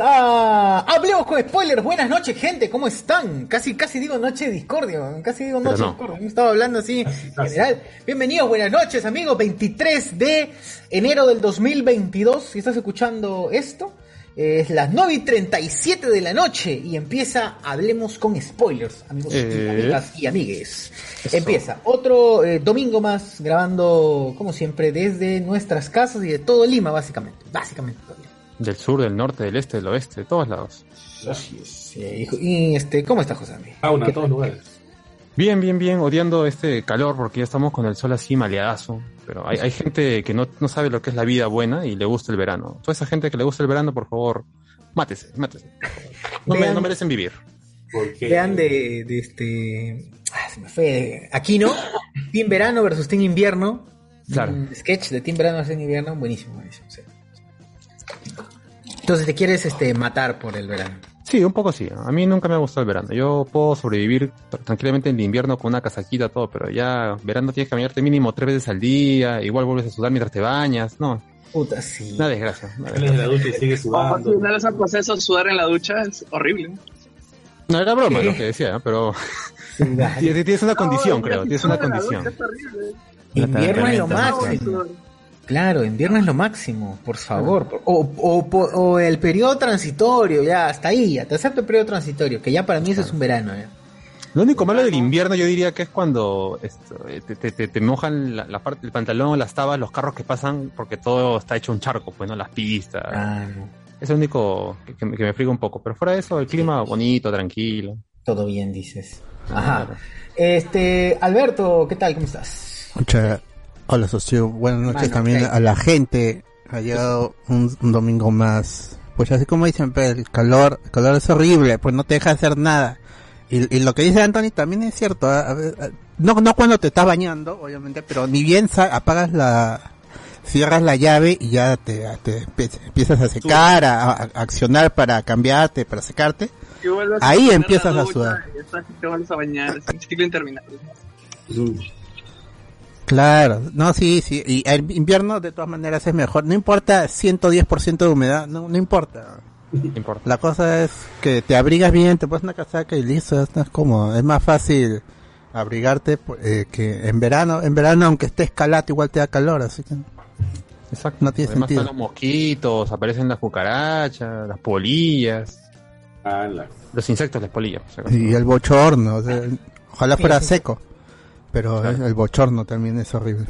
A Hablemos con Spoilers. Buenas noches, gente. ¿Cómo están? Casi, casi digo noche de discordia. Casi digo noche de no. discordia. Estado hablando así en general. Bienvenidos, buenas noches, amigos. 23 de enero del 2022. Si estás escuchando esto, es las 9 y 37 de la noche y empieza Hablemos con Spoilers, amigos y Eh. amigas y amigues. Empieza otro eh, domingo más grabando, como siempre, desde nuestras casas y de todo Lima, básicamente. Básicamente. todo Lima. Del sur, del norte, del este, del oeste, de todos lados. Así es. Eh, y, este, ¿cómo está José Andrés? Fauna, ¿Qué a todos lugares. Bien, bien, bien, odiando este calor porque ya estamos con el sol así maleadazo. Pero hay, hay gente que no, no sabe lo que es la vida buena y le gusta el verano. Toda esa gente que le gusta el verano, por favor, mátese, mátese. No, me- Vean- no merecen vivir. Porque Vean de, de este. Ah, se me fue. Aquí no. Team Verano versus Team Invierno. Claro. Un sketch de Team Verano versus Team Invierno. Buenísimo, buenísimo. sí. Entonces te quieres este, matar por el verano. Sí, un poco sí. A mí nunca me ha gustado el verano. Yo puedo sobrevivir tranquilamente en el invierno con una casaquita, todo, pero ya verano tienes que bañarte mínimo tres veces al día, igual vuelves a sudar mientras te bañas. No, Puta, sí. una desgracia. una sales de la ducha y sigues Ojo, si sudando. no les ha proceso sudar en la ducha es horrible. No, era broma lo que decía, ¿no? pero Sí, tienes una condición, creo. Tienes una condición. ducha Es horrible. Invierno es lo máximo. Claro, invierno es lo máximo, por favor. O, o, el periodo transitorio, ya, hasta ahí, ya te acepto el periodo transitorio, que ya para mí eso es un verano, ya. Lo único malo del invierno yo diría que es cuando esto, eh, te, te- te- te mojan la, la parte del pantalón, las tabas, los carros que pasan, porque todo está hecho un charco, pues, ¿no? Las pistas. Ah, no. Es lo único que, que me, que me friga un poco. Pero fuera de eso, el clima bonito, tranquilo. Todo bien, dices. Ajá. Este, Alberto, ¿qué tal? ¿Cómo estás? Mucha- Hola, socio. Buenas noches Mano, también a la gente. Ha llegado un, un domingo más. Pues así como dicen, pues, el calor, el calor es horrible, pues no te deja hacer nada. Y, y lo que dice Anthony también es cierto. ¿ah? A ver, no, no cuando te estás bañando, obviamente, pero ni bien sa- apagas la, cierras la llave y ya te, te empie- empiezas a secar, a, accionar para cambiarte, para secarte. Ahí empiezas a sudar. te vuelves a bañar, es un ciclo interminable. Claro, no, sí, sí. Y el invierno de todas maneras es mejor. No importa 110% de humedad, no, no importa. No importa. La cosa es que te abrigas bien, te pones una casaca y listo, estás cómodo. Es más fácil abrigarte eh, que en verano. En verano, aunque estés calato, igual te da calor, así que Exacto. no tiene Además sentido. están los mosquitos, aparecen las cucarachas, las polillas. Ala. Los insectos, las polillas. Y el bochorno, o sea, ojalá Sí, fuera sí. seco. Pero Claro. el bochorno también es horrible.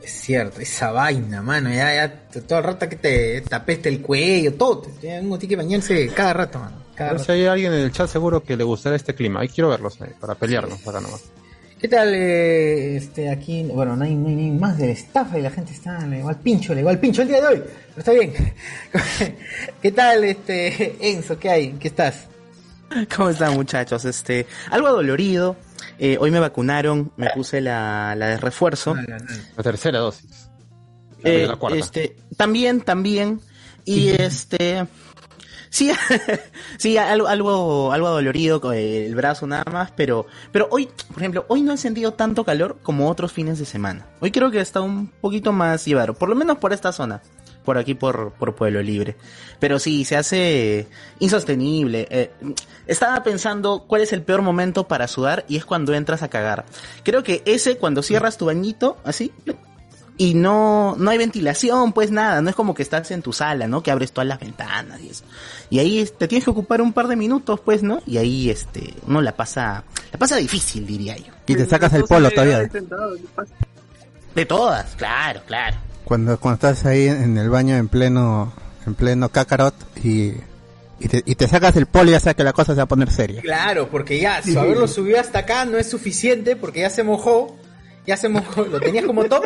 Es cierto, esa vaina, mano, ya, ya, todo el rato que te, te apeste el cuello, todo, ya uno tiene que bañarse cada rato, mano, cada rato. si hay alguien en el chat seguro que le gustará este clima. Ahí quiero verlos ahí, para pelearnos acá nomás. ¿Qué tal, eh, este, aquí, bueno, no hay, no hay más de estafa y la gente está, le igual pincho, le igual pincho el día de hoy, pero está bien. ¿Qué tal, este, Enzo, qué hay, qué estás? ¿Cómo están muchachos? Este, algo adolorido. Eh, hoy me vacunaron, me puse la, la de refuerzo. La tercera dosis. La, Eh, la cuarta. este, también, también. Y este, sí, sí, algo, algo, algo adolorido con el brazo nada más, pero, pero hoy, por ejemplo, hoy no he sentido tanto calor como otros fines de semana. Hoy creo que está un poquito más llevado, por lo menos por esta zona. Por aquí, por, por Pueblo Libre. Pero sí, se hace insostenible. Eh, estaba pensando cuál es el peor momento para sudar y es cuando entras a cagar. Creo que ese, cuando cierras tu bañito, así, y no, no hay ventilación, pues nada, no es como que estás en tu sala, ¿no? Que abres todas las ventanas y eso. Y ahí te tienes que ocupar un par de minutos, pues, ¿no? Y ahí, este, uno la pasa, la pasa difícil, diría yo. Y te sacas el polo todavía. De todas, claro, claro. Cuando, cuando estás ahí en el baño en pleno, en pleno cacarot y, y, te, y te sacas el polo y ya sabes que la cosa se va a poner seria. Claro, porque ya, su haberlo subido hasta acá no es suficiente porque ya se mojó. Ya se mojó. ¿Lo tenías como top?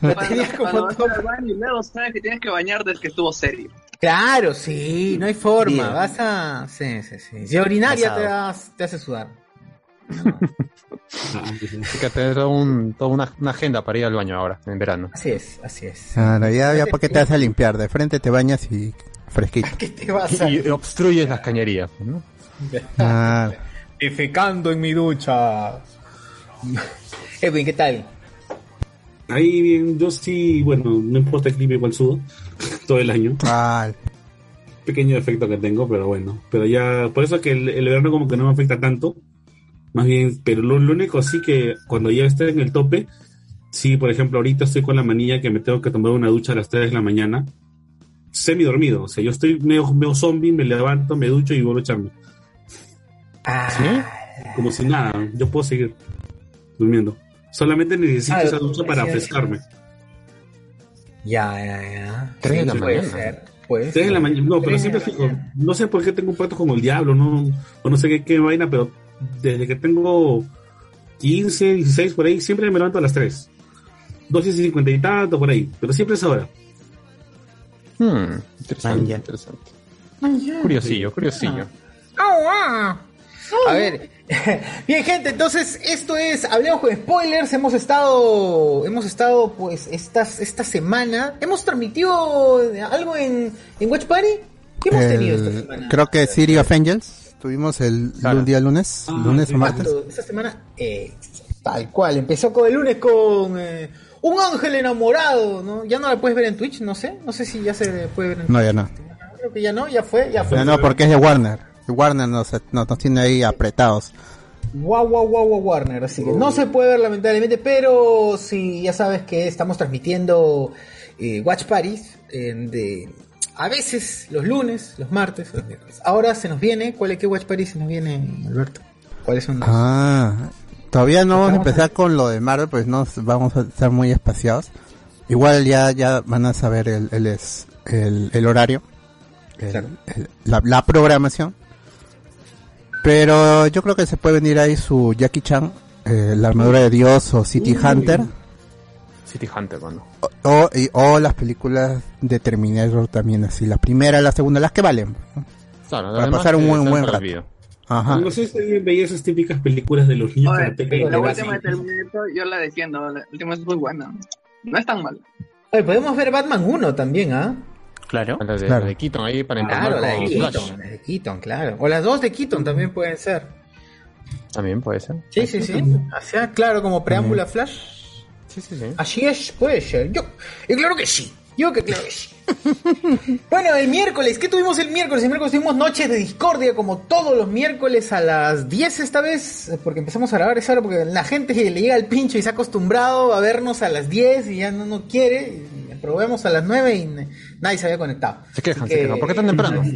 Lo Cuando, tenías como top. y luego sabes que tienes que bañarte es que estuvo serio. Claro, sí, no hay forma. Bien. Vas a. Sí, sí, sí. Si orinar ya te, te hace sudar. Así que tener un, toda una, una agenda para ir al baño ahora, en verano. Así es, así es. Claro, ya, ya porque te vas a limpiar. De frente te bañas y fresquito. ¿Qué te vas a.? Y, y obstruyes las cañerías, ¿no? Ah, Defecando en mi ducha. Edwin, ¿qué tal? Ahí bien, yo sí, bueno, no importa el clima, igual sudo todo el año. ah, Pequeño efecto que tengo, pero bueno. Pero ya, por eso que el, el verano como que no me afecta tanto. Más bien, pero lo, lo único sí que cuando ya esté en el tope, sí, por ejemplo, ahorita estoy con la manilla que me tengo que tomar una ducha a las 3 de la mañana, semi dormido. O sea, yo estoy medio, medio zombie, me levanto, me ducho y vuelvo a echarme. Ah, Como si nada, yo puedo seguir durmiendo. Solamente necesito Ah, esa ducha para sí, sí. refrescarme. Ya, ya, ya. Tres de la puede mañana. ser. Puede 3 de la ser. mañana, no, pero Tres siempre fijo. No sé por qué tengo un pacto con el diablo, no, o no sé qué, qué vaina, pero desde que tengo 15, 16 por ahí, siempre me levanto a las 3. 12 y 50 y tanto por ahí, pero siempre es ahora. Hmm, interesante, interesante. Curiosillo, curiosillo. A ver, bien gente, entonces esto es Hablemos con Spoilers, hemos estado, hemos estado pues estas, esta semana, hemos transmitido algo en, en Watch Party, ¿qué hemos tenido esta el- semana? creo que City of Angels. Tuvimos el, Claro. un día lunes, Ah, lunes o martes. Exacto, Esta semana, eh, tal cual, empezó con el lunes con eh, Un Ángel Enamorado, ¿no? Ya no la puedes ver en Twitch, no sé, no sé si ya se puede ver en No, ya no. Creo que ya no, ya fue, ya fue. Ya no, porque es de Warner. Warner nos, nos, nos tiene ahí apretados. Guau, guau, guau, guau, Warner. Así que no se puede ver lamentablemente, pero sí, ya sabes que estamos transmitiendo eh, Watch Parties eh, de a veces los lunes, los martes, los miércoles. Ahora se nos viene, ¿cuál es qué Watch Party se nos viene, Alberto? ¿Cuáles son los? Ah, todavía no vamos a empezar con lo de Marvel, pues no vamos a estar muy espaciados. Igual ya ya van a saber el el, es- el, el horario, Claro. la, la programación. Pero yo creo que se puede venir ahí su Jackie Chan, eh, la armadura de Dios o City Hunter City Hunter, mano. o, o, y- o las películas de Terminator también así, la primera, la segunda, las que valen. ¿no? Claro, Para pasar un buen- buen rato. Ajá. No sé si veía esas típicas películas de los niños Oye, la última de. Terminator yo la defiendo, la última es muy buena. No es tan mal. Oye, podemos ver Batman 1 también, ¿ah? Claro. La de, Claro. la de Keaton ahí para Claro, la de Keaton, Flash. la de Keaton, claro. O las dos de Keaton también pueden ser. También puede ser. Sí, sí, sí. O sea, claro, como preámbulo a Flash. Sí, sí, sí. Así es, puede ser. Yo, y claro que sí. Yo que claro que sí. bueno, el miércoles, ¿qué tuvimos el miércoles? El miércoles tuvimos Noches de Discordia, como todos los miércoles a las 10 esta vez, porque empezamos a grabar esa hora, porque la gente le llega al pincho y se ha acostumbrado a vernos a las 10 y ya no nos quiere. y Probemos a las 9 y nadie se había conectado. Se quejan, se quejan. ¿Por qué tan temprano?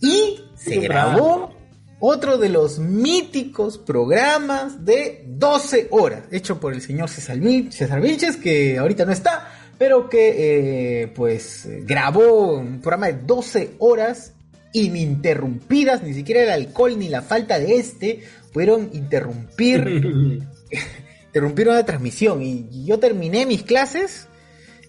Y se grabó otro de los míticos programas de 12 horas, hecho por el señor César, César Vilches, que ahorita no está, pero que eh, pues grabó un programa de 12 horas ininterrumpidas, ni siquiera el alcohol ni la falta de este pudieron interrumpir, interrumpieron la transmisión. Y yo terminé mis clases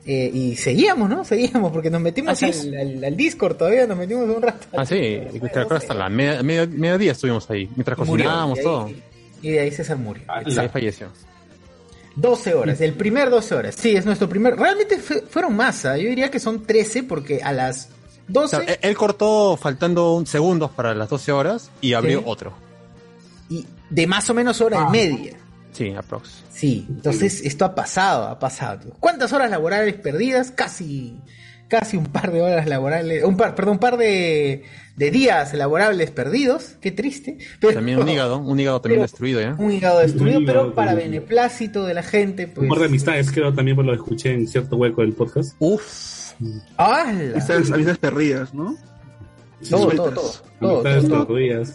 eh, y seguíamos, ¿no? Seguíamos porque nos metimos al, al- al Discord todavía, nos metimos un rato. Ah, sí. y Creo que hasta la media, media- mediodía estuvimos ahí. Mientras cocinábamos todo. Y de ahí César murió. Ah, Y ahí falleció. 12 horas, el primer 12 horas. Sí, es nuestro primer. Realmente fue- fueron más, ¿ah? yo diría que son 13 porque a las O 12 sea, él, él cortó faltando un segundos para las 12 horas y abrió Sí. otro. y de más o menos hora y media. Sí, aprox. Sí, entonces esto ha pasado, ha pasado. ¿Cuántas horas laborales perdidas? Casi, casi un par de horas laborales, un par, perdón, un par de, de días laborables perdidos. Qué triste. Pero, También un hígado, un hígado también pero- destruido ya. Un hígado destruido, Un hígado pero para beneplácito de la gente, pues. Un par de amistades, creo, también por lo escuché en cierto hueco del podcast. Uf. ¡Hala! Amistades, amistades perdidas, ¿no? Todo, todo, todo.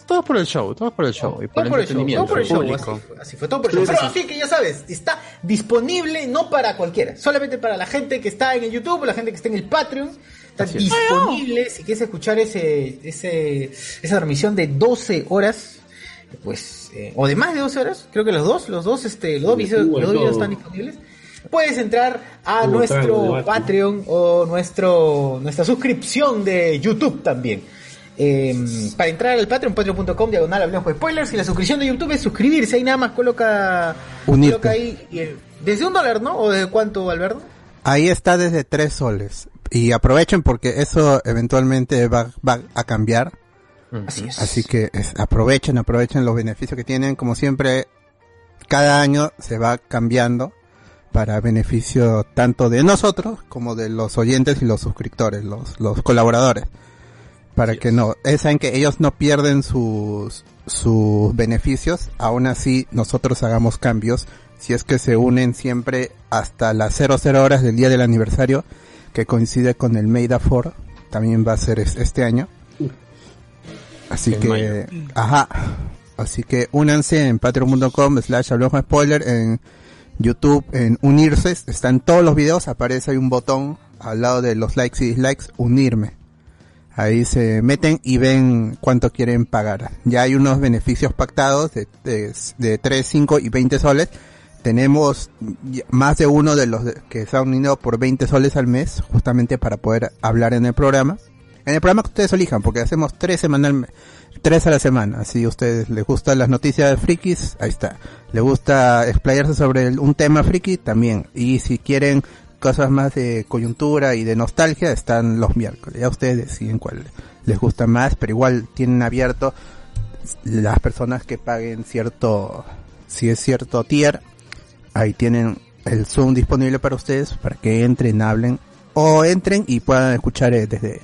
Todo, por el show, todo por el show. Y por Todo el por el show, entretenimiento. todo por el show, así fue, así fue, todo por el show. Pero así que ya sabes, está disponible no para cualquiera, solamente para la gente que está en el YouTube, la gente que está en el Patreon. Está Así es. disponible si quieres escuchar ese, ese, esa transmisión de 12 horas, pues, eh, o de más de 12 horas, creo que los dos, los dos, este, los dos De videos, fútbol, los dos videos todo. están disponibles. Puedes entrar a Como nuestro. Patreon o nuestro, nuestra suscripción de YouTube también. Eh, para entrar al Patreon, patreon.com, diagonal, hablemos de spoilers. Y la suscripción de YouTube es suscribirse. Ahí nada más coloca, Unirte. coloca ahí. y el- desde un dólar, ¿no? ¿O desde cuánto, Alberto? Ahí está desde 3 soles. Y aprovechen porque eso eventualmente va, va a cambiar. Así es. Así que es- aprovechen, aprovechen los beneficios que tienen. Como siempre, cada año se va cambiando para beneficio tanto de nosotros como de los oyentes y los suscriptores, los, los colaboradores. Para que no, saben que ellos no pierden sus, sus beneficios, aún así nosotros hagamos cambios, si es que se unen siempre hasta las 00 horas del día del aniversario, que coincide con el Made 4, también va a ser es- este año. Así En que, mayo. ajá, así que únanse en patreon.com slash hablamos spoiler, en YouTube, en unirse, están todos los videos, aparece ahí un botón al lado de los likes y dislikes, unirme. Ahí se meten y ven cuánto quieren pagar. Ya hay unos beneficios pactados de, de, de 3, 5 y 20 soles. Tenemos más de uno de los que se han unido por 20 soles al mes, justamente para poder hablar en el programa. En el programa que ustedes elijan, porque hacemos tres semanal, tres a la semana. Si a ustedes les gustan las noticias de frikis, ahí está. Les gusta explayarse sobre un tema friki, también. Y si quieren cosas más de coyuntura y de nostalgia, están los miércoles. Ya ustedes deciden cuál les gusta más, pero igual tienen abierto las personas que paguen cierto, si es cierto tier, ahí tienen el Zoom disponible para ustedes, para que entren, hablen, o entren y puedan escuchar eh, desde,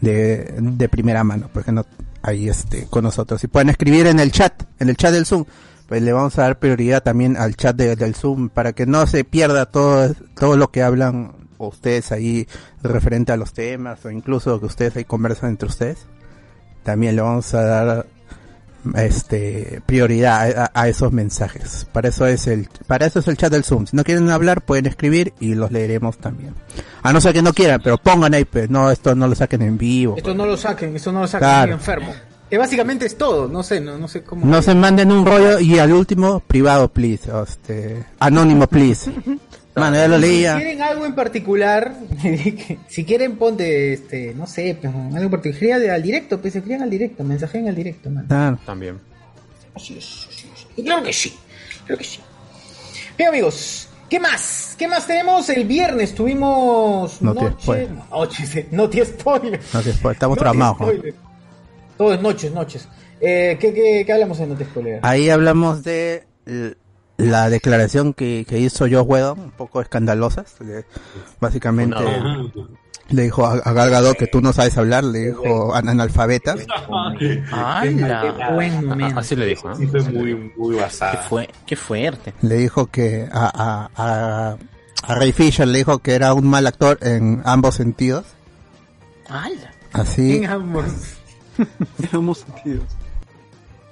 de, de primera mano, porque no, ahí este, con nosotros. Y pueden escribir en el chat, en el chat del Zoom, pues le vamos a dar prioridad también al chat de- del Zoom para que no se pierda todo, todo lo que hablan ustedes ahí referente a los temas o incluso que ustedes ahí conversan entre ustedes. También le vamos a dar este prioridad a, a esos mensajes. Para eso es el para eso es el chat del Zoom. Si no quieren hablar pueden escribir y los leeremos también. A no ser que no quieran, pero pongan ahí, pues, no esto no lo saquen en vivo. Esto no lo saquen, esto no lo saquen, Claro. estoy enfermo. Que básicamente es todo, no sé, no, no sé cómo. No se manden un rollo y al último privado please, este anónimo please. Mano, ya lo Si leía. quieren algo en particular, si quieren ponte, este, no sé, pues, algo en particular, escriban al directo, pues escriban al directo, mensajen al directo, man. Claro. También. Así es, así es. Y claro que sí, claro que sí. Bien amigos, ¿qué más? ¿Qué más tenemos? El viernes tuvimos No te noche, spoil. noches, eh, no te spoiler. No te spoil, estamos No te tramados. Juan. Todo es noches, noches. Eh, ¿qué, qué, qué hablamos en No te spoiler? Ahí hablamos de la declaración que, que hizo Joe Whedon, un poco escandalosa. Básicamente Ajá. le dijo a, a Gal Gadot que tú no sabes hablar, le dijo an- analfabeta. Buen Ah. Así le dijo, ¿no? Sí, fue muy, muy Qué, basada. fue, qué fuerte. Le dijo que a, a, a, a Ray Fisher le dijo que era un mal actor en ambos sentidos. ¡Hala! Así. En ambos.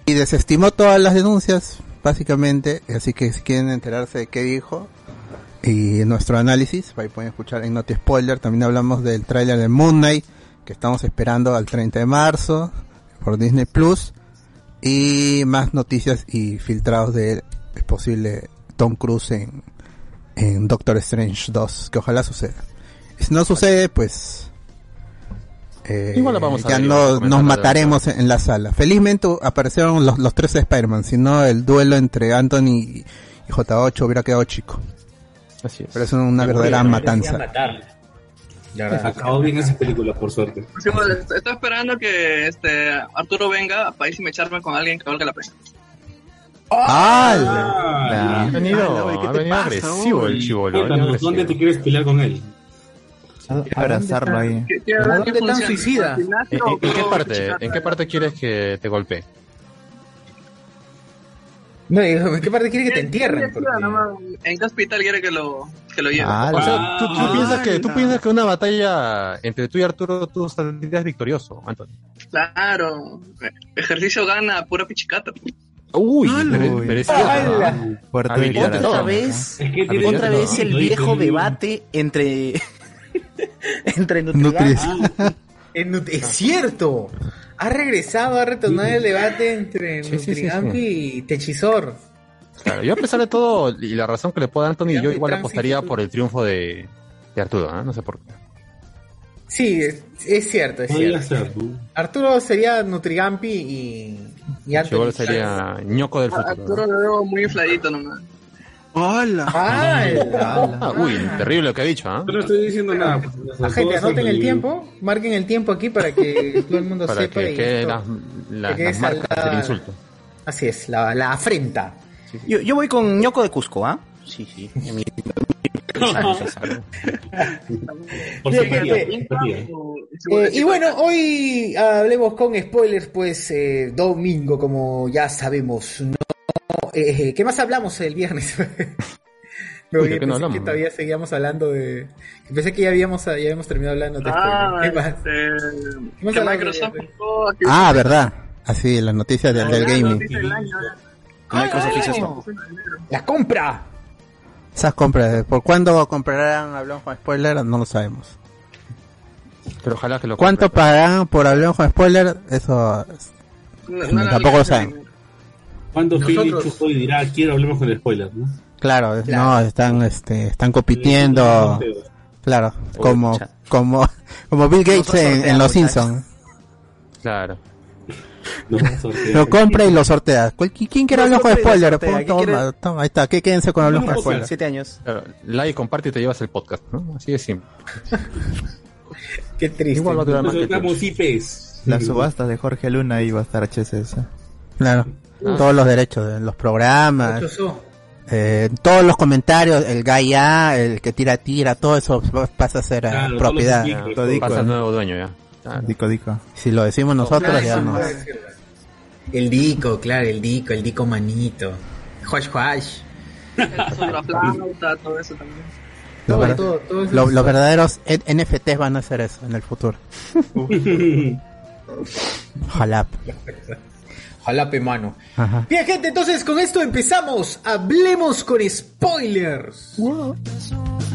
Y desestimó todas las denuncias, básicamente. Así que si quieren enterarse de qué dijo y nuestro análisis, ahí pueden escuchar en Not Spoiler. También hablamos del tráiler de Moon Knight, que estamos esperando al 30 de marzo por Disney Plus. Y más noticias y filtrados de el posible Tom Cruise en, en Doctor Strange 2, que ojalá suceda. Y si no sucede, pues eh, Igual lo vamos a ya ver, no, nos la mataremos en, en la sala. Felizmente aparecieron los, los tres Spider-Man, si no el duelo entre Anthony y, y J8 hubiera quedado chico. Así es. Pero es una verdadera matanza. Acabó bien esa película, por suerte. Sí, pues, Estoy esperando que este Arturo venga a país y me echarme con alguien que valga la pena. ¡Ah! Ha venido, oye, ¿qué ha te venido pasa, agresivo el chivolo. ¿dónde te quieres pelear con él? Abrazarlo ahí. ¿Qué- qué- ¿A dónde tan suicida? ¿Al gimnasio ¿En, Eh, qué parte? ¿En qué parte quieres que te golpee? No, digo, ¿en qué parte quiere que te entierren? Porque- ¿En qué hospital quiere que lo, que lo lleve? Ah, O sea, tú, tú Ah, piensas que, tú piensas que una batalla entre tú y Arturo, tú saldrías victorioso, Anthony. Claro. Ejercicio gana pura pichicata. Uy, declaración. Otra vez, otra vez el viejo debate entre entre Nutris. Nutrigan En Nut- Es cierto. Ha regresado, ha retornado el debate entre Sí, sí, sí, Nutrigampi y Techizor. Claro, yo a pesar de todo, y la razón que le puedo dar a Anthony, yo igual apostaría por el triunfo de, de Arturo, ¿no? No sé por qué. Sí, es, es cierto, es cierto. Arturo sería Nutrigampi y, y Anthony. Yo sería ñoco del futuro. Arturo lo veo muy infladito nomás. ¡Hola! ¡Hala! Uy, terrible lo que ha dicho, ¿ah? Yo no estoy diciendo nada. pues, La gente, anoten el tiempo, marquen el tiempo aquí para que todo el mundo Para sepa. que y queden esto- las, las- que quede las marcas del insulto. Así es, la, la afrenta. Yo, yo voy con ñoco de Cusco, ¿ah? Sí, sí. mi- simpatía. Eh, y bueno, hoy hablemos con spoilers, pues eh, domingo, como ya sabemos. No, Eh, ¿Qué más hablamos el viernes? Me Uy, olvidé, ¿de qué no pensé hablamos? que todavía seguíamos hablando de... Pensé que ya habíamos, ya habíamos terminado hablando de Ah. ¿Qué más? este, que hablado Microsoft de- Ah, verdad. Así, las noticias del, del la gaming. noticia del año, Microsoft hizo ¡Ah! esto. ¡La compra! Esas compras, ¿por cuándo comprarán Hablamos con Spoiler? No lo sabemos. Pero ojalá que lo ¿Cuánto compre. pagarán por Hablamos con Spoiler? Eso No, Mm, no tampoco lo saben. Cuando Nosotros- Philip y dirá, quiero hablemos con el spoiler, ¿no? Claro, Claro. no, están, este, están compitiendo, claro, como, como, como Bill Gates en, en Los Simpsons. Claro. No. Lo compra y lo sortea. ¿Cuál- ¿Qui- ¿Quién quiere hablar con spoiler? sortea. Toma, toma, ahí está. ¿Qué quédense con Hablamos con spoiler? Siete años. Claro, like, comparte y te llevas el podcast, ¿no? Así de simple. Qué triste. Igual va a durar más que IPs. La subasta de Jorge Luna iba a estar HSS. Claro. Todos los derechos de los programas, eh, todos los comentarios, el Gaia, el que tira, tira, todo eso pasa a ser eh, Claro, propiedad. Todo dico, Pasa ¿eh? el nuevo dueño ya. Claro. Dico, dico. Si lo decimos nosotros, Claro, ya no. El Dico, claro, el Dico, el Dico manito. La flauta, todo eso también. Los, Todo, ver- todo, todo eso lo- es- los verdaderos N- NFTs van a hacer eso en el futuro. Ojalá. Jalape mano. Ajá. Bien, gente, entonces con esto empezamos. Hablemos con spoilers. Sufran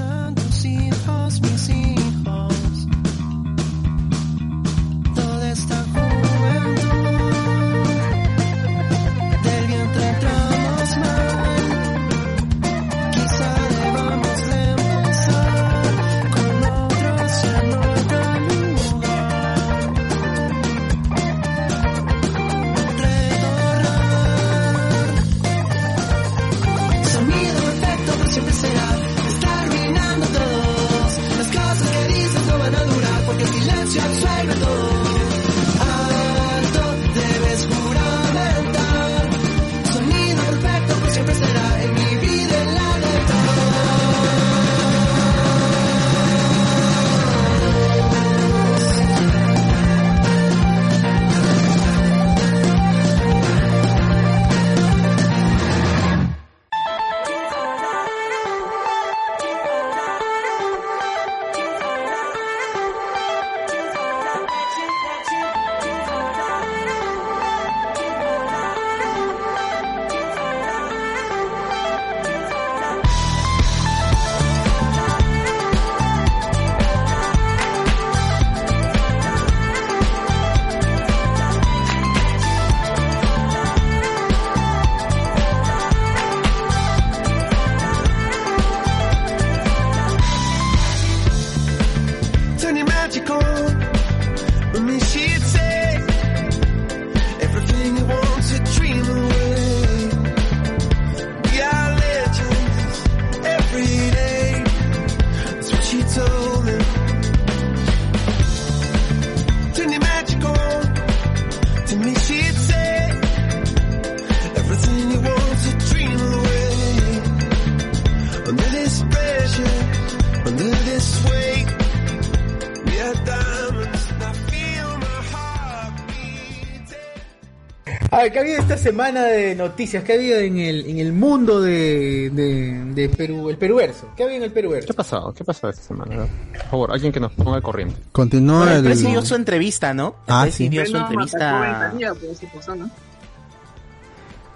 ver, ¿qué ha habido esta semana de noticias? ¿Qué ha habido en el, en el mundo de, de, de Perú, el peruverso? ¿Qué ha habido en el peruverso? ¿Qué ha pasado? ¿Qué ha pasado esta semana? Por favor, alguien que nos ponga al corriente. Continúa Bueno, el el... presi dio su entrevista, ¿no? Ah, sí. dio su entrevista.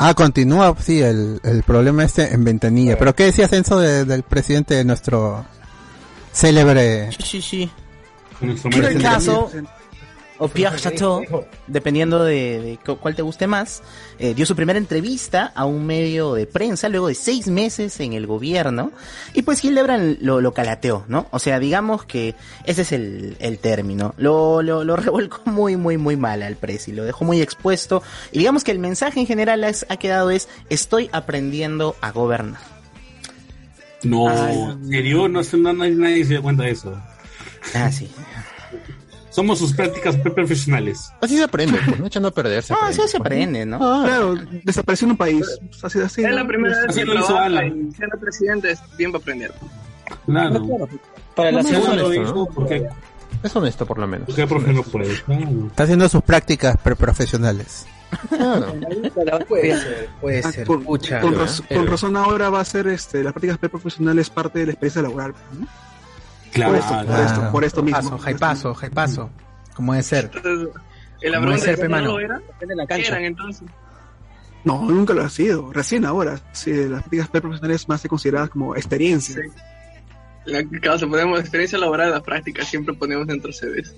Ah, continúa, sí, el, el problema este en ventanilla. Pero ¿qué decías, Enzo, de- del presidente de nuestro célebre... Sí, sí, sí. En el caso, o Pierre Chateau, dependiendo de, de cu- cuál te guste más, eh, dio su primera entrevista a un medio de prensa luego de seis meses en el gobierno y pues Hildebrand lo, lo calateó, ¿no? O sea, digamos que ese es el, el término. Lo, lo, lo revolcó muy, muy, muy mal al presi, lo dejó muy expuesto y digamos que el mensaje en general es- ha quedado es estoy aprendiendo a gobernar. No, Ay. ¿en serio? No, no, nadie, nadie se dio cuenta de eso. Ah, sí. Somos sus prácticas profesionales. Así se aprende, pues, no echando a perder. se No, aprende, eso se aprende, ¿no? Ah, Claro, desapareció en un país. Así, así, Es la ¿no? primera vez Así que lo hizo Alan. siendo presidente es bien para aprender. Claro. Para la No, no, segunda lo ¿no? porque, Es honesto, por lo menos. porque profe no puede. Claro. Está haciendo sus prácticas preprofesionales. Claro. Puede ser, puede Ah, ser. con, Pucha. con raz- con razón ahora va a ser este, las prácticas profesionales parte de la experiencia laboral. ¿no? Claro. Por esto, por claro. esto, por esto mismo. Paso, jaipazo, jaipazo. Como debe ser. Entonces, el Como abrón debe ser, de no mano. lo era, ¿qué eran entonces? No, nunca lo ha sido. Recién ahora. Sí, las prácticas profesionales más se consideradas como experiencia. Sí. La caso ponemos experiencia laboral, la práctica siempre ponemos dentro CVs.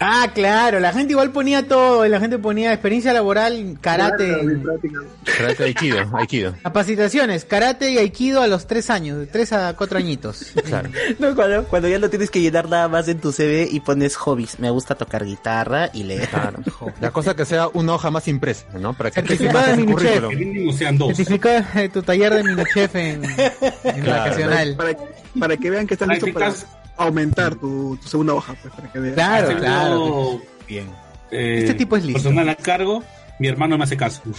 Ah, claro, la gente igual ponía todo, la gente ponía experiencia laboral, karate, Claro. Karate Aikido, Aikido. capacitaciones, karate y aikido a los tres años, de tres a cuatro añitos. Claro. No, cuando, cuando ya lo tienes que llenar nada más en tu CV y pones hobbies. Me gusta tocar guitarra y leer. Claro. La cosa que sea una hoja más impresa, ¿no? Para que Certificado de ese mini chef. Que currículum. mínimo sean dos. Certifica eh, tu taller de en, en Claro. vacacional. Para, para que vean que están listos para aumentar tu, tu segunda hoja. Pues, para que vean. Claro, claro. eh, Este tipo es listo. Personal a cargo, mi hermano me hace caso.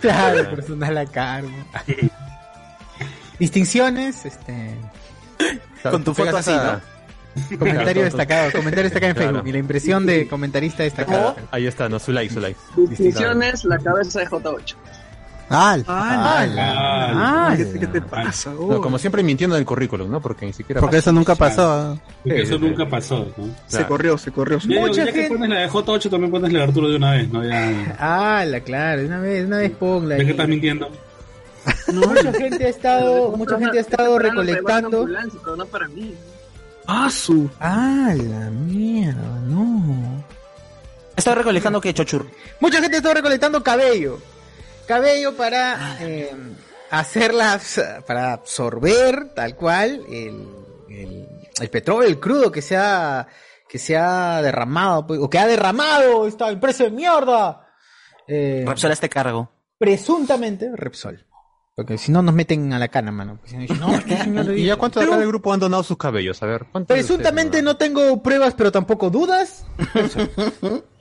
Claro, personal a cargo. Distinciones, este Con tu foto así, esa- comentario Claro, destacado, comentario destacado en Claro. Facebook y la impresión de comentarista destacado. Ahí está, no, su like, su like. Distinciones, la cabeza de J8. Ah, Ah, Ah, ¿qué, qué te pasa? No, como siempre mintiendo en el currículum, ¿no? Porque ni siquiera porque eso nunca pasó. Porque Sí, eso nunca pasó, ¿no? Se corrió, se corrió. Ya, Mucha ya que pones la de J8, también pones la de Arturo de una vez, ¿no? Ya, Ah, la claro, de una vez, de una vez ponla. que ahí. estás mintiendo. Mucha gente ha estado, mucha gente ha estado recolectando. No para mí. Ah, su. Ah, la mierda, no. Estoy recolectando que chochur. Mucha gente ha estado recolectando cabello. Cabello para eh, hacerlas, para absorber tal cual el, el, el petróleo, el crudo que se ha, que se ha derramado, pues, o que ha derramado esta empresa de mierda. Eh, Repsol a este cargo. presuntamente Repsol. Porque si no nos meten a la cana, mano. Pues, no, este señor- ¿Y ya cuántos de acá Pero del grupo han donado sus cabellos? A ver, ¿cuántos de Presuntamente no tengo pruebas, pero tampoco dudas.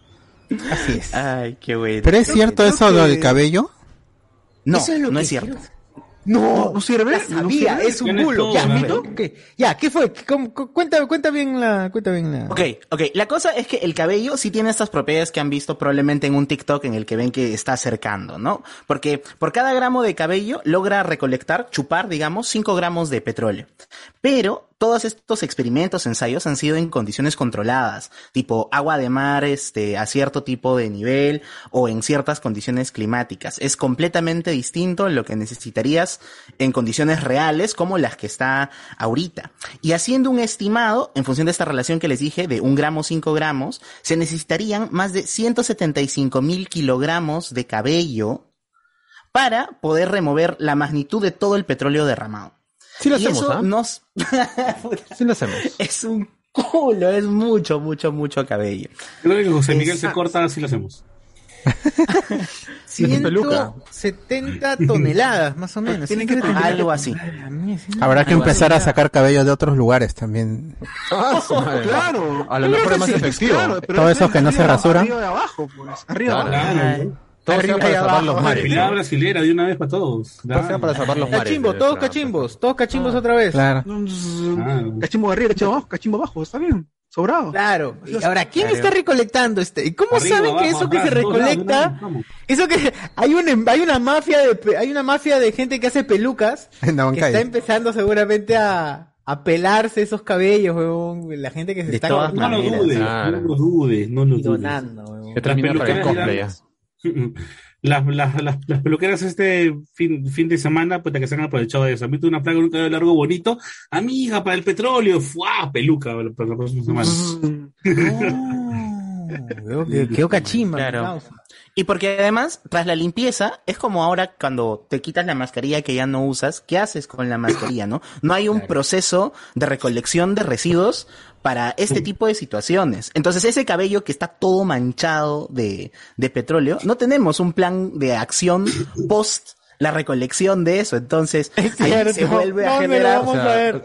Así es. Ay, qué bueno. Pero es cierto eso que- del cabello. No, Eso es lo no que es cierto. quiero- No, ¿No sirve? ¿No sabía, sirve? es un bulo. Ya. ¿Qué? Ya, ¿qué fue? ¿Cómo- cu- cuenta, cuenta bien la, cuenta bien la. Ok, ok. La cosa es que el cabello sí tiene estas propiedades que han visto probablemente en un TikTok en el que ven que está acercando, ¿no? Porque por cada gramo de cabello logra recolectar, chupar, digamos, 5 gramos de petróleo. Pero todos estos experimentos, ensayos han sido en condiciones controladas, tipo agua de mar, este, a cierto tipo de nivel o en ciertas condiciones climáticas. Es completamente distinto lo que necesitarías en condiciones reales como las que está ahorita. Y haciendo un estimado, en función de esta relación que les dije, de un gramo, 5 gramos, se necesitarían más de 175 mil kilogramos de cabello para poder remover la magnitud de todo el petróleo derramado. Sí lo y hacemos, eso ¿ah? nos... Sí lo hacemos. es un culo, es mucho, mucho, mucho cabello. Creo que José Miguel se Exacto. corta, así lo hacemos. peluca. 170 toneladas, más o menos. Tienen que tener- Algo así. Habrá que empezar a sacar cabello de otros lugares también. Ah, madre. Claro. A lo mejor es más efectivo. Todo es eso que no se arriba- rasura. Arriba y abajo, pues. Arriba Todo sea para salvar abajo. los mares. ¿no? brasilera de una vez para todos. Todo sea para salvar los mares. Cachimbo, todos cachimbos, todos cachimbos otra vez. Claro. Ah. Cachimbo arriba, cachimbo abajo, cachimbo abajo, está bien. sobrado. Claro. Y ahora, ¿quién Claro. está recolectando este? ¿Y cómo Arriba, saben que abajo, eso que se atrás, recolecta, ¿no? eso que hay un hay una mafia de hay una mafia de gente que hace pelucas la que está empezando seguramente a, a pelarse esos cabellos, huevón, la gente que se De está todas. No lo dudes, no lo dudes, no lo dudes. donando, weón. Las, las, las, las peluqueras este fin, fin de semana, pues que se han aprovechado de eso. A mí tuve una plaga, un cabello largo bonito. Amiga, para el petróleo. ¡Fua! Peluca para la próxima semana. Quedó cachimba. Claro. Y porque además, tras la limpieza, es como ahora cuando te quitas la mascarilla que ya no usas, ¿qué haces con la mascarilla, no? No hay un proceso de recolección de residuos para este tipo de situaciones. Entonces, ese cabello que está todo manchado de, de petróleo, no tenemos un plan de acción post la recolección de eso. Entonces, ahí cierto. se vuelve a ¿Dónde lo generar... vamos O sea, a ver?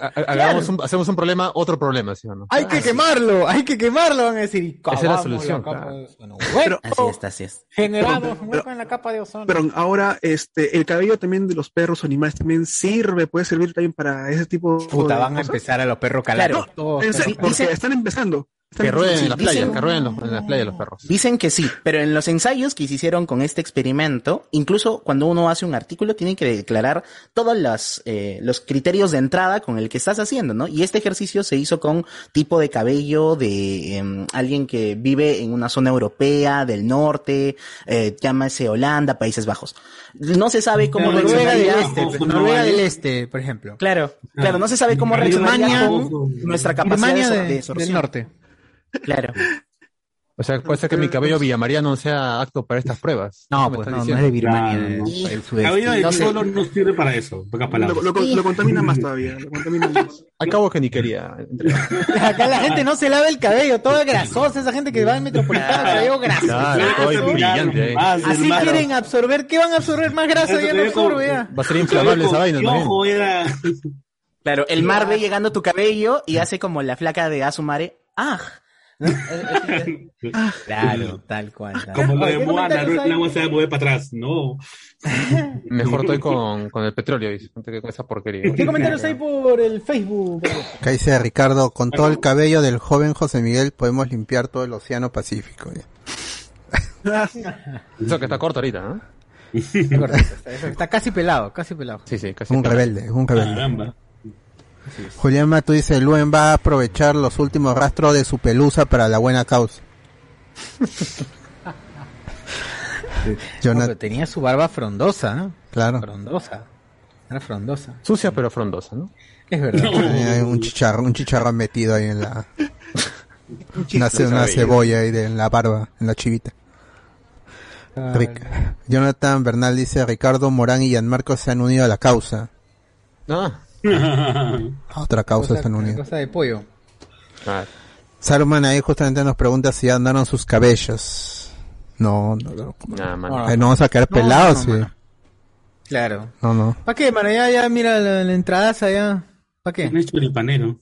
un- hacemos un problema, otro problema, ¿sí o no? Hay que quemarlo, hay que quemarlo, van a decir. y Esa es la solución, capa claro. de ozono. Bueno, Así es, así es. hueco en la capa de ozono. Pero ahora, este, el cabello también de los perros o animales también sirve, puede servir también para ese tipo Puta, de van a empezar a los perros calados. No, todos. en serio, porque están empezando. Que rueden en la playa, dicen- que rueden en los- en las playas los perros. Dicen que sí, pero en los ensayos que se hicieron con este experimento, incluso cuando uno hace un artículo, tiene que declarar todos los, eh, los criterios de entrada con el que estás haciendo, ¿no? Y este ejercicio se hizo con tipo de cabello de em, alguien que vive en una zona europea, del norte, eh, llámase Holanda, Países Bajos. No se sabe cómo Noruega del Este, pues, Noruega del Este, por ejemplo. Claro, claro, no se sabe cómo reaccionaría nuestra capacidad de, de- de del absorción. norte. Claro. O sea, puede ser que mi cabello villamariano sea apto para estas pruebas. No, ¿Eso me pues no, no es de Birmania, Claro, no. sudeste. Cabello de No sé. chibolo no sirve para eso. Pocas palabras. Lo, lo- lo contamina más todavía. Lo contamina más. Al cabo que ni quería. Acá la gente no se lava el cabello, todo es grasoso, esa gente que va al metropolitano, cabello grasoso. Claro, todo es brillante ahí. Más, Así hermano. quieren absorber, ¿qué van a absorber más grasa? Ya no absorbe ya. Va a ser inflamable esa vaina también. Ojo, era... Claro, el mar ve llegando tu cabello y hace como la flaca de Asumare. ¡Ah! Claro, tal cual. tal Como lo de ¿Qué Moana, no, hay? el agua se va a mover para atrás. No. Mejor estoy con, con el petróleo, dice. Que con esa porquería. ¿Qué comentarios hay por el Facebook? Acá dice Ricardo, con todo el cabello del joven José Miguel podemos limpiar todo el océano Pacífico. ya. Eso que está corto ahorita, ¿no? Es verdad, está, está casi pelado, casi pelado. Sí, sí, casi. Un rebelde, un rebelde. Caramba. Julián Mato dice, Luen va a aprovechar los últimos rastros de su pelusa para la buena causa. No, Jonathan, pero tenía su barba frondosa, ¿no? claro. Frondosa. Era frondosa. Sucia pero frondosa, ¿no? Es verdad. Un chicharrón, un chicharrón metido ahí en la... Una, ce- una cebolla ahí de, en la barba, en la chivita. Jonathan Bernal dice, Ricardo Morán y Gianmarco se han unido a la causa. Ah, otra causa Cosa, unido. cosa de pollo. ah, Saruman ahí justamente nos pregunta si ya andaron sus cabellos. No, no, no. Eh, no vamos a quedar No, pelados, no, sí. mano. Claro. No, no. ¿Para qué, mano? Ya, ya, mira la, la entrada allá. ¿Para qué? Un choripanero.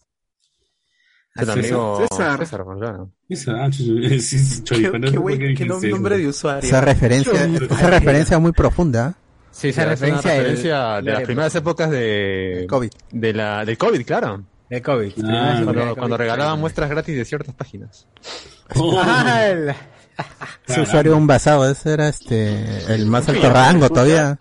El amigo César. César, claro. Esa, ah, choripanero. Qué ¿por buen qué nombre de usuario. Esa referencia, esa referencia muy profunda. Sí, Esa sí, es una referencia del- referencia de las primeras épocas de... El COVID. De la, del COVID, claro. De COVID. Ah, Cuando, cuando regalaban muestras gratis de ciertas páginas. Oh, Ese usuario un basado, ese era este el más alto rango todavía.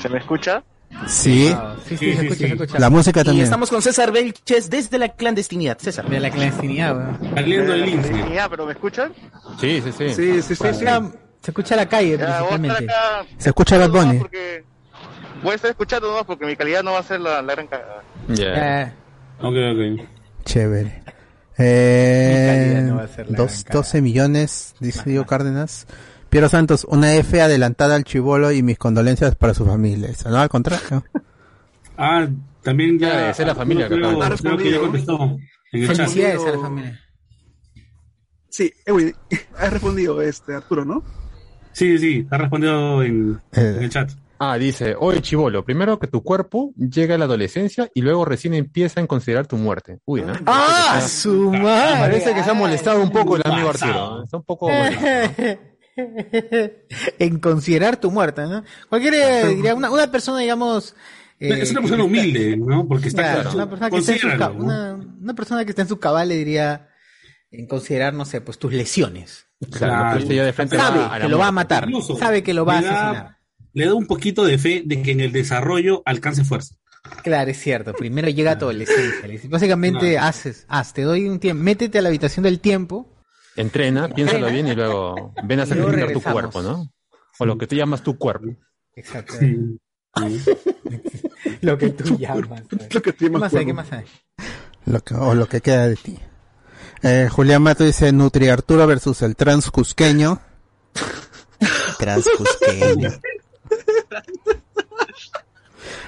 ¿Se me escucha? Sí, Ah, sí, sí, se escucha, se escucha. la música Y también. estamos con César Belches desde la clandestinidad. César. De la clandestinidad, weón. Saliendo del lince. Ya, pero ¿me escuchan? Sí, sí, sí. Sí, sí, sí. sí. Se escucha la calle, Ya, principalmente. acá. Se escucha Bad Bunny. Porque... Voy a estar escuchando nomás porque mi calidad no va a ser la, la gran cagada. Ya. Eh, Ok, ok. Chévere. Eh, no va a ser la dos- gran cara. 12 millones, dice Diego Cárdenas. Piero Santos, una F adelantada al chivolo y mis condolencias para su familia. Eso, No, al contrario. Ah, también ya. Es la familia que creo, acaba de- creo que ya contestó. Felicidades a la familia. Sí, Edwin, has respondido, este, Arturo, ¿no? Sí, sí, ha respondido en, Eh. en el chat. Ah, dice, oye chivolo, primero que tu cuerpo llega a la adolescencia y luego recién empieza a considerar tu muerte. Uy, ¿no? ¡Ah, su madre! Parece que se ha molestado un poco el amigo. Arturo. ¿eh? Está un poco molestado. en considerar tu muerte, ¿no? Cualquiera diría, una, una persona, digamos... eh, es una persona humilde, ¿no? Porque está claro, una persona que está en su ¿no? una, una persona que está en su cabal le diría en considerar, no sé, pues tus lesiones. Claro, de frente Sabe a que lo va a matar, Incluso, sabe que lo va a le da- asesinar. Le da un poquito de fe de que en el desarrollo alcance fuerza. Claro, es cierto. Primero llega a tu adolescencia. Básicamente haces, haz, te doy un tiempo, métete a la habitación del tiempo. Entrena, piénsalo bien y luego ven a sacrificar tu cuerpo, ¿no? O lo que tú llamas tu cuerpo. Exacto. Lo que tú llamas. Lo que tú ¿Qué llamas más hay? cuerpo. ¿Qué más hay? Lo que, o lo que queda de ti. Eh, Julián Mato dice Nutri Arturo versus el transcusqueño. transcusqueño.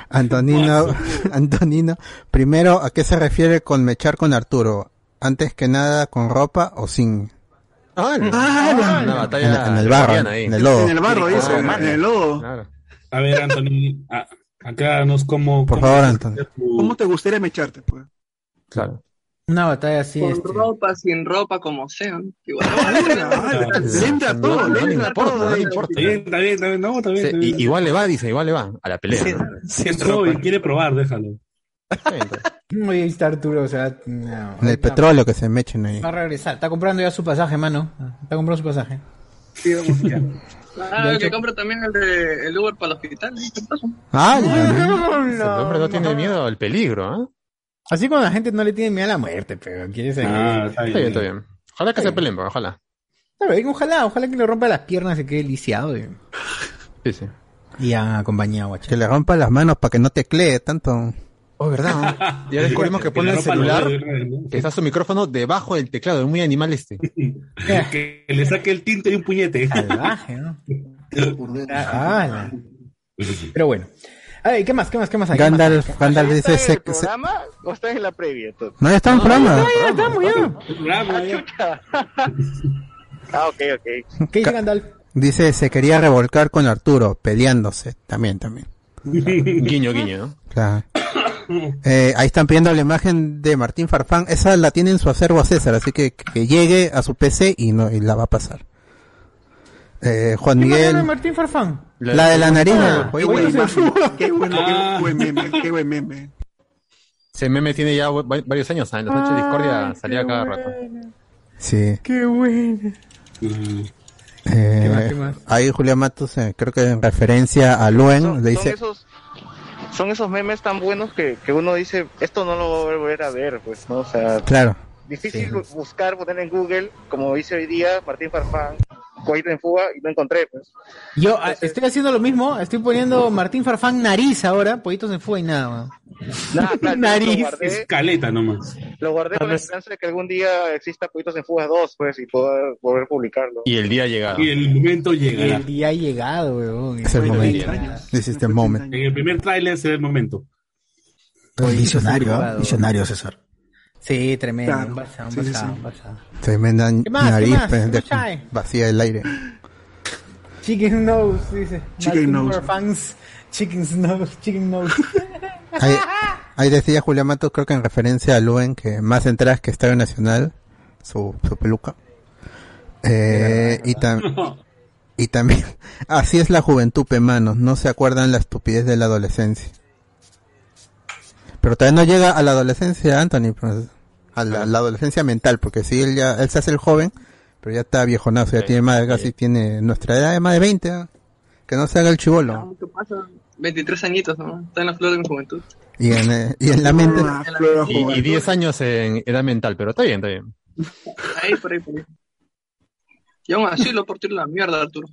Antonino, Antonino, primero, ¿a qué se refiere con mechar con Arturo? Antes que nada, ¿con ropa o sin? Ah, Ah, una batalla En, en el barro, en el lodo. En el barro, dice, Ah, en el lodo. Claro. A ver, Anthony, a- acá nos como. Por cómo favor, tu- ¿Cómo te gustaría mecharte, pues? Claro. Una batalla así. Con este, ropa, sin ropa, como sea. ¿no? Igual. No, todo, no importa, todo. no eh. importa. Bien, está bien, está bien, no, está bien. Sí, está bien. y- igual le va, dice, igual le va a la pelea. ¿no? Es joven, quiere probar, déjalo. Está bien, está bien. Ahí está Arturo, o sea, no, En el petróleo que se mechen ahí. Va a regresar. Está comprando ya su pasaje, mano. Está comprando su pasaje. Sí, vamos, ya. Ah, hecho- compra también el de el Uber para el hospital. ¿eh? ¿Qué? Ah, El hombre no tiene miedo al peligro, ¿ah? Así cuando la gente no le tiene miedo a la muerte, pero quiere ser. Ah, está Está bien, está bien. Ojalá que se peleen, pero ojalá. Está bien, ojalá, ojalá que le rompa las piernas y se quede lisiado. Y, Sí, sí. y ya acompañado, guacha. que le rompa las manos para que no teclee tanto. Oh, ¿verdad? Ya descubrimos que pone el celular, que está su micrófono debajo del teclado, es muy animal este. Que le saque el tinte de un puñete. Salvaje, ¿no? Ah, Pero bueno. A ver, ¿qué más? ¿Qué más? ¿Qué más hay? ¿Qué más? Gandalf, Gandalf ¿Está dice... en Se, el se- programa o está en la previa? no, ya está en programa. Ah, ya estamos ya. Ah, ok, ok. ¿Qué dice Gandalf? Dice, se quería revolcar con Arturo, peleándose. También, también. Guiño, guiño, ¿no? Claro. Eh, ahí están pidiendo la imagen de Martín Farfán. Esa la tiene en su acervo a César, así que que llegue a su PC y no y la va a pasar. Eh, Juan ¿Qué manera de Miguel, Martín Farfán? La de la nariz. Ah, Qué buena juego. imagen. Qué buen, Ah. qué buen meme, qué buen meme. Ese meme tiene ya va- varios años, ¿ah? en las noches de discordia salía cada rato. Sí. Qué bueno. Eh, más, qué más? ahí Julián Matos, eh, creo que en referencia a Luen, Son, le son dice, esos, son esos memes tan buenos que, que uno dice, esto no lo voy a volver a ver, pues, ¿no? O sea, claro, difícil buscar, poner en Google, como dice hoy día Martín Farfán, Coito en fuga, y no encontré, pues. Yo ah, estoy haciendo lo mismo. Estoy poniendo Martín Farfán nariz ahora. Pollitos en fuga y nada, man. Nada, claro, Nariz. Guardé, Escaleta nomás. lo guardé con la esperanza de que algún día exista Coitos en Fuga 2, pues, y poder volver a publicarlo. Y el día llegado. Y el momento Y llegará. el día ha llegado, weón. es el momento. ya. This is the moment. En el primer tráiler será el momento. Visionario. Jugado. Visionario, César. Sí, tremendo. Claro. Un Barça, un Sí, sí, Barça, sí. un Barça. Tremenda ¿Qué más? ¿Qué nariz hay? vacía del aire. Chicken nose, dice. Chicken nose. Farfán's Chicken nose, chicken nose. Ahí, ahí decía Julián Matos, creo que en referencia a Luen, que más entradas que Estadio Nacional, su, su peluca. Eh, y, tam- y también, así es la juventud, pemanos, no se acuerdan la estupidez de la adolescencia. Pero todavía no llega a la adolescencia, Anthony, pues, a la, adolescencia mental, porque si él ya, él se hace el joven, pero ya está viejonazo, ya tiene más de, casi tiene nuestra edad de más de 20, ¿ah? que no se haga el chivolo. ¿Qué pasa? 23 añiñitos, ¿no? Está en la flor de mi juventud. Y en, eh, y en la mente, Ah, flor de Y, y juventud. 10 años en edad mental, pero está bien, está bien. Ahí, por ahí, por ahí. Y aún así lo por la mierda, Arturo.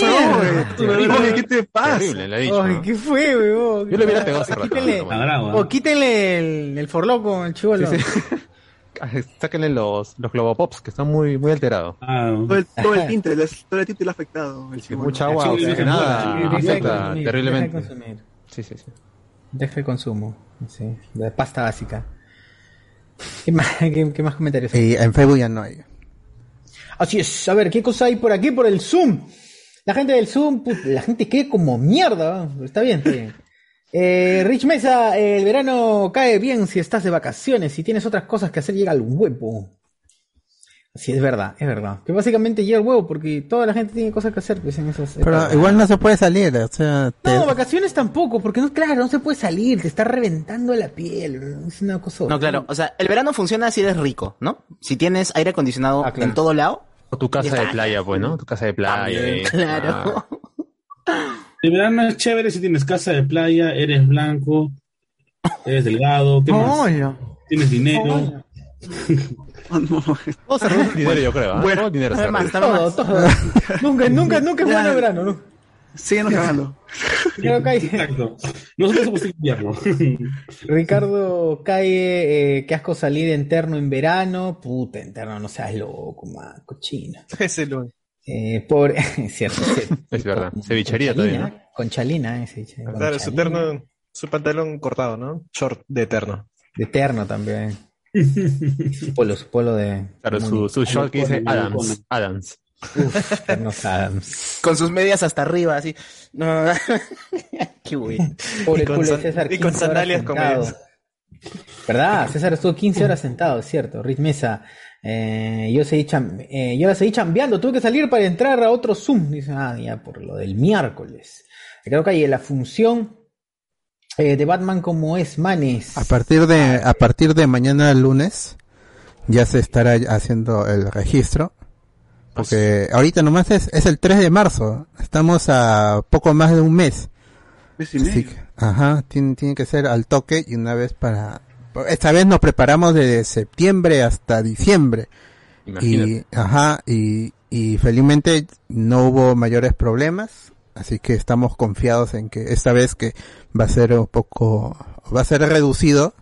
Oye, ¿qué te pasa? ¿qué fue, weón? Yo le hubiera pegado hace rato. O ¿ah? quítenle el, el forloco, el chivolo. Sí, sí. Sáquenle los, los globopops, que están muy, muy alterados. Ah, Todo el, todo el tinte, el- todo el tinte le ha afectado. Mucha agua de afecta consumir, Deja terriblemente. de consumir. Sí, sí, sí. Deja el consumo. Sí, de pasta básica. ¿Qué más, qué, qué más comentarios? en Facebook ya no hay. Así es. A ver, ¿qué cosa hay por aquí por el Zoom? La gente del Zoom, put- la gente cree como mierda. ¿no? Está bien, está bien. Eh, Rich Mesa, el verano cae bien si estás de vacaciones. Si tienes otras cosas que hacer, llega al huevo. Sí, es verdad, es verdad. Que básicamente llega el huevo porque toda la gente tiene cosas que hacer pues, en esas Pero igual no se puede salir, o sea, te- No, vacaciones tampoco, porque no, claro, no se puede salir, te está reventando la piel, es una cosa. No, claro. O sea, el verano funciona si eres rico, ¿no? Si tienes aire acondicionado en todo lado. O tu casa de playa, pues, ¿no? Tu casa de playa. También, eh. claro. Ah. El verano es chévere si tienes casa de playa, eres blanco, eres delgado, ¿qué más? Hola. Tienes dinero. Todo se reduce al dinero, yo creo. ¿ah? Bueno, Todo el dinero se reduce. todo, todo. nunca, nunca, nunca es bueno el verano, ¿no? Síguenos cagando. Ricardo Calle, Exacto. Nosotros somos invierno. Ricardo Calle, eh, qué asco salir interno en verano. Puta, interno, no seas loco, man, cochino. Ese lo. Eh, pobre, es cierto, es cierto. Es verdad. Cevichería Con todavía, chalina, Con chalina, eh, ceviche, con Claro, su terno, su pantalón cortado, ¿no? Short de eterno. De terno también. Su polo, su polo de. Claro, su, su short que dice Adams. Adams. Uf, ternos Adams. Con sus medias hasta arriba, así. No. Qué bueno. Pobre Y con culo César. y con 15 horas sandalias medias. ¿Verdad? César estuvo 15 horas sentado, es cierto. Riz Mesa. Eh, yo, seguí cham- eh, yo la seguí chambeando, tuve que salir para entrar a otro Zoom. Dice, ah, ya por lo del miércoles. Creo que hay la función eh, de Batman como es Manes. a partir de a partir de mañana lunes ya se estará haciendo el registro. Porque ahorita nomás es, es el 3 de marzo. Estamos a poco más de un mes. Mes y Así medio. que, ajá, tiene, tiene que ser al toque y una vez para... Esta vez nos preparamos desde septiembre hasta diciembre. Y, Imagínate. ajá, y, y felizmente no hubo mayores problemas. Así que estamos confiados en que esta vez que va a ser un poco, va a ser reducido,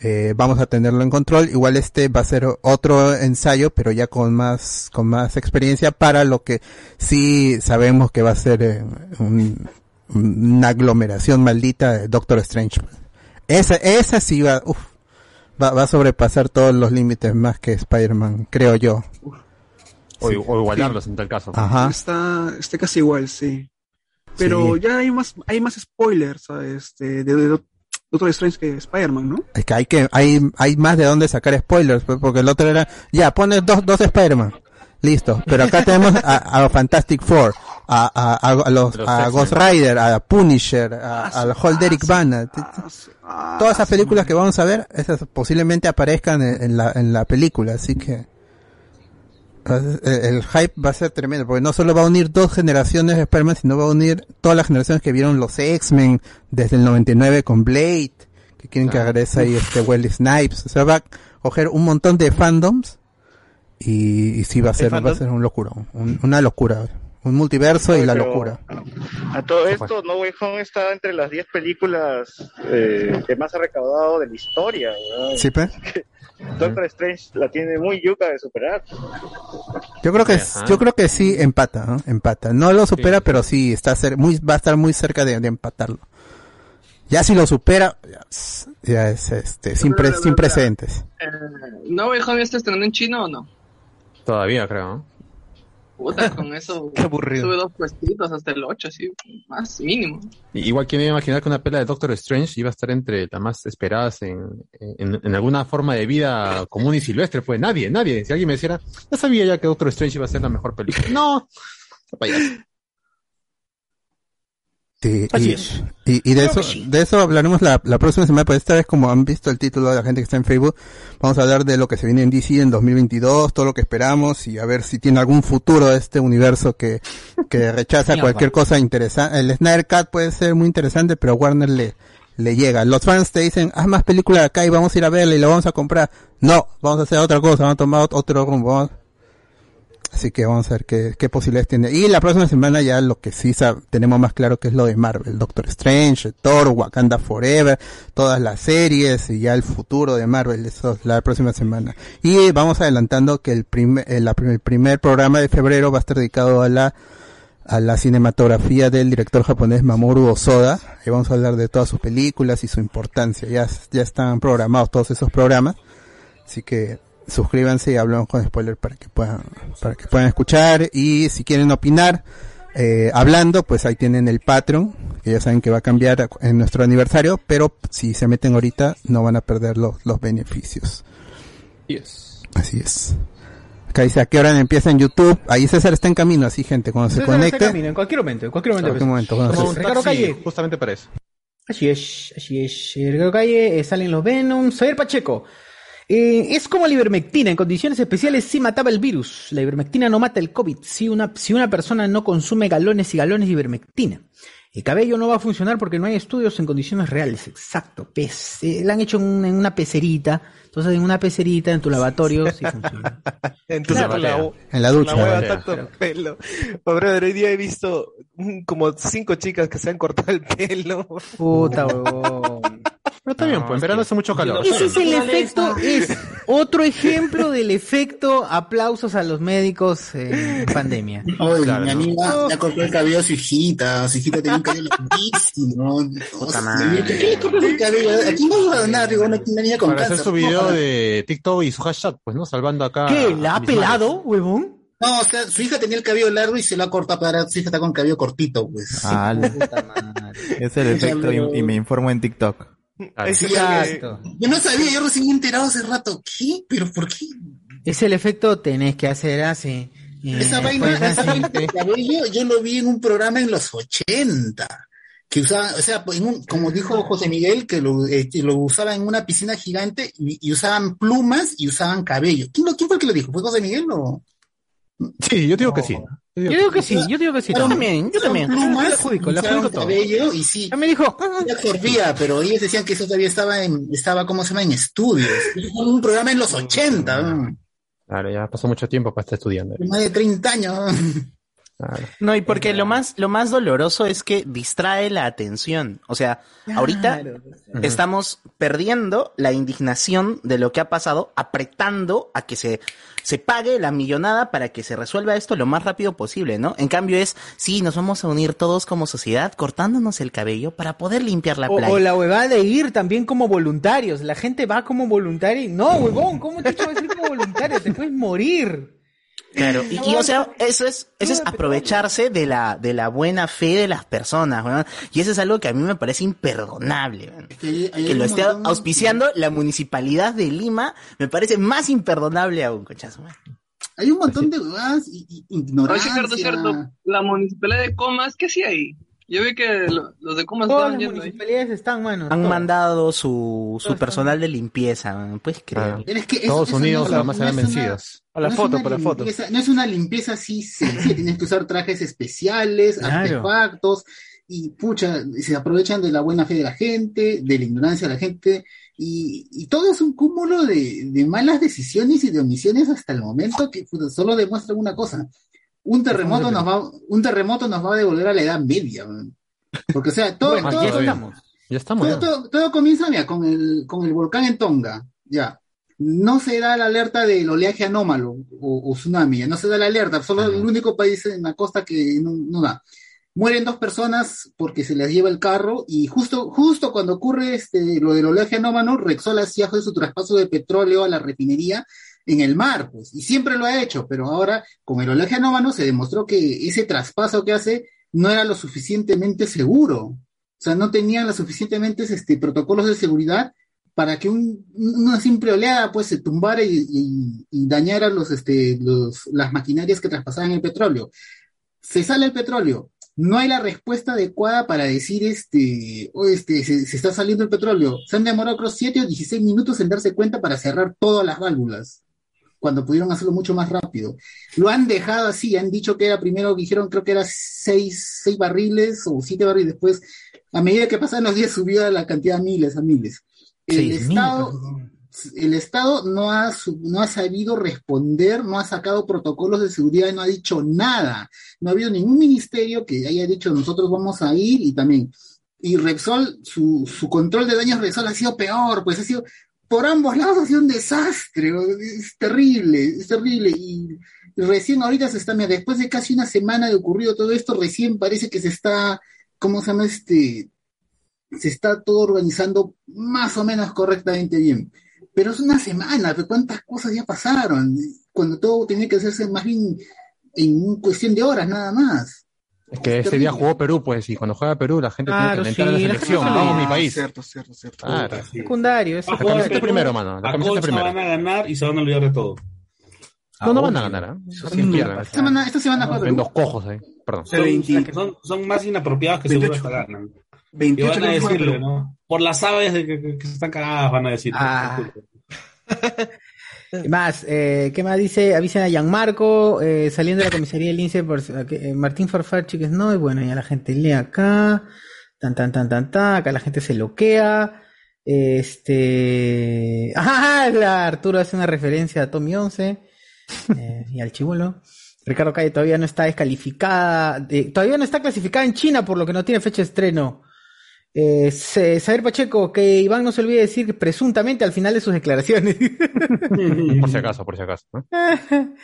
eh, vamos a tenerlo en control. Igual este va a ser otro ensayo, pero ya con más, con más experiencia para lo que sí sabemos que va a ser eh, un- una aglomeración maldita de Doctor Strange. Esa, esa sí va, uf, va, va a sobrepasar todos los límites más que Spider-Man, creo yo. O, o igualarlos en tal caso. Ajá. Está, está casi igual, sí. Pero Sí. ya hay más, hay más spoilers, ¿sabes? De, de, de Doctor Strange que Spider-Man, ¿no? Es que hay que, hay, hay más de dónde sacar spoilers, pues, porque el otro era, ya, pones dos, dos Spider-Man. Listo. Pero acá tenemos a, a Fantastic Four, a, a, a, a los, a. Ghost Rider, a Punisher, a, al Hall Derek Bana. Todas esas películas que vamos a ver, esas posiblemente aparezcan en, en la, en la película, así que el, el hype va a ser tremendo, porque no solo va a unir dos generaciones de Spider-Man, sino va a unir todas las generaciones que vieron los X-Men desde el 99 con Blade, que quieren que regrese ahí este Wesley Snipes, o sea, va a coger un montón de fandoms y, y sí va a ser, va a ser un locura, un- una locura, un multiverso y la locura. A todo esto, No Way Home está entre las 10 películas eh, que más ha recaudado de la historia. ¿verdad? ¿Sí, pe? Doctor Strange la tiene muy yuca de superar. Yo creo que Ajá. yo creo que sí empata, ¿no? empata. No lo supera, pero sí está cer- muy va a estar muy cerca de, de empatarlo. Ya si lo supera, ya, es- ya es este sin, pre- sin precedentes. Eh, ¿No Way Home ya está estrenando en chino o no? Todavía, creo. ¿no? Puta, con eso Qué aburrido. sube dos puestitos hasta el 8, así, más mínimo. Igual que me iba a imaginar que una pela de Doctor Strange iba a estar entre las más esperadas en, en, en alguna forma de vida común y silvestre. Pues nadie, nadie. Si alguien me dijera, ya sabía ya que Doctor Strange iba a ser la mejor película. No. Payaso. Sí, Así y, es. y, y de Creo eso, sí. de eso hablaremos la, la próxima semana, pues esta vez como han visto el título de la gente que está en Facebook, vamos a hablar de lo que se viene en DC en 2022, todo lo que esperamos y a ver si tiene algún futuro este universo que, que rechaza cualquier cosa interesante. El Snyder Cut puede ser muy interesante, pero Warner le, le llega. Los fans te dicen, haz más películas acá y vamos a ir a verla y la vamos a comprar. No, vamos a hacer otra cosa, vamos a tomar ot- otro rumbo. vamos- Así que vamos a ver qué, posibilidades tiene. Y la próxima semana ya lo que sí tenemos más claro que es lo de Marvel. Doctor Strange, Thor, Wakanda Forever, todas las series y ya el futuro de Marvel. Eso es la próxima semana. Y vamos adelantando que el primer, prim- el primer programa de febrero va a estar dedicado a la a la cinematografía del director japonés Mamoru Osoda. Y vamos a hablar de todas sus películas y su importancia. Ya están programados todos esos programas. Así que suscríbanse y hablamos con spoiler para que puedan, para que puedan escuchar. Y si quieren opinar, eh, hablando, pues ahí tienen el Patreon, que ya saben que va a cambiar en nuestro aniversario, pero si se meten ahorita no van a perder los, los beneficios. Así es. Acá dice a qué hora empieza en YouTube. Ahí César está en camino, así gente, cuando se César está en conecte. camino, en cualquier momento, en cualquier momento. En cualquier momento, cuando Como se- Ricardo Calle. Justamente para eso. Así es, así es. Ricardo Calle, eh, salen los Venom. Saber Pacheco. Eh, es como la ivermectina, en condiciones especiales sí mataba el virus. La ivermectina no mata el COVID si una, si una persona no consume galones y galones de ivermectina. El cabello no va a funcionar porque no hay estudios en condiciones reales, exacto. Pez, eh, la han hecho en una, en una pecerita, entonces en una pecerita en tu lavatorio sí funciona. En tu Claro. la- En la ducha. La Claro. tanto pelo. Oh, brother, hoy día he visto mm, como cinco chicas que se han cortado el pelo. Puta, huevón. Pero está bien, pues en verano hace mucho calor. Ese es el efecto, es otro ejemplo del efecto aplausos a los médicos eh, en pandemia. Oye, Claro, mi ¿no? amiga le cortó el cabello a su hijita, su hijita tenía un cabello. Puta O sea, madre. ¿Qué el cabello? ¿A quién vas a donar? Digo, una, una niña con Para hacer su video No, de TikTok y su hashtag, pues, ¿no? Salvando acá. ¿Qué? ¿La ha pelado, huevón? No, o sea, su hija tenía el cabello largo y se lo ha cortado para su hija está con el cabello cortito, pues. Ah, es el efecto y, y me informo en TikTok. Exacto. Yo no sabía, yo recién me he enterado hace rato. ¿Qué? ¿Pero por qué? Es el efecto tenés que hacer así. eh, Esa vaina, esa así. vaina cabello, yo lo vi en un programa en los 80. Que usaban, o sea, en un- como dijo José Miguel, que lo, eh, que lo usaban en una piscina gigante y, y usaban plumas y usaban cabello. ¿Quién, lo, ¿Quién fue el que lo dijo? ¿Fue José Miguel o? Sí, yo digo que sí. Yo digo que sí, yo digo que sí. Usaron- también, yo también. Plumas, Le adjudico, usaron adjudico todo. cabello y sí. Ya me dijo. Ya servía, pero ellos decían que eso todavía estaba en, estaba, ¿cómo se llama? En estudios. Un programa en los 80, ¿no? Claro, ya pasó mucho tiempo para estar estudiando. más de 30 años. No, y porque lo más, lo más doloroso es que distrae la atención. O sea, ahorita estamos perdiendo la indignación de lo que ha pasado, apretando a que se, se pague la millonada para que se resuelva esto lo más rápido posible, ¿no? En cambio es, sí, nos vamos a unir todos como sociedad cortándonos el cabello para poder limpiar la O, playa. o la huevada de ir también como voluntarios. La gente va como voluntaria y no, huevón, ¿cómo te vas a ir como voluntario? Te puedes morir. Claro, y, y, o sea, eso es, eso es aprovecharse de la, de la buena fe de las personas, weón. Y eso es algo que a mí me parece imperdonable, hay- hay Que lo esté montón- auspiciando la municipalidad de Lima, me parece más imperdonable aún, conchazo. weón. Hay un montón de huevadas y, y Oye, ignorancia. cierto, cierto. La municipalidad de Comas, ¿qué hacía ahí? Yo vi que lo- los de Comas Todas estaban las yendo ahí. municipalidades están, mano. Han todas. mandado su, su personal de limpieza, weón. ¿puedes creer? Pero es que eso- Todos eso unidos no- jamás no serán es una- vencidos. no es una limpieza- No es una limpieza así sencilla, tienes que usar trajes especiales, Claro. artefactos, y pucha, se aprovechan de la buena fe de la gente, de la ignorancia de la gente, y, y todo es un cúmulo de, de malas decisiones y de omisiones hasta el momento que puta, solo demuestran una cosa. Un terremoto nos va, un terremoto nos va a devolver a la edad media. man. Porque, o sea, todo, Bueno, todo- aquí estamos. Ya estamos. todo, ya. todo- todo comienza mira, con el, con el volcán en Tonga, ya. No se da la alerta del oleaje anómalo o, o tsunami, ya no se da la alerta, solo el único país en la costa que no, no da. Mueren dos personas porque se les lleva el carro y justo, justo cuando ocurre este, lo del oleaje anómalo, Rexol hacía su traspaso de petróleo a la refinería en el mar, pues, y siempre lo ha hecho, pero ahora con el oleaje anómalo se demostró que ese traspaso que hace no era lo suficientemente seguro. O sea, no tenían los suficientemente este, protocolos de seguridad para que un- una simple oleada pues se tumbara y, dañara los, este, los, las maquinarias que traspasaban el petróleo. Se sale el petróleo, no hay la respuesta adecuada para decir este, o este, se, se está saliendo el petróleo. Se han demorado creo 7 o 16 minutos en darse cuenta para cerrar todas las válvulas, cuando pudieron hacerlo mucho más rápido. Lo han dejado así, han dicho que era primero, dijeron creo que era 6 seis barriles o 7 barriles, después a medida que pasaban los días subía la cantidad a miles, a miles. El Seis mil, Estado, el Estado no ha, no ha sabido responder, no ha sacado protocolos de seguridad, no ha dicho nada. No ha habido ningún ministerio que haya dicho nosotros vamos a ir y también. Y Repsol, su, su control de daños Repsol ha sido peor, pues ha sido, por ambos lados ha sido un desastre, es terrible, es terrible. Y recién ahorita se está, mira, después de casi una semana de ocurrido todo esto, recién parece que se está, ¿cómo se llama este? Se está todo organizando más o menos correctamente bien. Pero es una semana, ¿cuántas cosas ya pasaron? Cuando todo tenía que hacerse más bien en cuestión de horas nada más. Es que ese día jugó Perú, pues, y cuando juega Perú la gente Claro, tiene que alentar a sí, la la selección. gente Vamos, se- mi país. Cierto, cierto, cierto. Claro. Secundario, es a La camiseta Perú, primero, mano. La a camiseta primero. van a ganar y se van a olvidar de todo. No, no van a ganar, ¿ah? Eso sí, pierda. esta semana- esta semana juega En Perú. dos cojos ahí. Perdón. Son, son, son más inapropiados que seguro 28. hasta ganan. 28 y van a decirlo. ¿no? Por las aves de que, que- que se están cagadas van a decir. Ah. ¿Qué más? Eh, ¿Qué más dice? Avisen a Gianmarco, eh, saliendo de la comisaría del por, eh, Martín Farfar, que no, y bueno, ya la gente lee acá, tan, tan, tan, tan, tan, acá la gente se loquea, este, ah, la Arturo hace una referencia a Tommy 11, eh, y al chivolo. Ricardo Calle todavía no está descalificada, de- todavía no está clasificada en China, por lo que no tiene fecha de estreno. Eh, Saber Pacheco, que Iván no se olvide decir que presuntamente al final de sus declaraciones. Por si acaso, por si acaso.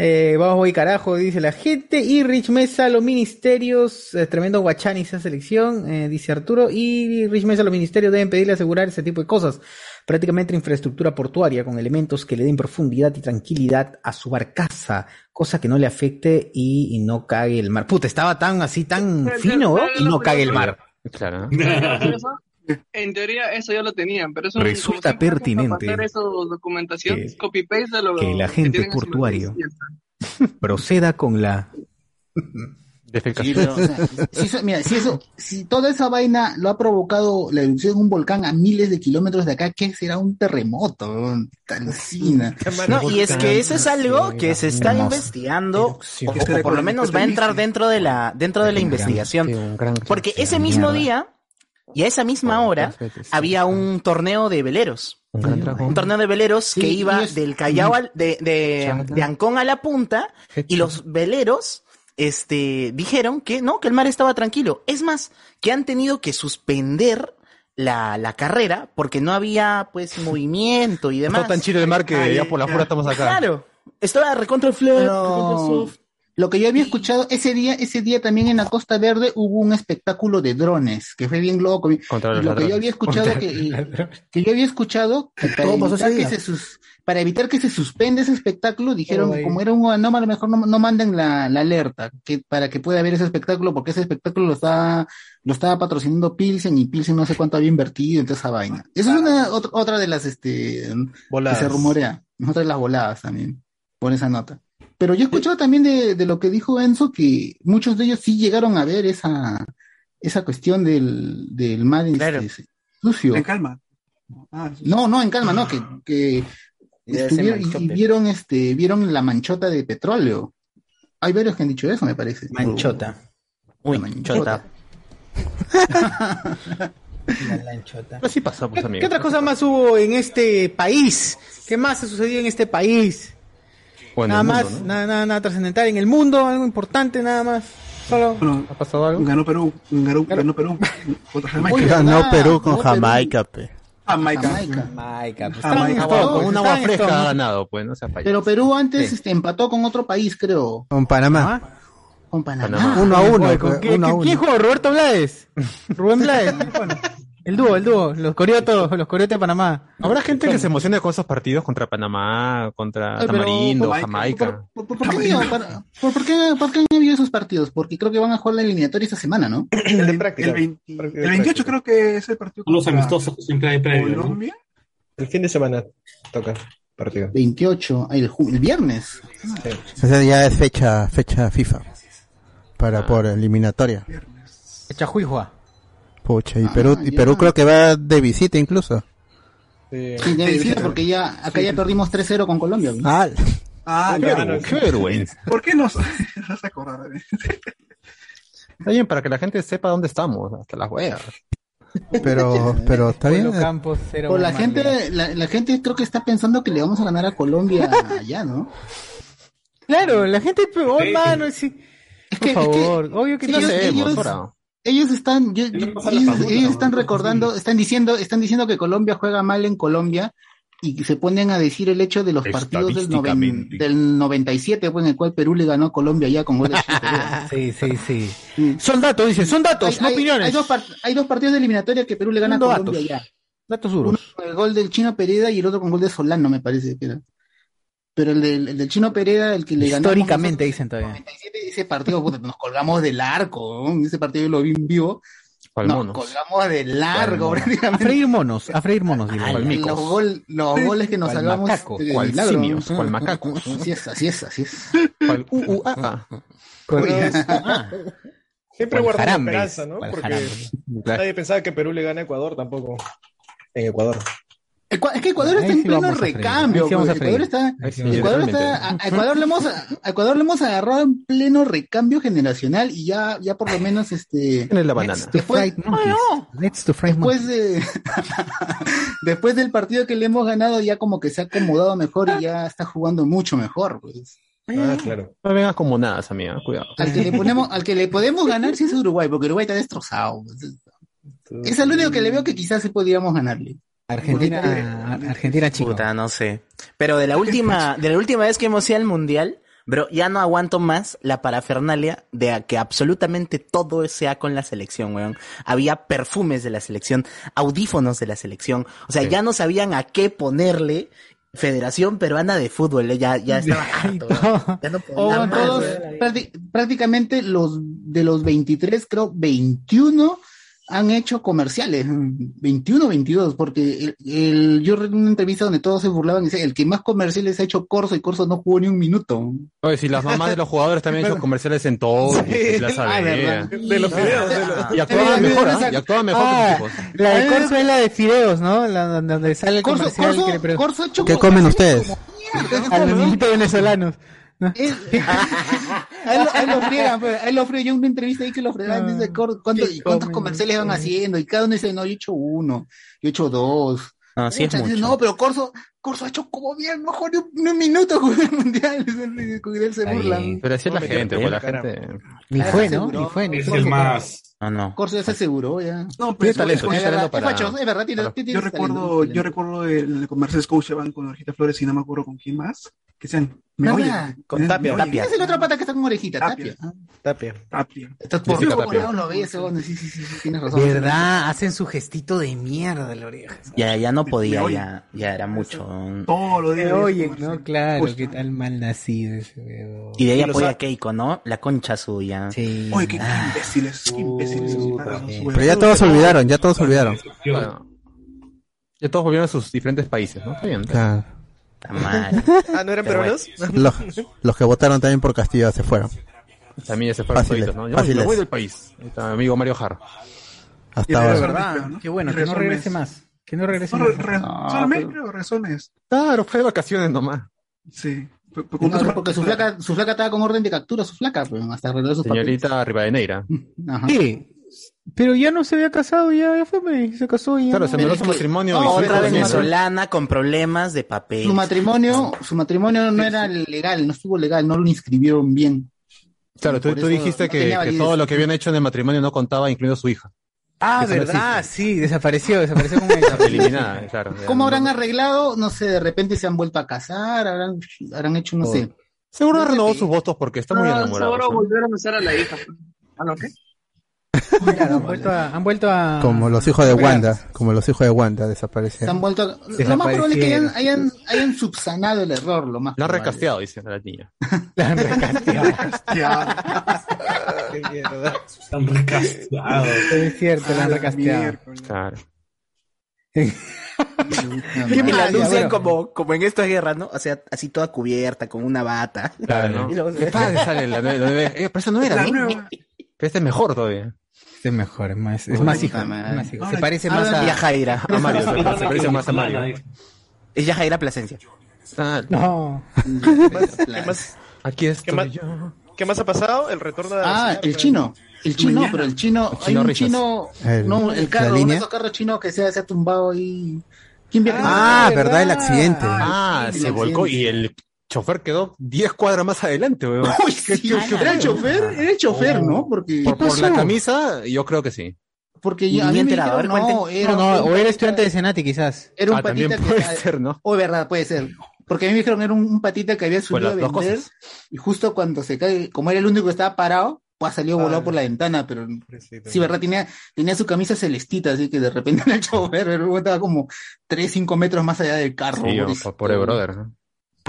Eh, vamos, voy carajo, dice la gente. Y Rich Mesa, los ministerios, eh, tremendo guachani esa selección, eh, dice Arturo. Y Rich Mesa, los ministerios deben pedirle asegurar ese tipo de cosas. Prácticamente infraestructura portuaria con elementos que le den profundidad y tranquilidad a su barcaza, cosa que no le afecte y, y no cague el mar. Puta, estaba tan así, tan fino, ¿no? y no cague el mar. Claro. En teoría eso ya lo tenían, pero eso Resulta siempre, pertinente Para hacer eso documentación, que- copy paste de lo que el agente su portuario proceda con la Sí, pero, o sea, si eso- mira, si eso, si toda esa vaina lo ha provocado la erupción de un volcán a miles de kilómetros de acá, ¿qué será un terremoto? Alucina. No, y es que eso es algo que se está investigando, o, Que o por lo menos va a entrar dentro de la, dentro de la investigación. Porque ese mismo día, y a esa misma hora, había un torneo de veleros. Un torneo de veleros que iba del Callao al, de, de, de Ancón a la punta, y los veleros, este, dijeron que no, que el mar estaba tranquilo. Es más, que han tenido que suspender la, la carrera porque no había, pues, movimiento y demás. Está tan chido el mar que ya por la fuera estamos acá. Claro. Estaba recontra el recontra No. soft. Lo que yo había escuchado ese día, ese día también en la Costa Verde hubo un espectáculo de drones que fue bien loco. Y Contra los lo que yo había escuchado que, que yo había escuchado que para evitar que, se sus- para evitar que se suspenda ese espectáculo, dijeron que como era un anómalo, mejor no, no manden la, la alerta que para que pueda haber ese espectáculo, porque ese espectáculo lo estaba, lo estaba patrocinando Pilsen y Pilsen no sé cuánto había invertido en toda esa vaina. Eso es una otra, otra de las este Voladas. que se rumorea, otra de las voladas también, por esa nota. Pero yo he escuchado también de, de lo que dijo Enzo que muchos de ellos sí llegaron a ver esa, esa cuestión del, del mar este, sucio. En calma. Ah, sí. No, no, en calma, no, que, que Ya ese estuvieron y- vieron este, vieron la manchota de petróleo. Hay varios que han dicho eso, me parece. manchota. Uy, manchota. La lanchota. Así pasamos, ¿Qué, qué otras cosas más hubo en este país? ¿Qué más ha sucedido en este país? Nada más, nada, nada, nada trascendental en el mundo, algo importante, nada más. Solo. Bueno, ¿Ha pasado algo? ganó Perú, ganó, ganó Perú contra Jamaica. Uy, Ganó ¿verdad? Perú con Ganó Perú. Jamaica, pe. Jamaica. Jamaica. Jamaica, pues, Jamaica. con pues, un agua fresca ha ganado, pues, no sea payaso. Pero Perú antes Sí. este, empató con otro país, creo. Con Panamá. Con Panamá. Panamá. Uno a uno. Oye, ¿con pe, qué- uno a qué- uno. ¿Quién jugó? ¿Roberto Blades? ¿Rubén Blades? Bueno, el dúo, el dúo. Los coriotos, los coriotos de Panamá. Habrá gente que se emocione con esos partidos contra Panamá, contra Ay, pero- Tamarindo, Jamaica, Jamaica. ¿Por, por- por qué, para- por- por qué- por qué han habido esos partidos? Porque creo que van a jugar la eliminatoria esta semana, ¿no? El, De práctica. el 20 Práctica de el 28 práctica. creo que es el partido los contra amistosos que siempre hay previo, ¿no? Colombia. El fin de semana toca partido. 28, ay, el, ju- el viernes. Ya es fecha, fecha FIFA. Para por eliminatoria. Chajuijua. Pucha, y Ah, Perú, y ya. Perú creo que va de visita incluso. Sí. Sí, debe decir, porque ya acá ya perdimos 3-0 con Colombia. ¿no? Ah, Ah, Qué, vergüenza, qué vergüenza. ¿Por qué nos vas a acordar? Está bien, para que la gente sepa dónde estamos, hasta las huevas. pero, pero está bien. Campos, cero Por la gente, la, la gente creo que está pensando que le vamos a ganar a Colombia allá, ¿no? Claro, la gente, oh, Sí. hermano, sí. Es Por que, es que favor, obvio que sí, no ellos- sé. ellos-. Ellos están, yo- ellos, están No recordando, están diciendo, están diciendo que Colombia juega mal en Colombia y se ponen a decir el hecho de los partidos del, noven- del 97, pues, en el cual Perú le ganó a Colombia ya con goles. Sí, sí, sí. Mm. Son datos, dicen, son datos, hay, no hay- opiniones. hay dos hay dos partidos de eliminatoria que Perú le gana a Colombia datos. ya. Datos Uno duros. con el gol del Chino Pereda y el otro con gol de Solano, me parece que era. Pero el del, el del Chino Pereda, el que le ganó. Históricamente dicen todavía. ese partido, puta, nos colgamos del arco, ¿no? ese partido yo lo vi en vivo. No, colgamos de largo, A prácticamente. freír monos, a freír monos. digo. Ah, los, gol- los goles que nos Cual salvamos macaco, de cual milagro. simios, cual macacos. Así es, así es, así es. Cual uh, uh, ah, ah. Oye, Siempre Cual guardamos jarambes, esperanza, ¿no? Porque nadie pensaba que Perú le gane a Ecuador tampoco. En Ecuador. Es que Ecuador está Ahí en sí pleno recambio. Ecuador está, Ecuador está, a Ecuador le hemos, a Ecuador le hemos agarrado en pleno recambio generacional y ya, ya por lo menos este. Tienes la banana. Después de, después del partido que le hemos ganado ya como que se ha acomodado mejor y ya está jugando mucho mejor, pues. Ah, claro. No vengas como nada, amiga, cuidado. Al que le ponemos, al que le podemos ganar sí es Uruguay, porque Uruguay está destrozado. pues. Es el único que le veo que quizás sí podríamos ganarle. Argentina, Argentina chico. Puta, no sé. Pero de la última, de la última vez que hemos ido al mundial, bro, ya no aguanto más la parafernalia de que absolutamente todo sea con la selección, weón. Había perfumes de la selección, audífonos de la selección. O sea, ya no sabían a qué ponerle Federación Peruana de Fútbol. eh, Ya, ya estaba harto. Ya no podía O más, todos, weón. prácti- prácticamente los de los 23, creo 21 han hecho comerciales, 21 22, porque el, el- yo recuerdo una entrevista donde todos se burlaban y decían, el que más comerciales ha hecho Corso y Corso no jugó ni un minuto. Oye, si las mamás de los jugadores también han hecho comerciales en todo, en Plaza Ah. De los videos. De los... Y actuaban mejor, ¿ah? Y actuaban mejor Ah, que los tipos. la de Corso es la de Fideos, ¿no? La donde donde sale el Corso, comercial Corso, que le pregunta Corso ha hecho ¿Qué comen ustedes? a los niñitos venezolanos. Él, él lo friegan, pues, él lo friegan. Yo en una entrevista ahí que lo fregan, Ah, dice, "Cor- ¿cuánto- qué ¿cuántos comen comerciales van haciendo? Y cada uno dice, no, yo he hecho uno, yo he hecho dos. No, sí es mucho. No, pero Corso, Corso ha hecho como bien, mejor ni un, ni un minuto con el mundial. Con él se burlan. Pero así es la gente, pues la gente. Ni Ah, fue, ¿no? Ni fue, ni Es el más. No, no. Corso ya se aseguró, ya. No, Tiene pero talento, es- tiene Es talento verdad, es para. facho, es verdad, tiene- para- tiene yo recuerdo, yo recuerdo el comercial Scotiabank con Orejita Flores y no me acuerdo con quién más. Que sean, me. Con me Tapia. oyen. ¿Quién es el otro pata que está con orejita? Tapia. Tapia. Tapia. Tapia. Estás por Tapia. lo ves, sí, sí, sí, sí, tienes razón. ¿Verdad? Hacen su gestito de mierda la oreja. Ya, ya no Me podía, ya, ya era mucho. Días. Te oyen, comercial. ¿no? Claro, Uy, qué tal mal nacido ese weón. Y de ahí Y los apoya ha- a Keiko, ¿no? La concha suya. Sí. Oye, qué, qué imbéciles, Pero ya todos se olvidaron, ya todos se olvidaron. Bueno, ya todos volvieron a sus diferentes países, ¿no? Está bien. Claro. Está mal. Ah, ¿no eran peruanos? Los, los que votaron también por Castillo se fueron. También ya se fueron Fáciles, toditos, ¿no? Yo, fáciles. me voy del país. Ahí está mi amigo Mario Jara. Hasta Y ahora. regresó ¿Verdad? Qué bueno, que no regrese más. Que no regrese No, más. re- re- No, solo mes, pero- creo, razones. Claro, fue de vacaciones nomás. Sí. No, porque su flaca, su flaca estaba con orden de captura, su flaca, pues, hasta arreglar sus Señorita Rivadeneira. Ajá. Sí. Pero ya no se había casado, ya, ya fue, se casó y ya. Claro, no. se anuló su matrimonio. no, otra venezolana con problemas de papel. Su matrimonio, su matrimonio no era legal, no estuvo legal, no lo inscribieron bien. Claro, tú, tú dijiste no que, que todo lo que habían hecho en el matrimonio no contaba, incluyendo su hija. Ah, no verdad, sí, desapareció, desapareció como. Eliminada, claro. ¿Cómo habrán arreglado? No sé, de repente se han vuelto a casar, habrán, habrán hecho, no sé. Seguro No renovó sus votos porque está muy enamorado. seguro volvieron a besar a la hija. ¿A lo qué? Han vuelto a, han vuelto a... Como los hijos de Wanda, como los hijos de Wanda Se desaparecieron. han vuelto a- Lo más probable es que hayan, hayan, hayan subsanado el error, lo más La han probable. recasteado, dice la niña. La han recasteado. Qué mierda. Están recasteados. Es cierto, la han recasteado. Claro. Y la Ah, como, como en esta guerra, ¿no? O sea, así toda cubierta, con una bata. Claro, ¿no? Y luego se- Qué padre sale la nueva. la nueva- Eh, pero esa no era, La ¿no? nueva. Pero este es mejor todavía. Este es mejor, es más, es más es más hijo. Se parece más a a... Jaira. A Mario, se, se parece más a Mario. Es Yajaira Plasencia. Ah, No. ¿Qué más, aquí estoy más? yo. ¿Qué más ha pasado? El retorno de Ah, el chino. El chino, Mañana. pero el chino, hay chino un risas. chino, El- no, el carro, uno de esos carros chinos que se, ha- se ha tumbado ahí. ¿Quién viaja? Ah, ¿verdad? verdad, el accidente. Ah, sí, se el volcó accidente. y el chofer quedó 10 cuadras más adelante, weón. Uy, sí, era el chofer, era el chofer, ¿no? Porque, Por, por la camisa, yo creo que sí. porque ya- a mí me enterado, dijeron, a ver, no, era No, no, o era estudiante de Senati quizás. Era un Ah, también patita puede que, ser, ¿no? o verdad, puede ser. Porque a mí me dijeron era un, un patita que había subido las a dos vender cosas. y justo cuando se cae, como era el único que estaba parado, pues salió volado por la ventana, pero sí, verdad, tenía, tenía su camisa celestita, así que de repente era el chofer, estaba como 3, 5 metros más allá del carro. Sí, por, por el brother. ¿no?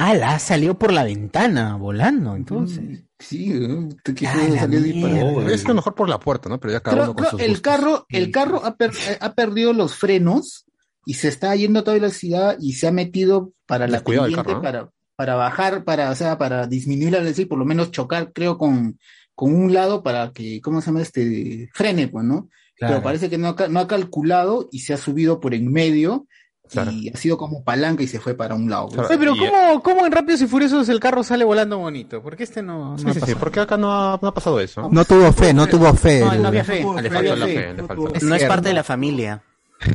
Ah, la salió por la ventana, volando, entonces. Sí, ¿no? Disparado. Es lo mejor por la puerta, ¿no? Pero ya cada uno con sus el gustos. carro, el carro ha, per- eh, ha perdido los frenos y se está yendo a toda velocidad y se ha metido para la pendiente, carro, ¿no? para, para bajar, para, o sea, para disminuir la velocidad y por lo menos chocar, creo, con, con un lado para que, ¿cómo se llama este? Frene, pues, ¿no? Claro. Pero parece que no ha, no ha calculado y se ha subido por en medio y ha sido como palanca y se fue para un lado. pues. Oye, pero ¿cómo, ¿cómo en Rápidos y Furiosos el carro sale volando bonito? ¿Por qué este no, no Sí, ha sí, sí, porque acá no ha, no ha pasado eso. No tuvo fe, no tuvo fe. No, el- no había fe. Le No faltó la fe. fe, le faltó. No es parte de la familia.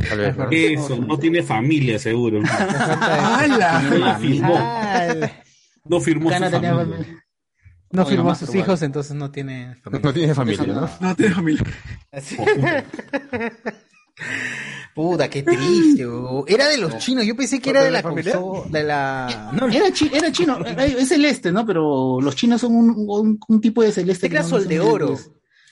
Tal vez, ¿no? Eso, no tiene familia, seguro. ¡Hala! No firmó. No firmó su no familia. No Oye, firmó a sus hijos, entonces no tiene familia. No tiene familia, ¿no? No tiene familia. Puta, qué triste. Era de los chinos, yo pensé que era de la consola, de la... No, era, chi- era chino, era- es celeste, ¿no? Pero los chinos son un, un, un tipo de celeste. Era que no- sol no de oro.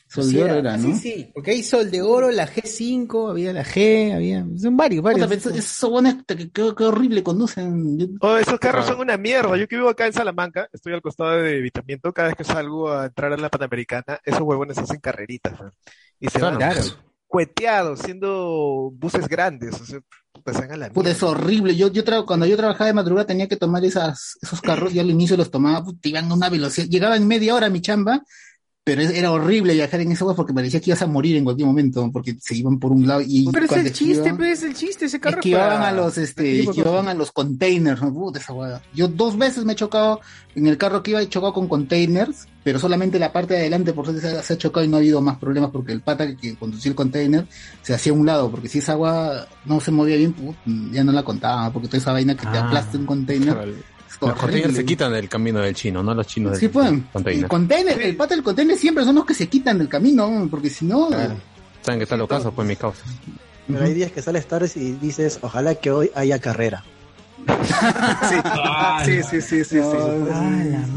Sol de oro era, ¿no? Sí, sí, porque hay Sol de Oro, la G5, había la G, había... Son varios, varios. Puta, esos buenos que, que- horrible conducen. Oh, esos carros son una mierda. Yo que vivo acá en Salamanca, estoy al costado de Evitamiento. Cada vez que salgo a entrar a la Panamericana, esos huevones hacen carreritas. ¿no? Y se Claro. van Claro. Cueteados, siendo buses grandes. O sea, puta, se van a la Puta, es horrible. Yo, yo tra- cuando yo trabajaba de madrugada tenía que tomar esas, esos carros. Yo al inicio los tomaba, puta, iban a una velocidad. Llegaba en media hora a mi chamba, pero es- era horrible viajar en esos porque parecía que ibas a morir en cualquier momento, porque se iban por un lado y Pero es cuando el chiste, pues, es el chiste, ese carro es esquivaban para- a los este de esquivaban a los containers. Puta, esa hueá. yo dos veces me he chocado en el carro que iba he chocado con containers pero solamente la parte de adelante por suerte se ha, se ha chocado y no ha habido más problemas porque el pata que, que conducía el container se hacía a un lado porque si esa agua no se movía bien put, ya no la contaba porque toda esa vaina que te Ah, aplasta un container Los containers se quitan del camino del chino, no los chinos Sí, del pues. El container. container, el pata del container siempre son los que se quitan del camino, porque si no, Saben que está lo caso, pues mi causa. Pero hay días que sales tarde y dices, ojalá que hoy haya carrera. Sí, sí, sí, sí, sí.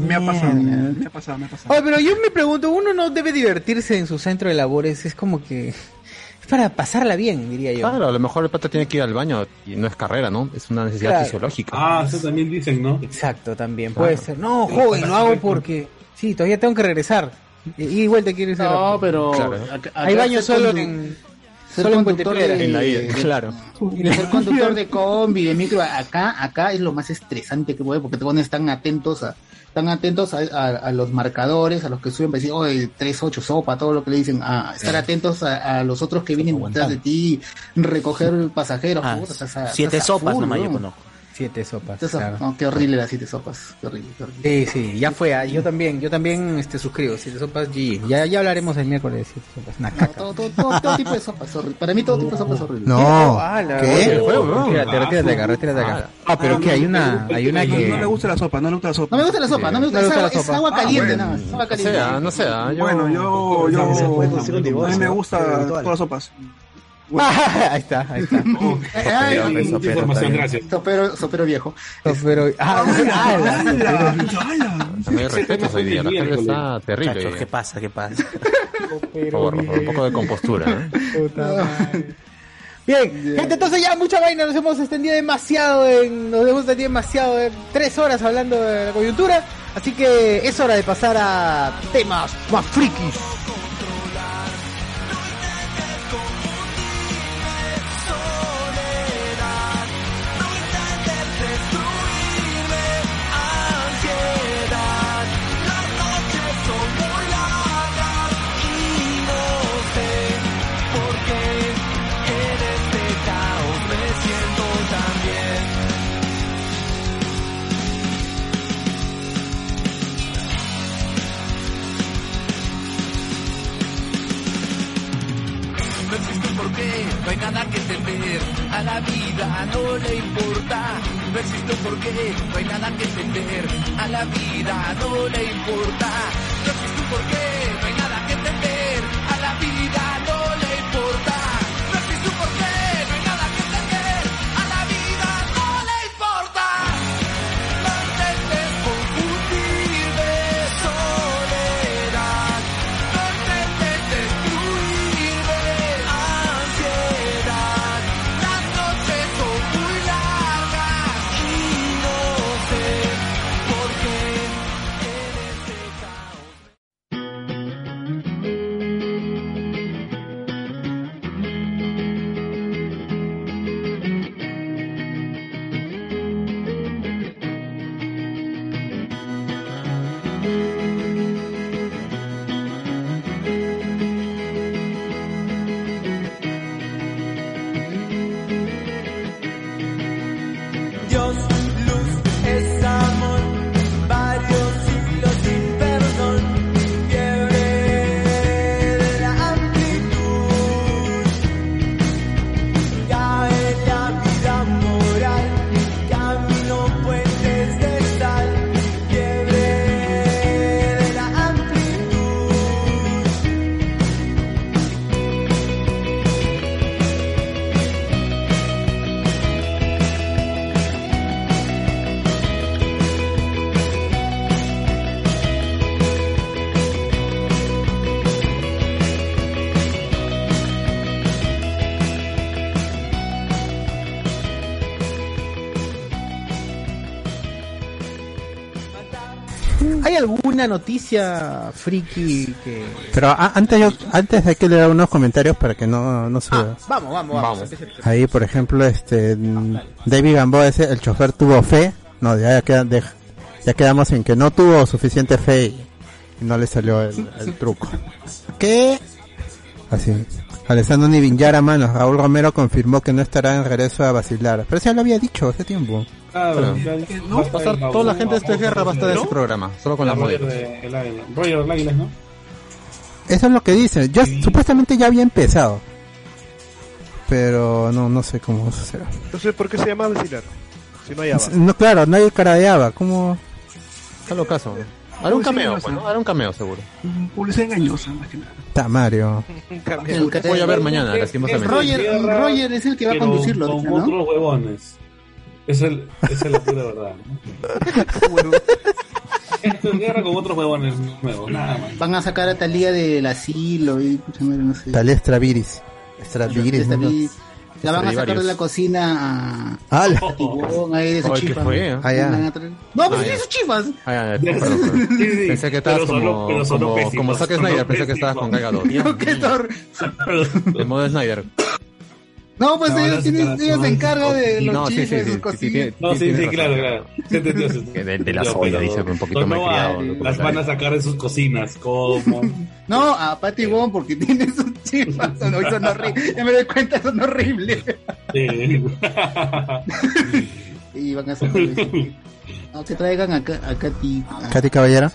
Me ha pasado, me ha pasado, me ha pasado. Oye, pero yo me pregunto, uno no debe divertirse en su centro de labores, es como que... Es para pasarla bien, diría yo. Claro, a lo mejor el pata tiene que ir al baño y no es carrera, ¿no? Es una necesidad Claro. fisiológica. Ah, eso también dicen, ¿no? Exacto, también Claro. puede ser. No, joven, lo hago porque... Sí, todavía tengo que regresar. Y, y vuelta quiero ir. No, pero Claro. acá- Hay acá baños ser solo en... ser Solo conductor de- En la ida, de- claro. Y ser conductor de combi, de micro, acá, acá es lo más estresante que puede, porque te pones tan atentos a, tan atentos a, a- a los marcadores, a los que suben para decir, oye, 3-8 sopa, todo lo que le dicen, a estar Claro. atentos a, a los otros que vienen detrás de ti, recoger pasajeros, Ah, siete sopas full, nomás yo ¿no? conozco. Siete sopas. Claro. no, qué horrible las siete sopas, qué horrible, qué horrible. Sí, sí, ya fue. ah, Yo también, yo también este, suscribo. Siete sopas G. Ya, ya hablaremos el miércoles de siete sopas. Una caca. Todo, todo, todo, todo tipo de sopas, horrible. Para mí todo tipo de sopas es horrible. No. ¿Qué? juego, no. ¿no? Retírate, retírate acá, retírate acá. Ah, pero que hay una, hay una que. No le gusta la sopa, no le gusta la sopa. No me gusta la sopa, no me gusta, No me es agua, la es sopa. agua Ah, caliente nada más, agua No caliente. sea, no sea. Yo... Bueno, yo, yo, un a mí me gusta todas las sopas. ahí está, ahí está. Ay, ay, información, gracias. Sopero, sopero viejo. Pero, ah, ah, la- No hay respetos hoy día, la gente está terrible. ¿qué pasa? ¿Qué pasa? Por favor, por favor, un poco de compostura. ¿eh? Bien, gente, entonces ya mucha vaina, nos hemos extendido demasiado, en, nos hemos extendido demasiado, en tres horas hablando de la coyuntura, así que es hora de pasar a temas más frikis. No hay nada que temer, a la vida no le importa. No existe un porqué, no hay nada que temer, a la vida no le importa. No existe un porqué, no hay nada que temer, a la vida no ¿Hay alguna noticia friki que... Pero a- antes yo, antes hay que leer unos comentarios para que no, no se... Vamos, vamos, vamos. Vamos. Ahí, por ejemplo, este David Gamboa, ese, el chofer tuvo fe. No, ya, queda- de- ya quedamos en que no tuvo suficiente fe y, y no le salió el, el truco. ¿Qué? Así. Alessandro Nivinjara, mano. Raúl Romero confirmó que no estará en regreso a vacilar. Pero ya lo había dicho hace tiempo. Claro, Claro. ya- Va a pasar, toda la gente de esta guerra va a estar en ¿No? ese programa, solo con las Roger modelos. del Águila, ¿no? Eso es lo que dicen. Ya, supuestamente ya había empezado. Pero no, no sé cómo será. Entonces, ¿por qué se llama vacilar? Si no hay Ava. No, claro, nadie caradeaba. ¿Cómo? Está lo caso. Hará un cameo, pues, ¿no? Hará un cameo seguro. Publicidad engañosa, más que nada. Está Mario. El que- Voy a ver mañana, Es lastimosamente. Roger, Roger es el que va a conducirlo, Con otros huevones. Es el, es la pura verdad. ¿no? Esto es guerra con otros huevones nuevos, nada más. Van a sacar a Talía del asilo y no sé. Talía Straviris. Straviris. ¿no? La van a sacar de Stradivarius. la cocina a ¡Hala! a Tibón, ahí de sus Ay, ¿qué chifas. fue, eh? Ah, No, pues Ah, sí, ya. sus chifas. Ah, ya, perdón. Sí, sí, Pensé que estabas como, como, Zack Snyder, pensé que estabas con Gadot. No, qué tor- De modo Snyder. No, pues No, ellos, no, ellos se no, encargan de los No, sí, chifes, sí, sus sí, cosillas. No, sí, sí, claro, claro. De, de la soya, dice, un poquito no, no, criado. Las van a sacar de sus cocinas, como... No, a Patty Bond porque tiene sus chifas. Son, son horribles. Ya me doy cuenta, son horribles. Sí. Y van a sacar eso. No, que traigan a, a Katy. A Katy Caballero.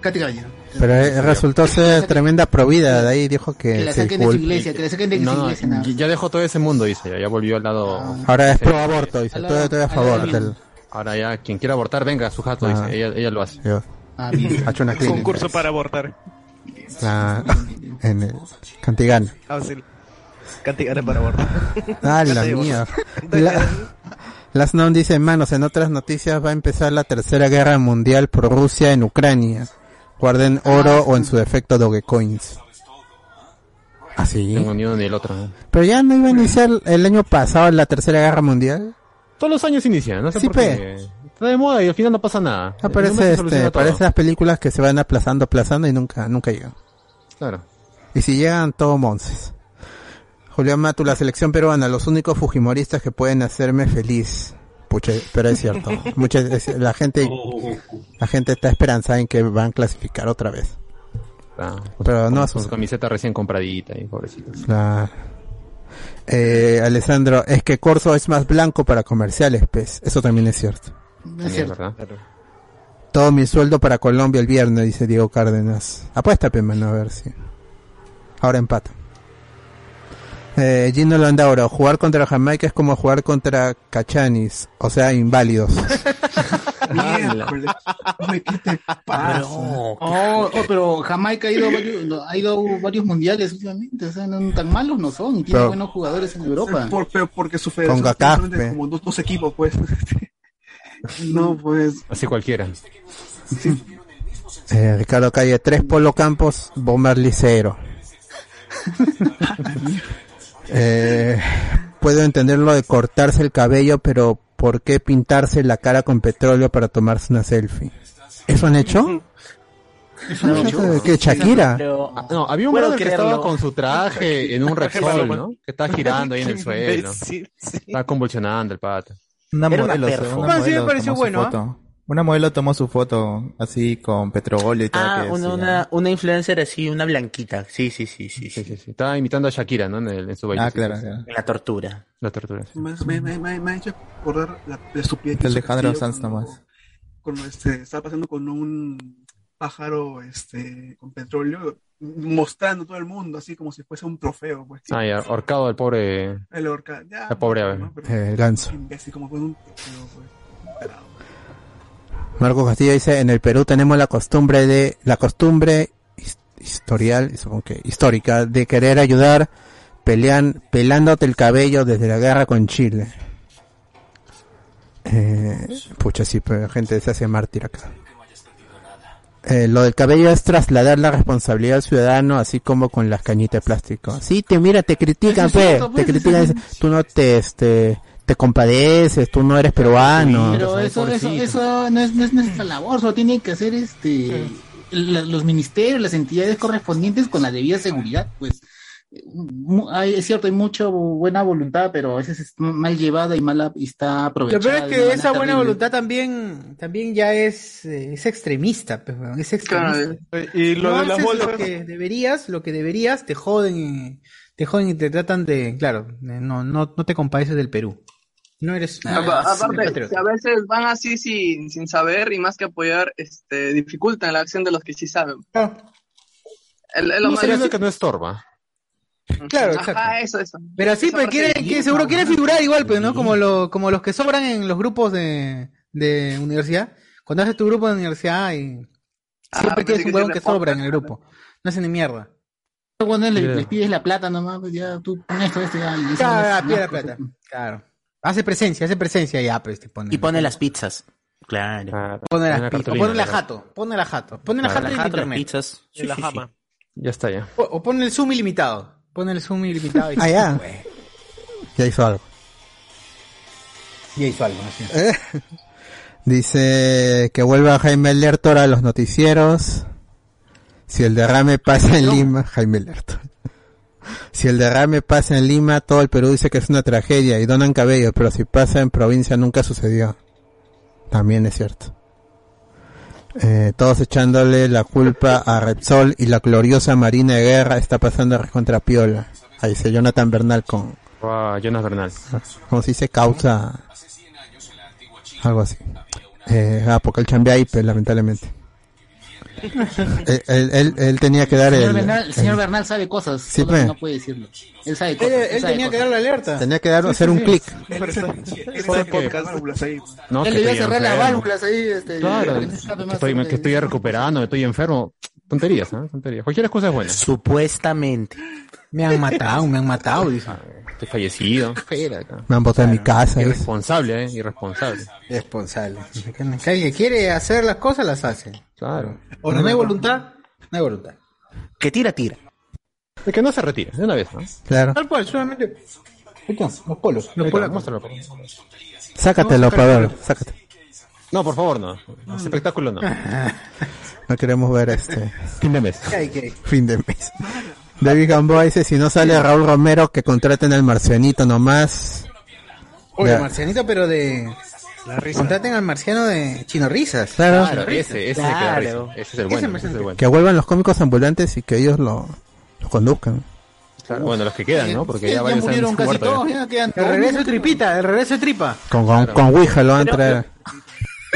Katy Caballero. Pero eh, resultó ser tremenda provida. De ahí dijo que, Que la se saquen de su disculpe. iglesia, que la saquen de su No, no, iglesia. nada. ya dejó todo ese mundo, dice, ya, ya volvió al lado... Ahora es pro aborto, dice. Todo, todo a favor del. Ahora ya, quien quiera abortar, venga, su jato, Ah. dice, ella, ella lo hace. Yo. Ah, bien. Ha hecho una clínica. Concurso para abortar. La- en el Cantigana. Ah, sí. Cantigana para abortar. Ah, la mía. La, Las Noun dice, manos, en otras noticias va a empezar la tercera guerra mundial por Rusia en Ucrania. Guarden oro o en su defecto Dogecoins. Así. No tengo ni uno ni el otro. ¿no? Pero ya no iba a iniciar el año pasado la tercera guerra mundial. Todos los años inician, no sé Sí, por pe. qué. Está de moda y al final no pasa nada. Ah, En un parece, mes se soluciona este, todo. parece las películas que se van aplazando, aplazando y nunca, nunca llegan. Claro. Y si llegan, todo monces. Julián Matu, la selección peruana, los únicos fujimoristas que pueden hacerme feliz. Pucha, pero es cierto. Mucha, es- la gente, la gente está esperanzada en que van a clasificar otra vez. Ah, Pero no asustan. su camiseta recién compradita y pobrecitos. La- Eh, Alessandro, es que Corso es más blanco para comerciales, pues. Eso también es cierto. Es cierto. ¿verdad? Todo mi sueldo para Colombia el viernes, dice Diego Cárdenas. Apuesta, pe, mano, a ver si. Ahora empata. Eh, Gino Landauro, jugar contra Jamaica es como jugar contra Cachanis, o sea, inválidos. Miércoles. Oye, ¿qué te pasa? Oh, oh, pero Jamaica ha ido, a varios, ha ido varios mundiales últimamente, o sea, no, tan malos no son, y tiene Pero- buenos jugadores en Europa. Por- pero porque su federación pe. como dos, dos equipos, pues. no, pues. Así cualquiera. Eh, Ricardo Calle, tres Polo Campos, Bomber Licero. eh, puedo entender lo de cortarse el cabello, pero ¿por qué pintarse la cara con petróleo para tomarse una selfie? ¿Eso han hecho? ¿Eso han hecho? ¿Qué, ¿Qué, Shakira? Ah, no, había un brother que creerlo. estaba con su traje en un Repsol. ¿no? Que estaba girando ahí en el suelo. Estaba convulsionando el pata. Una Era una modelo, perfo. una sí me pareció bueno, ¿ah? Una modelo tomó su foto así con petróleo y todo. Ah, que una, una, una influencer así, una blanquita. Sí, sí, sí, sí. Sí, sí. sí, sí. Estaba imitando a Shakira, ¿no? En, el- en su baile. Ah, claro, claro. La tortura. La tortura. sí. Me, me, me, me, me ha hecho acordar la, la estupidez hizo Alejandro Sanz nomás. Cuando este, estaba pasando con un pájaro este, con petróleo, mostrando a todo el mundo, así como si fuese un trofeo. Pues, Ah, ya, ahorcado al pobre... El orca, ya, La pobre ave. ¿no? Pero- Eh, el ganso. Imbécil, como fue un trofeo, pues. Marco Castillo dice, en el Perú tenemos la costumbre de, la costumbre his- historial, supongo que histórica, de querer ayudar pelean, pelándote el cabello desde la guerra con Chile. Eh, pucha, sí, pero gente se hace mártir acá. Eh, lo del cabello es trasladar la responsabilidad al ciudadano, así como con las cañitas de plástico. Sí, te mira, te critican, Eso es pe, cierto, te pues, critican, tú no te, este, te compadeces, tú no eres peruano. Pero eso, eso, eso no es, no es nuestra labor, solo tienen que hacer este la- los ministerios, las entidades correspondientes con la debida seguridad, pues. Hay- es cierto, hay mucha buena voluntad, pero a veces es mal llevada y mal y está Lo aprovechada. peor es que esa buena terrible. voluntad también, también ya es, eh, es extremista, pues, es extremista. Y lo No de las haces bolsas. Lo que deberías, lo que deberías, te joden, y- te joden y te tratan de, claro, no, no, no te compadeces del Perú. No eres. No eres Aparte, que a veces van así sin, sin saber y más que apoyar, este, dificultan la acción de los que sí saben. El, el- lo No malo sería es- que no estorba. Claro, Ajá, exacto. eso, eso. Pero sí, Esa pero parte quieren, de- que seguro quieren figurar igual, pues, ¿no? Como, lo, como los que sobran en los grupos de, de universidad. Cuando haces tu grupo de universidad y Ah, siempre quieres que un huevón que sobra en el grupo. No hacen ni mierda. Cuando le, pides la plata nomás, pues ya tú pon esto, esto, ya. Claro, ah, pide la es- plata. Claro. Hace presencia, hace presencia ya, pues te pone. Y pone las pizzas. Claro. Pone las pizzas. Pone la jato. Pone la jato. Pone la Claro, jato la en jato, las internet. pizzas. La Sí, sí, jama. Ya está ya. O, o pone el zoom ilimitado. Pone el zoom ilimitado. Y Ah, ya. Ya hizo algo. Ya hizo algo, así. Eh. Dice que vuelva Jaime Lertor a los noticieros. Si el derrame pasa en Lima, Jaime Lertor. Si el derrame pasa en Lima, todo el Perú dice que es una tragedia y donan cabello, pero si pasa en provincia nunca sucedió. También es cierto. Eh, todos echándole la culpa a Repsol y la gloriosa Marina de Guerra está pasando contra Piola. Ahí dice Jonathan Bernal con, Ah, Jonas Bernal. como se dice, causa algo así. Eh, ah, porque él chambea lamentablemente. Él, él, él- él tenía que dar El el, señor, Bernal, el señor Bernal sabe cosas, Sí, no puede decirlo. Él sabe cosas. Él, él sabe tenía que dar la alerta. tenía que dar, Sí, hacer sí, un sí. clic. No, Él estoy cerrar las válvulas ahí. Este, Claro, que estoy, sangre. que estoy recuperando, estoy enfermo. Tonterías. Tonterías. Cualquier excusa es buena. Supuestamente. Me han matado, me han matado, dice. Estoy fallecido. Espera, acá. Me han botado en mi casa. es. Irresponsable, ¿eh? Irresponsable. Responsable. Que alguien quiere hacer las cosas, las hace. Claro. O no hay voluntad, no hay voluntad. Que tira, tira. De que no se retire, de una vez, ¿no? Claro. Tal cual, solamente. Los polos. Los polos. muéstralo, favor. Sácatelo, para ver, sácate. No, por favor, no. Espectáculo no. No queremos ver este Fin de mes. Fin de mes. David Gamboa dice, si no sale Raúl Romero, que contraten al marcianito nomás. Oye, Ya. marcianito, pero de. Contraten al marciano de Chino Risas. Claro. Claro, ese, ese es el que da risa. Ese es el bueno, ese es el bueno. Que vuelvan los cómicos ambulantes y que ellos lo, lo conduzcan. Claro, bueno, los que quedan, ¿no? Porque ya ya varios han murieron casi muerto. todos, ya. ya quedan El regreso de tripita, el regreso de tripa. Con, con, con Ouija lo van a Pero- traer.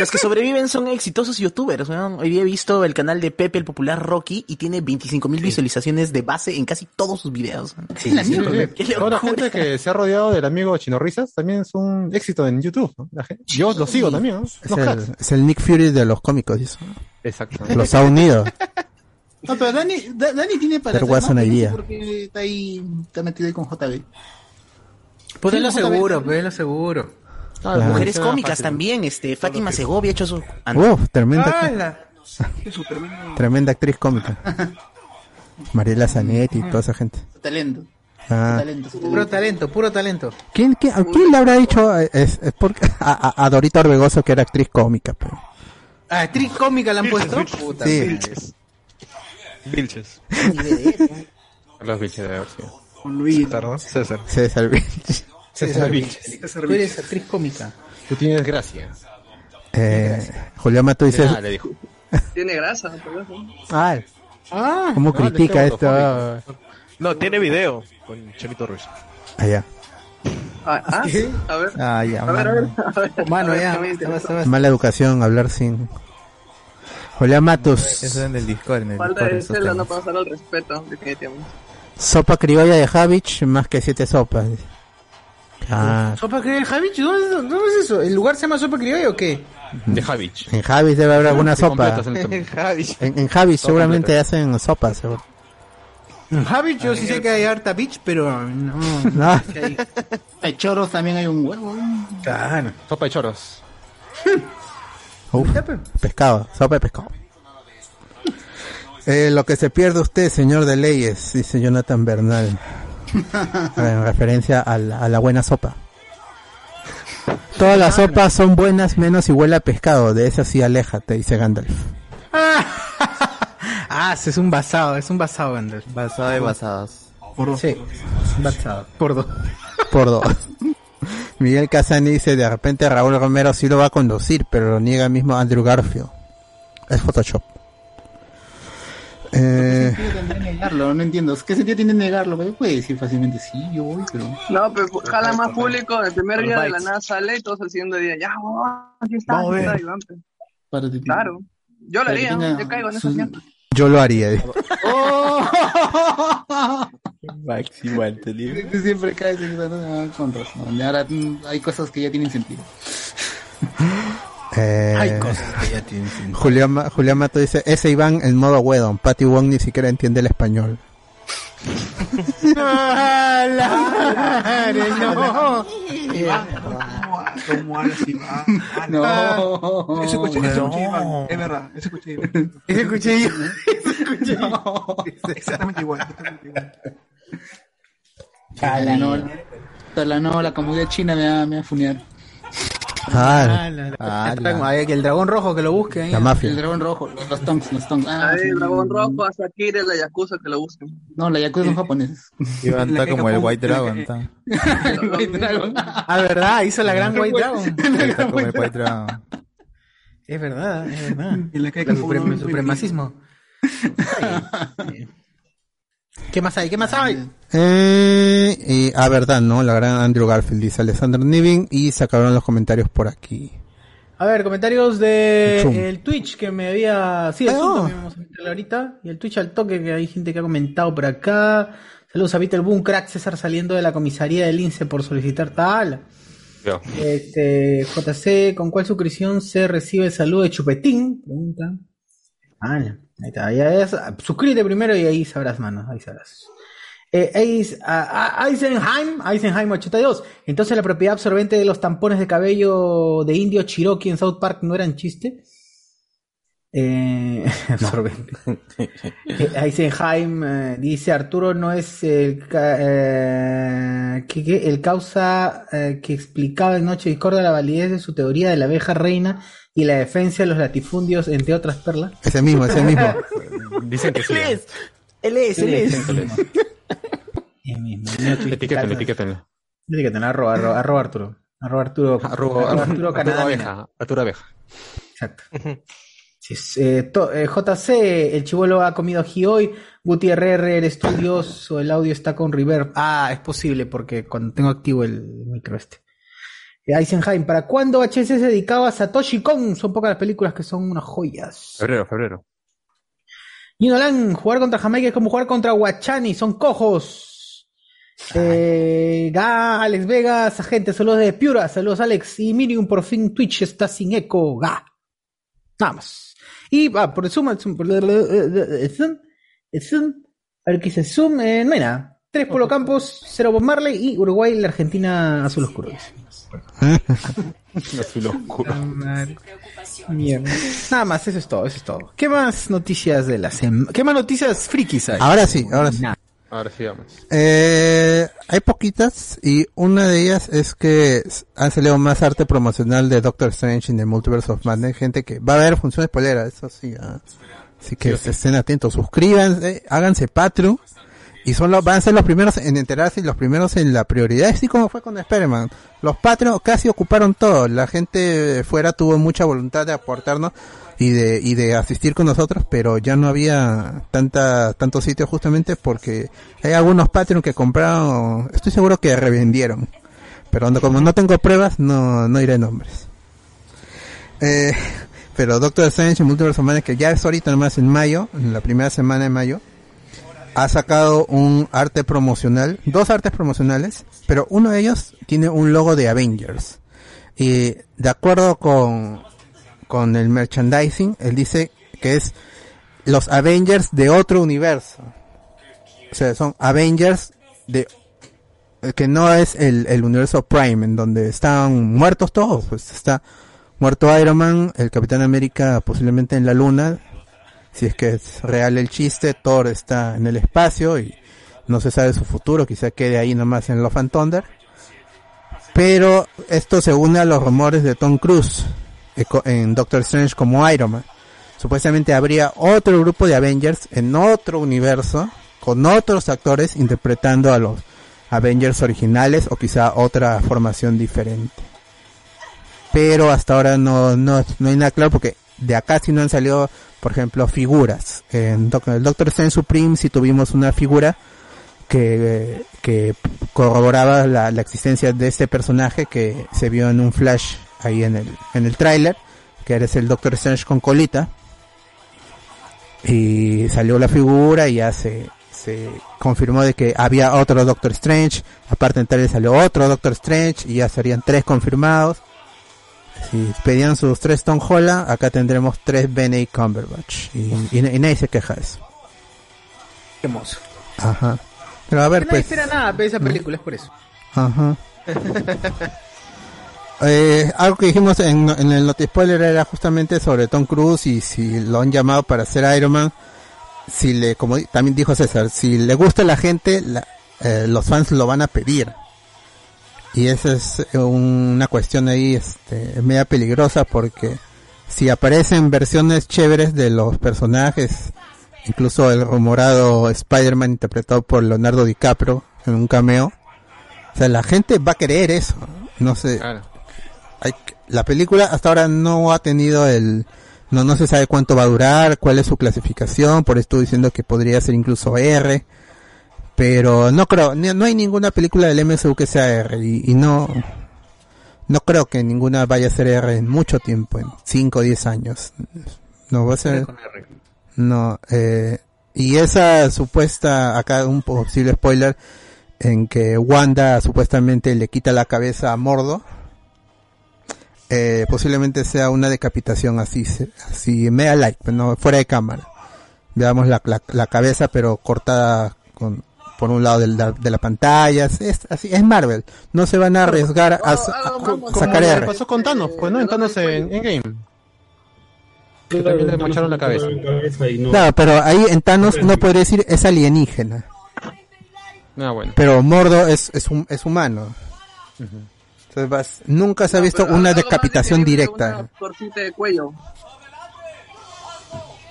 Los que sobreviven son exitosos youtubers. ¿no? Hoy día he visto el canal de Pepe, el popular Rocky, y tiene 25 mil visualizaciones de base en casi todos sus videos. Sí, sí, sí. Qué Toda la gente que se ha rodeado del amigo Chino Risas también es un éxito en YouTube. ¿no? La gente- yo lo sigo también, ¿no? Es el, cracks. es el Nick Fury de los cómicos. eso. Exacto. Los ha unido. No, pero Dani, Da- Dani tiene para Pero hacer más, Watson pero no sé iría. por qué está ahí, está metido ahí con JB. Ponelo Sí, JB. seguro, ponelo seguro. Ah, Claro. Mujeres cómicas fácil. también, este, Fátima Segovia ha hecho su... Uf, tremenda, tremenda actriz cómica. Mariela Zanetti y toda esa gente. Talento. Ah. Talento. Puro talento, puro talento. ¿Quién, quién, a quién le habrá dicho eh, es, es porque, a, a- a Dorita Orbegoso que era actriz cómica? Pero. Ah, actriz cómica la han puesto. Puta Sí. madre. Vilches. Los bichos de haber sido. Con Luis. César, ¿no? César. César Vilches. César Vilches. Tú eres actriz cómica. Tú tienes gracia. Eh, Julián Mato dice. Ah, le dijo. Tiene grasa. Ah, Ah, ¿cómo Ah, critica esto? No, tiene video con Chemito Ruiz. Allá. Ah, ah, ¿Qué? a ver. Ah, ya. A ver, a ver. A ver, Mano, a ver, ya. Mala educación, hablar sin. Julián Matos. Eso en el Discord, en el Falta Discord. de cela, no pasar al respeto, definitivamente. Sopa criolla de Javich, más que siete sopas. Ah, ¿Sopa criolla de Javich? ¿Dónde, es- ¿Dónde es eso? ¿El lugar se llama Sopa criolla o qué? De Javich. en Javich debe haber alguna Sí, sopa. en el tema. Javi. En, en Javich seguramente hacen sopas, seguro. En Javich yo sí sé que hay harta bitch, pero no. No. hay- Hay choros también hay un huevo. ¿eh? Claro. Sopa de choros. Uf, pescado, sopa de pescado. Eh, lo que se pierde usted, señor de leyes, dice Jonathan Bernal. en referencia a la, a la buena sopa. Todas las sopas son buenas menos si huele a pescado. De eso sí, aléjate, dice Gandalf. Ah, es un basado, es un basado, Gandalf. Basado de basadas. Por dos. Sí, basado. Por dos. Por dos. Miguel Casani dice, de repente Raúl Romero sí lo va a conducir, pero lo niega mismo Andrew Garfield. Es Photoshop. Eh, ¿Qué sentido tendría negarlo? No entiendo. ¿Qué sentido tiene negarlo? Me puede decir fácilmente, sí, yo voy, pero... No, pero jala más público. El primer día de la nada sale y todos el siguiente día. Ya, oh, aquí está. Vamos aquí está. Para Claro. Yo lo haría. Yo caigo en esa mierda. yo lo haría. dice. Máximo Anthony. Siempre caes en no, con razón. Ahora mm, hay cosas que ya tienen sentido. Eh, Hay cosas que ya tienen. Julián, Julián Mato dice, ese Iván en modo Wedon. Patty Wong ni siquiera entiende el español. ¡Ah, la no! ¿Cómo hablas, Iván? Ah, No. Eso escuché, eso escuché, No. Iván. Es verdad, eso escuché. Iván. Ese escuché yo. Exactamente igual, exactamente igual. Chala, no. La, no, la comunidad china me va, me va a funear. Ah, Ah, la- la- ah, el la- dragón- ay, que el dragón rojo que lo busque. La mafia. El dragón rojo, los, los tonks, los tonks. Ah, sí. Dragón Rojo, a Sakira, la Yakuza que lo busquen. No, la yakuza son japoneses. Iván está como el White Dragon. Está, White Dragon. Ah, verdad, hizo la gran White Dragon. está como el White Dragon. Es verdad, es verdad. En la que hay El supremacismo. ¿Qué más hay? ¿Qué más hay? Eh, y, ah, verdad, ¿no? La gran Andrew Garfield dice Alexander Niven y se acabaron los comentarios por aquí. A ver, comentarios de El Twitch que me había. Sí, el Zoom no. también vamos a meterlo ahorita. Y el Twitch al toque, que hay gente que ha comentado por acá. Saludos a Vitor Boom, crack César saliendo de la comisaría del INSE por solicitar tal. Yo. Este, JC, ¿con cuál suscripción se recibe el saludo de Chupetín? Pregunta. Ah, ahí está. Ya es, suscríbete primero y ahí sabrás, mano. Ahí sabrás. Eh, Eis- a- a- Eisenheim, Eisenheim 82. Entonces la propiedad absorbente de los tampones de cabello de indio Cherokee en South Park no eran chiste. Eh, absorbente. Eh, Eisenheim eh, dice Arturo no es el, ca- eh, ¿qué- qué? el causa eh, que explicaba en Noche Discordia la validez de su teoría de la abeja reina y la defensa de los latifundios, entre otras perlas. Ese mismo, ese mismo. Dicen que sí. Él es, él es, él es. Él es. Él mismo. Etiquétenlo, etiquétenlo. Etiquétenlo, arroba, arroba, arroba Arturo. Arroba Arturo. Arroba, arroba Arturo Arturo Canadá. Abeja. Arturo Abeja. Exacto. Eh, to- eh, JC, el chivolo ha comido ají hoy. Guti RR, el estudioso, el audio está con reverb. Ah, es posible porque cuando tengo activo el micro este. Eh, Eisenheim, ¿para cuándo HS se dedicaba a Satoshi Kon? Son pocas las películas que son unas joyas. Febrero, febrero. Y Nolan, jugar contra Jamaica es como jugar contra Guachani, son cojos. Eh, Ga, Alex Vegas, agente, saludos de Piura, saludos Alex. Y Miriam, por fin Twitch está sin eco, Ga. Nada más. Y ah, por el Zoom, el Zoom, por el, el Zoom, el Zoom, a ver qué dice Zoom, eh, no hay nada. Tres Polo Campos, cero Bob Marley y Uruguay, la Argentina azul oscuro. Azul oscuro. Mierda. Nada más, eso es todo, eso es todo. ¿Qué más noticias de la semana? ¿Qué más noticias frikis hay? Ahora sí, ahora sí. Nada. Ahora sí vamos. Eh, hay poquitas y una de ellas es que han salido más arte promocional de Doctor Strange en the Multiverse of Madness. Gente que va a haber funciones poleras, eso sí. ah. Así que estén atentos, suscríbanse, háganse Patreon y son los, van a ser los primeros en enterarse y los primeros en la prioridad. Así como fue con Spider-Man. Los Patreon casi ocuparon todo. La gente fuera tuvo mucha voluntad de aportarnos y de, y de asistir con nosotros, pero ya no había tanta, tantos sitios justamente porque hay algunos Patreon que compraron, estoy seguro que revendieron. Pero cuando- como no tengo pruebas, no, no diré nombres. Eh, pero Doctor Strange en Multiverse of que ya es ahorita nomás en mayo, en la primera semana de mayo, ha sacado un arte promocional, dos artes promocionales, pero uno de ellos tiene un logo de Avengers. Y de acuerdo con, con el merchandising, él dice que es los Avengers de otro universo. O sea, son Avengers de eh, que no es el, el universo Prime, en donde están muertos todos. Pues está muerto Iron Man, el Capitán América posiblemente en la luna, si es que es real el chiste, Thor está en el espacio y no se sabe su futuro, quizá quede ahí nomás en Love and Thunder. Pero esto se une a los rumores de Tom Cruise en Doctor Strange como Iron Man. Supuestamente habría otro grupo de Avengers en otro universo con otros actores interpretando a los Avengers originales o quizá otra formación diferente. Pero hasta ahora no, no, no hay nada claro porque de acá sí no han salido, por ejemplo, figuras. En el Doctor Strange Supreme sí tuvimos una figura que, que corroboraba la, la existencia de este personaje que se vio en un flash ahí en el, en el tráiler, que eres el Doctor Strange con colita. Y salió la figura y ya se, se confirmó de que había otro Doctor Strange, aparte en trailer salió otro Doctor Strange y ya serían tres confirmados. Si pedían sus tres Tom Holland, acá tendremos tres Benedict Cumberbatch. Y, y- y nadie se queja de eso. Qué hermoso. Ajá. Pero a ver, pues. espera nada de esa película, es por eso. Ajá. Eh, algo que dijimos en, en el Noti Spoiler era justamente sobre Tom Cruise y si lo han llamado para ser Iron Man. Si le, como también dijo César, si le gusta a la gente, la- eh, los fans lo van a pedir. Y esa es eh, una cuestión ahí, este, media peligrosa porque si aparecen versiones chéveres de los personajes, incluso el rumorado Spider-Man interpretado por Leonardo DiCaprio en un cameo, o sea, la gente va a querer eso. No sé. Hay la película hasta ahora no ha tenido el, no, no se sabe cuánto va a durar, cuál es su clasificación, por eso estoy diciendo que podría ser incluso R. Pero no creo, no hay ninguna película del MCU que sea R y, y no, no creo que ninguna vaya a ser R en mucho tiempo, en 5 o 10 años. No va a ser, no, eh, y esa supuesta, acá un posible spoiler, en que Wanda supuestamente le quita la cabeza a Mordo, eh, posiblemente sea una decapitación así, se- así, media light, pero no, fuera de cámara. Veamos la, la, la cabeza pero cortada con, por un lado de la, de la pantalla, es, así, es Marvel, no se van a arriesgar a, sa- a Como sacar R. pasó con Thanos, pues no, en Thanos en, en Game. Que también le mocharon la cabeza. Claro, pero ahí en Thanos uno podría decir es alienígena. Ah, bueno. Pero Mordo es, es, hum- es humano. Entonces nunca se ha visto una decapitación directa. Una de cuello.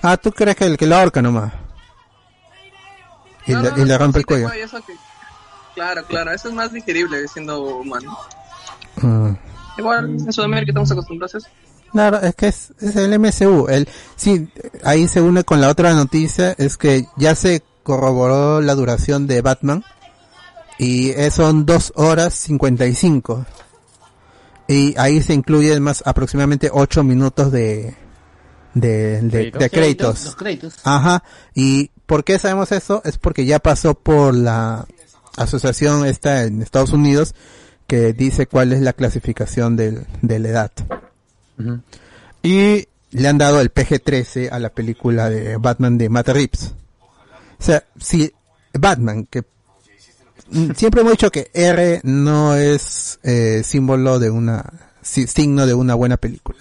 Ah, ¿tú crees que el que lo ahorca nomás? Y, No, le, no, y no, le rompe el de cuello. eso que- Claro, claro, eso es más digerible siendo humano. Ah. Igual en Sudamérica estamos acostumbrados a eso. Claro, es que es, es el MCU. El, sí, ahí se une con la otra noticia, es que ya se corroboró la duración de Batman y son dos horas 55. Y ahí se incluyen más aproximadamente 8 minutos de, de, de, Créditos. de créditos. Los créditos. Ajá. ¿Y por qué sabemos eso? Es porque ya pasó por la asociación esta en Estados Unidos que dice cuál es la clasificación del, de la edad. Y le han dado el PG-13 a la película de Batman de Matt Reeves. O sea, si Batman, que siempre hemos dicho que R no es eh, símbolo de una, si- signo de una buena película.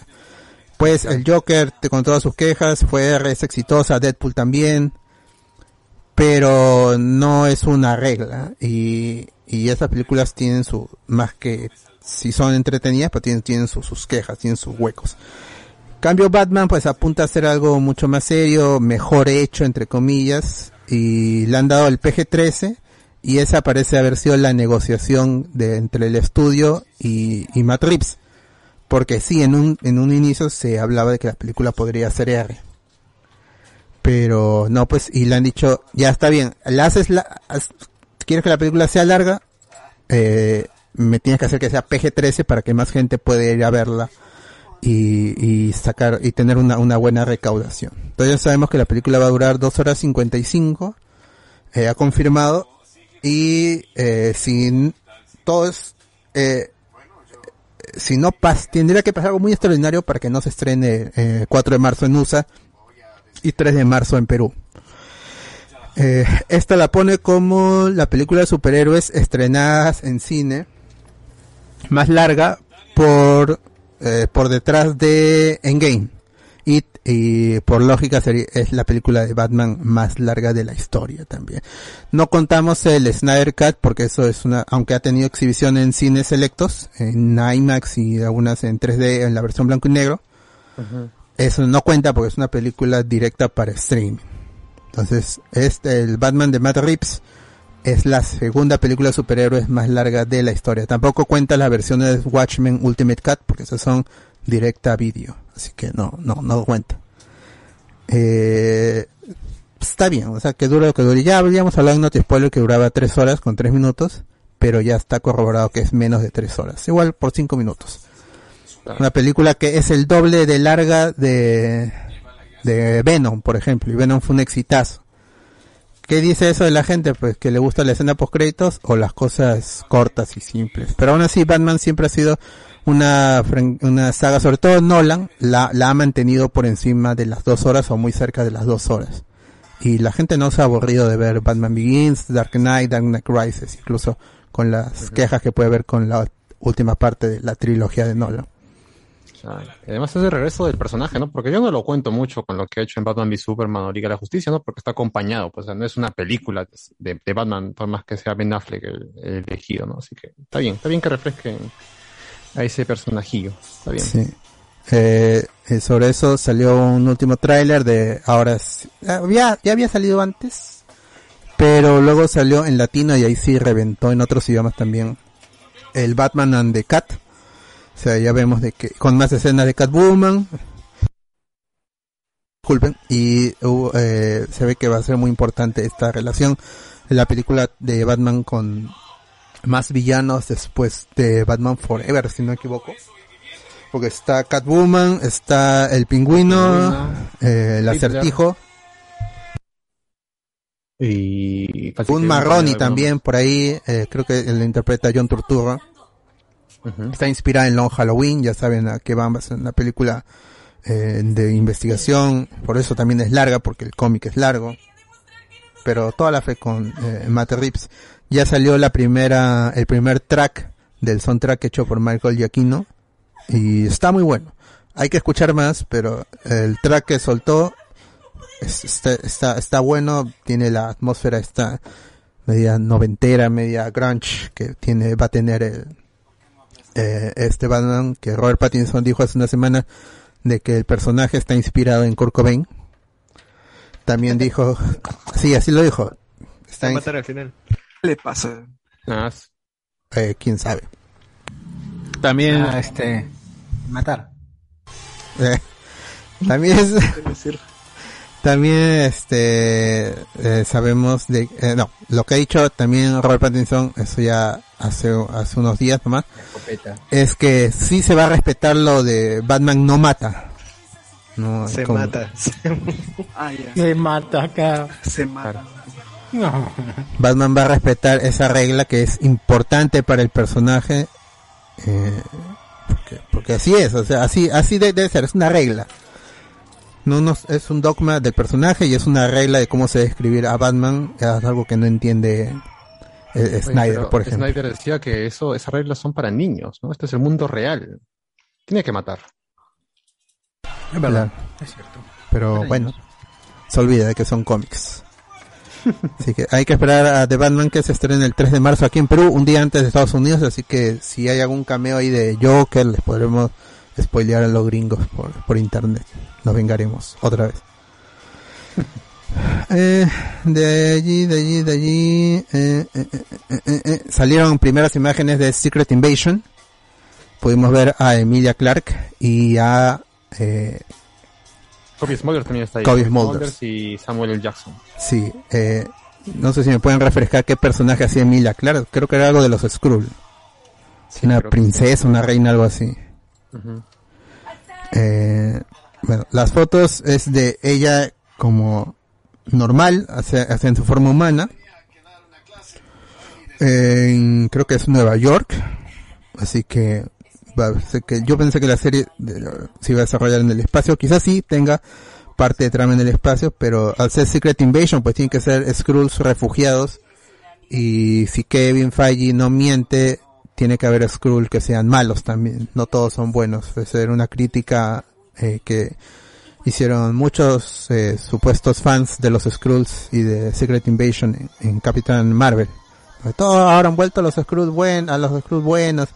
Pues el Joker, con todas sus quejas, fue R, es exitosa, Deadpool también, pero no es una regla. Y, y esas películas tienen su, más que, si son entretenidas, pero tienen, tienen sus, sus quejas, tienen sus huecos. Cambio Batman pues apunta a hacer algo mucho más serio, mejor hecho entre comillas, y le han dado el PG-13 y esa parece haber sido la negociación de entre el estudio y, y Matt. Porque sí, en un, en un inicio se hablaba de que la película podría ser R. Pero no, pues, y le han dicho, ya está bien, la haces la, quieres que la película sea larga, eh, me tienes que hacer que sea PG-13 para que más gente pueda ir a verla y, y sacar y tener una, una buena recaudación. Entonces ya sabemos que la película va a durar 2 horas 55, eh, ha confirmado, y eh, si todo es, eh, si no pas tendría que pasar algo muy extraordinario para que no se estrene eh, 4 de marzo en USA y 3 de marzo en Perú. Eh, esta la pone como la película de superhéroes estrenadas en cine más larga por eh, por detrás de Endgame y por lógica sería, es la película de Batman más larga de la historia también. No contamos el Snyder Cut porque eso es una, aunque ha tenido exhibición en cines selectos, en IMAX y algunas en 3D en la versión blanco y negro, eso no cuenta porque es una película directa para streaming. Entonces, este, el Batman de Matt Reeves es la segunda película de superhéroes más larga de la historia. Tampoco cuenta las versiones de Watchmen Ultimate Cut porque esas son directa a vídeo. Así que no, no, no cuenta. Eh, está bien, o sea, que dura lo que dure. Ya habíamos hablado en Noti Spoiler que duraba 3 horas con 3 minutos, pero ya está corroborado que es menos de 3 horas. Igual por 5 minutos. Una película que es el doble de larga de, de Venom, por ejemplo, y Venom fue un exitazo. ¿Qué dice eso de la gente? Pues que le gusta la escena post créditos o las cosas cortas y simples. Pero aún así Batman siempre ha sido una, una saga, sobre todo Nolan, la, la ha mantenido por encima de las dos horas o muy cerca de las dos horas. Y la gente no se ha aburrido de ver Batman Begins, Dark Knight, Dark Knight Rises, incluso con las quejas que puede haber con la última parte de la trilogía de Nolan. Además es el regreso del personaje, ¿no? Porque yo no lo cuento mucho con lo que ha hecho en Batman v Superman o Liga de la Justicia, ¿no? Porque está acompañado, pues o sea, no es una película de, de Batman, por más que sea Ben Affleck el, el elegido, ¿no? Así que está bien, está bien que refresquen a ese personajillo, está bien. Eh, eh, sobre eso salió un último tráiler de ahora había, ya había salido antes pero luego salió en latino y ahí sí reventó en otros idiomas también el Batman and the Cat. O sea ya vemos de que con más escenas de Catwoman. Disculpen y eh, se ve que va a ser muy importante esta relación la película de Batman con más villanos después de Batman Forever si no me equivoco porque está Catwoman, está el pingüino, eh, el acertijo, Y un Marroni también por ahí, eh, creo que lo interpreta John Turturro. Está inspirada en Long Halloween, ya saben a qué va a ser una película eh, de investigación, por eso también es larga, porque el cómic es largo. Pero toda la fe con eh, Matt Reeves. Ya salió la primera, el primer track del soundtrack hecho por Michael Giacchino y está muy bueno. Hay que escuchar más, pero el track que soltó es- está, está, está bueno, tiene la atmósfera esta media noventera, media grunge que tiene, va a tener el, eh, este Batman que Robert Pattinson dijo hace una semana de que el personaje está inspirado en Kurt Cobain. También dijo, sí, así lo dijo. Está Se ins- matan al final. ¿Qué le pasa? eh, quién sabe. También, este, matar. Eh, también es, también este eh, sabemos de eh, no lo que ha dicho también Robert Pattinson eso ya hace hace unos días nomás es que sí se va a respetar lo de Batman no mata no Se como- mata. Ah, ya. Se mata acá. Se mata. No. Batman va a respetar esa regla que es importante para el personaje eh, porque, porque así es o sea así así de- debe ser es una regla no nos, es un dogma del personaje y es una regla de cómo se debe escribir a Batman es algo que no entiende eh, Oye, Snyder por ejemplo Snyder decía que eso, esas reglas son para niños, ¿no? Este es el mundo real. Tiene que matar. Es verdad. Claro. Es cierto. pero bueno se olvida de que son cómics así que hay que esperar a The Batman que se estrene el 3 de marzo aquí en Perú un día antes de Estados Unidos así que si hay algún cameo ahí de Joker les podremos spoilear a los gringos por, por internet. Nos vengaremos otra vez. Eh, de allí, de allí, de allí eh, eh, salieron primeras imágenes de Secret Invasion. Pudimos ver a Emilia Clark y a eh, Kobe Smulders también está ahí. Kobe Smulders. y Samuel L. Jackson. Sí, eh, no sé si me pueden refrescar qué personaje hacía Emilia Clark. Creo que era algo de los Skrull. una princesa, una reina, algo así. Eh, bueno, las fotos es de ella como normal, hacia, hacia en su forma humana. En- creo que es Nueva York. Así que, que yo pensé que la serie de- se iba a desarrollar en el espacio. Quizás sí tenga parte de trama en el espacio, pero al ser Secret Invasion, pues tienen que ser Skrulls refugiados. Y si Kevin Feige no miente, tiene que haber Skrull que sean malos también. No todos son buenos. Ser una crítica eh, que hicieron muchos eh, supuestos fans de los Skrulls y de Secret Invasion en, en Capitán Marvel. Sobre todo ahora han vuelto a los Skrulls buen, a los Skrulls buenos.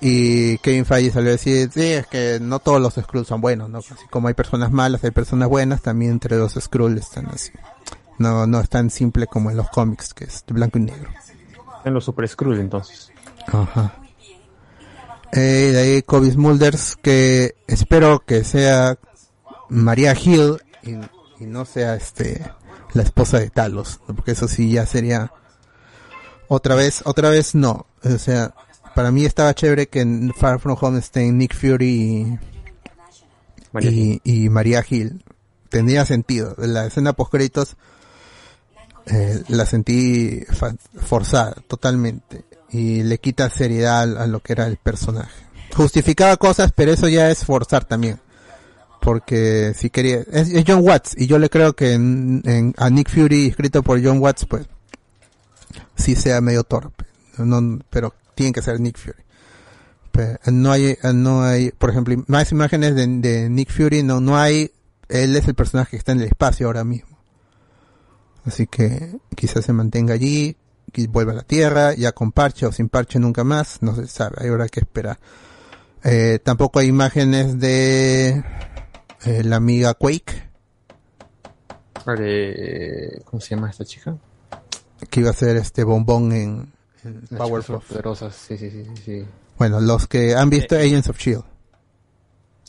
Y Kevin Feige salió a decir, sí, es que no todos los Skrulls son buenos, ¿no? Así como hay personas malas, hay personas buenas, también entre los Skrulls están así. No, no es tan simple como en los cómics, que es de blanco y negro. En los Super Skrull entonces. Ajá. Eh, de ahí Kobe Smulders, que espero que sea María Hill y, y no sea este la esposa de Talos, porque eso sí ya sería otra vez, otra vez no. O sea, para mí estaba chévere que en Far From Home estén Nick Fury y María y, y María Hill. Tendría sentido. La escena post créditos eh, la sentí forzada totalmente y le quita seriedad a, lo que era el personaje. Justificaba cosas, pero eso ya es forzar también. Porque si quería, es, es John Watts y yo le creo que en, en- a Nick Fury escrito por John Watts pues sí sea medio torpe, no, pero tiene que ser Nick Fury. Pe- no hay, no hay, por ejemplo, más imágenes de, de Nick Fury, no, no hay, él es el personaje que está en el espacio ahora mismo. Así que quizás se mantenga allí, y vuelva a la Tierra, ya con parche o sin parche nunca más, no se sabe, hay habrá que esperar. Eh, tampoco hay imágenes de eh, la amiga Quake, Eh, ¿Cómo se llama esta chica? que iba a ser este bombón en, chicas poderosas, sí, sí, sí, sí, sí. Bueno, los que han visto Agents of Shield.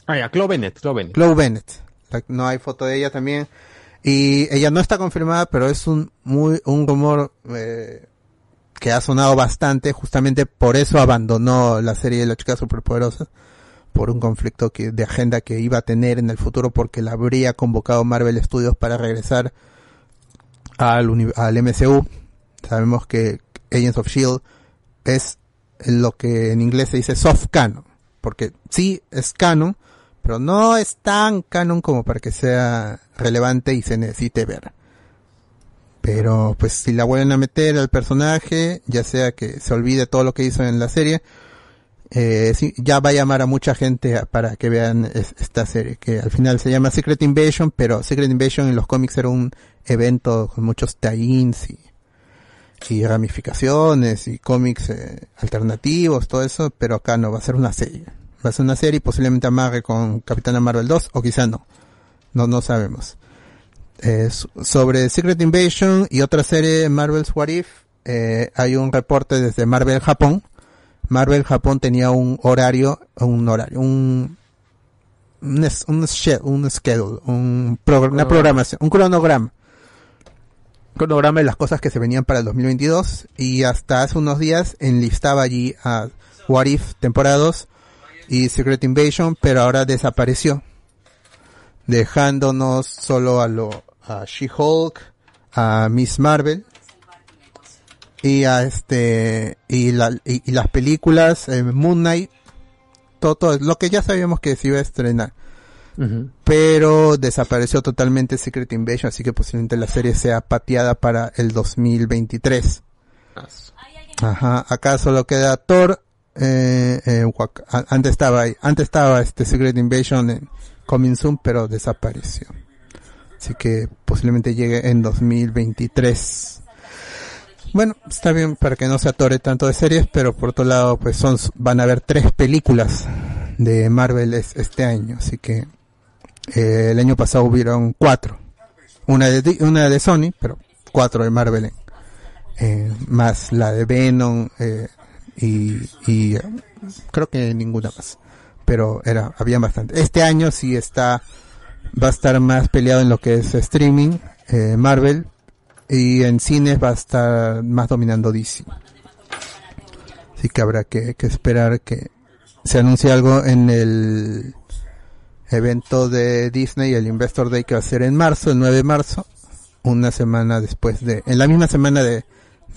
Ah, ya, Chloe Bennett, Chloe Bennett. Chloe Bennett. La- no hay foto de ella también. Y ella no está confirmada, pero es un muy un rumor eh, que ha sonado bastante. Justamente por eso abandonó la serie de las chicas superpoderosas. Por un conflicto que, de agenda que iba a tener en el futuro porque la habría convocado Marvel Studios para regresar al, al MCU. Sabemos que Agents of Shield es lo que en inglés se dice soft canon. Porque sí es canon, pero no es tan canon como para que sea relevante y se necesite ver. Pero pues si la vuelven a meter al personaje, ya sea que se olvide todo lo que hizo en la serie, eh, sí, ya va a llamar a mucha gente para que vean es- esta serie, que al final se llama Secret Invasion, pero Secret Invasion en los cómics era un evento con muchos tie-ins y, y ramificaciones y cómics eh, alternativos, todo eso, pero acá no, va a ser una serie. Va a ser una serie y posiblemente amarre con Capitana Marvel 2 o quizá no. No, no sabemos. Eh, so- sobre Secret Invasion y otra serie Marvel's What If, eh, hay un reporte desde Marvel Japón. Marvel Japón tenía un horario, un horario, un, un, schedule, un progr- una programación, un cronograma. Cronograma de las cosas que se venían para el 2022 y hasta hace unos días enlistaba allí a What If temporada 2 y Secret Invasion, pero ahora desapareció dejándonos solo a lo a She-Hulk, a Miss Marvel y a este y, la, y, las películas eh, Moon Knight todo, todo lo que ya sabíamos que se iba a estrenar pero desapareció totalmente Secret Invasion así que posiblemente la serie sea pateada para el 2023 Ajá, acá solo queda Thor, eh, eh, antes estaba ahí, antes estaba este Secret Invasion en Coming Soon, pero desapareció. Así que posiblemente llegue en 2023. Bueno, está bien para que no se atore tanto de series, pero por otro lado, pues son, van a haber tres películas de Marvel es- este año, así que eh, el año pasado hubieron cuatro. Una de, una de Sony, pero cuatro de Marvel. Eh, más la de Venom eh, y, y eh, creo que ninguna más. Pero era había bastante. Este año sí está va a estar más peleado en lo que es streaming eh, Marvel y en cines va a estar más dominando DC así que habrá que, que esperar que se anuncie algo en el evento de Disney el Investor Day que va a ser en marzo el 9 de marzo una semana después de en la misma semana de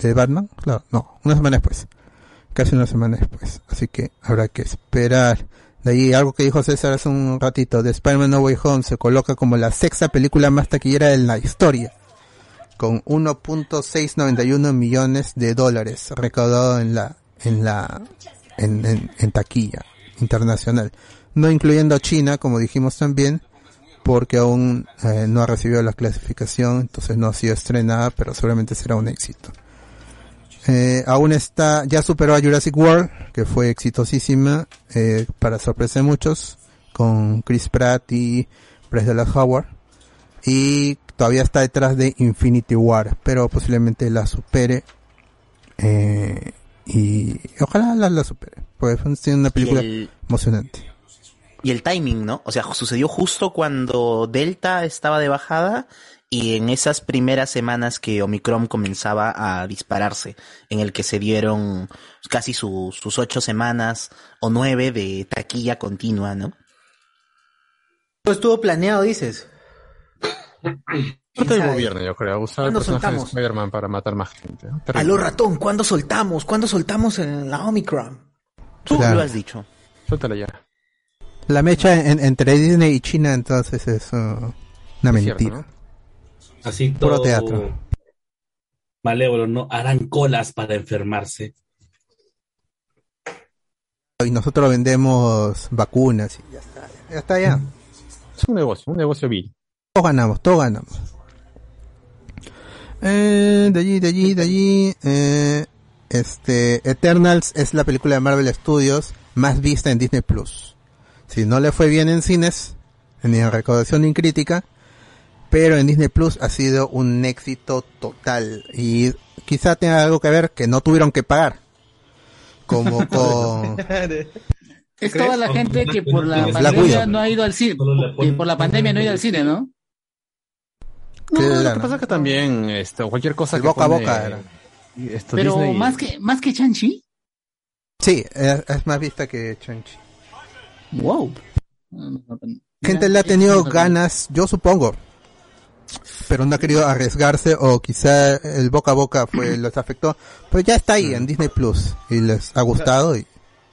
de Batman, claro, no, una semana después, casi una semana después, así que habrá que esperar. De ahí algo que dijo César hace un ratito, de Spider-Man No Way Home se coloca como la sexta película más taquillera en la historia, con 1.691 millones de dólares recaudado en la, en la, en taquilla internacional, no incluyendo China, como dijimos también, porque aún eh, no ha recibido la clasificación, entonces no ha sido estrenada, pero seguramente será un éxito. Eh, aún está, ya superó a Jurassic World, que fue exitosísima, eh, para sorpresa de muchos, con Chris Pratt y Bryce Dallas Howard. Y todavía está detrás de Infinity War, pero posiblemente la supere. Eh, y ojalá la, la supere, porque fue una película el- emocionante. Y el timing, ¿no? O sea, sucedió justo cuando Delta estaba de bajada y en esas primeras semanas que Omicron comenzaba a dispararse, en el que se dieron casi su- sus ocho semanas o nueve de taquilla continua, ¿no? Todo estuvo planeado, dices. Parte del gobierno, yo creo. Usar el ¿Cuándo personaje de soltamos? Spider-Man para matar más gente. Aló, ratón, ¿cuándo soltamos? ¿Cuándo soltamos en la Omicron? Tú Claro. lo has dicho. Suéltala ya. La mecha en- entre Disney y China entonces es uh, una Es cierto, mentira. ¿no? Así todo. Puro teatro. Malévolo, ¿no? Harán colas para enfermarse. Y nosotros vendemos vacunas y ya está. Ya está ya. Es un negocio, un negocio vil. Todos ganamos, todos ganamos. Eh, de allí, de allí, de allí. Eh, este, Eternals es la película de Marvel Studios más vista en Disney Plus. Si no le fue bien en cines, ni en recaudación ni en crítica, pero en Disney Plus ha sido un éxito total. Y quizá tenga algo que ver que no tuvieron que pagar. Como con... Es toda la gente que por la pandemia no ha ido al cine, que por la pandemia no ha ido al cine, ¿no? No, lo Claro. que pasa es que también esto, cualquier cosa El que boca a boca era. esto, Pero Disney- más que más que Chanchi, Sí, es, es más vista que Chanchi. Wow. Gente le ha tenido ganas, yo supongo, pero no ha querido arriesgarse o quizá el boca a boca fue los afectó. Pero ya está ahí en Disney Plus y les ha gustado y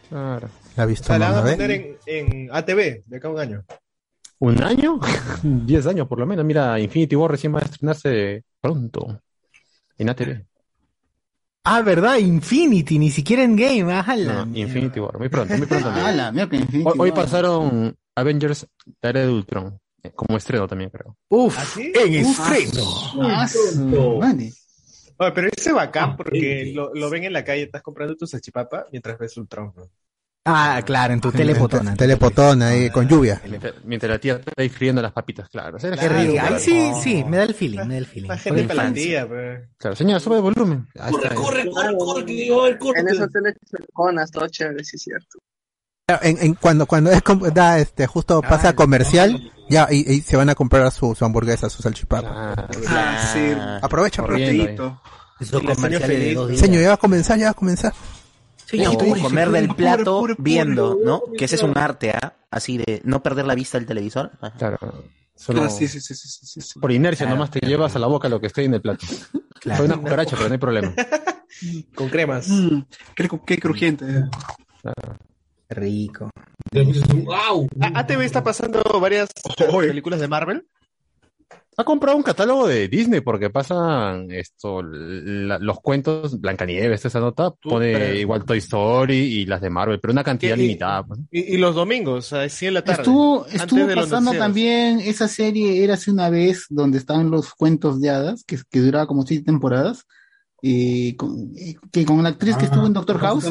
Claro. la ha O visto sea, la más, van a poner en, en ATV de acá a un año. ¿Un año? Diez años por lo menos. Mira, Infinity War recién va a estrenarse pronto. En ATV. Ah, ¿verdad? Infinity, ni siquiera en Game. Ajala. No, Infinity War, muy pronto, muy pronto. amigo. Ah, la mierda, que Infinity Hoy, hoy War. pasaron Avengers La Era de Ultron. eh, Como estreno también, creo. Uf, en Uf, estreno. ah. Oye, pero ese bacán porque lo, lo ven en la calle, estás comprando tu salchipapa mientras ves Ultron. ¿no? Ah, claro, en tu telepotona. Telepotona ahí con lluvia. Mientras, mientras la tía está ahí friendo las papitas, claro. Qué rico. sí, sí, me da el feeling, me da el feeling. La gente para la tía. Claro, señora, sube el volumen. Corre, corre, corre, que llegó el corte. En esos hoteles choconas, todo chévere, sí es cierto. Claro, En, en- cuando cuando es da este justo pasa comercial ya y, y se van a comprar su, su hamburguesa, su salchipapa. Ah, sí. Aprovecha, de días. Señor, ya va a comenzar, ya va a comenzar. Sí, o comer del plato pobre, pobre, viendo, pobre, ¿no? pobre, Que ese es un arte, ¿ah? Así de no perder la vista del televisor. Ajá. Claro. Solo Ah, sí, sí, sí, sí, sí, sí. por inercia nomás te llevas a la boca lo que esté en el plato. Soy una cucaracha, pero no hay problema. Con cremas. Mm, qué, qué crujiente. eh. Rico. ¡Wow! ATV está pasando varias películas de Marvel. Ha comprado un catálogo de Disney porque pasan esto, la- los cuentos, Blancanieves, esa nota, pone pero- igual Toy Story y las de Marvel, pero una cantidad Y- limitada. pues. Y, y los domingos, a 100 de la tarde. Estuvo, estuvo pasando también esa serie, era hace una vez, donde estaban los cuentos de hadas, que, que duraba como siete temporadas, y con, y que con la actriz que estuvo en Doctor House.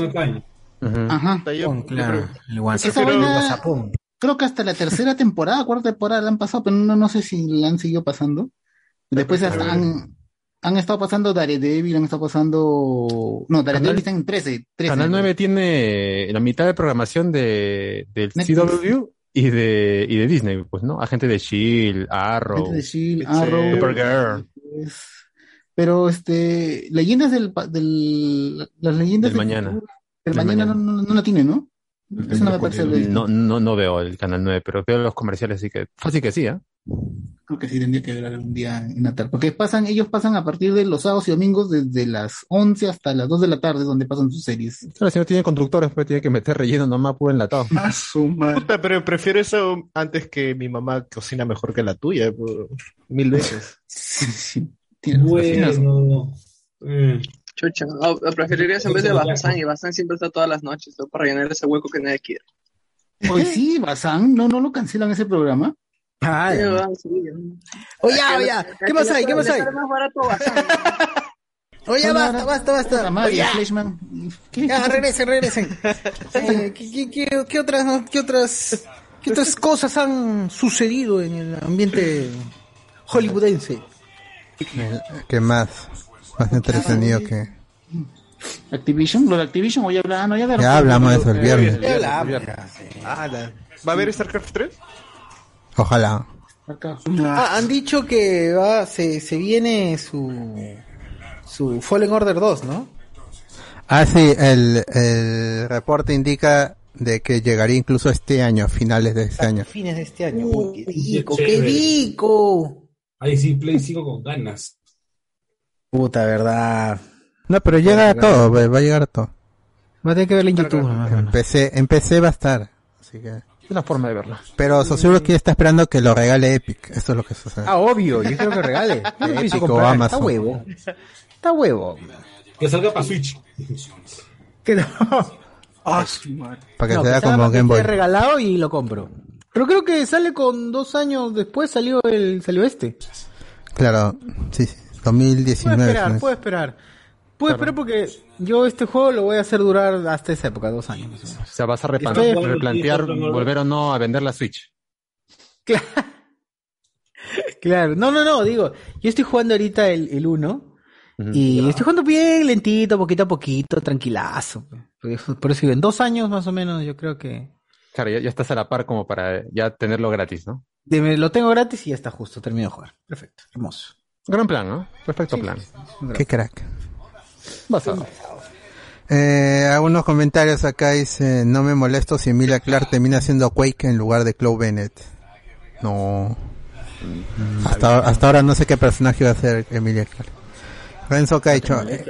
Ajá. Yo- yo Claro, el. Esa. Creo que hasta la tercera temporada, cuarta temporada la han pasado, pero no, no sé si la han seguido pasando. Después hasta han, han estado pasando Daredevil, han estado pasando... No, Daredevil está en 13. 13 Canal 9 tiene la mitad de programación de, del. CW y de, y de Disney, pues, ¿no? Agente de Shield, Arrow, Agente de Shield, Sí. Arrow. Supergirl. Es- Pero, este, leyendas del, del las leyendas Del del mañana. del Del mañana, mañana. No, no, no la tiene, ¿no? Eso no me parece el- No, no, no veo el Canal 9, pero veo los comerciales, así que fácil que sí, ¿eh? Creo que sí tendría que ver algún día en la tarde. Porque pasan, ellos pasan a partir de los sábados y domingos desde las 11 hasta las 2 de la tarde donde pasan sus series. Claro, si no tiene conductores, pues tiene que meter relleno nomás puro enlatado. Ah, su madre. Puta, pero prefiero eso antes que mi mamá cocina mejor que la tuya, por- mil veces. Bueno. Mm. Chucha, o- o preferirías en vez de Bazán, y Bazán siempre está todas las noches, ¿no? para llenar ese hueco que nadie quiere. Pues sí, Bazán, no, no lo cancelan ese programa. Ah, weón, sí. Oye, ya, oye, ¿qué más hay? ¿Qué barato bajar. Oye, basta, basta, basta. Oye. Ya, regresen, regresen. Eh, ¿qué, qué, qué, qué otras, qué otras, qué otras cosas han sucedido en el ambiente hollywoodense? ¿Qué más? Más entretenido que... Activision, lo de Activision, hoy hablaban, no, ya de Ya hablamos de eso el viernes. Ya hablamos. Ah, ¿Va a haber StarCraft 3? Ojalá. Ah, han dicho que va, se, se viene su, su Fallen Order 2, ¿no? Ah, sí, el, el reporte indica de que llegaría incluso este año, a finales de este año. Fines de este año. Uy, qué rico, qué rico. Ahí sí, Play sigo con ganas. Puta, verdad. No, pero llega a todo, va a llegar a todo. Va a tener que verlo en YouTube. En. PC, en PC va a estar. Así que... Es una forma de verlo. Pero seguro que está esperando que lo regale Epic. Eso es lo que sucede. Ah, obvio, yo creo que regale. Yo Epic o comprar. Está Amazon. huevo. Está huevo. Que salga para Switch. Que no. Para que No, sea como Game Boy. regalado y lo compro. Pero creo que sale con dos años después salió el salió este. Claro, sí, sí. Puedo 2019. esperar, ¿no? puedo esperar. Puedo esperar porque yo este juego lo voy a hacer durar hasta esa época, dos años más o menos. O sea, vas a Estoy- replantear, volver o no a vender la Switch. Claro, no, no, no, digo, yo estoy jugando ahorita el, el 1 y estoy jugando bien lentito, poquito a poquito, tranquilazo. Por eso, por eso en dos años más o menos yo creo que Claro, ya, ya estás a la par como para ya tenerlo gratis, ¿no? de- lo tengo gratis y ya está justo, termino de jugar. Perfecto, hermoso. Gran plan, ¿no? Perfecto plan. Qué crack. Basado. Eh, algunos comentarios acá dice, no me molesto si Emilia Clark termina siendo Quake en lugar de Chloe Bennett. No. Hasta, hasta ahora no sé qué personaje va a ser Emilia Clark. Renzo Caicho, eh,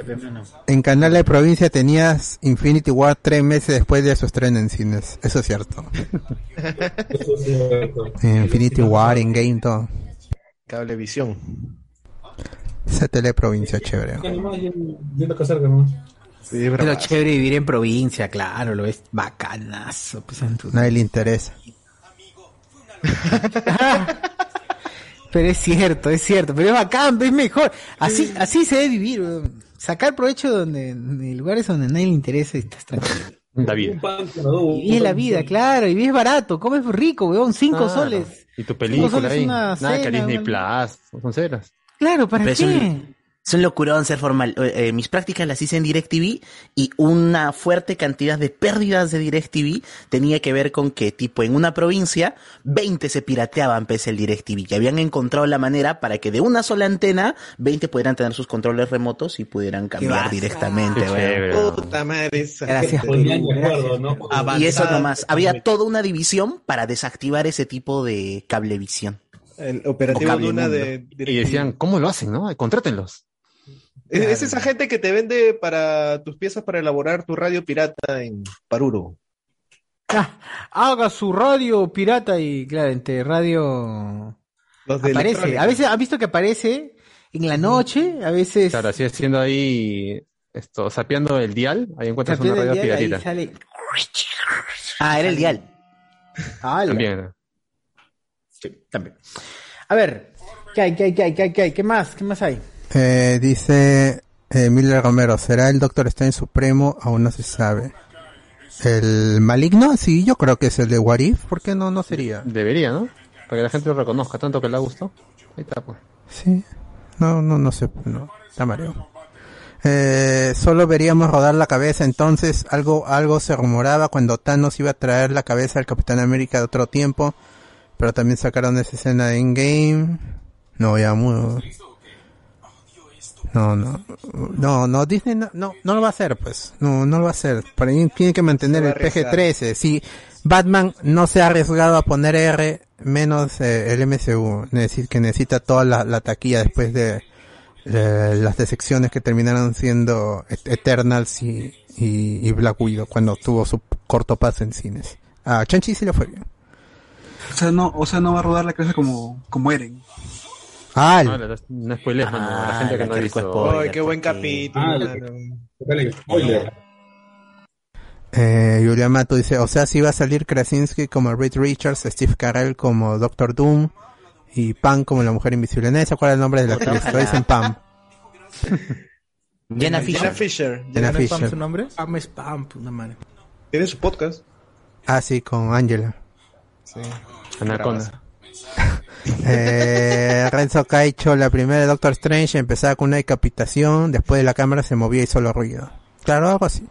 en Canal de Provincia tenías Infinity War tres meses después de su estreno en cines. Eso es cierto. Infinity War, in game, todo. Cablevisión. Esa tele provincia chévere. Viendo casar, nomás. Sí, Pero chévere vivir en provincia, claro, lo es bacanazo. Pues, en tu- Nadie le interesa. Pero es cierto, es cierto, pero es bacán, es mejor. Así, así se debe vivir, sacar provecho donde, en lugares donde nadie le interesa y estás tranquilo. La vida. Y vives la vida, claro, y vives barato, comes rico, weón, cinco soles. Y tu película ahí. Nada que cena, Disney una- Plus. Son ceras. Claro, ¿para Pero es qué? un- Es un locurón ser formal. Eh, eh, mis prácticas las hice en DirecTV y una fuerte cantidad de pérdidas de DirecTV tenía que ver con que, tipo, en una provincia, 20 se pirateaban pese el DirecTV, que habían encontrado la manera para que de una sola antena, 20 pudieran tener sus controles remotos y pudieran cambiar directamente. Qué weón. chévere, ¿no? Puta madre, esa Gracias, ¿no? Y eso nomás. Había toda una división para desactivar ese tipo de cablevisión. El operativo Luna mundo. de Y decían, ¿cómo lo hacen, no? Contrátenlos. Es, es esa gente que te vende para tus piezas para elaborar tu radio pirata en Paruro. Ah, haga su radio pirata y claro, entre radio Los de aparece. A veces ha visto que aparece en la noche, a veces Claro, así haciendo ahí, esto, sapeando el dial, ahí encuentras una radio dial, ahí piratita. sale- Ah, era el dial. Ah, También. Sí, también. A ver, ¿qué hay, qué hay, qué hay, qué hay, qué hay? ¿Qué más? ¿Qué más hay? Eh, dice eh, Miller Romero, ¿será el Doctor Strange Supremo? Aún no se sabe. ¿El maligno? Sí, yo creo que es el de Warif. ¿Por qué no? No sería. Debería, ¿no? Para que la gente lo reconozca tanto que le ha gustado. Ahí está, pues. Sí. No, no, no sé. No, está mareo. Eh, solo veríamos rodar la cabeza entonces. Algo, algo se rumoraba cuando Thanos iba a traer la cabeza al Capitán América de otro tiempo. Pero también sacaron esa escena de in-game. No, ya muy... No, no, no, no, Disney no, no, no lo va a hacer, pues, no, no lo va a hacer. Para mí tiene que mantener el a arriesgar. PG-13. Si Batman no se ha arriesgado a poner R, menos eh, el MCU, necesita, que necesita toda la, la taquilla después de eh, las decepciones que terminaron siendo Et- Eternals y, y, y Black Widow cuando tuvo su corto paso en cines. A Chanchi sí le fue bien. O sea, no, o sea, no va a rodar la cabeza como, como Eren. Ah, No, no, no spoilees, mano, a la gente que no ha visto. Ay, qué buen capítulo. Ah. Dale, spoiler. Eh, Julián Mato dice, o sea, si va a salir Krasinski como Reed Richards, Steve Carell como Doctor Doom y Pam como la mujer invisible. Nadie se acuerda el nombre de la actriz, lo dicen Pam. Jenna Fisher. Jenna Fisher. Jenna ¿No es Pam Fisher. su nombre? Pam es Pam, puta madre. Tiene su podcast. Ah, sí, con Angela. Sí. Anaconda. Eh, Renzo Caicho, la primera de Doctor Strange empezaba con una decapitación, después de la cámara se movía y solo ruido. Claro, algo así.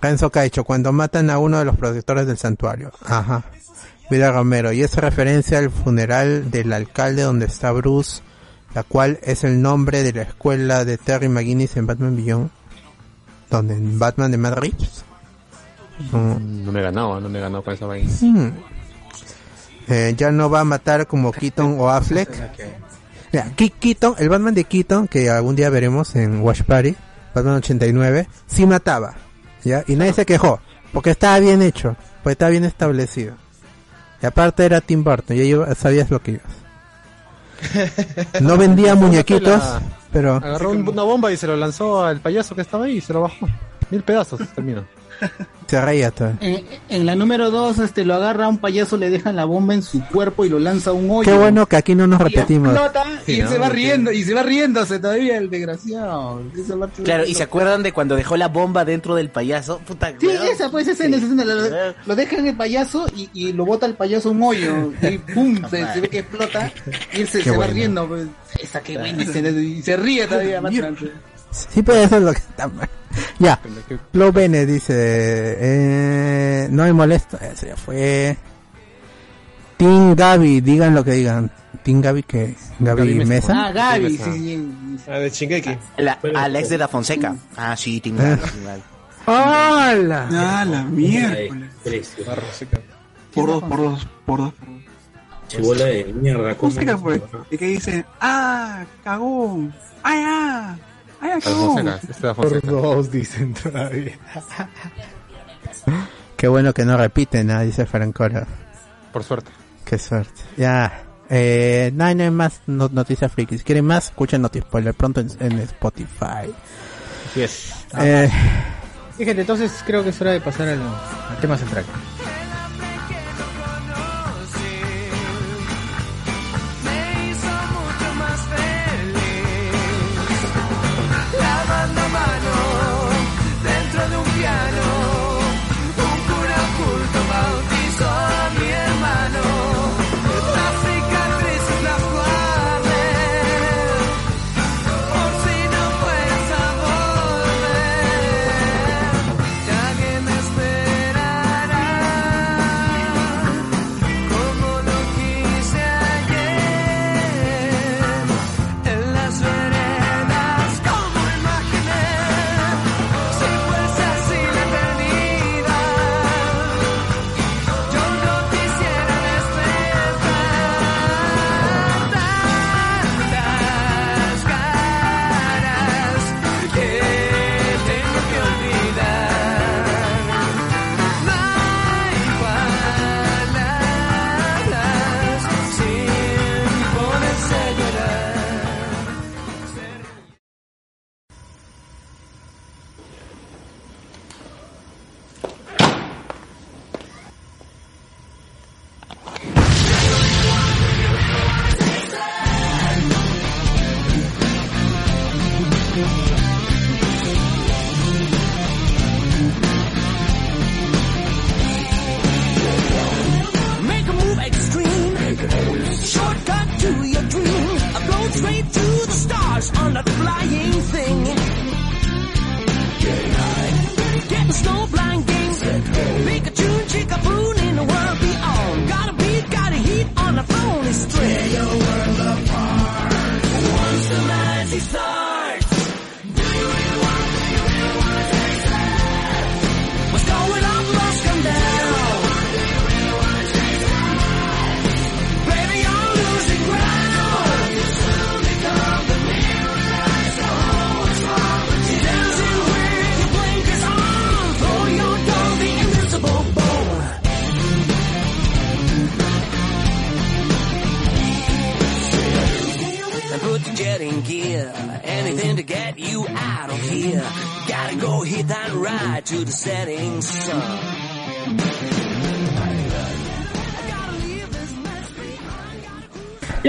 Renzo Caicho, cuando matan a uno de los protectores del santuario. Ajá. Vida Romero, y es referencia al funeral del alcalde donde está Bruce, la cual es el nombre de la escuela de Terry McGinnis en Batman Beyond. Donde en Batman de Matt Reeves. No. No me ganaba, no me ganó con esa vaina. Hmm. Eh, ya no va a matar como Keaton o Affleck. Mira, Ke- Keaton, el Batman de Keaton, que algún día veremos en Watch Party, Batman 89, sí mataba. ¿ya? Y nadie se quejó, porque estaba bien hecho, porque estaba bien establecido. Y aparte era Tim Burton, ya iba- sabías lo que ibas. No vendía muñequitos, pero... Agarró un- una bomba y se lo lanzó al payaso que estaba ahí y se lo bajó. Mil pedazos terminó. Se reía todo. En, en la número 2, este, lo agarra a un payaso, le dejan la bomba en su cuerpo y lo lanza a un hoyo. Qué bueno que aquí no nos Y repetimos. explota y Sí, él ¿no? se va riendo, y se va riéndose todavía el desgraciado. Claro, y se acuerdan de cuando dejó la bomba dentro del payaso. Puta, Sí, weón. esa pues esa esa escena, lo, lo dejan el payaso y, y lo bota el payaso a un hoyo y pum, se, se ve que explota y él se, Qué se va riendo. pues. Esa que buena escena, y se ríe todavía más. Sí, pero eso es lo que está mal. Ya. Flo Bene dice, eh, no me molesta, eso ya fue. Team Gaby, digan lo que digan. Team Gaby que Gaby, Gaby Mesa. Ah, Gaby, sí, sí. Ah, de Shingeki. La, Alex de la Fonseca. Ah, sí, Tim Eh. Gaby. ¡Hala! Ah, la mierda. Por dos, por dos, por dos. Chibola de mierda. ¿cómo? Fonseca, pues. Y que dice, ah, cagón. Ay, ah. Ay, cagón. Por dos, dicen todavía. Qué bueno que no repiten, ¿no? dice Francora. Por suerte. Qué suerte. Ya. Eh, no, hay- no hay más no- noticias frikis. Si quieren más, escuchen Noticias Spoiler pronto en, en Spotify. Así es. Eh, Fíjate, entonces creo que es hora de pasar al, al tema central.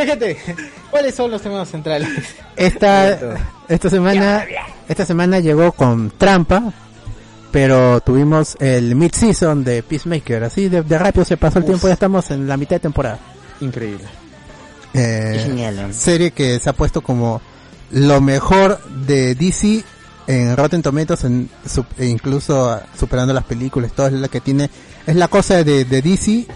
Gente, ¿cuáles son los temas centrales? Esta, esta semana, esta semana llegó con trampa, pero tuvimos el mid-season de Peacemaker. Así de, de rápido se pasó el Uf. tiempo, ya estamos en la mitad de temporada. Increíble. Eh, Genial. serie que se ha puesto como lo mejor de DC en Rotten Tomatoes, en, su- e incluso superando las películas, todo es la que tiene, es la cosa de, de DC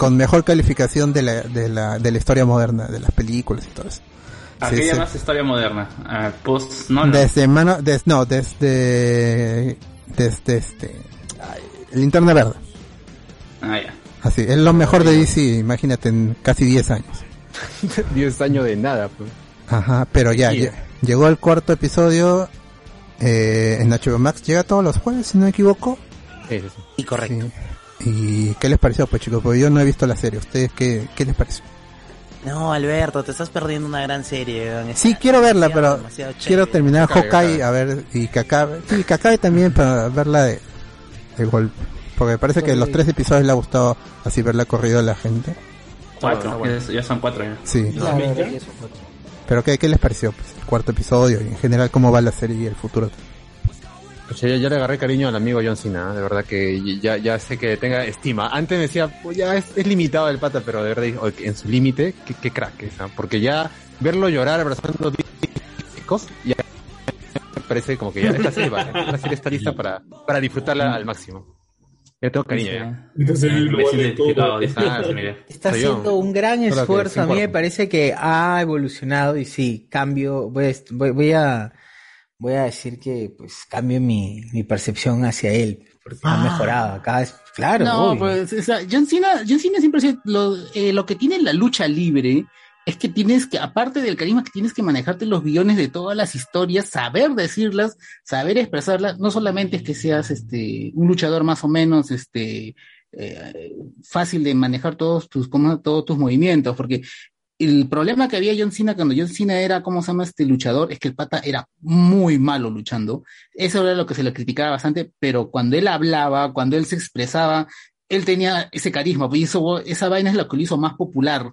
con mejor calificación de la, de la, de la historia moderna, de las películas y todo eso. ¿A Sí, qué sí. llamas historia moderna? ¿A post Nolan? Desde mano, des- no, desde, desde este, ay, Linterna Verde. Ah, ya. Así, es lo mejor de DC, imagínate, en casi 10 años. 10 años de nada, pues. Ajá, pero ya, Sí. lle- llegó el cuarto episodio eh, en HBO Max, llega todos los jueves, si no me equivoco. Y correcto. ¿Y qué les pareció, pues chicos? Porque yo no he visto la serie, ¿ustedes qué, qué les pareció? No, Alberto, te estás perdiendo una gran serie. Sí, quiero verla, pero demasiado quiero terminar Hawkeye, a ver, y que acabe, sí, que acabe también para verla de, de golpe. Porque parece que los tres episodios le ha gustado así verla corrido a la gente. Cuatro, ya, ya son cuatro ya. Sí. Fue. Pero ¿qué, qué les pareció? Pues, el cuarto episodio y en general cómo va la serie y el futuro. Pues ya, ya le agarré cariño al amigo John Cena, ¿eh? de verdad que ya, ya sé que tenga estima. Antes me decía, pues ya es, es limitado el pata, pero de verdad oye, en su límite, qué, qué crack es, ¿ah? porque ya verlo llorar abrazando discos, ya me parece como que ya esta serie, va, esta serie está lista para, para disfrutarla al máximo. Ya tengo cariño ya. Entonces, vale todo. dice, ah. Está yo. haciendo un gran esfuerzo. A mí me parece que ha evolucionado y sí, cambio. Voy, a- voy, voy a voy a decir que pues cambio mi, mi percepción hacia él porque ha Ah. mejorado cada vez. Claro, No, pues, o sea, John Cena, John Cena siempre dice, lo, eh, lo que tiene la lucha libre es que tienes que, aparte del carisma que tienes que manejarte los guiones de todas las historias, saber decirlas, saber expresarlas, no solamente es que seas este un luchador más o menos este eh, fácil de manejar todos tus como, todos tus movimientos, porque el problema que había John Cena cuando John Cena era, ¿cómo se llama este luchador? Es que el pata era muy malo luchando. Eso era lo que se le criticaba bastante, pero cuando él hablaba, cuando él se expresaba, él tenía ese carisma, pues eso, esa vaina es lo que lo hizo más popular.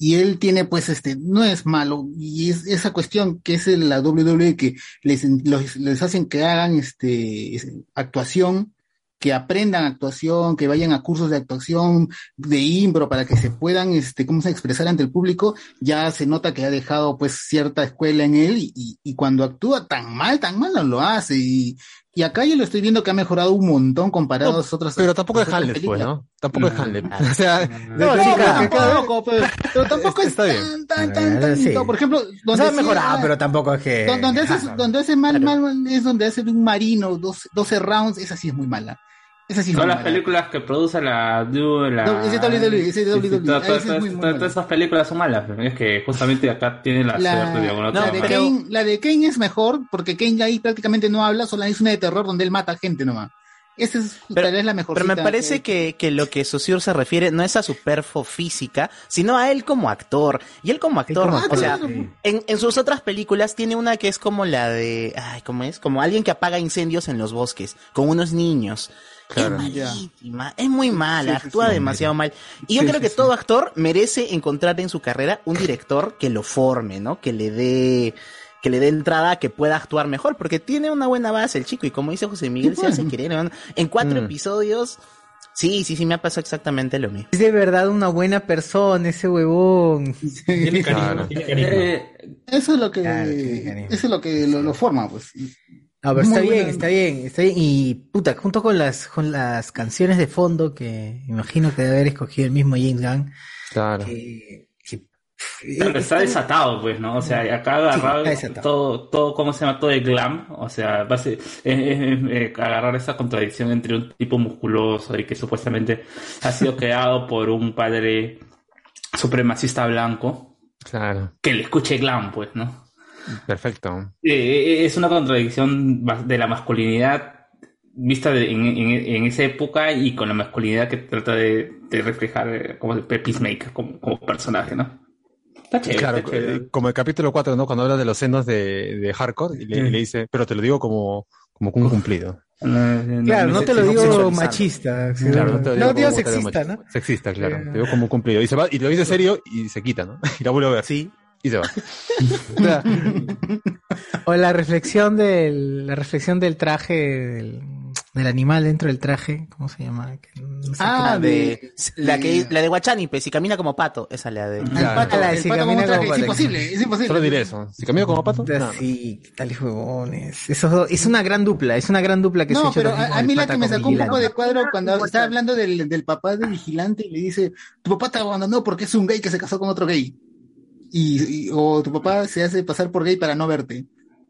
Y él tiene, pues, este, no es malo, y es esa cuestión que es la WWE que les, los- les hacen que hagan, este, es- actuación, que aprendan actuación, que vayan a cursos de actuación, de impro, para que se puedan, este, cómo se expresar ante el público, ya se nota que ha dejado, pues, cierta escuela en él, y, y- y cuando actúa tan mal, tan mal no lo hace, y, y acá yo lo estoy viendo que ha mejorado un montón comparado a las otras. Pero tampoco es Hamlet, pues. ¿no? Tampoco es Hamlet. O sea, No, de- tampoco, pero, pero tampoco es Está bien. tan, tan, tan, tan, Sí. no, Por ejemplo, donde ha mejorado, pero tampoco es que. donde, donde hace, donde hace mal, mal, es donde hace un marino, 12, 12 rounds, esa sí es muy mala. Esa sí es Todas las películas que produce la la... No, ese WWE, ese WWE, Todas- esas películas son malas, pero es que justamente acá tiene la, La, suerte de alguna la otra de. Kane, la de Kane es mejor porque Kane ahí prácticamente no habla, solo es una de terror donde él mata gente nomás. Esa es, tal vez la mejor. Pero me parece que, que lo que Saussure se refiere no es a su perfo física, sino a él como actor. Y él como actor, como o actor, sea, sí. en, en sus otras películas tiene una que es como la de, ay, ¿cómo es? Como alguien que apaga incendios en los bosques, con unos niños. Claro. Es malísima, es muy mala, Sí, sí, actúa sí. demasiado mal. Y yo Sí, creo que sí. todo actor merece encontrar en su carrera un director que lo forme, ¿no? Que le dé, que le dé entrada que pueda actuar mejor, porque tiene una buena base el chico, y como dice José Miguel, se hace querer, ¿no? En cuatro Mm. episodios, sí, sí, sí, me ha pasado exactamente lo mismo. Es de verdad una buena persona, ese huevón. Tiene Claro. carisma, tiene carisma. Eh, Eso es lo que, Claro, eso es lo que lo, lo forma, pues. No, pero está bien, está bien, está bien. Y puta, junto con las, con las canciones de fondo que imagino que debe haber escogido el mismo James Gunn. Claro. que- que- Pero está desatado, pues, ¿no? O sea, acá ha agarrado todo, todo, ¿cómo se llama? Todo el glam. O sea, es, es- es, eh, agarrar esa contradicción entre un tipo musculoso y que supuestamente ha sido creado por un padre supremacista blanco Claro. que le escuche glam, pues, ¿no? Perfecto. Eh, es una contradicción de la masculinidad vista de- en, en- en esa época y con la masculinidad que trata de, de reflejar eh, como el Peacemaker como, como personaje, ¿no? Está chévere, Claro, está chévere. eh, como el capítulo 4, ¿no? Cuando habla de los senos de, de hardcore y le, y le dice, pero te lo digo como, como un cumplido. Claro, no te lo digo machista. sí, Claro, no te lo no digo como sexista. ¿no? Sexista, claro. Eh. Te digo como un cumplido. Y se va, y lo dice serio y se quita, ¿no? Y la vuelve a ver. Sí. Y se va. O la reflexión del, la reflexión del traje, del, del animal dentro del traje, ¿cómo se llama? Que no sé Ah, qué- de, la que la de Guachani, si camina como pato, esa es la de. pato, la de el si pato camina un traje, como es imposible, es imposible. Solo diré eso. Si camino como pato, nada. Sí, tal huevones. Eso es una gran dupla, es una gran dupla que se ha No, pero a, a mí la que me sacó un poco de cuadro cuando estaba hablando del, del papá de vigilante y le dice, tu papá te abandonó porque es un gay que se casó con otro gay. Y, y- o tu papá se hace pasar por gay para no verte.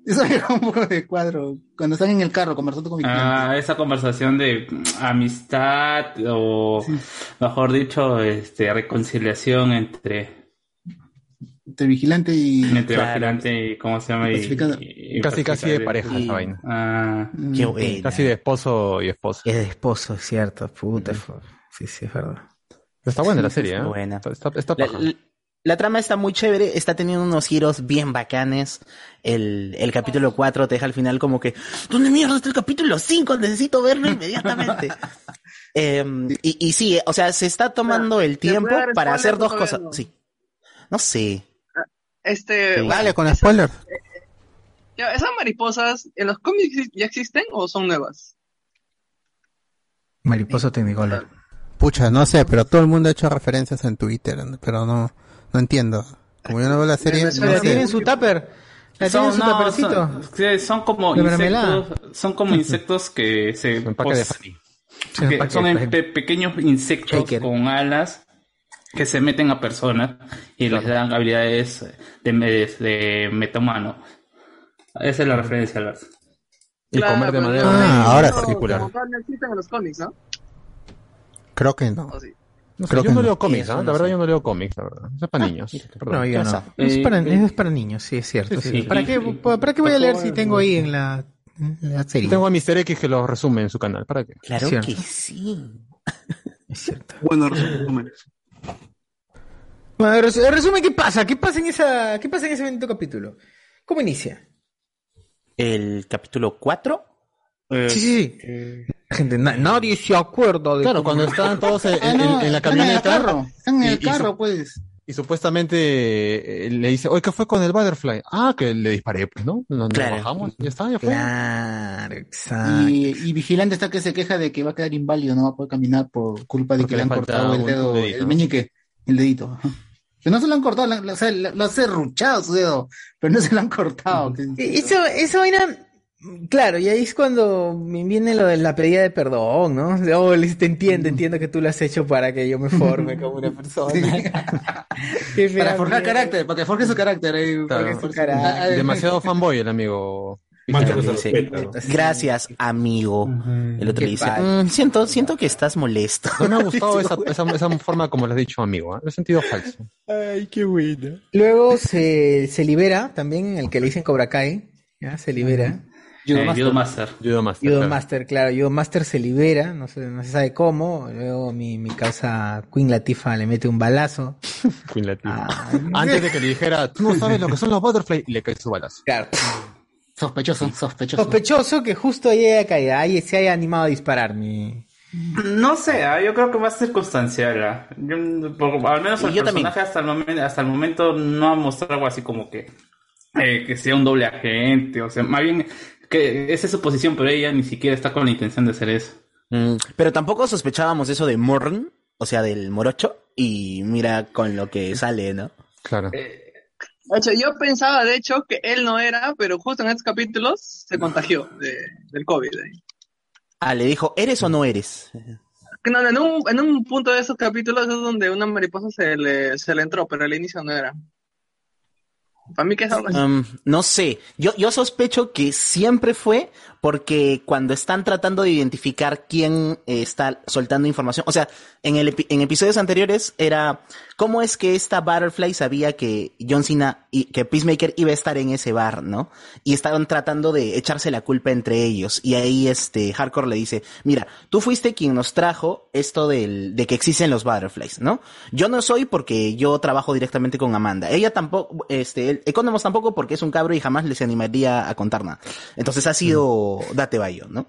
Eso me da un poco de cuadro. Cuando están en el carro conversando con vigilante. Ah, esa conversación de mm, amistad o, mejor dicho, este reconciliación entre, Entre vigilante y... entre vigilante y cómo se llama y, Pacificador. y- y Casi, casi de pareja Y- esa vaina. Ah, Qué buena. Casi de esposo y esposa. Es de esposo, es cierto, puta. Sí, sí, es verdad. Está buena la serie, está ¿eh? buena. Está, está, está La, paja. La- trama está muy chévere, está teniendo unos giros bien bacanes. El, el capítulo 4 te deja al final como que, ¿dónde mierda está el capítulo 5? Necesito verlo inmediatamente. Em, y, y sí, o sea, se está tomando el ¿te puedo tiempo para hacer dos cosas. Sí. No sé. Este, Sí. Dale, con spoiler. ya, ¿esas mariposas en los cómics ya existen o son nuevas? Mariposa Technicolor. Pucha, no sé, pero todo el mundo ha hecho referencias en Twitter, pero no, no entiendo. Como yo no veo la serie, no La tienen su tupper. La tienen su no, tuppercito. son, son como De mermelada. insectos, son como insectos que se de que son en pe- pequeños insectos Shaker. con alas que se meten a personas y les dan habilidades de, de, de metamano. Esa es la referencia, Alberto. Y Claro, comer de manera Ah, ahora particular. no existen en los cómics, ¿no? Creo que no. ¿O sí? No sé, Creo yo que no leo cómics, Eso ¿ah? no La verdad sé. yo no leo cómics, la verdad. Eso es para niños. Perdón. No, yo no. Es Eh, para, eh, es para niños, sí, es cierto. Sí, sí. sí. ¿Para, Y- qué, y- ¿Para qué voy a leer si tengo ahí en la, en la serie? Tengo a Mr. X que lo resume en su canal. ¿Para qué? Claro Cierto. que sí. Es cierto. Bueno, resúmenes. Bueno, en resumen, ¿qué pasa? ¿Qué pasa en esa, qué pasa en ese bendito capítulo? ¿Cómo inicia? El capítulo 4. Sí, sí, sí. La gente, na- nadie se acuerda de Claro, cuando estaban todos en, Ah, en- no, en la están en el camioneta carro. Están en el y carro, pues. y supuestamente eh, le dice, oye, ¿qué fue con el Butterfly? Ah, que le disparé, pues, ¿no? Nos, Claro. bajamos, ya está, ya fue. Claro, exacto. Y, y Vigilante está que se queja de que va a quedar inválido, no va a poder caminar por culpa de Porque que le han cortado el dedo, dedito, el ¿no? meñique, el dedito. Que no se lo han cortado, la- la- o sea, lo, lo ha serruchado su dedo, pero no se lo han cortado. E- Eso, esa vaina, claro, y ahí es cuando me viene lo de la pedida de perdón, ¿no? Oh, te entiendo, entiendo que tú lo has hecho para que yo me forme como una persona. Para forjar carácter, para que forje su carácter. eh, para que su carácter. Demasiado fanboy el amigo. Sí. Gracias, amigo. El otro Qué le dice. "Mm, siento, siento que estás molesto. No me ha gustado esa, esa, esa forma como le has dicho, amigo. ¿ah? Lo he sentido falso. Ay, qué buena. Luego se, se libera también el que le dicen Cobra Kai, ¿ya? Se libera. Judo Eh, Master. Judo Master. Judo Master. Judo claro. Master, claro, Judo Master se libera, no se, no se sabe cómo. Luego mi, mi causa Queen Latifa le mete un balazo. Queen Latifah. Ah, Antes de que le dijera, tú no sabes lo que son los Butterfly, y le cae su balazo. Claro. Sospechoso, sospechoso. Sospechoso que justo ahí haya caído, ahí se haya animado a disparar mi. No sé, ah, yo creo que va a ser circunstancial. Yo, por- al menos el yo también. personaje hasta el, momento, hasta el momento no ha mostrado algo así como que, eh, que sea un doble agente. O sea, más bien que esa es su posición, pero ella ni siquiera está con la intención de hacer eso. Mm, pero tampoco sospechábamos eso de Morn, o sea, del morocho, y mira con lo que sale, ¿no? Claro. De hecho, yo pensaba, de hecho, que él no era, pero justo en estos capítulos se contagió de- del COVID. eh. Ah, le dijo, ¿eres o no eres? No, en, un, en un punto de esos capítulos es donde una mariposa se le, se le entró, pero al inicio no era. Para mí es algo. Um, no sé, yo, yo sospecho que siempre fue porque cuando están tratando de identificar quién eh, está soltando información, o sea, en, el en episodios anteriores era ¿cómo es que esta Butterfly sabía que John Cena y que Peacemaker iba a estar en ese bar, ¿no? Y estaban tratando de echarse la culpa entre ellos. Y ahí este Hardcore le dice, mira, tú fuiste quien nos trajo esto del, de que existen los Butterflies, ¿no? Yo no soy porque yo trabajo directamente con Amanda. Ella tampoco, este, Economos tampoco porque es un cabro y jamás les animaría a contar nada. Entonces ha sido date bayo, ¿no?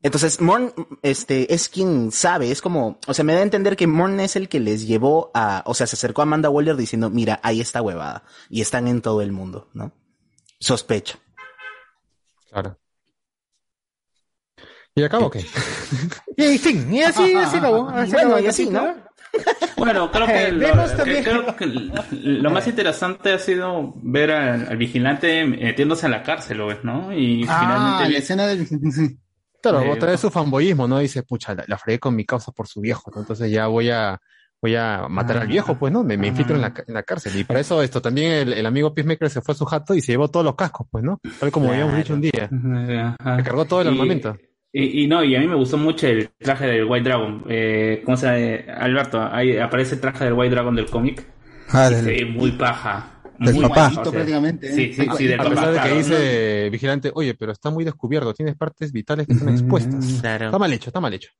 Entonces, Morn, este, es quien sabe, es como, o sea, me da a entender que Morn es el que les llevó a, o sea, se acercó a Amanda Waller diciendo, mira, ahí está huevada. Y están en todo el mundo, ¿no? Sospecho. Claro. ¿Y acabo qué? Y fin, y así, así acabó. Así Bueno, acabó y así, ¿no? Bueno, creo que, Eh, lo, vemos que- también- creo que lo más interesante ha sido ver al, al vigilante metiéndose en la cárcel, ¿ves? ¿no? Y Ah, finalmente la escena del... sí. Claro, Eh, otra vez su fanboyismo, ¿no? Dice, pucha, la, la fregué con mi causa por su viejo, ¿no? Entonces ya voy a, voy a matar al viejo, pues, ¿no? Me, me infiltro en la, en la cárcel. Y para eso esto, también el, el amigo Peacemaker se fue a su jato y se llevó todos los cascos, pues, ¿no? Tal como habíamos dicho un día. Se cargó todo el Y- armamento. Y, y no, y a mí me gustó mucho el traje del White Dragon. Eh, ¿Cómo se llama? Alberto, ahí aparece el traje del White Dragon del cómic. Ah, del- ve muy paja. del muy papá. paja, o sea, prácticamente, ¿eh? Sí, sí, sí, del a pesar de que dice Vigilante, oye, pero está muy descubierto, tienes partes vitales que están expuestas. Claro. Está mal hecho, está mal hecho.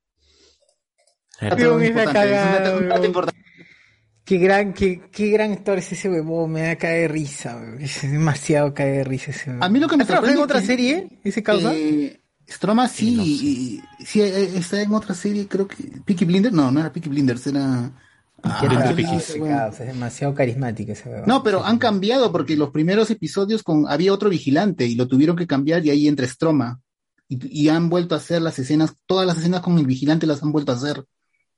Tío, importante, importante. Qué gran, qué, qué gran actor es ese huevón, me da caer de risa, weón. Es demasiado caer de risa ese huevón. A mí lo que me ¿Ha trabajado en otra que- serie, ese causa? Eh, Stroma sí, y- sí, eh, está en otra serie, creo que... Peaky Blinders, no, no era Peaky Blinders, era... Ah, Qué ¿quién raro era es demasiado carismático ese. No, pero han cambiado porque los primeros episodios con había otro vigilante y lo tuvieron que cambiar y ahí entra Stroma. Y, y han vuelto a hacer las escenas, todas las escenas con el vigilante las han vuelto a hacer.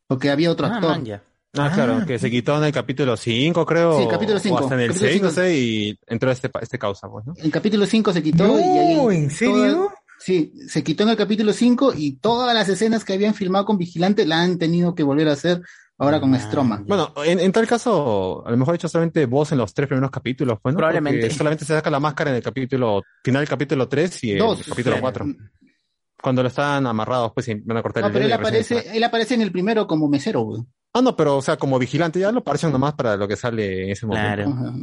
Porque había otro Ah, actor. man. Ah, claro, que se quitó en el capítulo 5, creo. Sí, capítulo o cinco, hasta en el capítulo 6, no cinco. sé, y entró este, pa- este causa, pues, ¿no? En capítulo 5 se quitó No, y ahí ¿en serio? Sí, se quitó en el capítulo 5 y todas las escenas que habían filmado con Vigilante la han tenido que volver a hacer ahora con Stroma. Bueno, en, en tal caso, a lo mejor he hecho solamente voz en los tres primeros capítulos, pues, ¿no? Probablemente. Porque solamente se saca la máscara en el capítulo, final del capítulo 3 y el Dos, capítulo claro. 4. Cuando lo están amarrados, pues, y van a cortar No, el pero él aparece, él aparece en el primero como mesero, güey. Ah, no, pero, o sea, como vigilante ya lo aparecen nomás para lo que sale en ese momento. Claro. Ajá.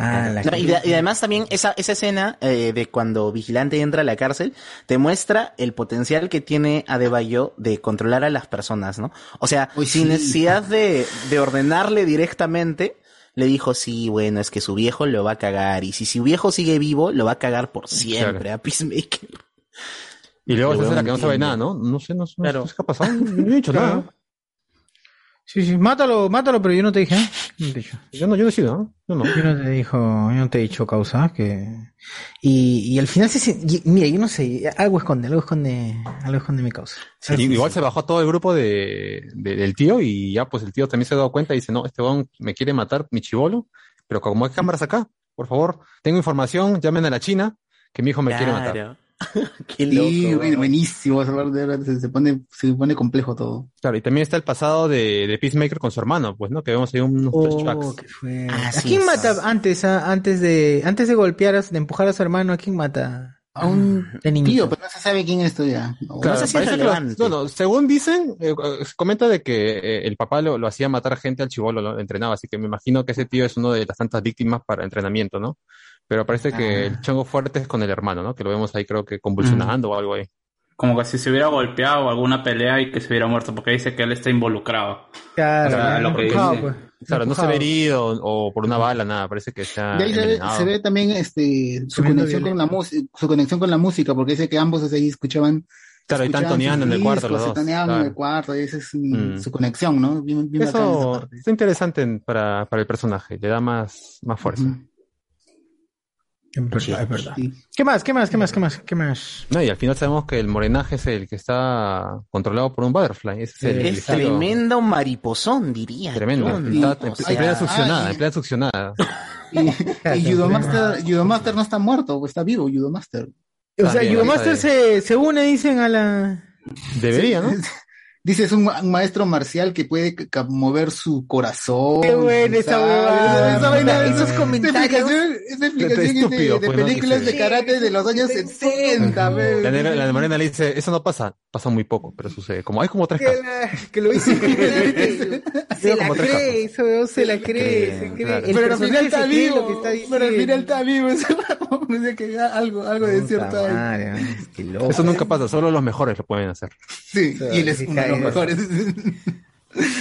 Ah, la No, y, de- y además también esa, esa escena eh, de cuando Vigilante entra a la cárcel te muestra el potencial que tiene Adebayo de controlar a las personas, ¿no? O sea, Uy, sin sí. necesidad de, de ordenarle directamente, le dijo, sí, bueno, es que su viejo lo va a cagar. Y si su viejo sigue vivo, lo va a cagar por siempre Claro. a Peacemaker. Y luego esa es la huevón que no sabe nada, ¿no? No sé, no sé, Claro. no sé qué ha pasado, no he dicho Claro. nada. Sí, sí, mátalo, mátalo, pero yo no te dije, ¿eh? No te he dicho. Yo no, yo no he sido, ¿no? Yo no. Yo no te dijo, yo no te he dicho causa que y, y al final se y- mira, yo no sé, algo esconde, algo esconde, algo esconde mi causa. Igual se bajó todo el grupo de, de- del tío y ya pues el tío también se ha dado cuenta y dice, no, este weón me quiere matar, mi chivolo, pero como hay cámaras acá, por favor, tengo información, llamen a la China, que mi hijo me quiere matar. Qué loco. Sí, bueno, weón. buenísimo. Se, se pone, se pone complejo todo. Claro, y también está el pasado de, de Peacemaker con su hermano, pues, ¿no? Que vemos ahí unos Oh, flashbacks. qué fue. ¿A Así quién mata antes, ah, antes de, antes de golpear, a- de empujar a su hermano, a quién mata? A un niñito. Tío, pero no se sabe quién es esto ya. No, Claro, sé si es parece que lo- relevante. bueno, según dicen, eh, eh, se comenta de que eh, el papá lo, lo hacía matar gente al chivolo, lo entrenaba, así que me imagino que ese tío es uno de las tantas víctimas para entrenamiento, ¿no? Pero parece que el chongo fuerte es con el hermano, ¿no? Que lo vemos ahí creo que convulsionando o algo ahí. Como que si se hubiera golpeado o alguna pelea y que se hubiera muerto, porque dice que él está involucrado. Claro, O sea, lo que empujado, dice. pues. Claro, no se ve herido o por una bala, nada, parece que está De ahí se ve, se ve también este, su conexión con la música, su conexión con la música, porque dice que ambos ahí escuchaban. Claro, y están toneando en el cuarto los dos, toneaban en claro. el cuarto, y esa es su, Mm. su conexión, ¿no? Bien, bien Eso está interesante para, para el personaje, le da más, más fuerza. Es verdad, es verdad. Sí. ¿Qué más? ¿Qué más? ¿Qué más? ¿Qué más? ¿Qué más? No, y al final sabemos que el morenaje es el que está controlado por un butterfly. Ese es el Es tremendo mariposón, diría. Tremendo. Está en, plena succionada, ay. en plena succionada. Y, y Judomaster, Judomaster no está muerto, está vivo, Judomaster. O sea, Judomaster se, se une, dicen, a la... Debería, ¿no? Dice, es un, ma- un maestro marcial que puede mover su corazón. Qué buena esa huevada. Esa vaina, Esos comentarios. explicación- Esa explicación es de, Estúpido, de pues, ¿no? películas de karate de los años 60, ve. La, negra- la de Morena le dice, eso no pasa, pasa muy poco, pero sucede. Como hay como tres Que, casos. la- que lo hizo. se la cree, eso se la cree, se cree. Pero al final está vivo. lo que está Pero al final está vivo. que algo, algo de cierto hay. Madre, man, qué loco. Eso nunca pasa, solo los mejores lo pueden hacer. Sí, y él es los mejores.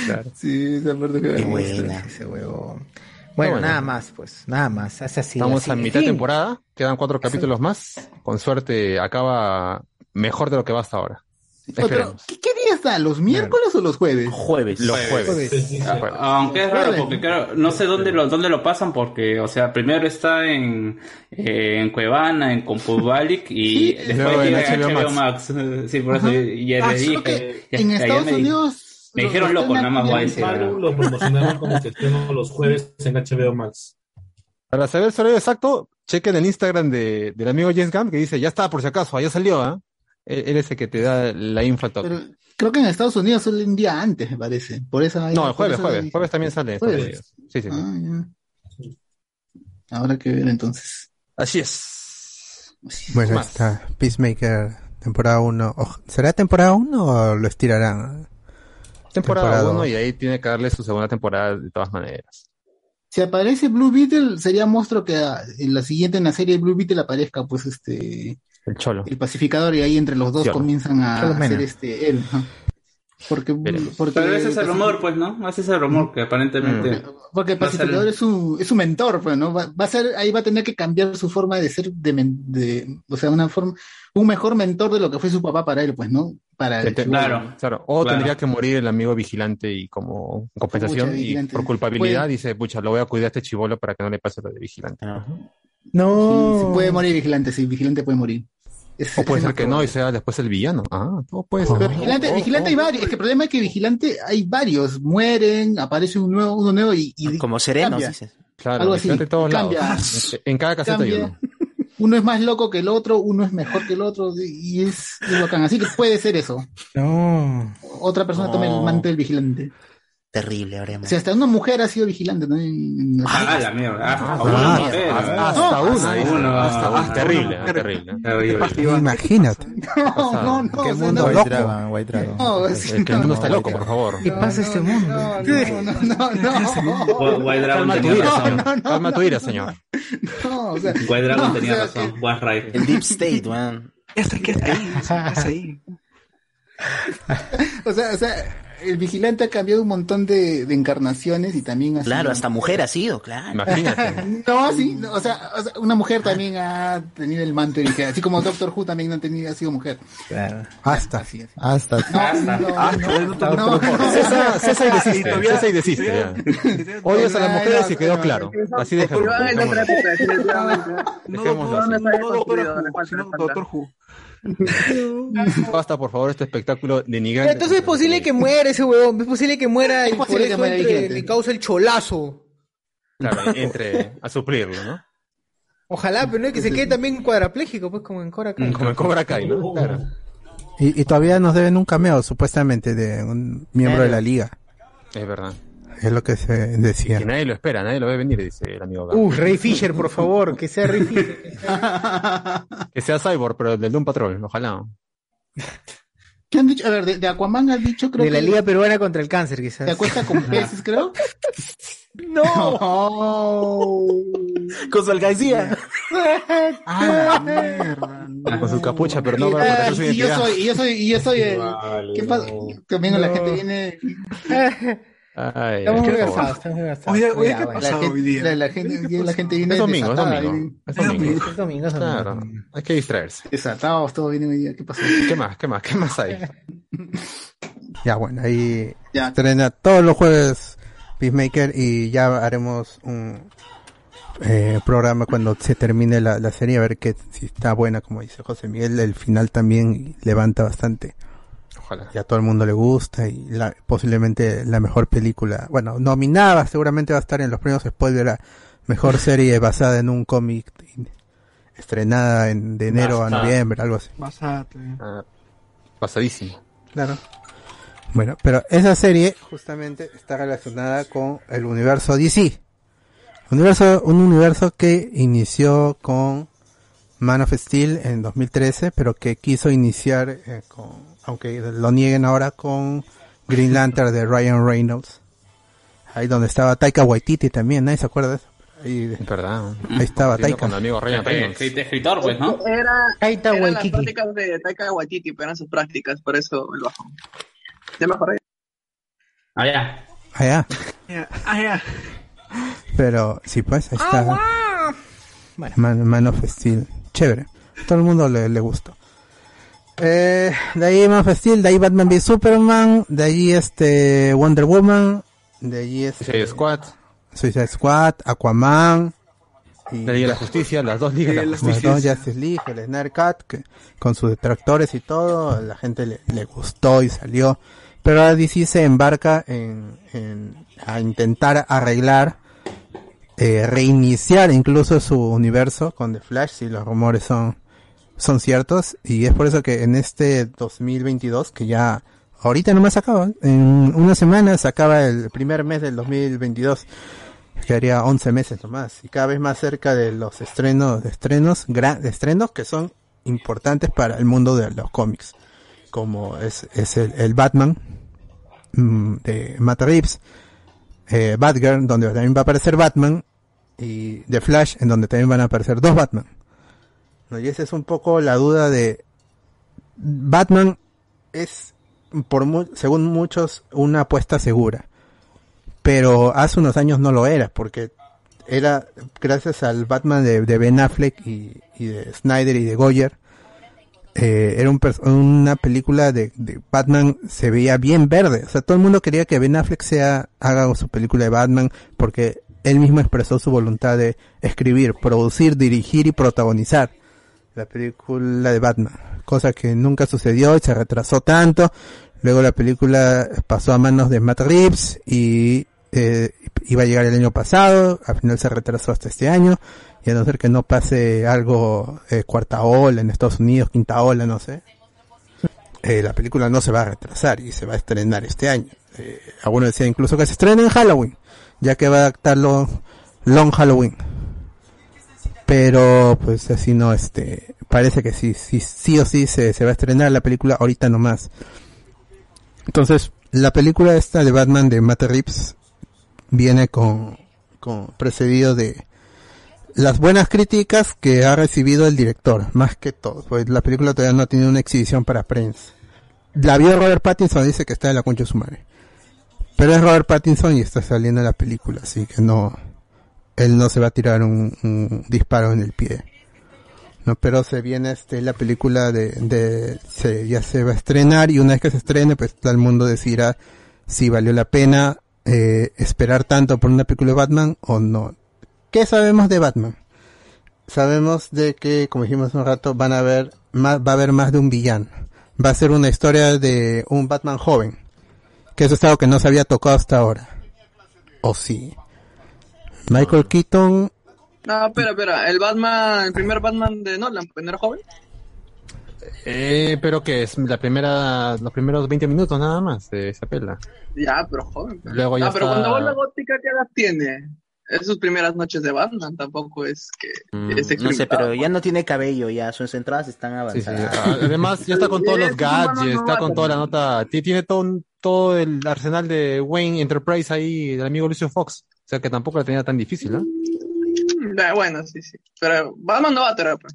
Claro. Sí, esa parte que Qué buena ese huevón. Bueno, bueno. nada más, pues, nada más. Hace así. Estamos así. a En mitad de temporada, quedan cuatro capítulos más. Con suerte acaba mejor de lo que va hasta ahora. Pero. ¿qué, qué día está? ¿Los miércoles o los jueves? Jueves. Los jueves. Ah, Aunque es raro, porque claro, no sé dónde lo, dónde lo pasan, porque, o sea, primero está en, eh, en Cuevana, en Compubalic, y después Luego en llega HBO HBO Max. Sí, por eso ya Ah, le solo dije. ya- en Estados Unidos. Me dijeron lo loco, nada más voy a decir. Maru lo promocionaron como que estreno los jueves en HBO Max. Para saber el horario exacto, chequen el Instagram de, del amigo James Gunn que dice, ya está, por si acaso, ya salió, ¿ah? Él, él es el que te da la toque. Pero creo que en Estados Unidos solo un día antes, me parece. Por eso No, el jueves, jueves. Jueves también sale Jueves. Sí, sí, sí. Ah, ya. Habrá que ver entonces. Así es. Bueno, Más. está Peacemaker, temporada 1. ¿Será temporada 1 o lo estirarán? Temporada 1 dos. y ahí tiene que darle su segunda temporada de todas maneras. Si aparece Blue Beetle, sería monstruo que en la siguiente en la serie de Blue Beetle aparezca pues este El cholo. el pacificador y ahí entre los dos Cholo. comienzan a Cholo hacer este él. Porque, porque Pero ese es el rumor, pues, ¿no? Ese es el rumor que aparentemente. Porque el ser- pacificador es su, es su mentor, pues, ¿no? Va, va a ser, ahí va a tener que cambiar su forma de ser, de, o sea, una forma, un mejor mentor de lo que fue su papá para él, pues, ¿no? Para el. Claro. Claro, o Claro. tendría que morir el amigo vigilante y como compensación Pucha, y por culpabilidad Puede- dice, pucha, lo voy a cuidar a este chivolo para que no le pase lo de vigilante. No. Sí, sí puede morir vigilante, sí, vigilante puede morir. Es- O puede ser que no y sea después el villano. Ah, todo puede ser. Pero vigilante, Oh, oh, vigilante hay oh. varios. Es que el problema es que vigilante hay varios. Mueren, aparece un nuevo, uno nuevo y, y Como serenos, cambia. dices. Claro, algo así. vigilante en todos Cambia. lados. En, en cada caseta hay uno. Uno es más loco que el otro, uno es mejor que el otro y es, es bacán. Así que puede ser eso. No. Otra persona toma el No. manto del vigilante. Terrible, O haremos. sea, hasta una mujer ha sido vigilante, ¿no? En- en- Ah, la mierda. Ah, una mujer, hasta, una, hasta hasta Terrible, terrible. Terrible. Imagínate. No, no, no. ¿Qué o mundo? no. White. Dragon, White Dragon. No, Es es- que el mundo está no, loco, no. por favor. ¿Qué pasa este mundo? No, no, no, no, no. White Dragon tenía razón. señor. no, no, Calma tu no. ira, señor. No, o sea, White Dragon no, tenía o razón. Right. El Deep State, man. Ya está, ahí, está ahí. O sea, o sea, el vigilante ha cambiado un montón de, de encarnaciones y también ha Claro, sido- hasta mujer ha sido, claro. Imagínate. No, sí, no, o, sea, o sea, una mujer también ha tenido el manto de vigilante, así como Doctor Who también ha tenido, ha sido mujer. Claro. Hasta. Así es. Hasta. No, no, no, no, no. Cesa, Cesa y desiste. y desiste. ya. Odias a las mujeres y quedó claro. Así definitivamente. No, doctor, así. Who, Basta, por favor, este espectáculo Pero denigrante. entonces es posible que muera ese huevón. Es posible que muera y por eso entre- le causa el cholazo. Claro, entre a suplirlo, ¿no? Ojalá, pero no es que se quede también cuadrapléjico, pues como en Cora Kai. Como en Cobra Kai, ¿no? Claro. Y, y todavía nos deben un cameo, supuestamente, de un miembro de la liga. Es verdad. Es lo que se decía. Que nadie lo espera, nadie lo ve venir, dice el amigo Gam. Uh, Ray Fisher, por favor, que sea Ray Fisher. Que sea Cyborg, pero del Doom Patrol, ojalá. ¿Qué han dicho? A ver, de, de Aquaman has dicho, creo De la que Liga Peruana contra el Cáncer, quizás. te acuesta con peces, creo. ¡No! Con su alcancía. Ah, la mierda. Con su capucha, pero no para Ah, proteger su y yo identidad. soy, y yo soy, y yo soy el. Vale, ¿Qué pasa? no. También la No. gente viene. Ay, Estamos muy gastados, estamos muy gastados. Oye, oye, ¿qué bueno. pasa La hoy gente, día? la, la gente, hoy día la gente viene Es domingo, es domingo. Es Es domingo. domingo, es domingo. Claro, hay que distraerse. Desatados, todos vienen hoy día. ¿Qué pasó? ¿Qué más? ¿Qué más? ¿Qué más hay? Ya, bueno, ahí Ya. estrena todos los jueves Peacemaker y ya haremos un eh, programa cuando se termine la, la serie a ver que si está buena, como dice José Miguel, el final también levanta bastante. Ojalá. Ya a todo el mundo le gusta y la, posiblemente la mejor película, bueno, nominada seguramente va a estar en los premios spoiler la mejor serie basada en un cómic estrenada en, de enero a noviembre, algo así. Basate. Ah, pasadísimo. Claro. Bueno, pero esa serie justamente está relacionada con el universo DC. Universo, un universo que inició con Man of Steel en 2013, pero que quiso iniciar eh, con, aunque lo nieguen ahora, con Green Lantern de Ryan Reynolds. Ahí donde estaba Taika Waititi también, ¿nadie se acuerda de eso? Ahí, verdad. Ahí estaba Taika. Con el amigo Ryan Reynolds. Escri- Escritor, pues, ¿no? Era, Taika eran las prácticas de Taika Waititi, pero eran sus prácticas, por eso el bajón. Ya. Ah, ya. Allá. Ya, Ah, ya. Pero sí, pues ahí está. Man, Man of Steel. Chévere. Todo el mundo le, le gustó. Eh, de ahí Man of Steel, de ahí Batman v Superman, de ahí este Wonder Woman, de ahí este Suicide Squad. Suicide Squad, Aquaman, y La Liga de la Justicia, las dos ligas. de la las dos Justice League, el Snyder Cut, que con sus detractores y todo, la gente le, le gustó y salió. Pero ahora DC se embarca en, en- a intentar arreglar, eh, reiniciar incluso su universo con The Flash, si los rumores son, son ciertos. Y es por eso que en este 2022, que ya ahorita no me acaba, en una semana se acaba el primer mes del 2022 quedaría 11 meses nomás y cada vez más cerca de los estrenos de estrenos de estrenos que son importantes para el mundo de los cómics como es, es el, el Batman mm, de Matt Reeves eh, Batgirl donde también va a aparecer Batman y The Flash en donde también van a aparecer dos Batman ¿No? y esa es un poco la duda de Batman es por mu- según muchos una apuesta segura. Pero hace unos años no lo era, porque era gracias al Batman de, de Ben Affleck y, y de Snyder y de Goyer, eh, era un una película de, de Batman, se veía bien verde, o sea, todo el mundo quería que Ben Affleck sea, haga su película de Batman, porque él mismo expresó su voluntad de escribir, producir, dirigir y protagonizar la película de Batman, cosa que nunca sucedió y se retrasó tanto. Luego la película pasó a manos de Matt Reeves y eh, iba a llegar el año pasado, al final se retrasó hasta este año, y a no ser que no pase algo eh, cuarta ola en Estados Unidos, quinta ola, no sé, eh, la película no se va a retrasar y se va a estrenar este año. Eh, algunos decían incluso que se estrena en Halloween, ya que va a adaptarlo Long Halloween pero pues así no este parece que sí sí sí o sí se, se va a estrenar la película ahorita nomás. Entonces la película esta de Batman de Matt Reeves viene con con precedido de las buenas críticas que ha recibido el director más que todo. Pues la película todavía no ha tenido una exhibición para prensa. La vio Robert Pattinson dice que está en la concha de su madre. Pero es Robert Pattinson y está saliendo la película así que no él no se va a tirar un, disparo en el pie. No, pero se viene este la película de, se, ya se va a estrenar y una vez que se estrene pues todo el mundo decidirá si valió la pena eh, esperar tanto por una película de Batman o no. ¿Qué sabemos de Batman? Sabemos de que, como dijimos un rato, van a haber más, va a haber más de un villano. Va a ser una historia de un Batman joven. Que eso es algo que no se había tocado hasta ahora. ¿O sí? Michael Keaton, No, espera, espera. El Batman, el primer Batman de Nolan, pues, ¿no era joven? Eh, pero que es la primera, los primeros 20 minutos nada más de esa pela. Ya, pero joven. pues. Luego ya ah, pero está- cuando vuelve gótica, ¿qué edad tiene? Es sus primeras noches de Batman, tampoco es que Mm, es No sé, pero ya no tiene cabello, ya sus entradas están Sí, sí. avanzadas. Además, ya está con todos los gadgets, está con toda la ¿no? nota, ti- tiene todo, un- todo el arsenal de Wayne Enterprise ahí, del amigo Lucio Fox. O sea que tampoco la tenía tan difícil, ¿no? Mm, ya, bueno, sí, sí. Pero Batman no va a tener, pues.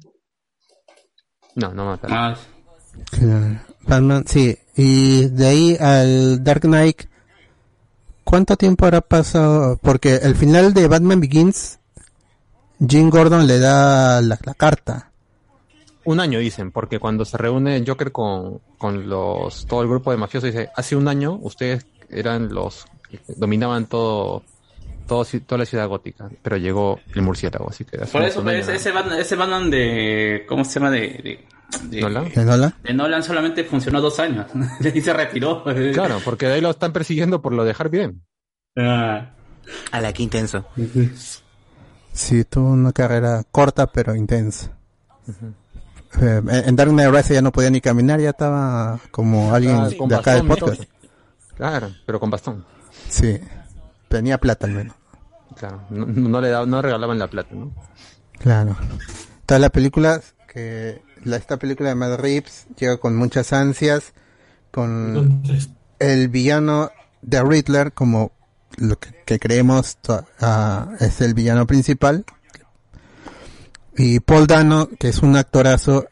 No, no mata. Ah, Claro. Batman, sí. Y de ahí al Dark Knight, ¿cuánto tiempo habrá pasado? Porque el final de Batman Begins, Jim Gordon le da la, la carta. Un año dicen, porque cuando se reúne Joker con, con los, todo el grupo de mafiosos dice, hace un año ustedes eran los, dominaban todo, todo, toda la ciudad gótica, pero llegó el murciélago, así que Por eso, pues, ese, ese Batman, ese Batman de. ¿Cómo se llama? De. de, de- ¿Nolan? ¿De Nolan? de Nolan solamente funcionó dos años. y se retiró. Claro, porque de ahí lo están persiguiendo por lo de Harvey Dent. A la que intenso. Sí, tuvo una carrera corta pero intensa. Eh, en Dark Knight Rises ya no podía ni caminar, ya estaba como alguien Ah, de acá del bastón, podcast. Claro, pero con bastón. Sí. Tenía plata al menos. Claro, no, no le daban, no regalaban la plata, ¿no? Claro. Toda la película que la, esta película de Mad Reeves llega con muchas ansias, con el villano de Riddler como lo que, que creemos ah, es el villano principal y Paul Dano que es un actorazo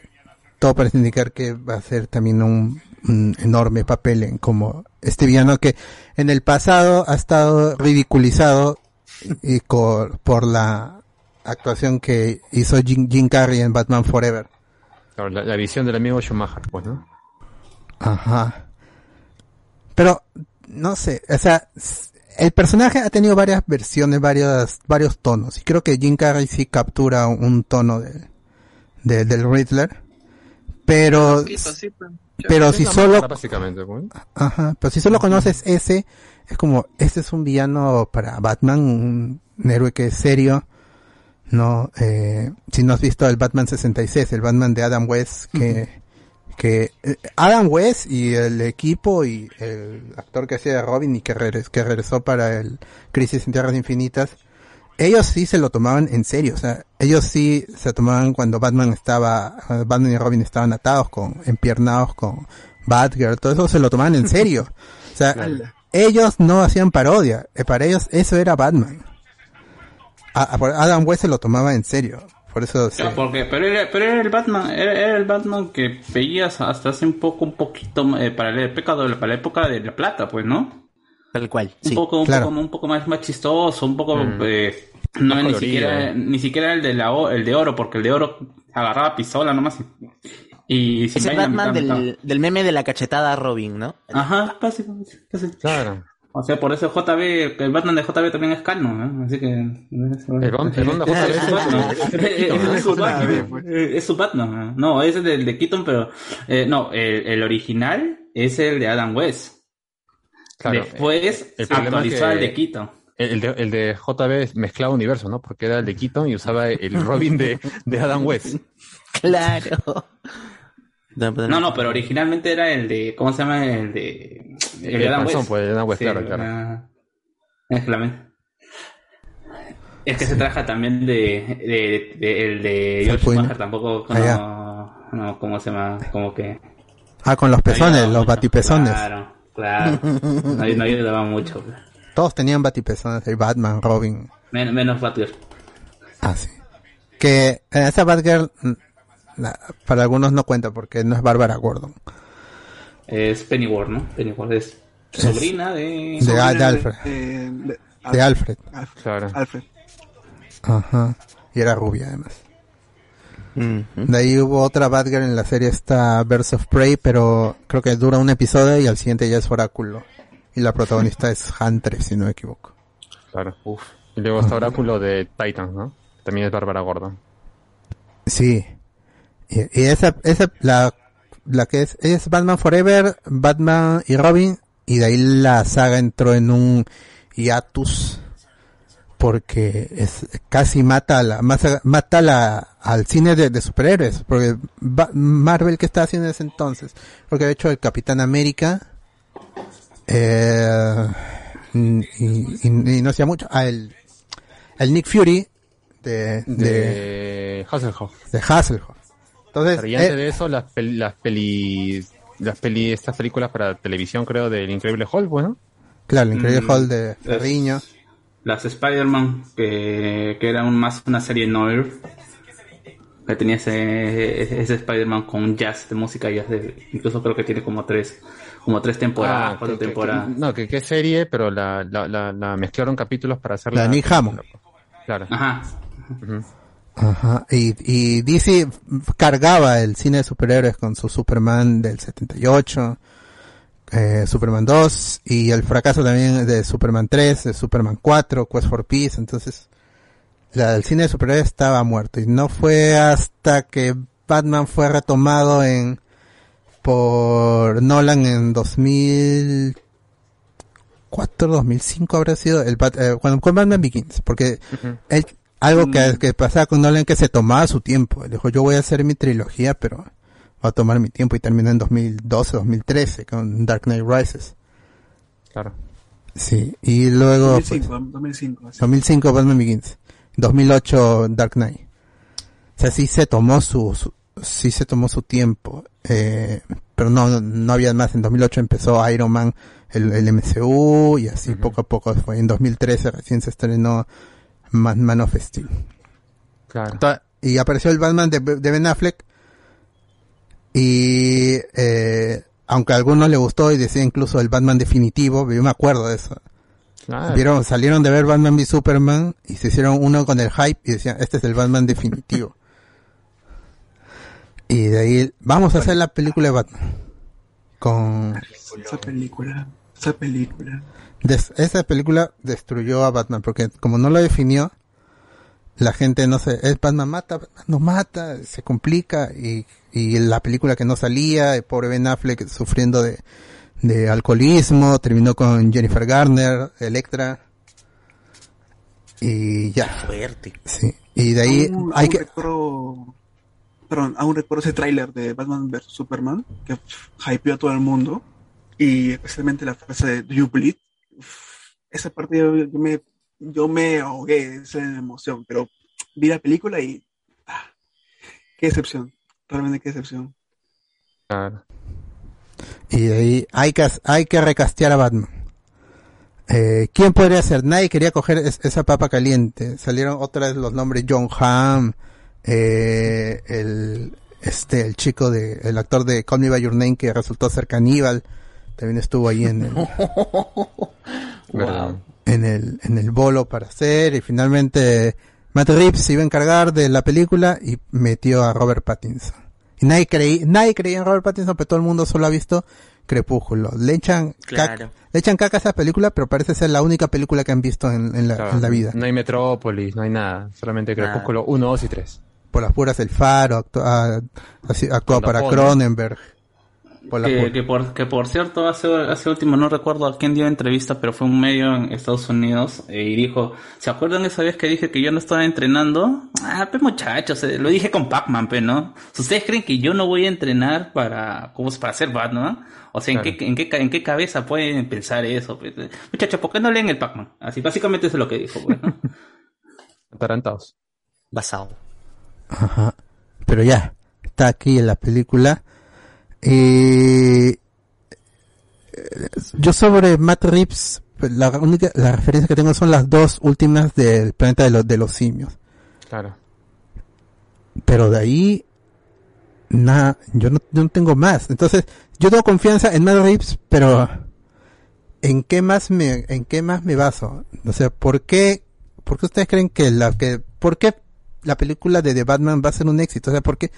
todo parece indicar que va a ser también un, un enorme papel en como este villano que en el pasado ha estado ridiculizado y co- por la actuación que hizo Jim, Jim Carrey en Batman Forever. Claro, la, la visión del amigo Schumacher, pues, ¿no? Ajá. Pero, no sé, o sea, el personaje ha tenido varias versiones, varios, varios tonos. Y creo que Jim Carrey sí captura un tono de, de- del Riddler. Pero, Poquito, sí, pero- pero si solo, Básicamente, ajá, pero si solo conoces ese, es como, este es un villano para Batman, un, héroe que es serio. No, eh, si no has visto el Batman 66, el Batman de Adam West, que, que eh, Adam West y el equipo y el actor que hacía de Robin y que, regres- que regresó para el Crisis en Tierras Infinitas, ellos sí se lo tomaban en serio, o sea, ellos sí se tomaban cuando Batman estaba, cuando Batman y Robin estaban atados con, empiernados con Batgirl, todo eso se lo tomaban en serio. O sea, ellos no hacían parodia, eh, para ellos eso era Batman. A- a- Adam West se lo tomaba en serio, por eso sí. Porque, pero era, pero era el Batman, era, era el Batman que veías hasta hace un poco, un poquito eh, para la época para la época de la plata, pues, ¿no? Tal cual. Un poco, un claro. poco, un poco más, más chistoso, un poco, Mm. eh, no ni colorido. siquiera, ni siquiera el de la, o- el de oro, porque el de oro agarraba pistola nomás y, y sin Es el Batman mitad, mitad. del, del meme de la cachetada a Robin, ¿no? Ajá, básicamente. Claro. O sea, por eso JB, el Batman de JB también es canon, ¿no? Así que... El Batman- el Batman de JB es su Batman. Es. No, es del de Keaton, pero... eh, no, el, el original es el de Adam West. Claro. Después El problema actualizó al que de Keaton. El, el de, el de JB mezclaba universo, ¿no? Porque era el de Keaton y usaba el Robin de, de Adam West. Claro. No, no, pero originalmente era el de... ¿Cómo se llama? El de... El de El Adam panzón, West. pues, de Adam West, Sí, claro, claro. era- Es que se traja también de, de, de- el de George Felpuin. Schumacher tampoco no, no, ¿cómo se llama? Como que Ah, con los pezones, los batipezones. Claro, claro. No, no ayudaba mucho. Todos tenían batipezones, el Batman, Robin. Men- menos Batgirl. Ah, sí. Que eh, esa Batgirl, mm, la- para algunos no cuenta porque no es Bárbara Gordon. Es Pennyworth, ¿no? Pennyworth es sobrina de... De, de Alfred. eh, de, De Alfred. Claro. Alfred. Ajá. Y era rubia además. De ahí hubo otra Batgirl en la serie esta Birds of Prey, pero creo que dura un episodio y al siguiente ya es Oráculo. Y la protagonista es Huntress, si no me equivoco. Claro. Uf. Y luego está Oráculo de Titans, ¿no? También es Bárbara Gordon. Sí. Y, y esa, esa, la, la que es, es Batman Forever, Batman y Robin, y de ahí la saga entró en un hiatus, porque es, casi mata a la, mata a la, al cine de, de superhéroes, porque Ba- Marvel que está haciendo en ese entonces, porque de hecho el Capitán América, eh, y, y- y no hacía mucho, ah, el, el Nick Fury, de, de, De Hasselhoff. de Hasselhoff. Entonces, y antes eh, de eso, las peli, las peli, las peli, estas películas para televisión, creo, del Increíble Hulk, bueno. claro, el Increíble Mm, Hall de es- Ferriño. Las Spider-Man, que, que era un, más una serie noir. Que tenía ese, ese, Spider-Man con jazz de música jazz. De, incluso creo que tiene como tres, como tres temporadas, Ah, cuatro que- temporadas. que- no, que qué serie, pero la, la, la, la mezclaron capítulos para hacerla. La Nick Hammond. Claro. Ajá. Ajá. Y, y DC cargaba el cine de superhéroes con su Superman del 78, eh, Superman 2 y el fracaso también de Superman 3, de Superman 4, Quest for Peace. Entonces, la, el cine de superhéroes estaba muerto y no fue hasta que Batman fue retomado en por Nolan en 2004, 2005 habrá sido el eh, cuando con Batman Begins, porque él, algo que, que pasaba con Nolan que se tomaba su tiempo. Él dijo, yo voy a hacer mi trilogía, pero va a tomar mi tiempo y terminó en 2012, 2013 con Dark Knight Rises. Claro. Sí, y luego... pues, 2005, 2005. así. 2005 Batman Begins. 2008 Dark Knight. O sea, sí se tomó su, su- sí se tomó su tiempo. Eh, pero no, no, no había más. En 2008 empezó Iron Man, el, el MCU, y así poco a poco fue. En 2013 recién se estrenó Man, Man of Steel. Claro. Y apareció el Batman de, de Ben Affleck. Y eh, aunque a algunos le gustó y decía incluso el Batman definitivo, yo me acuerdo de eso. Claro. Vieron, salieron de ver Batman v Superman y se hicieron uno con el hype y decían, este es el Batman definitivo. y de ahí, vamos a hacer la película de Batman. Con... Esa película, esa película. des- esa película destruyó a Batman porque como no lo definió, la gente no se, es Batman mata, Batman no mata, se complica y, y la película que no salía, el pobre Ben Affleck sufriendo de, de alcoholismo, terminó con Jennifer Garner, Electra y ya. Fuerte. Sí. Y de ahí Aún- hay aún que, recuerdo, perdón, aún recuerdo ese tráiler de Batman vs Superman que hypeó a todo el mundo y especialmente la frase de Do you bleed? Uf, esa parte yo, yo me yo me ahogué de esa emoción, pero vi la película y ah, qué decepción, realmente qué decepción. Claro. y de ahí hay que, hay que recastear a Batman. Eh, ¿Quién podría ser? Nadie quería coger es- esa papa caliente. Salieron otra vez los nombres John Hamm, eh, el, este, el chico de, el actor de Call Me By Your Name que resultó ser caníbal. También estuvo ahí en el, Verdad. En el, en el bolo para hacer y finalmente Matt Reeves se iba a encargar de la película y metió a Robert Pattinson. Y nadie creí, nadie creía en Robert Pattinson, pero todo el mundo solo ha visto Crepúsculo. Le echan, caca- le echan caca a esa película, pero parece ser la única película que han visto en, en la, Claro. en la vida. No hay Metrópolis, no hay nada. Solamente. Crepúsculo 1, 2 y 3. Por las puras El Faro, actúa, ah, para Cronenberg. Por Que, por, que por cierto, hace, hace último, no recuerdo a quién dio entrevista, pero fue un medio en Estados Unidos eh, y dijo, ¿se acuerdan esa vez que dije que yo no estaba entrenando? Ah, pues muchachos, eh, lo dije con Pac-Man, pues, ¿no? ¿Ustedes creen que yo no voy a entrenar para, ¿cómo es? para ser Batman? O sea, ¿en, Claro. qué, en, qué, ¿en qué cabeza pueden pensar eso? pues? Eh, Muchachos, ¿por qué no leen el Pac-Man? Así, básicamente eso es lo que dijo, pues, ¿no? Atarantados. Basado. Ajá. Pero ya, está aquí en la película. Eh, yo sobre Matt Reeves, la única, la referencia que tengo son las dos últimas del planeta de los, de los simios. Claro. Pero de ahí, nada, yo no, yo no tengo más. Entonces, yo tengo confianza en Matt Reeves, pero ¿en qué más me, en qué más me baso? O sea, ¿por qué, por qué ustedes creen que la, que, por qué la película de The Batman va a ser un éxito? O sea, ¿por qué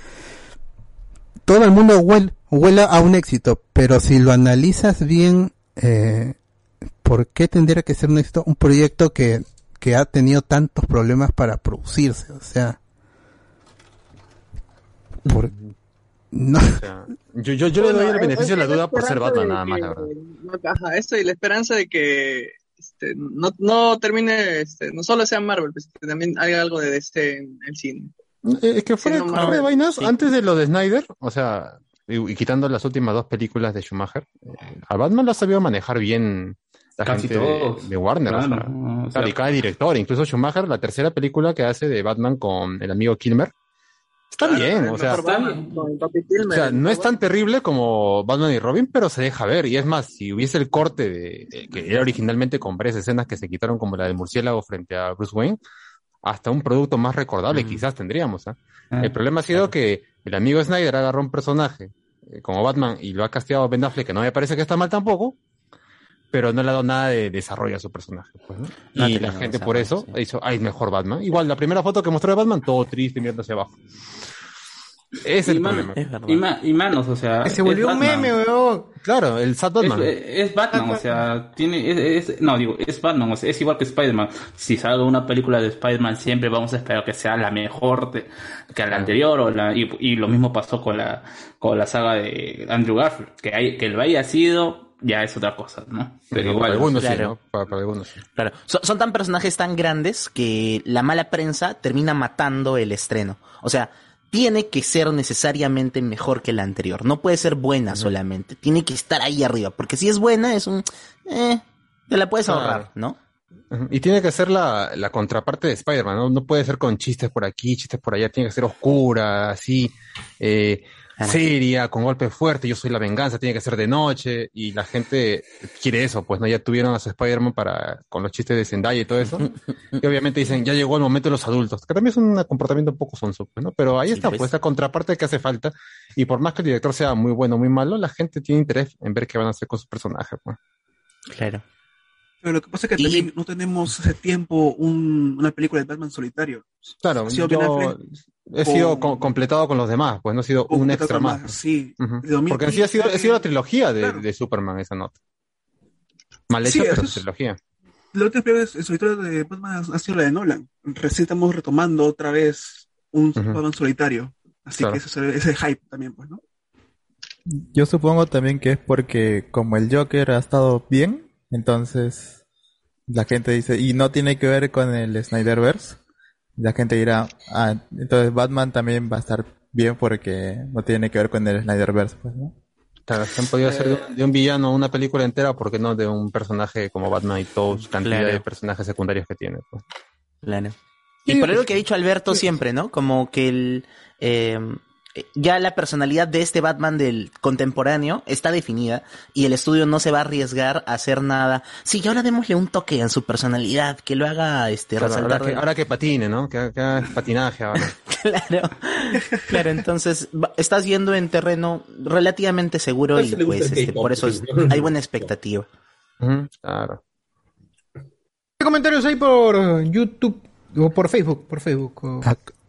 todo el mundo huele, huele a un éxito, pero si lo analizas bien, eh, ¿por qué tendría que ser un éxito un proyecto que, que ha tenido tantos problemas para producirse? O sea, por, no, O sea, yo, yo, yo le doy el es- beneficio de la duda por ser de nada más, que- la verdad. Ajá, eso y la esperanza de que este, no, no termine, este, no solo sea Marvel, pues, que también haga algo de DC en el cine. Eh, Es que fuera, Sí, no, fuera de vainas, sí. antes de lo de Snyder, o sea, y, y quitando las últimas dos películas de Schumacher, eh, a Batman lo ha sabido manejar bien la Casi gente de, todos. de Warner. o sea, Claro, o sea- claro, y cada director, incluso Schumacher, la tercera película que hace de Batman con el amigo Kilmer, está bien, o sea, el Papi o sea, no es tan terrible como Batman y Robin, pero se deja ver. Y es más, si hubiese el corte de, de- que era originalmente con varias escenas que se quitaron, como la del murciélago frente a Bruce Wayne, hasta un producto más recordable quizás tendríamos. ¿ah? Ah, el problema ha sido que el amigo Snyder agarró un personaje eh, como Batman y lo ha casteado Ben Affleck, que no me parece que está mal tampoco, pero no le ha dado nada de desarrollo a su personaje. pues, ¿no? No ha y la gente por eso desarrollo, hizo, ay, mejor Batman. Igual, la primera foto que mostró de Batman, todo triste, mirando hacia abajo. Es el y, man- problema. y, ma- y manos, o sea. Se volvió un meme, weón. Claro, el Sad Es, Batman. es Batman, o sea, tiene, es, es- no digo, es Batman, o sea, es igual que Spider-Man. Si salga una película de Spider-Man, siempre vamos a esperar que sea la mejor de- que la anterior, o la, y, y lo mismo pasó con la, con la saga de Andrew Garfield, que, hay, que lo haya sido, ya es otra cosa, ¿no? Pero para igual. algunos sí. ¿no? Para, para algunos sí. Claro, son, son tan personajes tan grandes que la mala prensa termina matando el estreno. O sea, tiene que ser necesariamente mejor que la anterior. No puede ser buena solamente. Tiene que estar ahí arriba. Porque si es buena, es un... Eh, te la puedes ahorrar, ¿no? Y tiene que ser la, la contraparte de Spider-Man, ¿no? No puede ser con chistes por aquí, chistes por allá, tiene que ser oscura, así, eh, seria, con golpe fuerte, yo soy la venganza, tiene que ser de noche, y la gente quiere eso, pues, ¿no? Ya tuvieron a su Spider-Man para, con los chistes de Zendaya y todo eso, y obviamente dicen, ya llegó el momento de los adultos, que también es un comportamiento un poco sonso, pues, ¿no? Pero ahí está, pues. pues, esa contraparte que hace falta, y por más que el director sea muy bueno o muy malo, la gente tiene interés en ver qué van a hacer con su personaje, pues. Claro. Pero lo que pasa es que también no tenemos hace tiempo un- una película de Batman solitario. Claro, Ha sido Ben yo He sido co- completado con los demás, pues no ha sido un extra más. más, sí. Ujú. De 2015, Porque en sí ha sido, ha sido la trilogía de, de Superman esa nota. Mal hecha, Sí, pero eso es- trilogía. La última película en solitario de Batman ha sido la de Nolan. Recién estamos retomando otra vez un Batman solitario. Así Claro. que ese, es el- ese hype también, pues, ¿no? Yo supongo también que es porque como el Joker ha estado bien, entonces la gente dice, y no tiene que ver con el Snyderverse, la gente dirá, ah, entonces Batman también va a estar bien porque no tiene que ver con el Snyderverse, pues, ¿no? Claro, se han podido hacer de un, de un villano una película entera, ¿por qué no de un personaje como Batman y todos cantidad Claro. de personajes secundarios que tiene? pues? Claro. Y por algo que ha dicho Alberto siempre, ¿no? Como que el eh, ya la personalidad de este Batman del contemporáneo está definida y el estudio no se va a arriesgar a hacer nada. Sí, y ahora démosle un toque a su personalidad, que lo haga este Claro, resaltar. ahora, que, de- ahora que patine, ¿no? Que, que haga patinaje ahora. Claro, claro, entonces estás yendo en terreno relativamente seguro y pues este, por eso es- sí. hay buena expectativa. Claro. ¿Qué comentarios hay por YouTube o por Facebook? Por Facebook. o-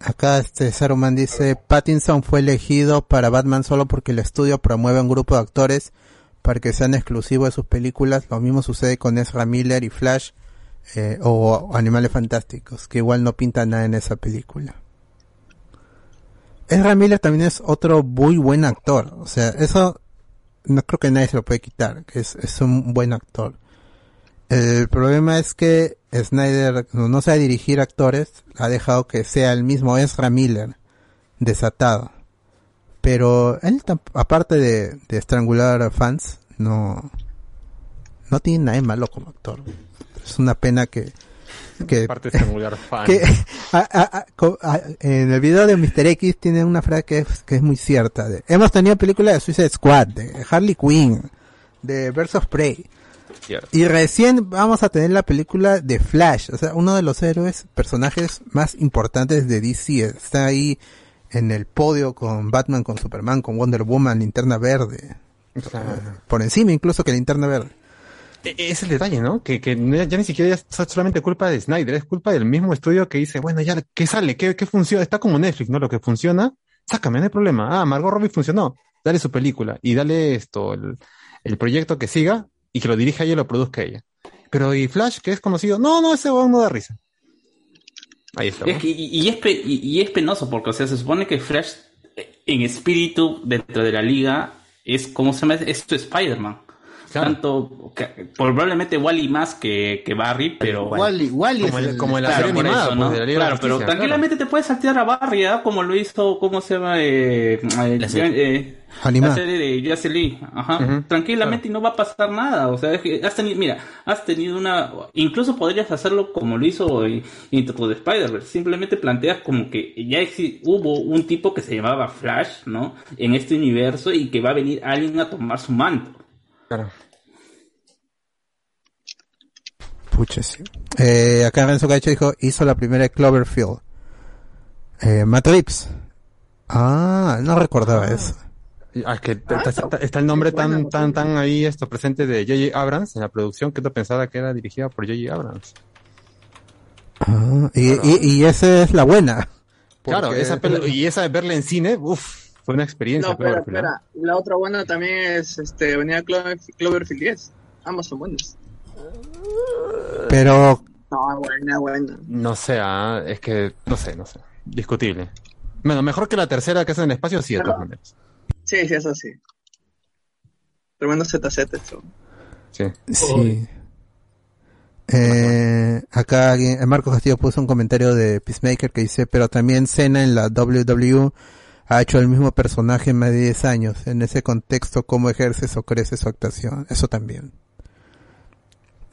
Acá este Saruman dice, Pattinson fue elegido para Batman solo porque el estudio promueve un grupo de actores para que sean exclusivos de sus películas. Lo mismo sucede con Ezra Miller y Flash eh, o Animales Fantásticos, que igual no pinta nada en esa película. Ezra Miller también es otro muy buen actor. O sea, eso no creo que nadie se lo puede quitar, que es un buen actor. El problema es que Snyder no, no sabe dirigir actores, ha dejado que sea el mismo Ezra Miller desatado. Pero él, aparte de, de estrangular a fans, no, no tiene nada de malo como actor. Es una pena que, que, Aparte de estrangular fans. que a- en el video de Mr. X tiene una frase que es, que es muy cierta. de- hemos tenido películas de Suicide Squad, de Harley Quinn, de Birds of Y recién vamos a tener la película de Flash, o sea, uno de los héroes, personajes más importantes de DC. Está ahí en el podio con Batman, con Superman, con Wonder Woman, Linterna Verde. Por encima incluso que Linterna Verde. E- Es el detalle, ¿no? Que, que no- ya ni siquiera es solamente culpa de Snyder, es culpa del mismo estudio que dice, bueno, ya, ¿qué sale? ¿Qué, qué funciona? Está como Netflix, ¿no? Lo que funciona, sácame, no hay problema. Ah, Margot Robbie funcionó, dale su película y dale esto, el, el proyecto que siga y que lo dirija ella y lo produzca ella. Pero ¿y Flash, que es conocido? No, no, ese weón no da risa. Ahí está. Y es, que- y, y es pe- y- y es penoso porque, o sea, se supone que Flash eh, en espíritu dentro de la liga es como se llama, es tu Spider-Man. Tanto, que- probablemente Wally más que, que Barry, pero... Wally- Wally Como es el- el- como la Claro, animada, eso, pues, ¿no? de la Claro, pero tranquilamente te puedes saltear a Barry, ¿ah? como lo hizo, ¿cómo se llama? Eh, eh, serie. eh, Animada. La serie de Jesse Lee. Ajá. Tranquilamente y no va a pasar nada. O sea, es que has tenido, mira, has tenido una, incluso podrías hacerlo como lo hizo Into the Spider-Verse. Simplemente planteas como que ya hubo un tipo que se llamaba Flash, ¿no? En este universo y que va a venir alguien a tomar su manto. Claro. Pucha, sí. Eh, acá Renzo Cacho dijo, hizo la primera de Cloverfield. Eh, Matt Reeves. Ah, no recordaba eso. Ah, es que está, está- está el nombre tan, tan, tan ahí esto presente de J.J. Abrams en la producción que no pensaba que era dirigida por J.J. Abrams. Ah, y, y, y esa es la buena. Claro, esa y esa de verla en cine, uff, fue una experiencia. No, espera, Cloverfield, ¿no? espera. La otra buena también es este, Avenida Clover- Cloverfield 10. Ambas son buenas. Pero No, buena, buena. No sé, ah, es que, no sé, no sé. Discutible. Bueno, mejor que la tercera que es en el espacio, sí, de todas maneras. Sí, sí, eso sí. Tremendo ZZ eso. Sí. Sí. Eh, acá alguien, eh, Marco Castillo puso un comentario de Peacemaker que dice, pero también Cena en la WWE ha hecho el mismo personaje en más de 10 años. En ese contexto, ¿cómo ejerces o crece su actuación? Eso también.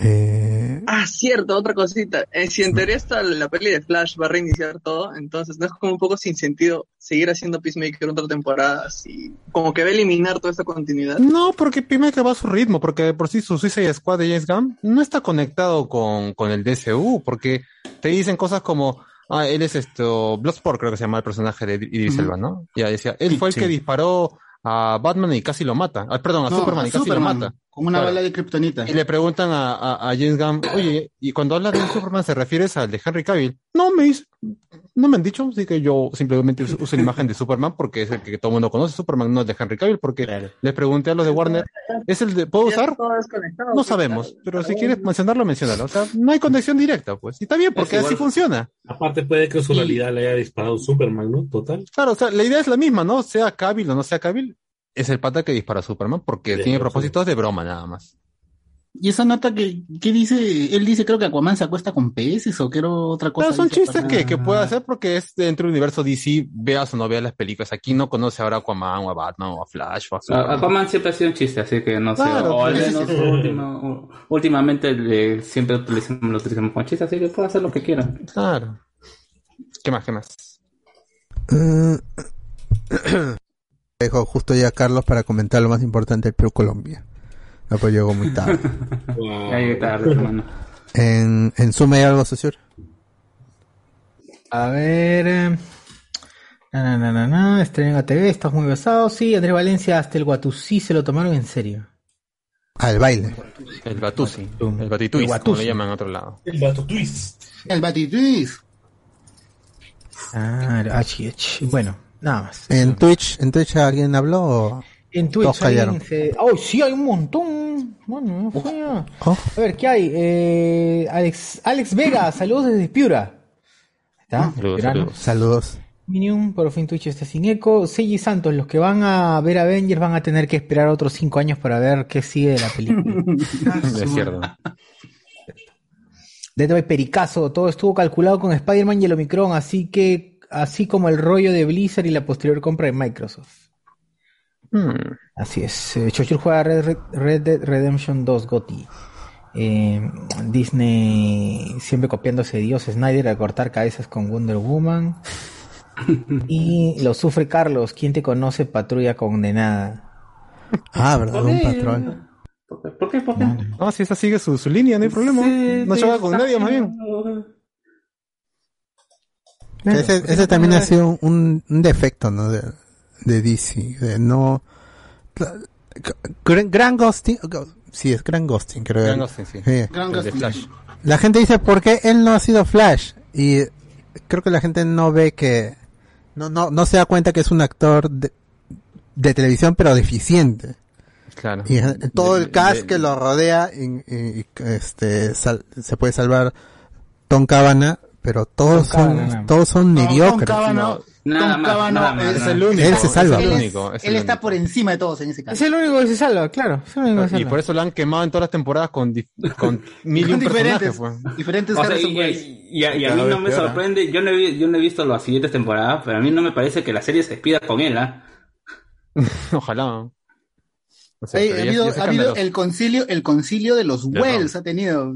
Eh, Ah, cierto, otra cosita. Eh, si en teoría esta, la peli de Flash va a reiniciar todo, entonces no es como un poco sin sentido seguir haciendo Peacemaker otra temporada, así como que va a eliminar toda esta continuidad. No, porque Peacemaker va a su ritmo, porque por sí su Suicide Squad de James Gunn no está conectado con, con el DCU, porque te dicen cosas como, ah, él es esto, Bloodsport creo que se llama el personaje de Idris. Elba, ¿no? Ya decía, él fue el que disparó a Batman y casi lo mata, ah, perdón, a No, Superman a y casi Superman, lo mata. Con una Claro. bala de kriptonita. Y le preguntan a, a, a James Gunn, oye, y cuando hablas de Superman, ¿se refieres al de Henry Cavill? No, me dice, no me han dicho, así que yo simplemente uso, la imagen de Superman porque es el que todo el mundo conoce. Superman no es de Henry Cavill porque les pregunté a los de Warner, ¿es el de, ¿puedo usar? No sabemos, pero si quieres mencionarlo, mencionalo. O sea, no hay conexión directa, pues. Y está bien, porque así funciona. Aparte puede que su realidad le haya disparado Superman, ¿no? Total. Claro, o sea, la idea es la misma, ¿no? Sea Cavill o no sea Cavill, es el pata que dispara a Superman porque tiene propósitos de broma nada más. Y esa nota que, ¿qué dice? Él dice creo que Aquaman se acuesta con peces o que era otra cosa. Claro, son chistes que, que puede hacer porque es dentro del universo DC, veas o no veas las películas. Aquí no conoce ahora a Aquaman o a Batman o a Flash o a Superman. Aquaman siempre ha sido un chiste, así que no sé. O al menos sí, sí. último- últimamente le- siempre utilizamos, lo utilizamos como chiste, así que puede hacer lo que quiera. Claro. ¿Qué más? ¿Qué más? eh, dejo justo ya a Carlos para comentar lo más importante del Perú Colombia. No, pues llegó muy tarde. Ya llegué tarde, hermano. En, en suma hay algo, socio. A ver. eh, Na, na, na, na, a TV, estás muy besado. Sí, Andrés Valencia, hasta el Guatusí se lo tomaron en serio. Al baile. El Batusi. El El Batituis, como le llaman en otro lado. El Bato Twist. El Batitwist. Ah, ach, ach. Bueno, nada más. ¿En Twitch, ¿En Twitch alguien habló o En todos Twitch callaron? alguien se... ¡Oh, sí, hay un montón! Bueno, no fue ya. Oh. A ver, ¿qué hay? Eh, Alex, Alex Vega, saludos desde Piura. ¿Está? Saludos, saludos. Saludos. Minium, por fin Twitch está sin eco. Seiji Santos, los que van a ver Avengers van a tener que esperar otros 5 años para ver qué sigue de la película. Es cierto. By Pericazo, todo estuvo calculado con Spider-Man y el Omicron, así que, así como el rollo de Blizzard y la posterior compra de Microsoft. Hmm. Así es. Eh, Chochur juega Red, Red- Red Dead Redemption 2 GOTY. Eh, Disney siempre copiándose de Dios Snyder a cortar cabezas con Wonder Woman. y lo sufre Carlos. ¿Quién te conoce? Patrulla condenada. Ah, ¿verdad? Un patrón. ¿Por qué? ¿Por qué? No, si esa sigue su, su línea, no hay problema. no choca con nadie, más bien. Ese, ese también ha sido un, un defecto, ¿no? De, de DC. De no. Gran, gran Ghosting. Sí, es Gran Ghosting, creo. Gran Ghosting, sí. Gran El de Ghosting. Flash. La gente dice, ¿por qué él no ha sido Flash? Y creo que la gente no ve que. No, no, no se da cuenta que es un actor de, de televisión, pero deficiente. Claro. Y eh, todo el cast de- que lo rodea, y, y- y, este, sal- se puede salvar Tom Cabana, pero todos Tom son, Cabana. todos son mediocres. Cabano, Nada Tom más, Cabano nada más, es el único. Él se salva. Es Él, el único. es él el está único. por encima de todos en ese caso. Es el único que se salva, claro. Es el único que se Y por eso lo han quemado en todas las temporadas con, dif- con mil y un Con personajes. diferentes, pues. diferentes O sea, y, y- y a, y a mí no me peor, sorprende, yo no, he, vi- yo no he visto las siguientes temporadas, pero a mí no me parece que la serie se despida con él, ¿ah? Ojalá. Ha habido, ha el concilio, el concilio de los De Wells ha tenido,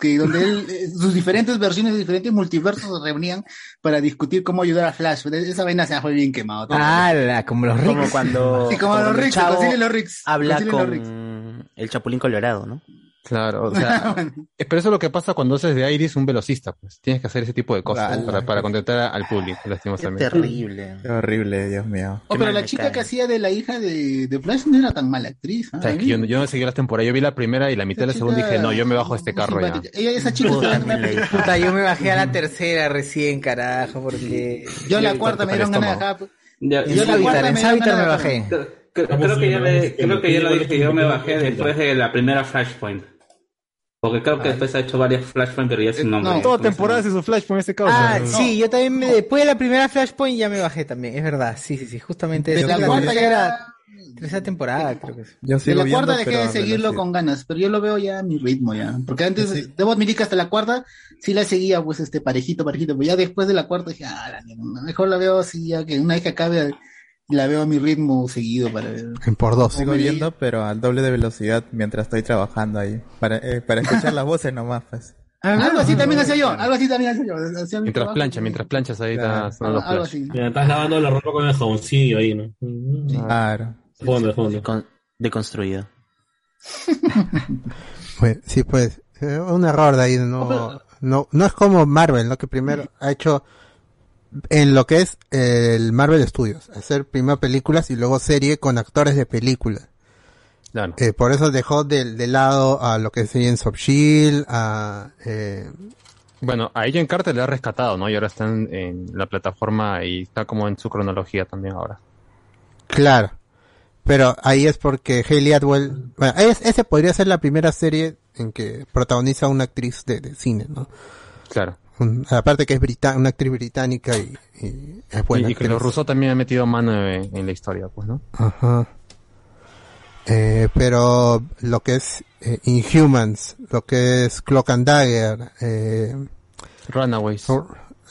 que donde él, eh, sus diferentes versiones de diferentes multiversos se reunían para discutir cómo ayudar a Flash. Esa vaina se fue bien quemado. ¡Hala! Como los ricos. Como cuando, Sí, como los Ricks, los Ricks. habla con el Chapulín Colorado, ¿no? Claro, o sea, eh, pero eso es lo que pasa cuando haces de Iris un velocista, pues. Tienes que hacer ese tipo de cosas para, para contentar al público, Qué lastimosamente. terrible. Qué horrible, Dios mío. Oh, Qué pero la chica cae. que hacía de la hija de, de Flash no era tan mala actriz. ¿ah? O sea, es que yo, no- yo no seguí las temporadas, yo vi la primera y la mitad de la segunda y dije, no, yo me bajo de este carro ya. Ella, esa chica Puta, estaba en una también la película. Puta, yo me bajé a la tercera recién, carajo, porque... Yo en la cuarta me dieron ganas de bajar. Ya- En Yo la cuarta en me me ganas de bajé. Creo, que ya le, creo que ya lo dije, yo me bajé después de la primera Flashpoint. Porque creo que después ha hecho varias Flashpoint, pero ya sin nombre. no, Toda ¿Cómo se temporada llama? hace su flash con ese caso. Ah, sí, yo también me- después de la primera Flashpoint ya me bajé también, es verdad, sí, sí, sí, justamente De eso. la La cuarta ya era era- Tercera temporada, creo que es. Yo De la viendo, cuarta dejé pero de seguirlo con ganas, pero yo lo veo ya a mi ritmo ya. Porque antes, debo admitir que hasta la cuarta sí la seguía, pues, este, parejito, parejito. Pero ya después de la cuarta dije, ah, la mierda, mejor la veo así, ya que una vez que acabe, la veo a mi ritmo seguido para ver. Por dos. Sigo viendo, pero al doble de velocidad mientras estoy trabajando ahí. Para, eh, para escuchar las voces nomás, pues. Algo así también hacía yo, algo así también hacía yo. hacía Mientras trabajo. plancha, mientras planchas ahí está sonando los algo flash. así. Mira, estás lavando la ropa con el jaboncillo ahí, ¿no? Claro. De fondo, de fondo. Con- deconstruido. Pues, sí, pues, un error de ahí, no, no, no es como Marvel, ¿no? Que primero ha hecho en lo que es el Marvel Studios, hacer primero películas y luego serie con actores de película. Claro. Eh, por eso dejó de, de lado a lo que es Agents of Shield, a, eh, Bueno, a Agent Carter le ha rescatado, ¿no? Y ahora está en, en la plataforma y está como en su cronología también ahora. Claro. Pero ahí es porque Hayley Atwell, bueno, es- ese podría ser la primera serie en que protagoniza una actriz de, de cine, ¿no? Claro. Un- aparte que es brita- una actriz británica y, y es buena y, y que los rusos también han metido mano en, en la historia, pues, ¿no? Ajá. Eh, pero lo que es eh, Inhumans, lo que es Clock and Dagger, eh, Runaways. los,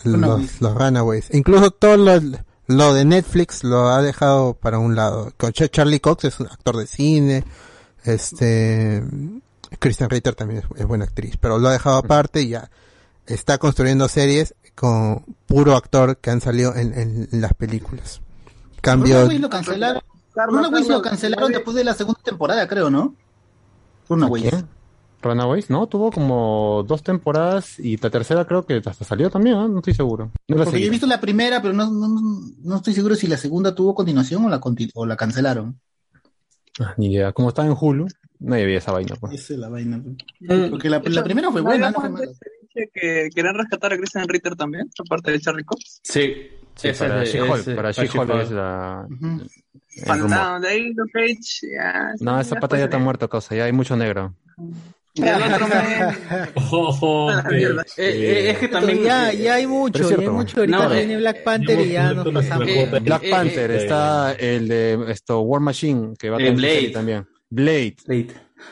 Runaways. los Runaways, incluso todo lo, lo de Netflix lo ha dejado para un lado. Charlie Cox es un actor de cine, este, Kristen Ritter también es, es buena actriz, pero lo ha dejado aparte y ya está construyendo series con puro actor que han salido en, en- en las películas. Cambio, Runaways lo cancelaron. Runaways lo cancelaron después de la segunda temporada, creo, ¿no? Runaways. Runaways, ¿no? Tuvo como dos temporadas y la tercera creo que hasta salió también, ¿no? No estoy seguro. No Porque yo he visto la primera, pero no, no, no estoy seguro si la segunda tuvo continuación o la, o la cancelaron. Ah, Ni idea. Como estaba en Hulu, nadie veía esa vaina, pues. Esa es la vaina. Porque la, la primera fue buena, no fue mala. Que querían rescatar a Christian Ritter también, aparte de Charlie Cox. Sí. Sí, Ese para She-Hulk, para She-Hulk es la... rumor. Fantasma, de ahí Luke Cage, ya. No, esa pata ya está muerta, cosa. Ya hay mucho negro. Y el otro me- Ojo, mierda. Eh, eh, es que también. ya, ya hay mucho, ya hay cierto. mucho. Ahorita No, viene Black Panther y ya nos pasamos. Eh, Black eh, Panther, eh, está el de esto, War Machine, que va a Eh, tener Blade. también. Blade.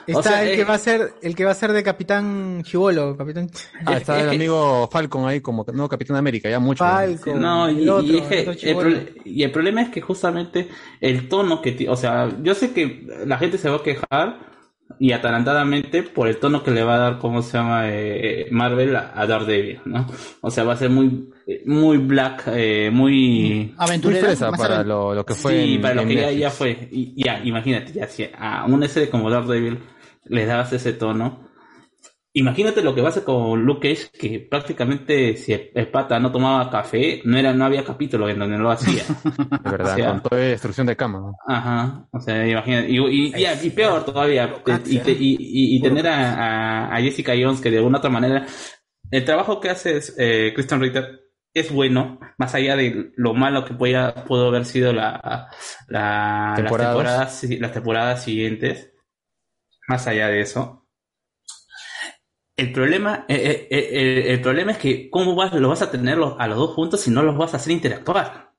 Está O sea, el eh, que va a ser, el que va a ser de Capitán Chivolo, Capitán. Ah, está el amigo Falcon ahí como nuevo Capitán América, ya mucho. Falcon. No, y, el otro, y es que el y el problema es que justamente el tono que, o sea, yo sé que la gente se va a quejar y atalantadamente por el tono que le va a dar, ¿cómo se llama? Eh, Marvel a, a Daredevil, ¿no? O sea, va a ser muy, muy black, eh, muy... Aventurera, Muy para lo, lo que fue sí, en- para lo que ya, ya fue. Y ya, imagínate, ya si a una serie como Daredevil le das ese tono. Imagínate lo que va a hacer con Luke Cage, que prácticamente si el pata no tomaba café, no era, no había capítulo en donde no lo hacía. De verdad, O sea, con toda destrucción de cama. ¿no? Ajá, o sea, imagínate, y, y, y- y peor todavía, y, te- y, y- y tener a, a- Jessica Jones que de alguna otra manera, el trabajo que hace es, eh, Christian Ritter es bueno, más allá de lo malo que pueda, pudo haber sido la, la- las, Temporadas. temporadas, las temporadas siguientes, más allá de eso. El problema, eh, eh, eh, el, problema es que cómo vas, lo vas a tener los- a los dos juntos si no los vas a hacer interactuar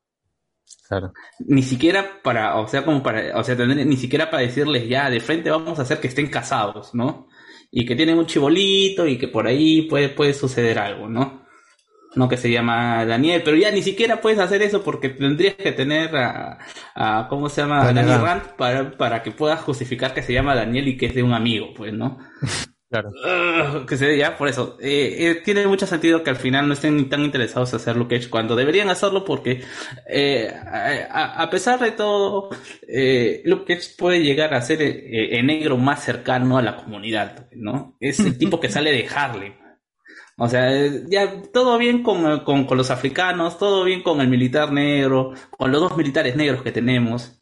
Claro. ni siquiera para, o sea, como para, o sea, tener, ni siquiera para decirles ya de frente vamos a hacer que estén casados, ¿no? Y que tienen un chibolito y que por ahí puede, puede suceder algo, ¿no? No que se llama Daniel, pero ya ni siquiera puedes hacer eso porque tendrías que tener a, a ¿cómo se llama? Daniel. Rand para, para que puedas justificar que se llama Daniel y que es de un amigo, pues, ¿no? Claro. Ugh, que se ya por eso. Eh, eh, tiene mucho sentido que al final no estén tan interesados en hacer Luke Cage cuando deberían hacerlo porque eh, a, pesar de todo eh, Luke Cage puede llegar a ser el negro más cercano a la comunidad no es el tipo que sale de Harlem. O sea, ya todo bien con, con los africanos, todo bien con el militar negro, con los dos militares negros que tenemos,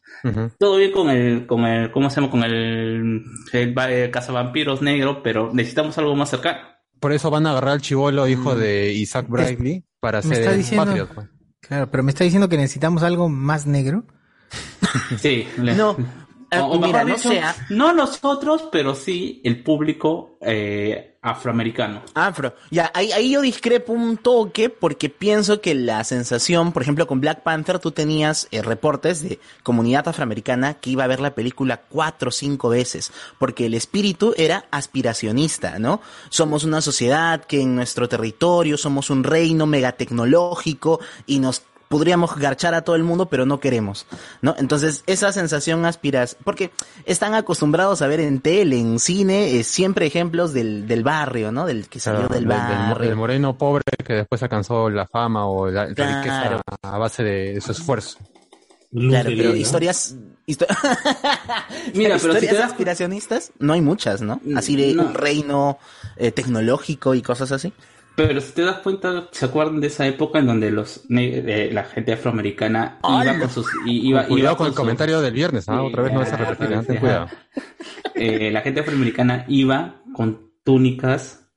Todo bien con el, con el, ¿cómo se llama? Con el, el, el cazavampiros negro, pero necesitamos algo más cercano. Por eso van a agarrar al chivolo hijo de Isaac Bradley para ser el diciendo- Patriot. pues. Claro, pero me está diciendo que necesitamos algo más negro. Sí, le- No, O- mira, mejor no dicho, sea- no nosotros, pero sí el público eh, afroamericano. Afro. Ya, ahí, ahí yo discrepo un toque porque pienso que la sensación, por ejemplo, con Black Panther tú tenías eh, reportes de comunidad afroamericana que iba a ver la película cuatro o cinco veces porque el espíritu era aspiracionista, ¿no? Somos una sociedad que en nuestro territorio somos un reino megatecnológico y nos podríamos garchar a todo el mundo, pero no queremos, ¿no? Entonces, esa sensación aspiras, porque están acostumbrados a ver en tele, en cine, eh, siempre ejemplos del, del barrio, ¿no? Del que salió Claro, del barrio. del moreno pobre que después alcanzó la fama o la, la Claro. riqueza a base de, su esfuerzo. Claro, pero historias, histo- Mira, pero si historias te das- aspiracionistas, no hay muchas, ¿no? Así de No. un reino eh, tecnológico y cosas así. Pero si te das cuenta, ¿se acuerdan de esa época en donde los eh, la gente afroamericana iba con sus iba, Cuidado iba con el sus- comentario del viernes, ¿ah? Otra vez no vas a repetir, ¿ah? ten cuidado. Eh, la gente afroamericana iba con túnicas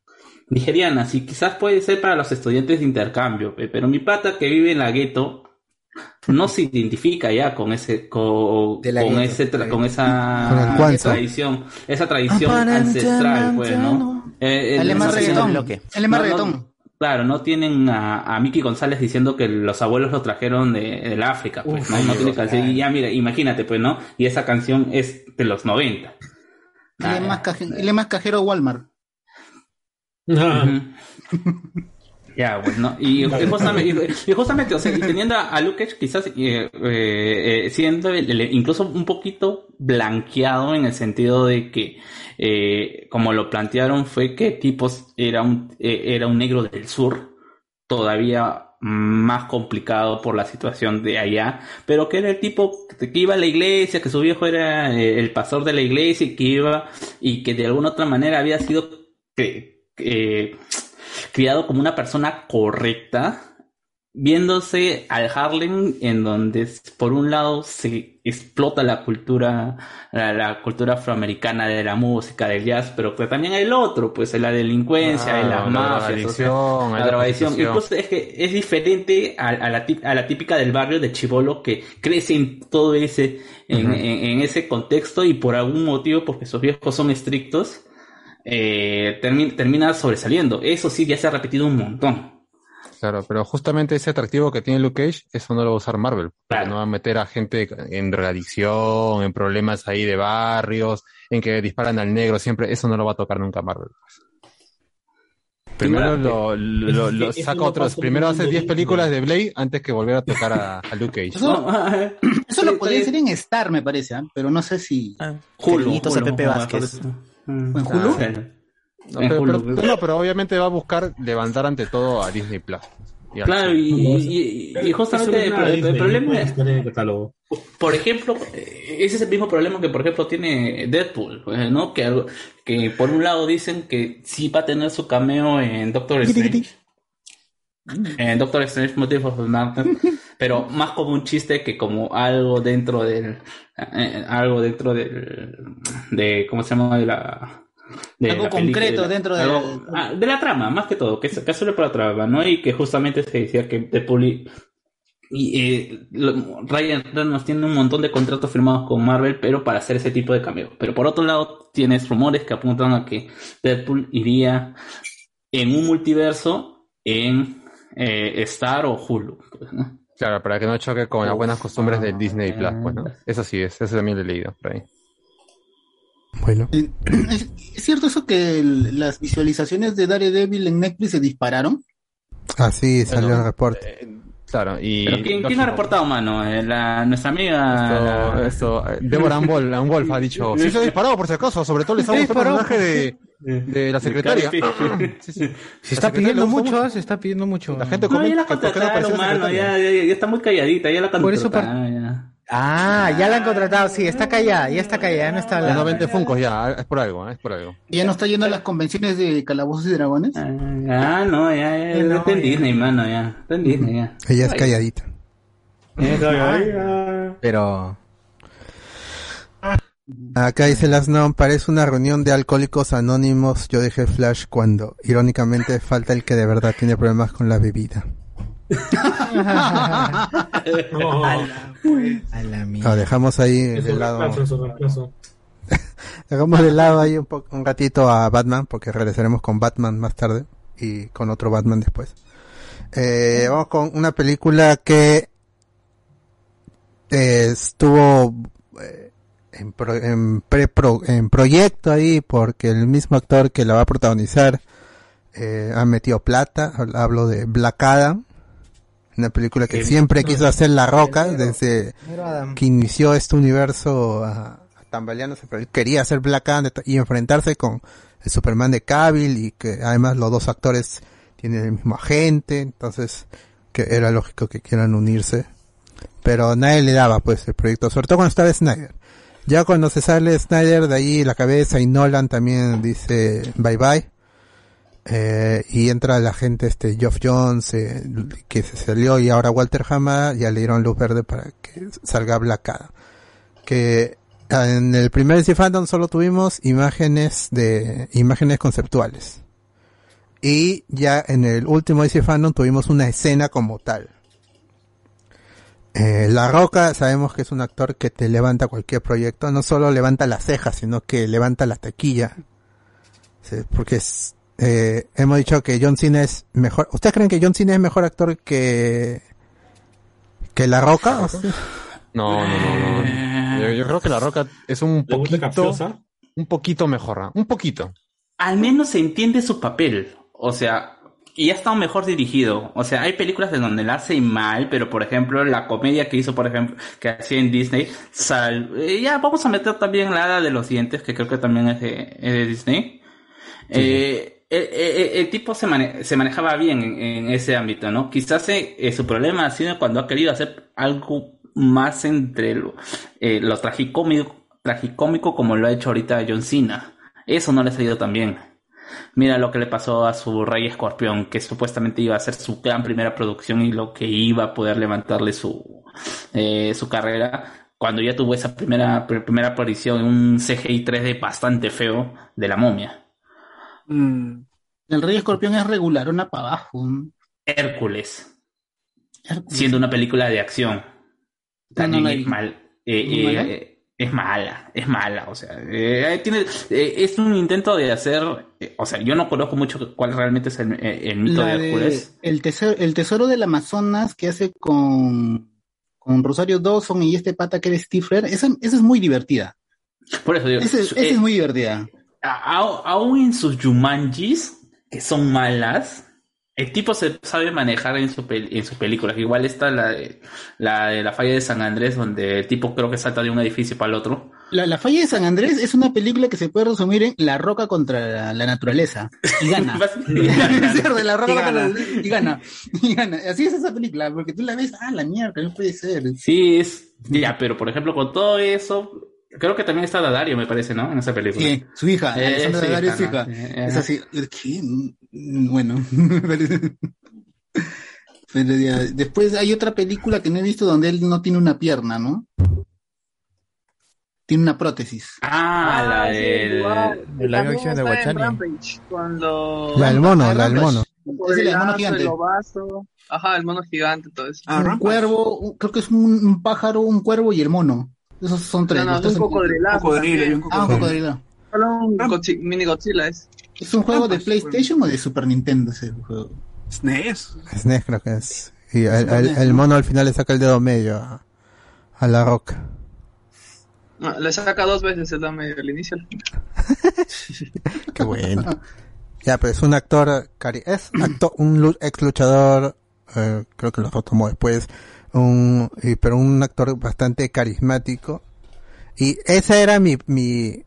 nigerianas y quizás puede ser para los estudiantes de intercambio, pe- pero mi pata que vive en la gueto no se identifica ya con ese con, De la con ese tra- con el esa tradición esa tradición ancestral pues no Eh, eh, es más reggaetón. es más no, no, reggaetón. Claro, no tienen a, a Mickey González diciendo que los abuelos lo trajeron de, del África, pues, Uf, ¿no? No tiene Dios, canción. claro. Y ya, mira, imagínate, pues, ¿no? Y esa canción es de los 90. Él es más, cajero Walmart. Ujú. Ya, pues, ¿no? Y, y justamente, y- y justamente, o sea, teniendo a, Luke Cage quizás eh, eh, eh, siendo el- el- incluso un poquito blanqueado en el sentido de que, eh, como lo plantearon, fue que tipos era un, era un negro del sur, todavía más complicado por la situación de allá, pero que era el tipo que iba a la iglesia, que su viejo era el pastor de la iglesia y que iba y que de alguna otra manera había sido criado como una persona correcta, viéndose al Harlem en donde por un lado se explota la cultura la, la cultura afroamericana de la música del jazz pero que también hay el otro pues la delincuencia y las la mafias o sea, la drogadicción. Incluso es que es diferente a, a la, tip- a la típica del barrio de Chivolo que crece en todo ese en- en ese contexto y por algún motivo porque sus viejos son estrictos eh, termi- termina sobresaliendo eso sí ya se ha repetido un montón Claro, pero justamente ese atractivo que tiene Luke Cage, eso no lo va a usar Marvel. Porque no va a meter a gente en drogadicción, en problemas ahí de barrios, en que disparan al negro, siempre, eso no lo va a tocar nunca Marvel. Primero lo, lo- lo- Es que eso saca otros, primero hace el 10 Disney. películas de Blade antes que volver a tocar a, a Luke Cage. Eso, eso lo podría hacer en Star, me parece, ¿ah? pero no sé si. Hulu, Queriditos a Hulu, Pepe no, Vázquez. ¿En Hulu? No, En pero, Hulu. pero- no, pero obviamente va a buscar levantar ante todo a Disney Plus. Y Claro, y, y- y- y justamente el, el- el problema es, por ejemplo, ese es el mismo problema que, por ejemplo, tiene Deadpool, pues, ¿no? Que, algo- que por un lado dicen que sí va a tener su cameo en Doctor Strange. En Doctor Strange Motive of Madness, pero más como un chiste que como algo dentro del, eh, algo dentro del, de, ¿cómo se llama? De la, de Algo la película, concreto de la- dentro de- algo- ah, de la trama, más que todo, que, es- solo por la trama, ¿no? Y que justamente se decía que Deadpool y, y, eh, lo- Ryan Reynolds tiene un montón de contratos firmados con Marvel, pero para hacer ese tipo de cameo. Pero por otro lado, tienes rumores que apuntan a que Deadpool iría en un multiverso en eh, Star o Hulu. pues, ¿no? Claro, para que no choque con las buenas costumbres del Disney Plus, pues, ¿no? Eso sí es, eso también lo he leído por ahí. Bueno. ¿Es, es cierto eso que el- las visualizaciones de Daredevil en Netflix se dispararon? Así salió Bueno, el reporte. Claro, y... Pero ¿quién, quién ha reportado, mano? Eh, la- nuestra amiga... Esto, esto, eh, Deborah Ann Wolf, ha dicho, sí se ha disparado por si acaso, sobre todo le está gustando el personaje de, de la secretaria. Sí, sí. Se está secretaria pidiendo mucho, ¿ah? se está pidiendo mucho. La gente No, ya la comenta contrataron, mano, ya, secretaria. ya, ya está muy calladita, ya la Por eso contrataron. Ah, ya la han contratado, sí, está callada, ya está callada, ya no está Ya no hablando. vende Funkos ya, es por algo, ¿eh? es por algo. ¿Y ya no está yendo a las convenciones de Calabozos y Dragones? Ah, no, ya, ya, ya No, está en. Disney, mano, ya. Está en Disney, ya. Ella es calladita. Pero. Acá dice las no, parece una reunión de alcohólicos anónimos. Yo dejé Flash cuando, irónicamente, falta el que de verdad tiene problemas con la bebida. Lo dejamos ahí de lado. Dejamos de lado ahí un, po- un ratito a Batman, porque regresaremos con Batman más tarde y con otro Batman después. Eh, vamos con una película que eh, estuvo en, pro- en, pre-pro- en proyecto ahí, porque el mismo actor que la va a protagonizar eh, ha metido plata. Hablo de Black Adam, una película que siempre quiso hacer La Roca desde que inició este universo a, a tambaleándose, pero él quería hacer Black Adam y enfrentarse con el Superman de Cavill y que además los dos actores tienen el mismo agente, entonces que era lógico que quieran unirse, pero nadie le daba pues el proyecto, sobre todo cuando estaba Snyder. Ya cuando se sale Snyder de ahí la cabeza y Nolan también dice bye bye. Eh, y entra la gente este Geoff Jones eh, que se salió y ahora Walter Hamada ya le dieron luz verde para que salga Black Adam. Que en el primer DC Fandom solo tuvimos imágenes de imágenes conceptuales. Y ya en el último DC Fandom tuvimos una escena como tal. Eh, la Roca sabemos que es un actor que te levanta cualquier proyecto, no solo levanta las cejas, sino que levanta la taquilla. Sí, porque es, eh, hemos dicho que John Cena es mejor. ¿Ustedes creen que John Cena es mejor actor que que La Roca? No, no, no, no. Yo, yo creo que La Roca es un poquito, un poquito mejor, ¿ah? un poquito. Al menos se entiende su papel. O sea, y ha estado mejor dirigido. O sea, hay películas en donde la hace mal, pero por ejemplo, la comedia que hizo, por ejemplo, que hacía en Disney, sal, eh, ya vamos a meter también la hada de los dientes, que creo que también es de, es de Disney. Eh, el, el- el tipo se, mane- se manejaba bien en, en ese ámbito, ¿no? Quizás eh, eh, su problema ha sido cuando ha querido hacer algo más entre lo, eh, lo tragicómico, tragicómico como lo ha hecho ahorita John Cena. Eso no le ha salido tan bien. Mira lo que le pasó a su Rey Escorpión, que supuestamente iba a ser su gran primera producción y lo que iba a poder levantarle su, eh, su carrera, cuando ya tuvo esa primera, pr- primera aparición en un CGI 3D bastante feo de la momia. Mm. El Rey Escorpión es regular, una para abajo. Hércules, siendo una película de acción. No, También no la es vi. mal. eh, es mala, es mala, o sea, eh, tiene, eh, es un intento de hacer, eh, o sea, yo no conozco mucho cuál realmente es el, el mito de de Hércules. el, tesoro, el tesoro del Amazonas que hace con, con Rosario Dawson y este pata que era Stifler, esa, esa es muy divertida. Por eso digo, Esa, es muy divertida. aún en sus Jumanjis, que son malas, el tipo se sabe manejar en su en sus películas. Igual está la de, la de la falla de San Andrés, donde el tipo creo que salta de un edificio para el otro. La, la falla de San Andrés es una película que se puede resumir en La Roca contra la, la naturaleza. Y gana. La Roca Y contra gana. y gana. Y gana. Así es esa película, porque tú la ves, ah, la mierda, no puede ser. Sí, es. Ya, pero por ejemplo, con todo eso, creo que también está Dadario, me parece, ¿no? En esa película. Sí, su hija, Eh, Daddario es su hija. Eh, Es así, ¿qué? Bueno, pero ya, después hay otra película que no he visto donde él no tiene una pierna, ¿no? Tiene una prótesis. Ah, la sí, del. action de Guachani. Cuando... La del mono, la del mono. Es el el mono gigante. lobazo. Ajá, el mono gigante, todo eso. Ah, un cuervo, un- creo que es un, un pájaro, un cuervo y el mono. Esos son tres. No, no, un Cocodrilo y un Ah, un cocodrilo. cocodrilo. Solo un mini Godzilla es. ¿Es un juego de Ah, pues, PlayStation o de Super Nintendo ese juego? SNES. SNES creo que es. Y el, el- el mono al final le saca el dedo medio a, a la roca. No, le saca dos veces el al inicio. al final. Qué bueno. Ya, pero es un actor, cari es actor, un ex luchador, eh, creo que lo retomó después, un, pero un actor bastante carismático. Y ese era mi, mi,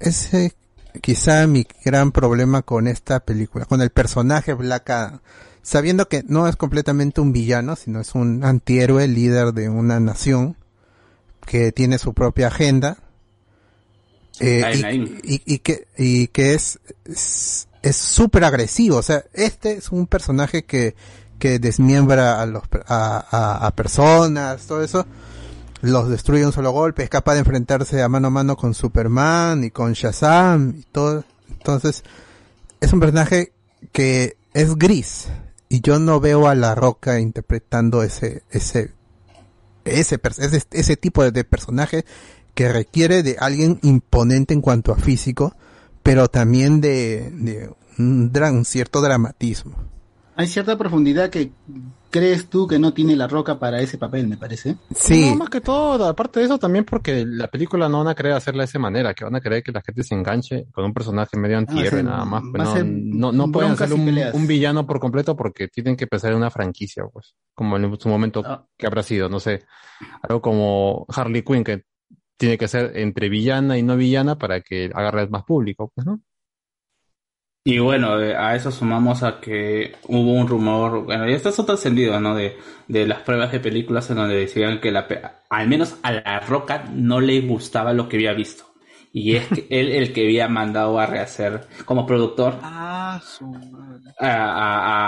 ese quizá mi gran problema con esta película, con el personaje Black Adam. Sabiendo que no es completamente un villano, sino es un antihéroe, líder de una nación, que tiene su propia agenda. Eh, y- y, y que, y que es, es, es súper agresivo. O sea, este es un personaje que, que desmiembra a los, a, a, a personas, todo eso. Los destruye de un solo golpe, es capaz de enfrentarse a mano a mano con Superman y con Shazam y todo. Entonces, es un personaje que es gris. y yo no veo a La Roca interpretando ese, ese, ese, ese, ese tipo de, personaje que requiere de alguien imponente en cuanto a físico, pero también de, un cierto dramatismo. Hay cierta profundidad que crees tú que no tiene la roca para ese papel, me parece. No, más que todo, aparte de eso, también porque la película no van a querer hacerla de esa manera, que van a querer que la gente se enganche con un personaje medio antihéroe ser- nada más. va pues a no, ser no, no pueden hacer un villano por completo porque tienen que pensar en una franquicia, pues. Como en su momento Ah. que habrá sido, no sé. Algo como Harley Quinn, que tiene que ser entre villana y no villana para que agarre más público, pues, ¿no? Y bueno, eh, a eso sumamos a que hubo un rumor, bueno, ya está eso trascendido, ¿no? De, de las pruebas de películas en donde decían que la, al menos a La Roca no le gustaba lo que había visto. Y es que él el que había mandado a rehacer como productor Ah, su a,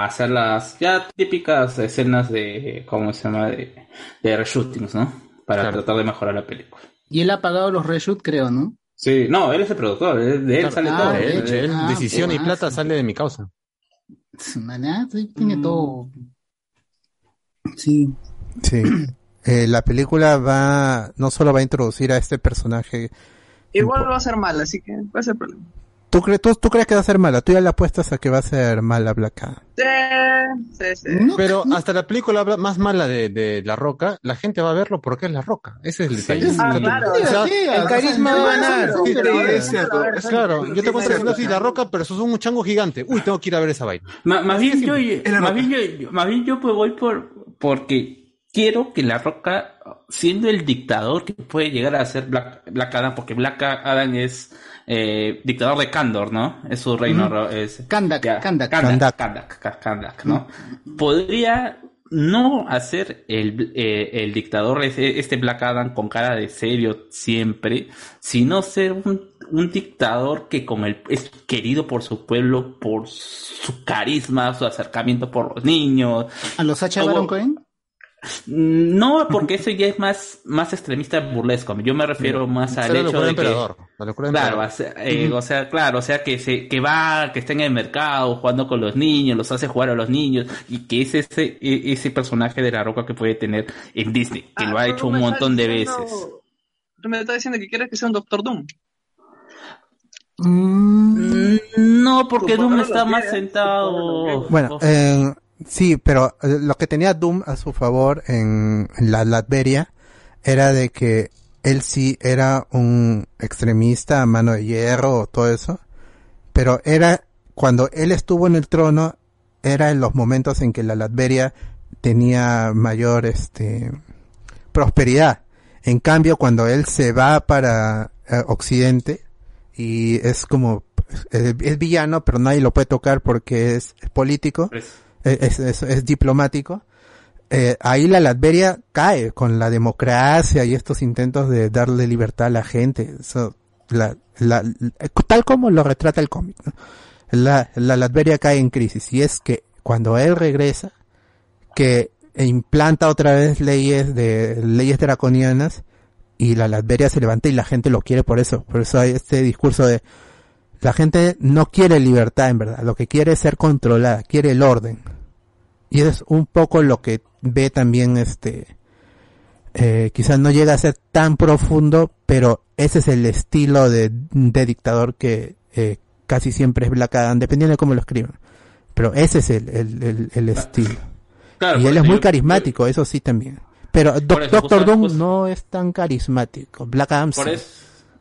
a- hacer las ya típicas escenas de, ¿cómo se llama? De, de reshootings, ¿no? Para tratar de mejorar la película. Y él ha pagado los reshoot, creo, ¿no? Sí, no, él es el productor, de él Claro, sale ah, todo. de Él- hecho, él, ah, decisión y pues, plata sale de mi causa. Tiene todo. Sí. Sí. Eh, la película va, no solo va a introducir a este personaje. Igual va a ser mal, así que puede ser problema. ¿Tú, cre- tú, tú crees que va a ser mala? Tú ya le apuestas a que va a ser mala Black Adam. Sí, sí, sí. Pero hasta la película más mala de, de La Roca, la gente va a verlo porque es La Roca. Ese es el detalle. Ah, O sea, claro. o sea, Sí, el carisma va a ganar. Sí, Sí, pero- es cierto. es claro, yo te cuento cierto. así, La Roca, pero sos un chango gigante. Uy, tengo que ir a ver esa vaina. Ma- más bien yo, la más bien yo, yo- más bien yo pues voy por porque quiero que la Roca, siendo el dictador que puede llegar a ser Black, Black Adam, porque Black Adam es eh, dictador de Kandor, ¿no? Es su reino, ro- es Kandak, ya, Kandak. Kandak, Kandak, Ka- Kandak, ¿no? Podría no hacer el, eh, el dictador, ese- este Black Adam con cara de serio siempre, sino ser un, un dictador que con el, es querido por su pueblo, por su carisma, su acercamiento por los niños. ¿A los Sacha Baron Cohen? No, porque eso ya es más, más extremista burlesco. Yo me refiero más al hecho de que... Claro, emperador. o sea, eh, o sea, claro, o sea que se, que va, que está en el mercado jugando con los niños, los hace jugar a los niños, y que es ese, e- ese personaje de la roca que puede tener en Disney, que lo ha Ah, hecho un montón de veces. Tú me estás diciendo que quieres que sea un Doctor Doom. Mm, No, porque Doom está más sentado. Bueno, eh, sí, pero eh, lo que tenía Doom a su favor en, la Latveria era de que él sí era un extremista a mano de hierro, todo eso, pero era cuando él estuvo en el trono, era en los momentos en que la Latveria tenía mayor este prosperidad. En cambio, cuando él se va para eh, Occidente y es como es villano, pero nadie lo puede tocar porque es, político, es, es- es diplomático. eh, ahí la Latveria cae con la democracia y estos intentos de darle libertad a la gente. Eso, la, la- tal como lo retrata el cómic. La, la Latveria cae en crisis y es que cuando él regresa, que implanta otra vez leyes de leyes draconianas y la Latveria se levanta y la gente lo quiere por eso. Por eso hay este discurso de la gente no quiere libertad en verdad, lo que quiere es ser controlada, quiere el orden. Y es un poco lo que ve también este eh, quizás no llega a ser tan profundo, pero ese es el estilo de, de dictador que eh, casi siempre es Black Adam, dependiendo de cómo lo escriban. Pero ese es el, el, el- el estilo. Claro, y él es muy yo- carismático, eso sí también. Pero Doc- eso, Doctor Doom no es tan carismático. Black Adam Por sí. eso,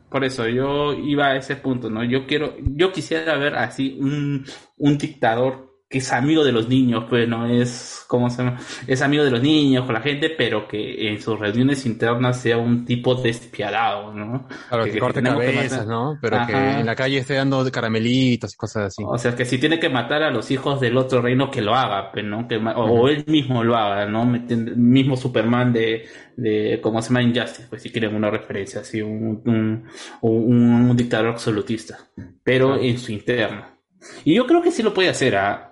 por eso yo iba a ese punto, ¿no? Yo quiero, yo quisiera ver así un, un dictador que es amigo de los niños, pues no es, ¿cómo se llama? Es amigo de los niños, con la gente, pero que en sus reuniones internas sea un tipo despiadado, ¿no? Claro, que, corte que cabezas, matar- ¿no? Pero que en la calle esté dando caramelitos y cosas así. O sea, que si tiene que matar a los hijos del otro reino, que lo haga, pues, ¿no? Que, o, o él mismo lo haga, ¿no? Mismo Superman de, de, ¿cómo se llama? Injustice, pues si quieren una referencia, así, un, un, un, un dictador absolutista, pero en su interno. Y yo creo que sí lo puede hacer, ¿ah?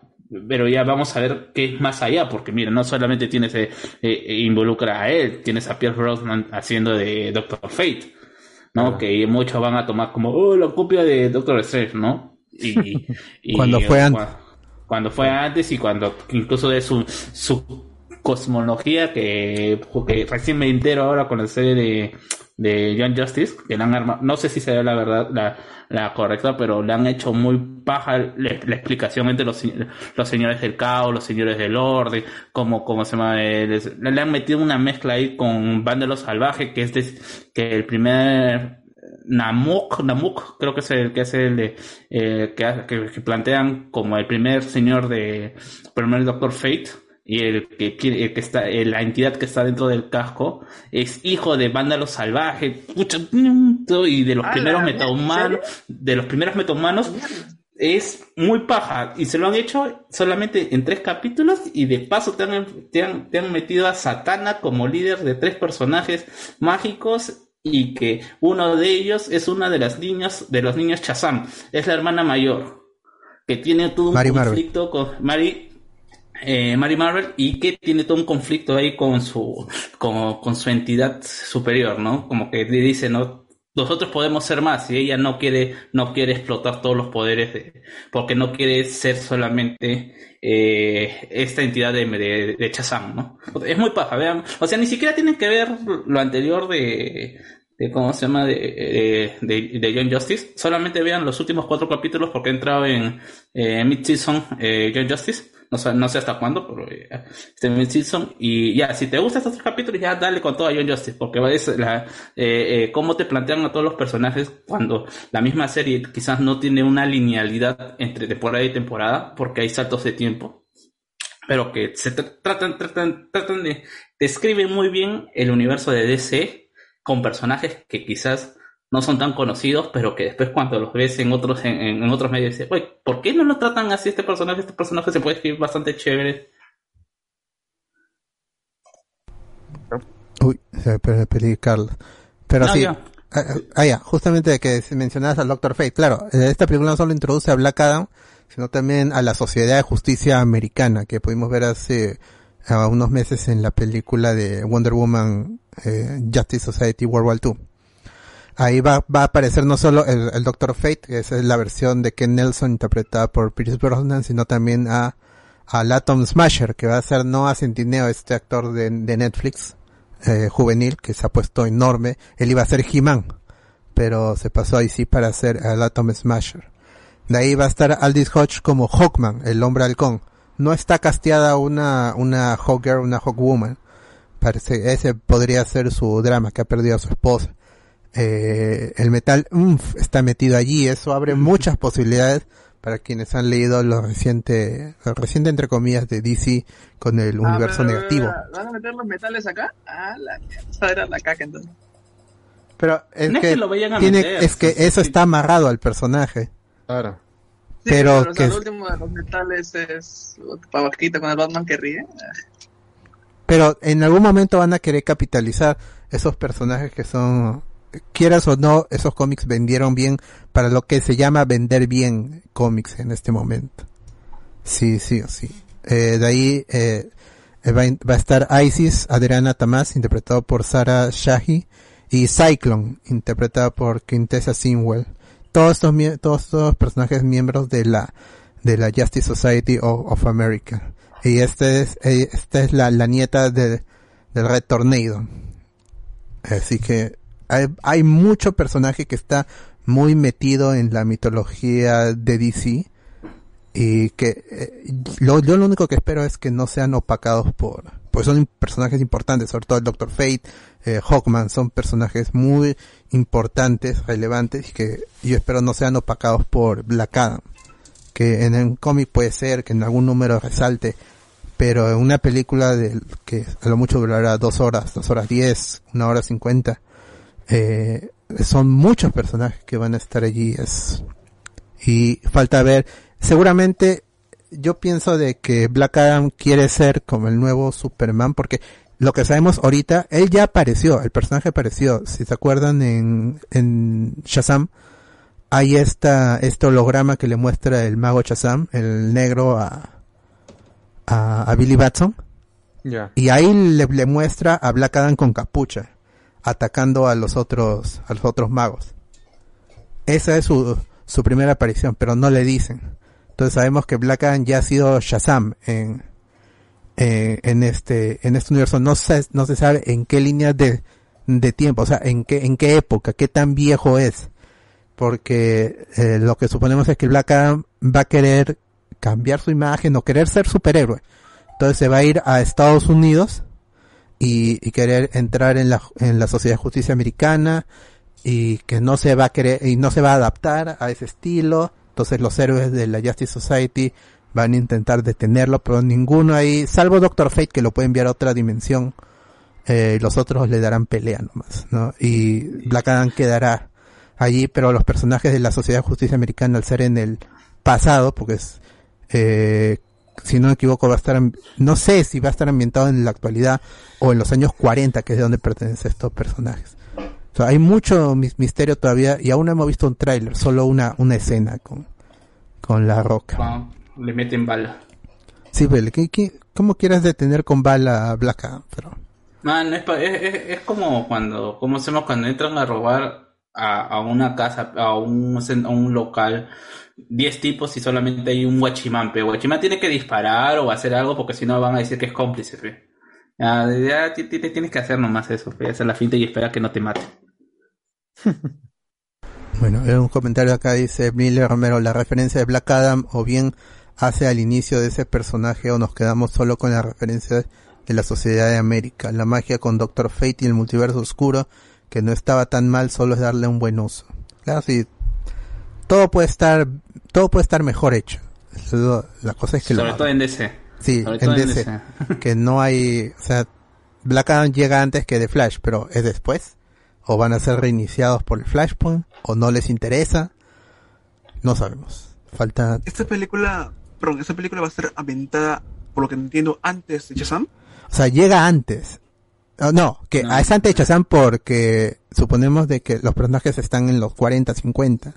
Pero ya vamos a ver qué es más allá, porque mira, no solamente tienes, eh, eh, involucra a él, tienes a Pierce Brosnan haciendo de Doctor Fate, ¿no? Que muchos van a tomar como, oh, la copia de Doctor Strange, ¿no? Y, y- Cuando fue antes. cuando fue antes y cuando incluso de su, su cosmología que, que recién me entero ahora con la serie de, de John Justice, que le han armado, no sé si será la verdad la, la correcta, pero le han hecho muy paja la, explicación entre los, los señores del caos, los señores del orden, como, como se llama, eh, les- le han metido una mezcla ahí con Vándalo Salvaje, que es de- que el primer Namuk, Namuk, creo que es el que es el de, eh, que, que, que plantean como el primer señor de, primer Doctor Fate, y el que, quiere- el que está, la entidad que está dentro del casco es hijo de vándalo salvaje, y de los Ah, primeros metahumanos, de los primeros metahumanos, es muy paja y se lo han hecho solamente en tres capítulos y de paso te han, te han, te han metido a Satana como líder de tres personajes mágicos y que uno de ellos es una de las niñas de los niños Shazam, es la hermana mayor que tiene todo un Mary Marvel. conflicto con Mary eh, Mary Marvel y que tiene todo un conflicto ahí con su con, su entidad superior, ¿no? Como que le dice, ¿no? Nosotros podemos ser más y ella no quiere no quiere explotar todos los poderes de, porque no quiere ser solamente eh, esta entidad de, de, de Shazam, ¿no? Es muy paja, vean, o sea, ni siquiera tienen que ver lo anterior de de cómo se llama de, de, de, John Justice solamente vean los últimos cuatro capítulos porque he entrado en eh, mid season eh, John Justice no sé, no sé hasta cuándo pero eh, este season y ya si te gustan estos tres capítulos ya dale con todo a John Justice porque es la eh, eh, cómo te plantean a todos los personajes cuando la misma serie quizás no tiene una linealidad entre temporada y temporada porque hay saltos de tiempo pero que se tra- tratan, tratan, tratan de describen muy bien el universo de DC con personajes que quizás no son tan conocidos, pero que después cuando los ves en otros en, en otros medios dices, oye, ¿por qué no lo tratan así este personaje? Este personaje se puede escribir bastante chévere. Uy, se perdí Carlos. Pero No, sí. ya. Ah, ah, ya, justamente que mencionabas al Doctor Fate, claro, eh, esta película no solo introduce a Black Adam, sino también a la Sociedad de Justicia Americana, que pudimos ver hace ah, unos meses en la película de Wonder Woman eh, Justice Society World War II. Ahí va, va a aparecer no solo el, Doctor Fate, que es la versión de Ken Nelson interpretada por Pierce Brosnan, sino también a, al Atom Smasher, que va a ser Noah Centineo, este actor de, Netflix, eh, juvenil, que se ha puesto enorme. Él iba a ser He-Man, pero se pasó ahí sí para hacer al Atom Smasher. De ahí va a estar Aldis Hodge como Hawkman, el hombre halcón. No está casteada una, una Hawker, una Hawkwoman. Parece, ese podría ser su drama, que ha perdido a su esposa. Eh, el metal umf, está metido allí, eso abre muchas posibilidades para quienes han leído lo reciente, lo reciente entre comillas de DC con el Ah, universo pero, negativo. ¿Van a meter los metales acá? Ah, la. Esa era la caca entonces. Pero es No es que, que lo vayan a tiene, meter, es que eso está amarrado al personaje. Claro. Sí, pero o sea, que lo último de los metales es Pavasquita con el Batman que ríe. pero en algún momento van a querer capitalizar esos personajes que son quieras o no esos cómics vendieron bien para lo que se llama vender bien cómics en este momento. Sí sí sí. Eh, de ahí eh, va, a estar Isis Adriana Tamás interpretado por Sarah Shahi y Cyclone interpretada por Quintessa Sinwell todos estos todos estos personajes miembros de la de la Justice Society of, America. Y este es eh, esta es la, la nieta de, del Red Tornado. Así que hay, hay mucho personaje que está muy metido en la mitología de DC y que eh, lo, yo lo único que espero es que no sean opacados por pues son personajes importantes sobre todo el Doctor Fate eh, Hawkman son personajes muy importantes relevantes y que yo espero no sean opacados por Black Adam que en un cómic puede ser que en algún número resalte pero en una película de que a lo mucho durará dos horas dos horas diez una hora cincuenta eh, son muchos personajes que van a estar allí es y falta ver. Seguramente yo pienso de que Black Adam quiere ser como el nuevo Superman porque lo que sabemos ahorita él ya apareció el personaje apareció. Si se acuerdan en en Shazam hay esta este holograma que le muestra el mago Shazam el negro a a, a Billy Batson. Y ahí le, le muestra a Black Adam con capucha, atacando a los otros, a los otros magos. Esa es su, su primera aparición, pero no le dicen. Entonces sabemos que Black Adam ya ha sido Shazam en, eh, en este en este universo. No se, no se sabe en qué línea de, de tiempo, o sea, en qué, en qué época, qué tan viejo es. Porque eh, lo que suponemos es que Black Adam va a querer cambiar su imagen o querer ser superhéroe. Entonces se va a ir a Estados Unidos y, y querer entrar en la, en la Sociedad de Justicia Americana y que no se va a querer y no se va a adaptar a ese estilo. Entonces los héroes de la Justice Society van a intentar detenerlo, pero ninguno ahí, salvo Doctor Fate que lo puede enviar a otra dimensión, eh, los otros le darán pelea nomás, ¿no? Y Black Adam quedará allí, pero los personajes de la Sociedad de Justicia Americana al ser en el pasado, porque es, eh, si no me equivoco va a estar, no sé si va a estar ambientado en la actualidad o en los años 40, que es de donde pertenecen estos personajes. O sea, hay mucho mis- misterio todavía y aún no hemos visto un tráiler, solo una, una escena con, con la roca. Le meten bala. Sí, pero ¿qué, qué, cómo quieres detener con bala a Black Adam? Pero, Man, es, pa- es, es- es como cuando, ¿cómo se llama? Cuando entran a robar a, a una casa, a un, a un local, 10 tipos y solamente hay un guachimán, pero guachimán tiene que disparar o hacer algo porque si no van a decir que es cómplice, pe. Ya, ti- tienes que hacer nomás eso, hacer la finta y esperar que no te mate. bueno, en un comentario acá dice Miller Romero, la referencia de Black Adam o bien hace al inicio de ese personaje o nos quedamos solo con la referencia de la Sociedad de América. La magia con Doctor Fate y el multiverso oscuro, que no estaba tan mal, solo es darle un buen uso. Claro, sí. Todo puede estar, todo puede estar mejor hecho. La cosa es que Sobre lo todo en DC. Sí, Sobre en todo en DC. Que no hay, o sea, Black Adam llega antes que The Flash, pero ¿es después? ¿O van a ser reiniciados por el Flashpoint? ¿O no les interesa? No sabemos. Falta... Esta película, perdón, esta película va a ser ambientada, por lo que entiendo, antes de Shazam. O sea, llega antes. Ah, No, que es antes de Shazam porque suponemos de que los personajes están en los 40, 50.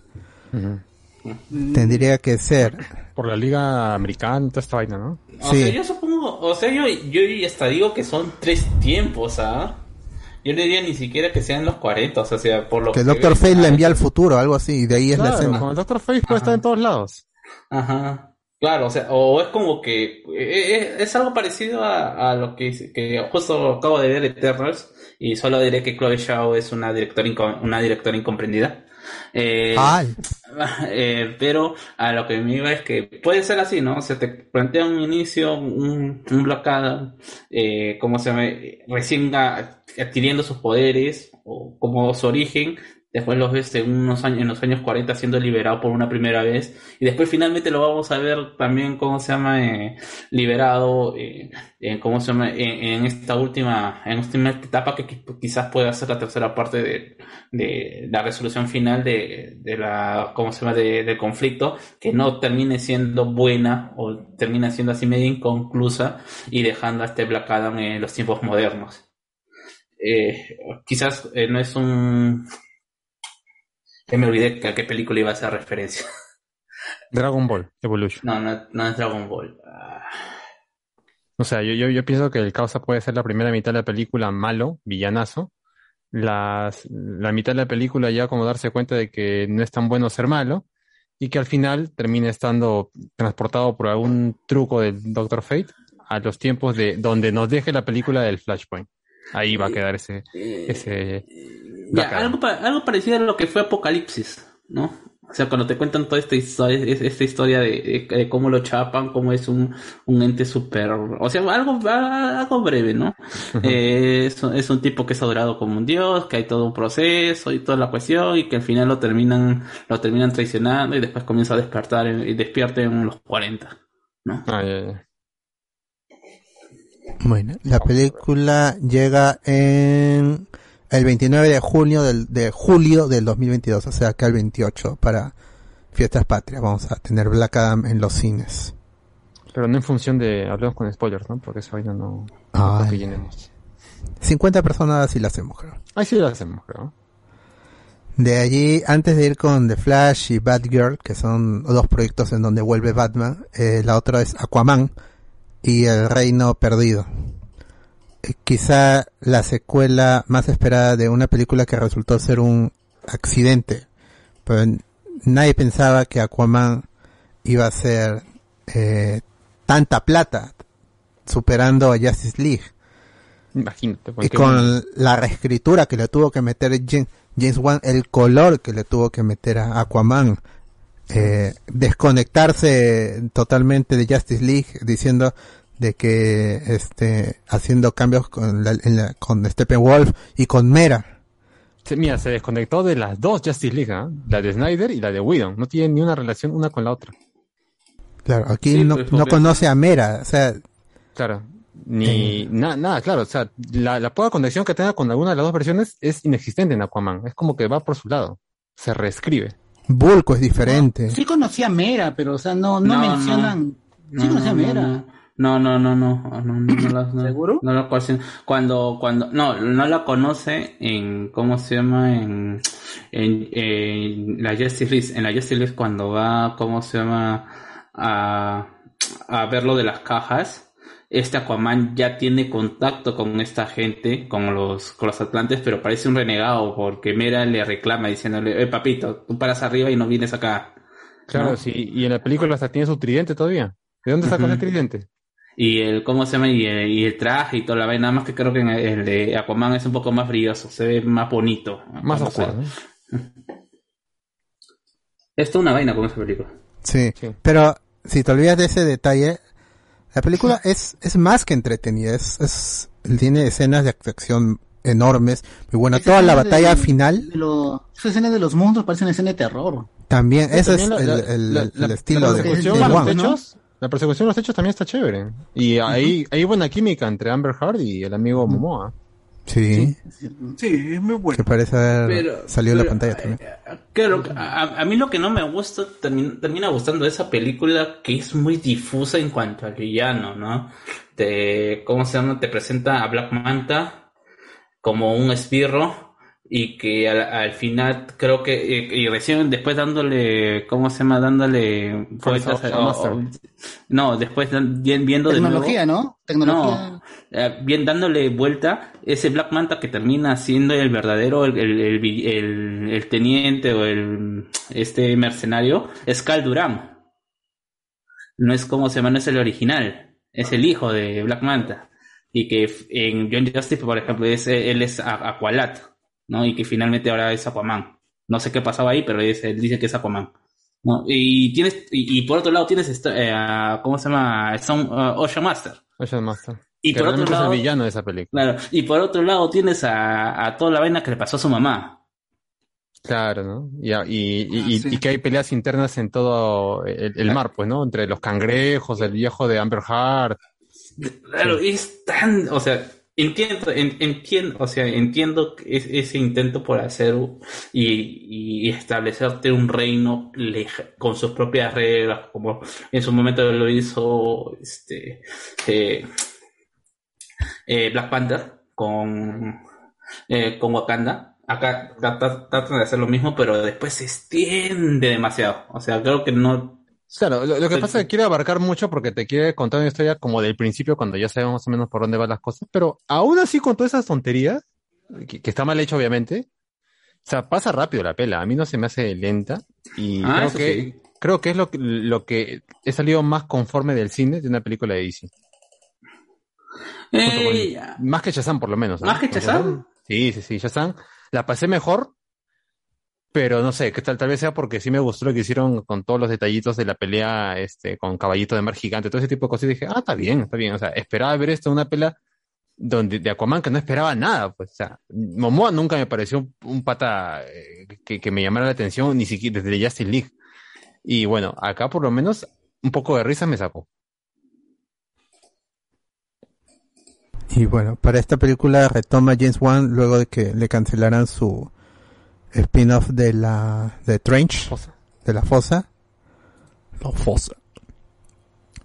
Tendría que ser. Por la liga americana, toda esta vaina, ¿no? O sea, yo supongo, o sea, yo, yo hasta digo que son tres tiempos, ¿ah? Yo no diría ni siquiera que sean los 40, o sea, sea, por lo Que que Doctor Fate la envía al futuro, algo así, y de ahí es la escena. como el Doctor Fate puede estar en todos lados. Ajá. Claro, o sea, o es como que eh, eh, es, algo parecido a, a lo que, que justo acabo de ver Eternals y solo diré que Chloe Zhao es una directora inco- una directora incomprendida. Eh, eh, pero a lo que me iba es que puede ser así, ¿no? Se te plantea un inicio, un, un bloqueado, eh, como se llama, recién a- adquiriendo sus poderes o como su origen, después los ves en unos años, en los años 40 siendo liberado por una primera vez. Y después finalmente lo vamos a ver también cómo se llama eh, liberado eh, cómo se llama en, esta última en esta última etapa que qui- quizás pueda ser la tercera parte de, de la resolución final de, de la cómo se llama de- del conflicto que no termine siendo buena o termina siendo así medio inconclusa y dejando a este Black en los tiempos modernos. Eh, quizás no es un que me olvidé a qué película iba a hacer referencia. Dragon Ball Evolution. No, no, no es Dragon Ball. O sea, yo, yo, yo pienso que el causa puede ser la primera mitad de la película malo, villanazo. Las, la mitad de la película ya como darse cuenta de que no es tan bueno ser malo. Y que al final termine estando transportado por algún truco del Doctor Fate a los tiempos de donde nos deje la película del Flashpoint. Ahí va a quedar ese, Ya, algo, pa- algo parecido a lo que fue Apocalipsis, ¿no? O sea, cuando te cuentan toda esta historia, es- esta historia de, de- de cómo lo chapan, cómo es un, un ente súper... O sea, algo, algo breve, ¿no? Eh, es, un- es un tipo que es adorado como un dios, que hay todo un proceso y toda la cuestión, y que al final lo terminan, lo terminan traicionando y después comienza a despertar y despierta en los 40, ¿no? Ah, ya, ya. Bueno, la película llega en el 29 de junio del, de julio del 2022, o sea, acá el 28 para Fiestas Patrias. Vamos a tener Black Adam en los cines. Pero no en función de... Hablemos con spoilers, ¿no? Porque esa vaina no... no que llenemos. 50 personas y la hacemos, creo. Ahí sí la hacemos, creo. De allí, antes de ir con The Flash y Batgirl, que son dos proyectos en donde vuelve Batman, eh, la otra es Aquaman y El Reino Perdido. Quizá la secuela más esperada de una película que resultó ser un accidente. Pero nadie pensaba que Aquaman iba a ser eh, tanta plata, superando a Justice League. Imagínate. Y con la reescritura que le tuvo que meter Jam- James Wan, el color que le tuvo que meter a Aquaman, eh, desconectarse totalmente de Justice League, diciendo de que este haciendo cambios con la, en la- con Steppenwolf y con Mera. Sí, Mira, se desconectó de las dos Justice League, ¿ah? la de Snyder y la de Whedon. No tienen ni una relación una con la otra. Claro, aquí Sí, no, pues, no conoce a Mera, o sea, Claro. Ni na- nada, claro. O sea, la, la poca conexión que tenga con alguna de las dos versiones es inexistente en Aquaman. Es como que va por su lado. Se reescribe. Bulco es diferente. Sí conocía a Mera, pero o sea, no, no, mencionan. sí conocía a Mera. No, no, no, no, no, no, no, la- no, ¿Seguro? No la conoce. Cuando, cuando, no, no la conoce en, ¿cómo se llama? En, en, en la Justice League, en la Justice League cuando va, ¿cómo se llama? A, a ver lo de las cajas. Este Aquaman ya tiene contacto con esta gente, con los, con los Atlantes, pero parece un renegado porque Mera le reclama diciéndole, eh, papito, tú paras arriba y no vienes acá. Claro, ¿No? sí. Y en la película hasta tiene su tridente todavía. ¿De dónde sacó Ujú. ese tridente? Y el, ¿cómo se llama? Y el, y el traje y toda la vaina, nada más que creo que en el, el de Aquaman es un poco más brilloso, se ve más bonito. Más oscuro. Es toda una vaina con esa película. Sí, pero si te olvidas de ese detalle, la película es, es más que entretenida, es, es, tiene escenas de acción enormes, muy buena. Esa Toda la escena de- batalla final De lo, esa escena de los monstruos parece una escena de terror. también, ese es el, la- el- la- el la- estilo de, los. La persecución a los techos también está chévere. Y ahí hay buena química entre Amber Heard y el amigo Momoa. Sí, Sí, es muy bueno. que parece haber Pero- salido en la pantalla también. Claro, a, a mí lo que no me gusta termina, termina gustando de esa película que es muy difusa en cuanto al villano, ¿no? Te, ¿Cómo se llama? Te presenta a Black Manta como un esbirro y que al, al final creo que y, y recién después dándole ¿cómo se llama? dándole vueltas no después bien- viendo de Tecnología, nuevo ¿no? Tecnología. no, eh, bien dándole vuelta, ese Black Manta que termina siendo el verdadero, el, el, teniente o el este mercenario, es Cal Durán. No es como se llama, no es el original, es el hijo de Black Manta. Y que en John Justice, por ejemplo, es, él es A- Aqualat, ¿no? Y que finalmente ahora es Aquaman. No sé qué pasaba ahí, pero es- él dice que es Aquaman. ¿no? Y tienes, y, y por otro lado tienes, eh, a- ¿cómo se llama? Son Ocean Master. Ocean Master. Y Que por otro es lado- el villano de esa película. Claro, y por otro lado tienes a, a toda la vaina que le pasó a su mamá. Claro, ¿no? Y, y, y, Ah, y- sí. y que hay peleas internas en todo el, el mar, pues, ¿no? Entre los cangrejos, el viejo de Amber Heard. Claro, es tan, o sea, entiendo, en- entiendo, o sea, entiendo ese intento por hacer y, y establecerte un reino con sus propias reglas, como en su momento lo hizo este eh, eh, Black Panther con, eh, con Wakanda. Acá trata- tratan de hacer lo mismo, pero después se extiende demasiado. O sea, creo que no Claro, lo, lo que pasa es que quiere abarcar mucho porque te quiere contar una historia como del principio cuando ya sabemos más o menos por dónde van las cosas, pero aún así con todas esas tonterías, que, que está mal hecho obviamente, o sea, pasa rápido la pela, a mí no se me hace lenta y Ah, creo que sí. creo que es lo, que- lo que he salido más conforme del cine de una película de DC. Con- Eh, más que Shazam por lo menos. ¿no? ¿Más que Shazam? Sí, sí, sí, Shazam la pasé mejor, pero no sé, que tal, tal vez sea porque sí me gustó lo que hicieron con todos los detallitos de la pelea, este, con caballito de mar gigante, todo ese tipo de cosas. Y dije, ah, está bien, está bien. O sea, esperaba ver esto en una pelea donde, de Aquaman que no esperaba nada, pues. O sea, Momoa nunca me pareció un, pata eh, que, que me llamara la atención, ni siquiera desde Justice League. Y bueno, acá por lo menos un poco de risa me sacó. Y bueno, para esta película retoma James Wan luego de que le cancelaran su spin-off de la de Trench, de la fosa. La fosa.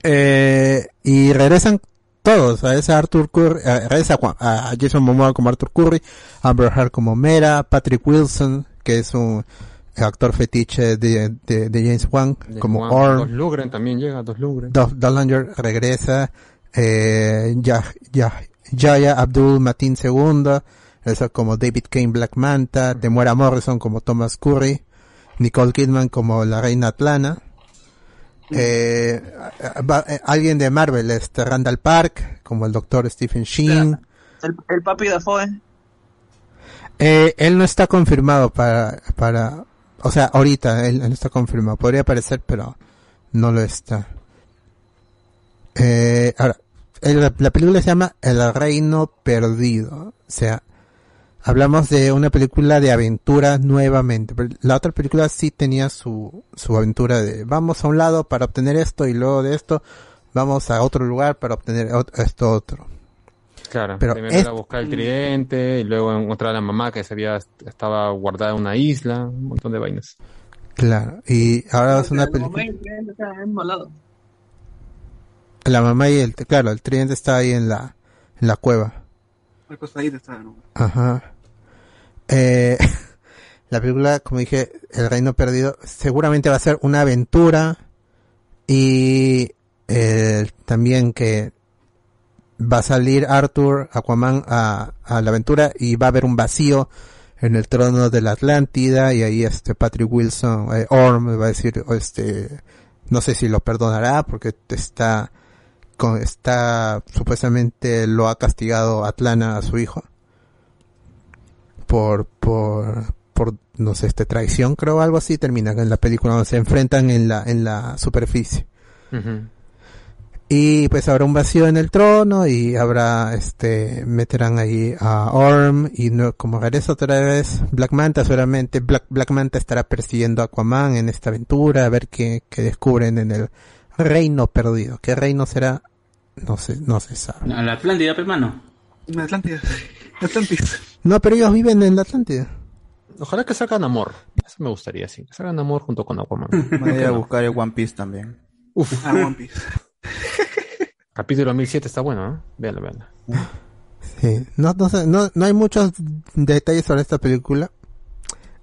Eh, y regresan todos, a ese Arthur Curry, regresa a Jason Momoa como Arthur Curry, Amber Heard como Mera, Patrick Wilson, que es un actor fetiche de, de, de James Wan, como Juan- Orm. Dos Lugren también llega, dos Lugren. Dallanger regresa, eh, Yah- Yah- Yahya Abdul Matin II, eso como David Kane Black Manta, Temuera Morrison como Thomas Curry, Nicole Kidman como la Reina Atlana, eh, eh, alguien de Marvel, este Randall Park, como el doctor Stephen Sheen. El, el papi Dafoe. Eh, él no está confirmado para, para, o sea, ahorita él, él no está confirmado. Podría aparecer, pero no lo está. Eh, ahora, el- la película se llama El Reino Perdido. O sea, hablamos de una película de aventura nuevamente. Pero La otra película sí tenía su, su aventura de vamos a un lado para obtener esto y luego de esto vamos a otro lugar para obtener esto otro. Claro, Pero primero es- era buscar el tridente, y luego encontrar a la mamá que se había, estaba guardada en una isla, un montón de vainas. Claro, y ahora es una La mamá película. y el cliente están al mismo lado. La mamá y el, claro, el tridente está ahí en la, en la cueva. Ajá. Eh, la película, como dije, El Reino Perdido, seguramente va a ser una aventura y eh, también que va a salir Arthur, Aquaman a, la aventura y va a haber un vacío en el trono de la Atlántida y ahí este Patrick Wilson, eh, Orm va a decir, este, no sé si lo perdonará porque está está supuestamente lo ha castigado Atlana a su hijo por por por no sé este traición creo algo así termina en la película donde se enfrentan en la en la superficie. Y pues habrá un vacío en el trono y habrá este meterán ahí a Orm y no, como regresa otra vez Black Manta seguramente Black, Black Manta estará persiguiendo a Aquaman en esta aventura a ver qué, qué descubren en el reino perdido qué reino será no sé no se sabe A la Atlántida, hermano. En Atlántida. Atlantis. no pero ellos viven en la Atlántida Ojalá que salgan amor. Eso me gustaría, sí. Que salgan amor junto con Aquaman. Voy a ir a buscar el One Piece también. Uf. Ah, One Piece. Capítulo 1007 está bueno, ¿eh? Véanlo, véanlo. Sí, no, no, sé, no, no hay muchos detalles sobre esta película.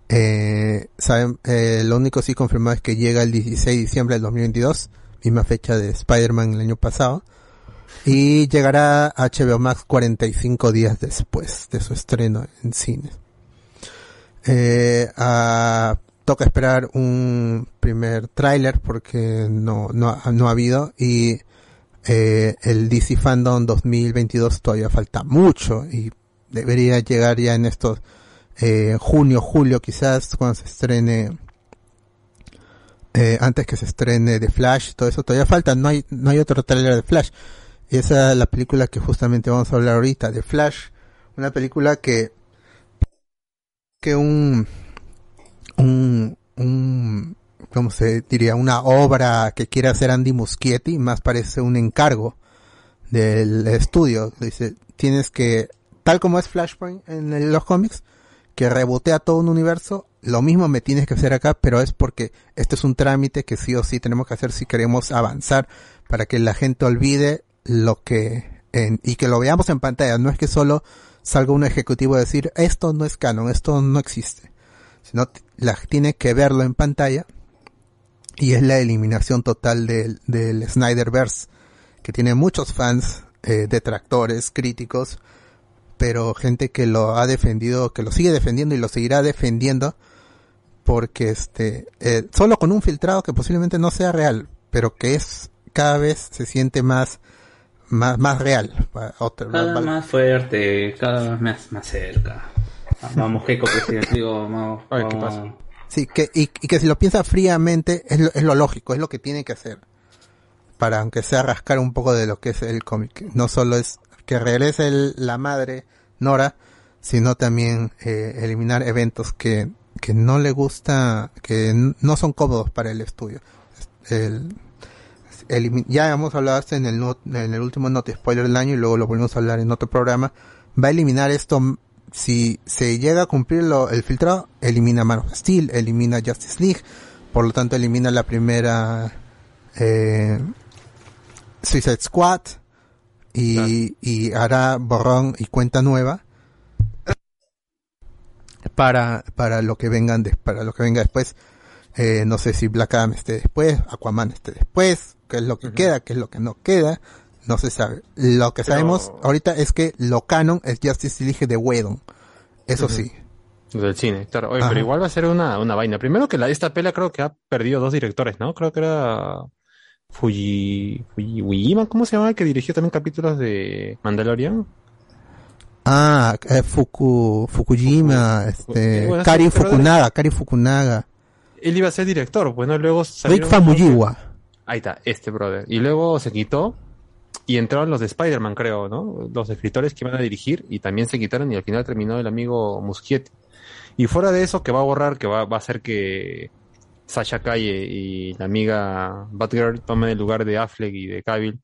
Eh, saben, eh, lo único sí confirmado es que llega el 16 de diciembre del 2022, misma fecha de Spider-Man el año pasado, y llegará a HBO Max 45 días después de su estreno en cines. Eh, ah, toca esperar un primer tráiler porque no, no, no ha habido y eh, el DC Fandom 2022 todavía falta mucho y debería llegar ya en estos eh, junio, julio quizás cuando se estrene eh, antes que se estrene The Flash, todo eso todavía falta, no hay, no hay otro trailer de Flash. Y esa es la película que justamente vamos a hablar ahorita, de Flash, una película que que un un un cómo se diría una obra que quiere hacer Andy Muschietti más parece un encargo del estudio. Dice tienes que tal como es Flashpoint en los cómics que rebotea todo un universo lo mismo me tienes que hacer acá pero es porque este es un trámite que sí o sí tenemos que hacer si queremos avanzar para que la gente olvide lo que en- y que lo veamos en pantalla no es que solo salga un ejecutivo a decir esto no es canon esto no existe sino la, tiene que verlo en pantalla y es la eliminación total del, del Snyderverse que tiene muchos fans eh, detractores críticos pero gente que lo ha defendido que lo sigue defendiendo y lo seguirá defendiendo porque este eh, solo con un filtrado que posiblemente no sea real pero que es cada vez se siente más más más real otra- Cada val- más fuerte, cada vez más, más cerca. Vamos, Keiko, presidente. Digo, vamos. vamos. Sí, que, y, y que si lo piensa fríamente es lo, es lo lógico, es lo que tiene que hacer. Para aunque sea rascar un poco de lo que es el cómic. No solo es que regrese el- la madre Nora, sino también eh, eliminar eventos que, que no le gusta, que no son cómodos para el estudio. El- ya hemos hablado esto en el, not- en el último Note Spoiler del año y luego lo volvemos a hablar en otro programa. Va a eliminar esto, si se llega a cumplir lo- el filtrado, elimina Man of Steel, elimina Justice League, por lo tanto elimina la primera eh, Suicide Squad y, y hará borrón y cuenta nueva para para lo que vengan des- para lo que venga después eh, no sé si Black Adam esté después Aquaman esté después qué es lo que queda qué es lo que no queda no se sabe lo que Pero- sabemos ahorita es que lo canon es Justice League de Whedon eso sí Del cine, claro. Oye, Ajá. pero igual va a ser una, una vaina. Primero que la, esta pela creo que ha perdido dos directores, ¿no? Creo que era Fuji, ¿cómo se llama? Que dirigió también capítulos de Mandalorian. Ah, eh, Fuku, Fukujima, este, bueno, Kari Fukunaga, Kari Fukunaga. Él iba a ser director, pues no, luego Rick salieron- Famuyiwa. Ahí está, este brother. Y luego se quitó y entraron los de Spider-Man, creo, ¿no? Los escritores que iban a dirigir y también se quitaron y al final terminó el amigo Muschietti. Y fuera de eso, que va a borrar, que va, va a hacer que Sasha Calle y la amiga Batgirl tomen el lugar de Affleck y de Cavill.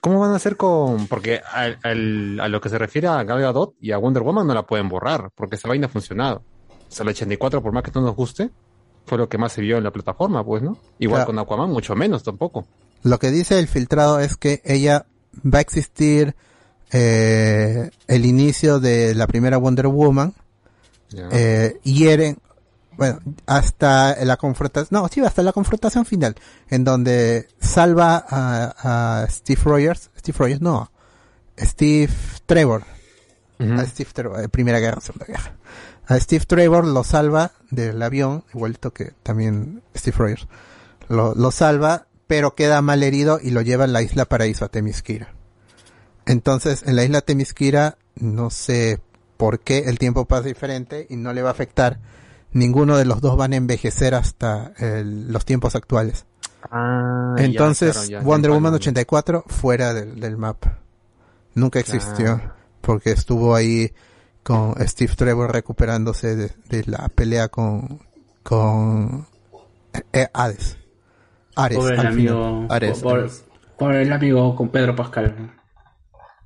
¿Cómo van a hacer con...? Porque a lo que se refiere a Gal Gadot y a Wonder Woman no la pueden borrar, porque esa vaina ha funcionado. O sea, el 84, por más que no nos guste, fue lo que más se vio en la plataforma, pues, ¿no? Igual Claro. con Aquaman, mucho menos tampoco. Lo que dice el filtrado es que ella va a existir eh, el inicio de la primera Wonder Woman. Ya. Eh, hieren, bueno, hasta la confrontación, no, sí, hasta la confrontación final, en donde salva a, a Steve Rogers, Steve Rogers, no, Steve Trevor, a Steve Trevor, eh, Primera Guerra, Segunda Guerra. A Steve Trevor lo salva del avión, igualito que también Steve Rogers, lo, lo salva, pero queda mal herido y lo lleva a la isla Paraíso, a Temisquira. Entonces, en la isla Temisquira, no sé por qué el tiempo pasa diferente y no le va a afectar. Ninguno de los dos van a envejecer hasta el- los tiempos actuales. Ah, ya, Entonces, claro, ya, Wonder ya, Woman ya. 84 fuera del, del mapa. Nunca existió. Claro. Porque estuvo ahí con Steve Trevor recuperándose de, de la pelea con, con eh, Hades. Ares, Pobre el al amigo. Ares. por, por el amigo con Pedro Pascal.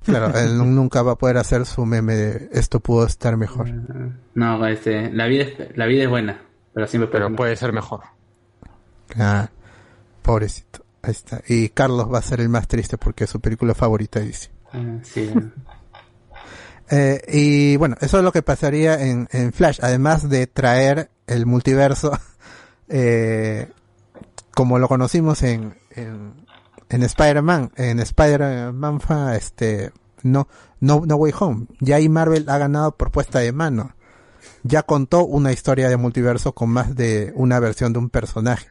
Claro, él nu- nunca va a poder hacer su meme de esto pudo estar mejor. No, este, la vida es, la vida es buena, pero siempre Pero puede ser mejor. Ah, pobrecito. Ahí está. Y Carlos va a ser el más triste porque es su película favorita, dice. Ah, sí. Eh, y bueno, eso es lo que pasaría en, en Flash, además de traer el multiverso eh, como lo conocimos en, en, en Spider-Man, en Spider-Man este, no, no, no Way Home. Ya ahí Marvel ha ganado por puesta de mano. Ya contó una historia de multiverso con más de una versión de un personaje.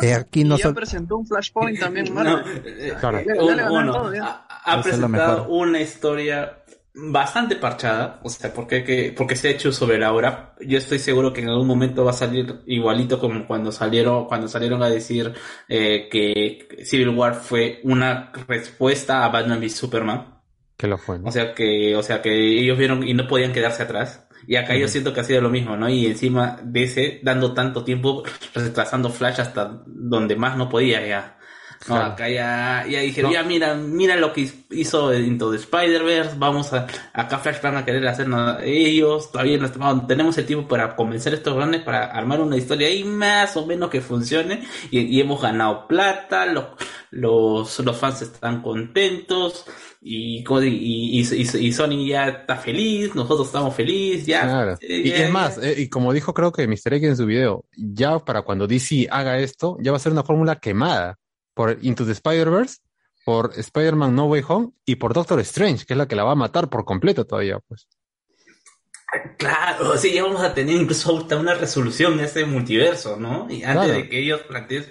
Eh, aquí no y ya sol- presentó un Flashpoint también, No, Marvel. eh, Claro. Ya- ya le uno, ganaron uno, todo, ya. ha, presentado una historia bastante parchada, o sea, porque, que, porque se ha hecho sobre la hora. Yo estoy seguro que en algún momento va a salir igualito como cuando salieron, cuando salieron a decir eh, que Civil War fue una respuesta a Batman v Superman. Que lo fue. ¿no? O sea que, o sea que ellos vieron y no podían quedarse atrás. Y acá yo siento que ha sido lo mismo, ¿no? Y encima de ese, dando tanto tiempo, retrasando Flash hasta donde más no podía ya. No, Claro. acá ya, ya dijeron, ya mira, mira lo que hizo Into the Spider-Verse, vamos a, acá Flash van a querer hacer nada ellos, todavía no estamos- tenemos el tiempo para convencer a estos grandes para armar una historia ahí más o menos que funcione y, y hemos ganado plata, los, los, los fans están contentos y, co- y, y, y- y Sony ya está feliz, nosotros estamos felices, ya. Claro. eh, Y ya- es más, eh, y como dijo creo que Mr. X en su video, ya para cuando DC haga esto, ya va a ser una fórmula quemada por Into the Spider-Verse, por Spider-Man No Way Home y por Doctor Strange, que es la que la va a matar por completo todavía, pues. Claro, sí, ya vamos a tener incluso hasta una resolución de ese multiverso, ¿no? Y antes Claro. de que ellos planteen.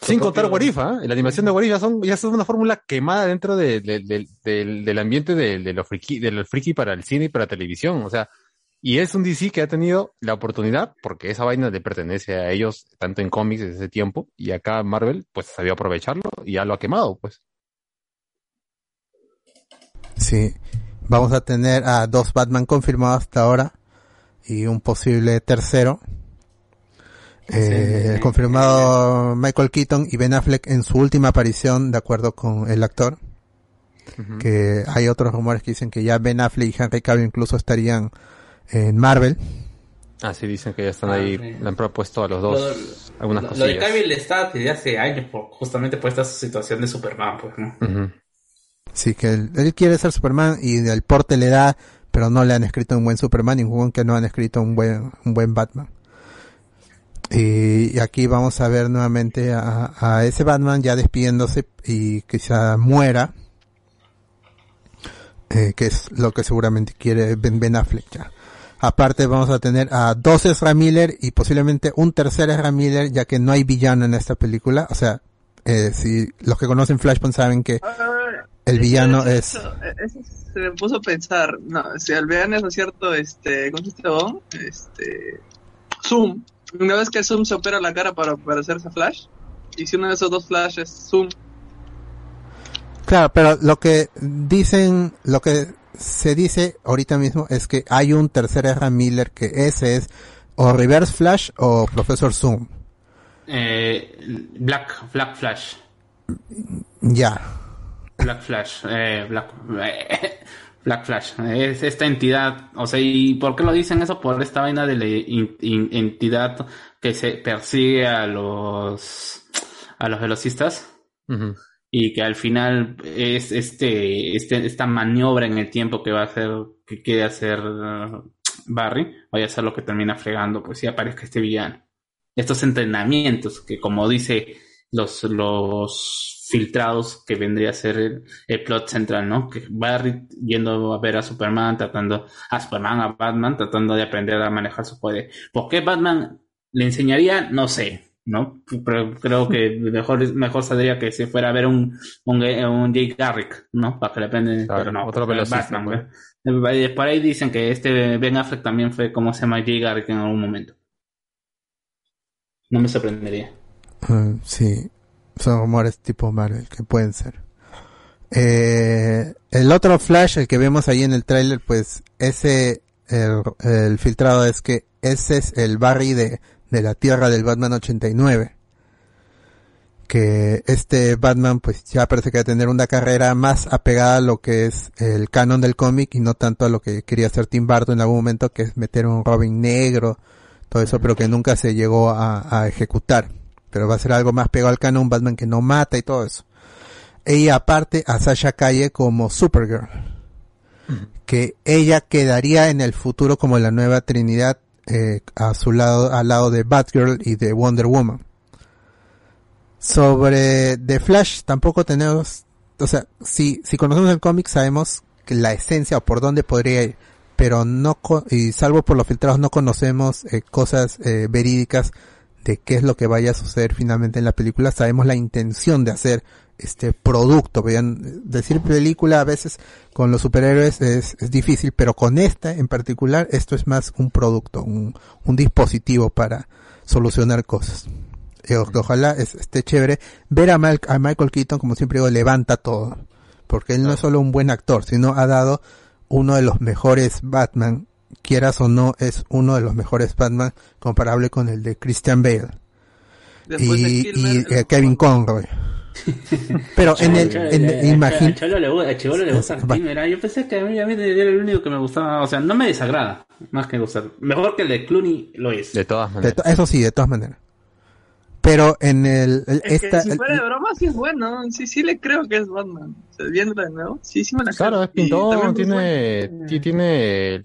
Sin contar If, ¿ah? La animación de What If ya son, ya son una fórmula quemada dentro de- de- de- del- del ambiente de, lo friki, de lo friki para el cine y para la televisión. O sea, y es un DC que ha tenido la oportunidad, porque esa vaina le pertenece a ellos, tanto en cómics desde ese tiempo, y acá Marvel, pues sabió aprovecharlo y ya lo ha quemado, pues. Sí, vamos a tener a dos Batman confirmados hasta ahora y un posible tercero. Eh, Sí. confirmado Michael Keaton y Ben Affleck en su última aparición, de acuerdo con el actor. Que hay otros rumores que dicen que ya Ben Affleck y Henry Cavill incluso estarían en Marvel. Así dicen que ya están Ah, ahí, sí. le han propuesto a los dos algunas Lo, lo de cosillas. Cavill está desde hace años, por, justamente por esta situación de Superman, pues, ¿no? Sí, que él, él quiere ser Superman y el porte le da, pero no le han escrito un buen Superman, ningún que no han escrito un buen, un buen Batman. Y, y aquí vamos a ver nuevamente a, a ese Batman ya despidiéndose y quizá muera, eh, que es lo que seguramente quiere Ben, Ben Affleck ya. Aparte vamos a tener a dos Ezra Miller y posiblemente un tercer Ezra Miller, ya que no hay villano en esta película. O sea, eh, si los que conocen Flashpoint saben que Ah, el villano eso- es... Eso, eso se me puso a pensar. No, si el villano es ¿no es cierto, este, ¿cómo se? Este, Zoom. Una vez que Zoom se opera la cara para parecerse a Flash, y si uno de esos dos Flash es Zoom, Claro, pero lo que dicen, lo que se dice ahorita mismo es que hay un tercer Ezra Miller que ese es o Reverse Flash o Profesor Zoom. Eh, Black, Black Flash. Ya. Black Flash, eh, Black, Black Flash, es esta entidad, o sea, ¿y por qué lo dicen eso? Por esta vaina de la in- in- entidad que se persigue a los, a los velocistas y que al final es este, este, esta maniobra en el tiempo que va a hacer, que quiere hacer uh, Barry, vaya a ser lo que termina fregando, pues si aparezca este villano. Estos entrenamientos que como dice los, los filtrados que vendría a ser el, el plot central, ¿no? Que Barry yendo a ver a Superman, tratando, a Superman, a Batman, tratando de aprender a manejar su poder. ¿Por qué Batman le enseñaría? No sé, ¿no? Pero creo que mejor, mejor saldría que se fuera a ver un, un, un Jake Garrick, ¿no? Para que le aprenda, pero no, otro velocista, Batman, ¿no? Eh, Por ahí dicen que este Ben Affleck también fue como se llama Jake Garrick en algún momento. No me sorprendería. Ah, sí, son rumores tipo Marvel que pueden ser. Eh, el otro Flash, el que vemos ahí en el tráiler, pues ese, el, el filtrado es que ese es el Barry de, de la Tierra del Batman 89. Que este Batman pues ya parece que va a tener una carrera más apegada a lo que es el canon del cómic y no tanto a lo que quería hacer Tim Burton en algún momento, que es meter un Robin negro, todo eso, pero que nunca se llegó a, a ejecutar. Pero va a ser algo más pegado al canon, un Batman que no mata y todo eso. Y aparte a Sasha Calle como Supergirl. Que ella quedaría en el futuro como la nueva Trinidad eh, a su lado, al lado de Batgirl y de Wonder Woman. Sobre The Flash tampoco tenemos, o sea, si, si conocemos el cómic sabemos que la esencia o por dónde podría ir, pero no, y salvo por los filtrados no conocemos eh, cosas eh, verídicas de qué es lo que vaya a suceder finalmente en la película. Sabemos la intención de hacer este producto. Vean, decir película a veces con los superhéroes es, es difícil, pero con esta en particular esto es más un producto, un, un dispositivo para solucionar cosas. Y o- ojalá es- esté chévere. Ver a, Mal- a Michael Keaton, como siempre digo, levanta todo. Porque él no es solo un buen actor, sino ha dado uno de los mejores Batman, quieras o no, es uno de los mejores Batman comparable con el de Christian Bale. Después de Y, Kilmer, y, eh, Kevin Conroy. Pero en el, eh, imagín- a Cholo le, gusta ah, Yo pensé que a mí, a mí era el único que me gustaba. O sea, no me desagrada. Más que gustar. Mejor que el de Clooney lo es. De todas de to- eso sí, de todas maneras. Pero en el, el- Es esta, que si fuera de broma, sí es bueno. Sí, sí le creo que es Batman. O sea, viéndolo de nuevo, sí, sí me la Claro, creo. es también, pues, tiene, bueno, ti- tiene el-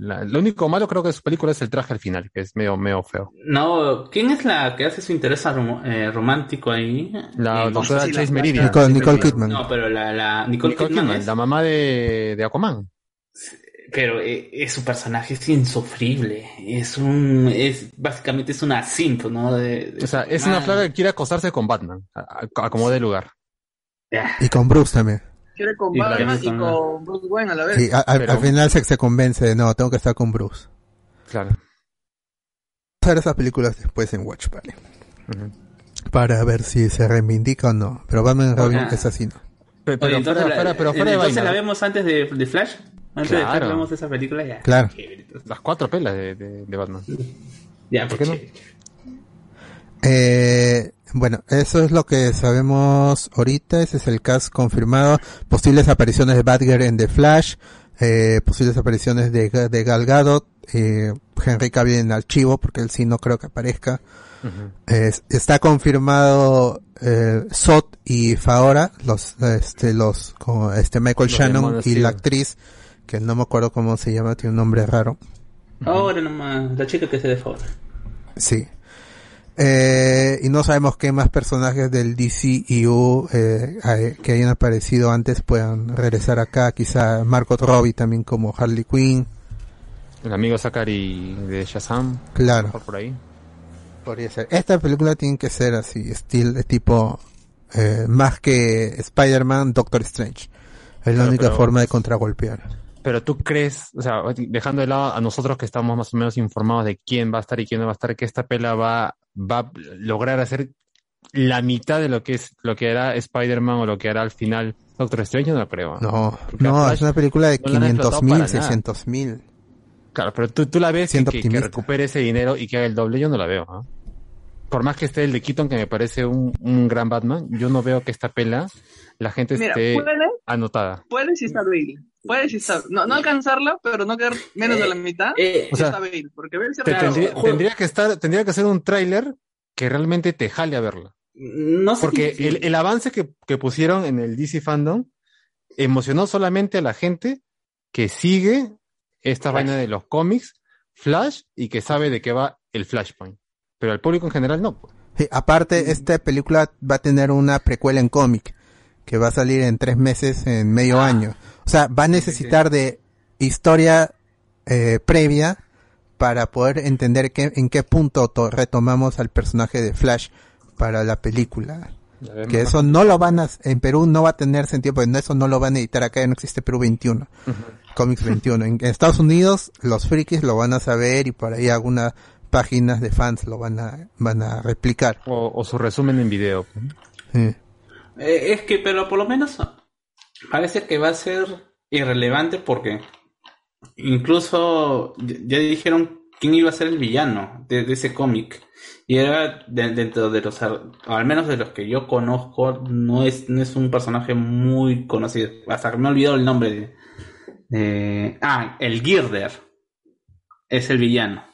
la- lo único malo creo que de su película es el traje al final, que es medio, medio feo. No, ¿quién es la que hace su interés rom- eh, romántico ahí? La Eh, doctora sí, la- Chase la- Meridian. Nicole- Nicole Kidman. No, pero la, la Nicole, Nicole Kidman, Kidman, es- la mamá de, de Aquaman. Pero eh, eh, su personaje es insufrible. Es un, es básicamente es una simp, ¿no? De, de O sea, es una flaca que quiere acostarse con Batman, a, a- a como de lugar. y con Bruce también. Quiere con Y Batman y con- Bruce Wayne a la vez. Y a- al- Pero- al final se, se convence de no, tengo que estar con Bruce. Claro. Ver esas películas después en Watch Party. Para ver si se reivindica o no. Pero Batman y Robin es así, ¿no? Pero, entonces fuera- la- fuera- pero fuera de entonces vaina. la vemos antes de, de Flash. Antes de Claro. Flash vemos esa película ya. Claro. Las cuatro pelas de, de, de Batman. Ya, ¿Por pues, qué no? Eh, bueno, eso es lo que sabemos ahorita. Ese es el cast confirmado. Posibles apariciones de Batgirl en The Flash. Eh, posibles apariciones de, de Gal Gadot. Eh, Henry Cavill en archivo, porque él sí no creo que aparezca. Es- está confirmado eh, Sot y Faora, los, este, los, como este Michael Los Shannon y la actriz, que no me acuerdo cómo se llama, tiene un nombre raro. Ahora nomás, la chica que se de favor. Sí. Eh, y no sabemos qué más personajes del DCEU eh, hay- que hayan aparecido antes puedan regresar acá. Quizá Margot Robbie también como Harley Quinn. El amigo Zachary de Shazam. Claro. Por ahí. Podría ser. Esta película tiene que ser así, estilo, tipo eh, más que Spider-Man, Doctor Strange. Es la Claro, única pero- forma de contragolpear. Pero tú crees, o sea, dejando de lado a nosotros que estamos más o menos informados de quién va a estar y quién no va a estar, que esta pela va, va a lograr hacer la mitad de lo que es lo que hará Spider-Man o lo que hará al final Doctor Strange, yo no lo creo. No, no, es una película de no la han 500 explotado mil, para nada. 600 mil. Claro, pero tú, tú la ves y que, que recupere ese dinero y que haga el doble, yo no la veo. ¿ah? Por más que esté el de Keaton, que me parece un, un gran Batman, yo no veo que esta pela la gente Mira, esté puede, anotada. puede sí estar Bale. Puede sí estar. No, no alcanzarla, pero no quedar menos de la mitad. eh, sí o sea, está Bale. Porque Bale se Te- regaló. tendría, tendría que estar, tendría que ser un tráiler que realmente te jale a verla. No sé Porque si- el, el avance que, que pusieron en el DC Fandom emocionó solamente a la gente que sigue esta vaina de los cómics, Flash, y que sabe de qué va el Flashpoint. Pero al público en general no. pues. Sí, aparte, esta película va a tener una precuela en cómic que va a salir en tres meses, en medio año. O sea, va a necesitar de historia eh, previa para poder entender qué, en qué punto to- retomamos al personaje de Flash para la película. Que eso no lo van a, en Perú no va a tener sentido, porque eso no lo van a editar acá, ya no existe Perú 21. Comics 21. En, en Estados Unidos, los frikis lo van a saber y por ahí algunas páginas de fans lo van a, van a replicar. O, o su resumen en video. Sí. Eh, es que, pero por lo menos parece que va a ser irrelevante porque incluso ya dijeron quién iba a ser el villano de, ese cómic. Y era de- dentro de los, al menos de los que yo conozco, no es, no es un personaje muy conocido. Hasta que me he olvidado el nombre de, ah, el Girder es el villano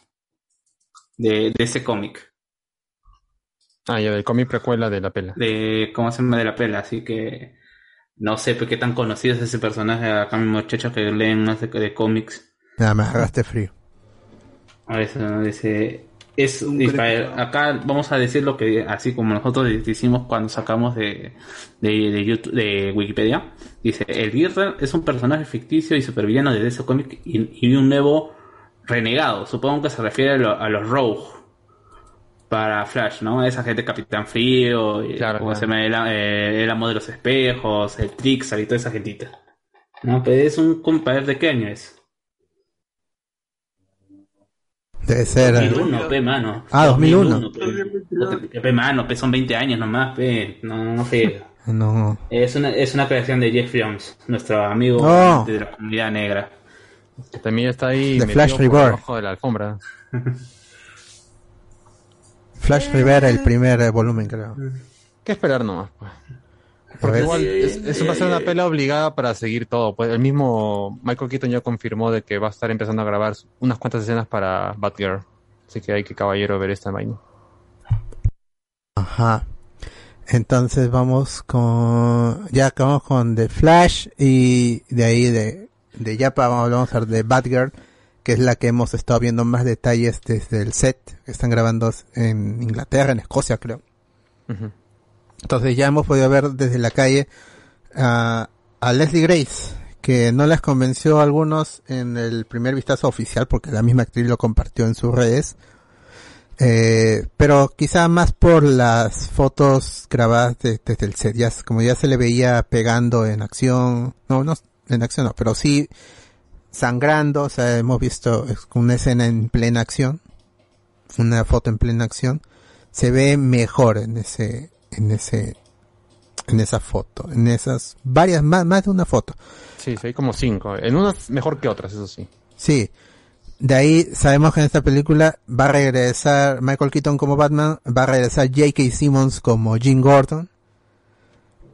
de ese cómic. Ah, ya, del cómic precuela de la pela. de cómo se llama de la pela, así que no sé qué tan conocido es ese personaje acá mis muchachos que leen más de, de cómics. Nada más, agarraste frío. A veces ¿no? dice es para- acá vamos a decir lo que así como nosotros decimos cuando sacamos de de, de YouTube de Wikipedia dice el Girder es un personaje ficticio y supervillano de ese cómic y, y un nuevo renegado supongo que se refiere a, lo- a los Rogue para Flash, ¿no? Esa gente Capitán Frío, y, ¿cómo se llama? El, eh, el amo de los espejos, el Trixar y toda esa gentita. No, pero es un compadre de qué año es? Debe ser. eh, 2001, pe, mano. Ah, 2001. pe. Pe, mano, pe, son 20 años nomás, pe. No, no sé. No. Es una, es una creación de Jeff Jones, nuestro amigo No. de la comunidad negra. Que también está ahí The Flash de la alfombra. Flash Rivera, el primer eh, volumen, creo. ¿Qué esperar nomás? pues? Porque igual es- eso va a ser una pela obligada para seguir todo. Pues el mismo Michael Keaton ya confirmó de que va a estar empezando a grabar unas cuantas escenas para Batgirl. Así que hay que caballero ver esta vaina. Ajá. Entonces vamos con. Ya acabamos con The Flash y de ahí de, de Yapa vamos vamos a hablar de Batgirl, que es la que hemos estado viendo más detalles desde el set, que están grabando en Inglaterra, en Escocia, creo. Entonces ya hemos podido ver desde la calle a, a Leslie Grace, que no les convenció a algunos en el primer vistazo oficial, porque la misma actriz lo compartió en sus redes. Eh, pero quizá más por las fotos grabadas de- desde el set, ya, como ya se le veía pegando en acción, no, no, en acción no, pero sí sangrando, o sea, hemos visto una escena en plena acción, una foto en plena acción, se ve mejor en ese, en ese, en esa foto, en esas varias, más, más de una foto. Sí, sí, hay como cinco. En unas mejor que otras, eso sí. Sí. De ahí sabemos que en esta película va a regresar Michael Keaton como Batman, va a regresar J.K. Simmons como Jim Gordon.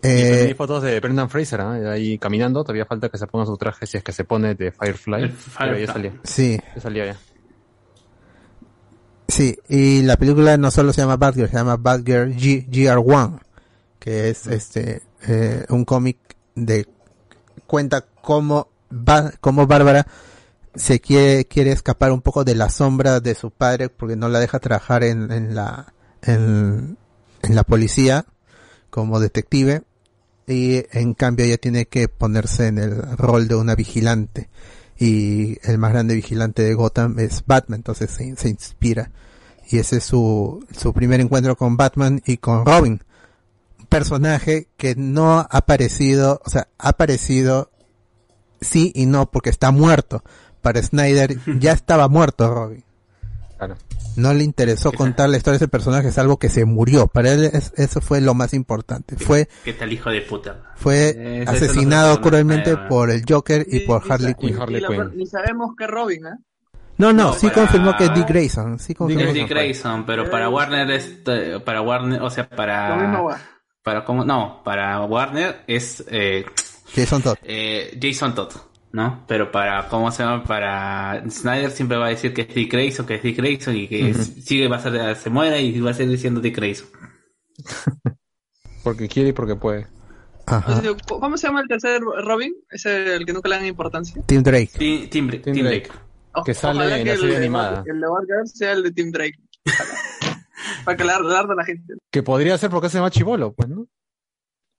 Y también hay Eh, fotos de Brendan Fraser ¿ah? ahí caminando. Todavía falta que se ponga su traje si es que se pone de Firefly. Pero ya Firefly. salió. Sí. Ya salió ya. sí, y la película no solo se llama Batgirl, se llama Batgirl G- GR1, que es este eh, un cómic de cuenta cómo va, cómo Bárbara se quiere quiere escapar un poco de la sombra de su padre porque no la deja trabajar en, en la en, en la policía como detective y en cambio ella tiene que ponerse en el rol de una vigilante y el más grande vigilante de Gotham es Batman, entonces se, se inspira y ese es su, su primer encuentro con Batman y con Robin. personaje que no ha aparecido, o sea, ha aparecido sí y no porque está muerto. Para Snyder ya estaba muerto Robin. Claro. No le interesó contar la historia de ese personaje, es algo que se murió. Para él es- eso fue lo más importante. Fue ¿Qué tal hijo de puta? fue Eh, asesinado no cruelmente por el Joker y por Harley Quinn. ni sabemos qué Robin, ¿eh? No, no, No, sí para- confirmó que es Dick Grayson. Sí confirmó. Es Dick Grayson, pero para Warner es eh, para Warner, o sea, para para cómo no, para Warner es eh, Jason Todd. eh, Jason Todd, ¿no? Pero para cómo se llama para Snyder siempre va a decir que es Dick Grayson, que es Dick Grayson y que sigue va a ser se muere y va a seguir diciendo Dick Grayson. Porque quiere y porque puede. Entonces, ¿Cómo se llama el tercer Robin? Ese el que nunca le dan importancia. Tim Drake. Tim, Tim, Tim Drake. O- Que sale ojalá en la serie el, animada. El de Batgirl sea el de Tim Drake. Para que le arde a la gente. Que podría ser porque se llama Chivolo, pues, ¿no?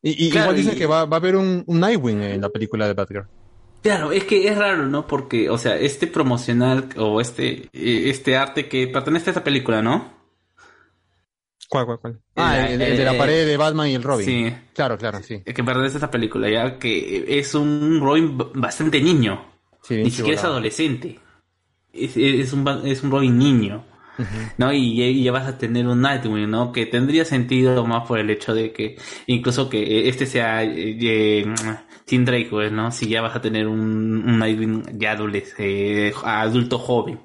Y, y Claro, igual dicen y- que va, va a haber un, un Nightwing en la película de Batgirl. Claro, es que es raro, ¿no? Porque, o sea, este promocional o este eh, este arte que pertenece a esta película, ¿no? ¿Cuál, cuál, cuál? Ah, el, el de la pared de Batman y el Robin. Sí. Claro, claro, sí. Que pertenece a esta película, ya que es un Robin bastante niño. bien Ni siquiera es adolescente. Es, es un, ba- es un Robin niño. ¿No? Y, y ya vas a tener un Nightwing, ¿no? Que tendría sentido más por el hecho de que incluso que este sea eh, eh, Tim Drake, pues, ¿no? Si ya vas a tener un, un Nightwing ya adolescente, adulto joven.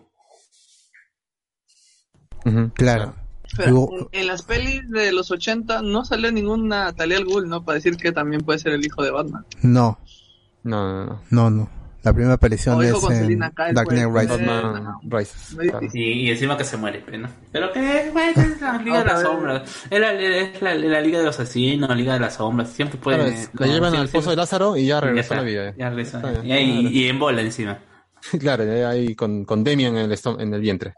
Claro. Pero Luego- en, en las pelis de los 80 no sale ninguna Talia al Ghul, ¿no? Para decir que también puede ser el hijo de Batman. No, No, no, no. no, no. La primera aparición O es hijo con en Selina Kyle, Dark Knight. Rises. Batman Rises. claro. Y, y encima que se muere, ¿no? Pero que es la Liga de las. Sombras. Es la, es la, la Liga de los Asesinos, la Liga de las Sombras. Siempre es- la llevan al pozo de Lázaro y ya regresó a la vida. Ya. Está bien. Y, ahí- y en bola encima. Claro, ya ahí con, con Demian en el, estom- en el vientre.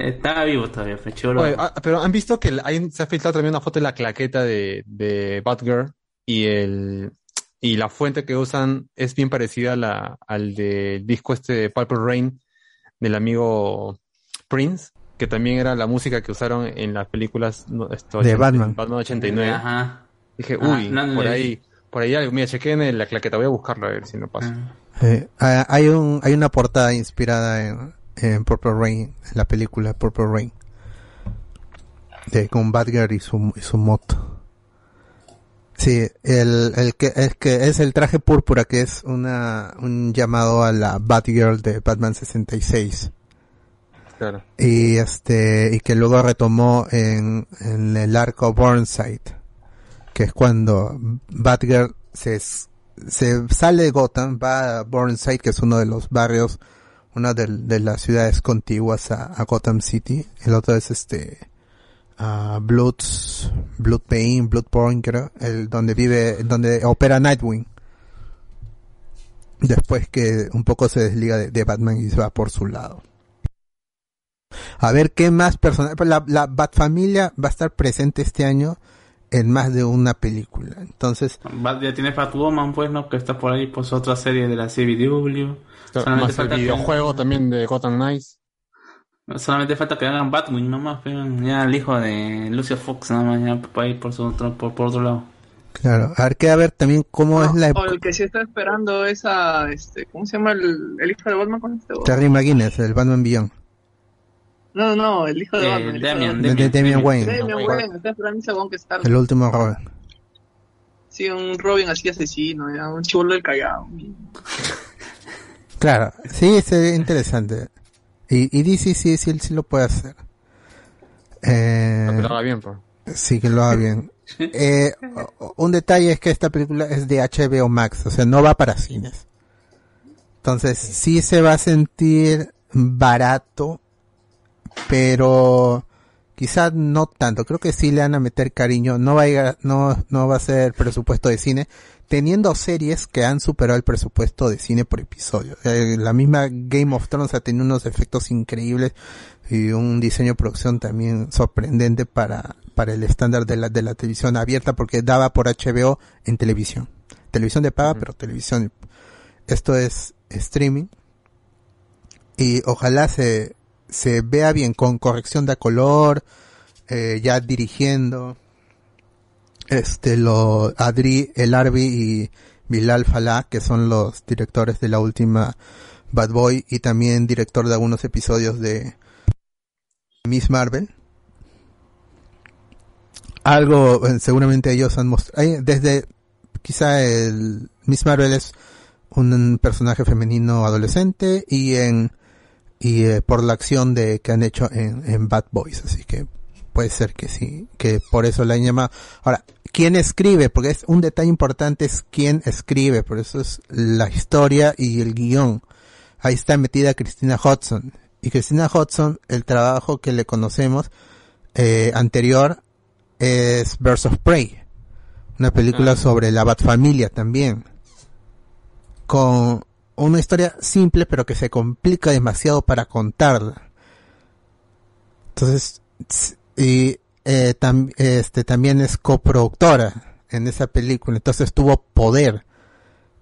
Estaba vivo todavía, fue chulo. Oye, ah, pero han visto que hay, se ha filtrado también una foto de la claqueta de, de Batgirl y el y la fuente que usan es bien parecida a la, al del disco este de Purple Rain del amigo Prince, que también era la música que usaron en las películas no, esto, De 80, Batman. Batman 89. Ajá. Dije, Ah, uy, no, por ahí, por ahí algo. Mira, chequé en la claqueta, voy a buscarlo a ver si no pasa. Eh, ah, hay un hay una portada inspirada en, en Purple Rain, en la película Purple Rain. De, con Batgirl y su, y su moto. Sí, el, el que es que es el traje púrpura que es una un llamado a la Batgirl de Batman 66 Claro. y este y que luego retomó en, en el arco Burnside que es cuando Batgirl se, se sale de Gotham va a Burnside que es uno de los barrios una de, de las ciudades contiguas a, a Gotham City el otro es este ah, Bloods Blood Pain Bloodborne creo el donde vive donde opera Nightwing después que un poco se desliga de, de Batman y se va por su lado a ver qué más personajes. La, la Batfamilia va a estar presente este año en más de una película. Entonces, Bat- Ya tienes Batwoman, pues, ¿no? Que está por ahí, pues, otra serie de la CBW. Solamente Más el que, videojuego también de Gotham Knights. Solamente falta que hagan Batwing nomás, pero ya el hijo de Lucio Fox, nada más, ya para ir por, su otro, por, por otro lado. claro, a ver qué a ver también cómo es la O el que sí está esperando esa, este, ¿cómo se llama el, el hijo de Batman con este? Terry McGuinness, el Batman Beyond. No, no, el hijo de Eh, Batman. el de Damian, Wayne. Damian Wayne, está esperando ese que está. El último Robin. Sí, un Robin así asesino, ya, un chivolo del Callao. Claro, sí, sería interesante. Y, y DC sí, sí, sí lo puede hacer. Eh, Que lo haga bien, pues. Sí, que lo haga bien. Eh, un detalle es que esta película es de HBO Max, o sea, no va para cines. Entonces, sí se va a sentir barato, pero quizás no tanto. Creo que sí le van a meter cariño. No va a, llegar- no, no va a ser presupuesto de cine, teniendo series que han superado el presupuesto de cine por episodio. Eh, la misma Game of Thrones ha tenido unos efectos increíbles y un diseño de producción también sorprendente para, para el estándar de la, de la televisión abierta porque daba por HBO en televisión. Televisión de paga, pero televisión. Esto es streaming. Y ojalá se, se vea bien con corrección de color, eh, ya dirigiendo. Este lo Adri El Arbi y Bilal Falá, que son los directores de la última Bad Boy y también director de algunos episodios de Miss Marvel. Algo, eh, seguramente ellos han mostrado, desde quizá el Miss Marvel es un personaje femenino adolescente y en y eh, por la acción de que han hecho en, en Bad Boys, así que puede ser que sí, que por eso la han llamado. Ahora, ¿quién escribe? Porque es un detalle importante es quién escribe, por eso es la historia y el guion. Ahí está metida Christina Hodson. Y Christina Hodson, el trabajo que le conocemos eh, anterior es Birds of Prey, una película sobre la Bat Familia también, con una historia simple pero que se complica demasiado para contarla. Entonces, y eh, este también es coproductora en esa película, entonces tuvo poder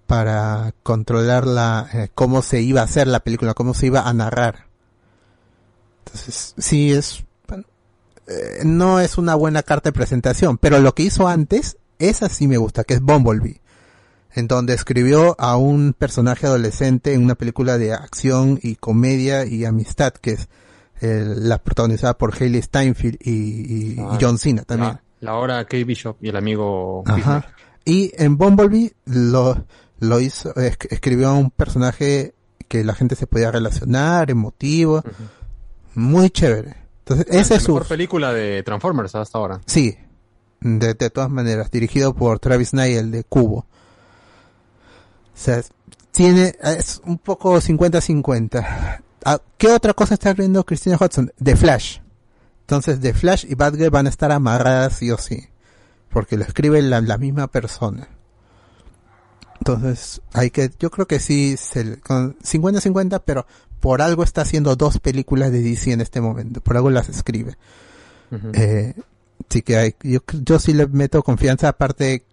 para controlar la eh, cómo se iba a hacer la película, cómo se iba a narrar. Entonces, sí es eh, no es una buena carta de presentación, pero lo que hizo antes, esa sí me gusta, que es Bumblebee, en donde escribió a un personaje adolescente en una película de acción y comedia y amistad, que es eh, la protagonizada por Hailey Steinfeld y, y- y Ah, John Cena también. La, la hora Kate Bishop y el amigo Ajá. Y en Bumblebee lo, lo hizo, es- escribió a un personaje que la gente se podía relacionar, emotivo, muy chévere. Entonces, ese la es su, mejor película de Transformers hasta ahora. sí, de, de todas maneras, dirigido por Travis el de Cubo. O sea, tiene, es un poco 50-50. Ah, ¿Qué otra cosa está viendo Christina Hudson? The Flash. Entonces, The Flash y Batgirl van a estar amarradas sí o sí. Porque lo escribe la, la misma persona. Entonces, hay que, yo creo que sí, se con 50-50, pero por algo está haciendo dos películas de DC en este momento. Por algo las escribe. Eh, sí que hay, yo, yo sí le meto confianza, aparte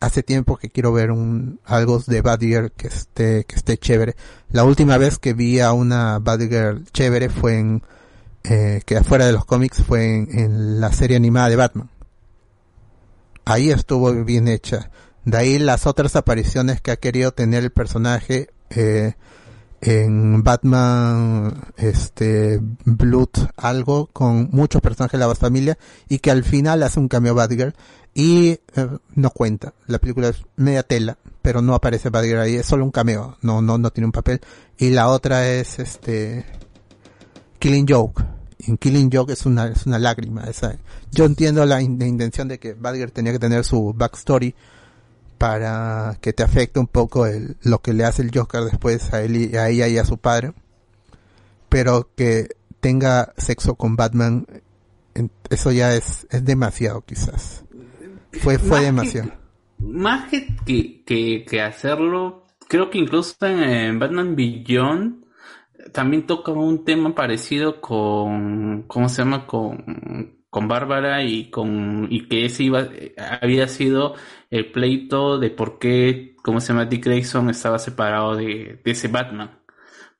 hace tiempo que quiero ver un, algo de Batgirl que esté, que esté chévere. La última vez que vi a una Batgirl chévere fue en, eh, que afuera de los cómics fue en, en la serie animada de Batman. Ahí estuvo bien hecha. De ahí las otras apariciones que ha querido tener el personaje, eh, en Batman este Blood algo con muchos personajes de la familia y que al final hace un cameo Batgirl y eh, no cuenta. La película es media tela pero no aparece Batgirl ahí es solo un cameo no no no tiene un papel. Y la otra es este Killing Joke. En Killing Joke es una es una lágrima esa yo entiendo la, in- la intención de que Batgirl tenía que tener su backstory para que te afecte un poco el, lo que le hace el Joker después a él y a ella y a su padre, pero que tenga sexo con Batman, eso ya es, es demasiado quizás. Fue, fue que- demasiado. Más que, que, que, hacerlo, creo que incluso en, eh, Batman Beyond también toca un tema parecido con, ¿cómo se llama? Con, con Bárbara y con, y que ese iba, había sido el pleito de por qué, ¿cómo se llama? Dick Grayson estaba separado de, de ese Batman.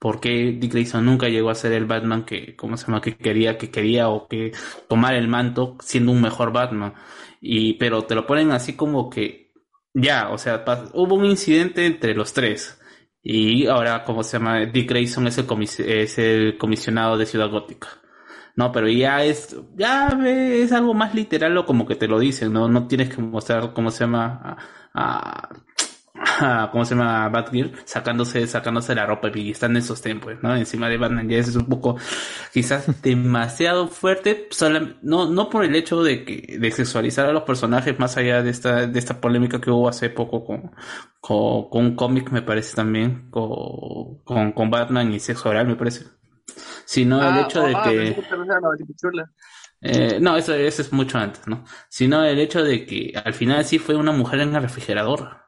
¿Por qué Dick Grayson nunca llegó a ser el Batman que, ¿cómo se llama? Que quería, que quería o que tomar el manto siendo un mejor Batman. Y, pero te lo ponen así como que, ya, o sea, hubo un incidente entre los tres. Y ahora, ¿cómo se llama? Dick Grayson es el, comis- es el comisionado de Ciudad Gótica. No, pero ya es, ya es algo más literal o como que te lo dicen, ¿no? No tienes que mostrar, ¿cómo se llama? A- ¿cómo se llama? Batgirl sacándose, sacándose la ropa y están en esos tiempos, ¿no? Encima de Batman ya es un poco, quizás demasiado fuerte, no, no por el hecho de que, de sexualizar a los personajes más allá de esta, de esta polémica que hubo hace poco con, con, con un cómic, me parece también, con, con, con Batman y sexo oral, me parece. Sino el Ah, hecho de ah, que... Eh, no, eso, eso es mucho antes, ¿no? Sino el hecho de que al final sí fue una mujer en el refrigerador.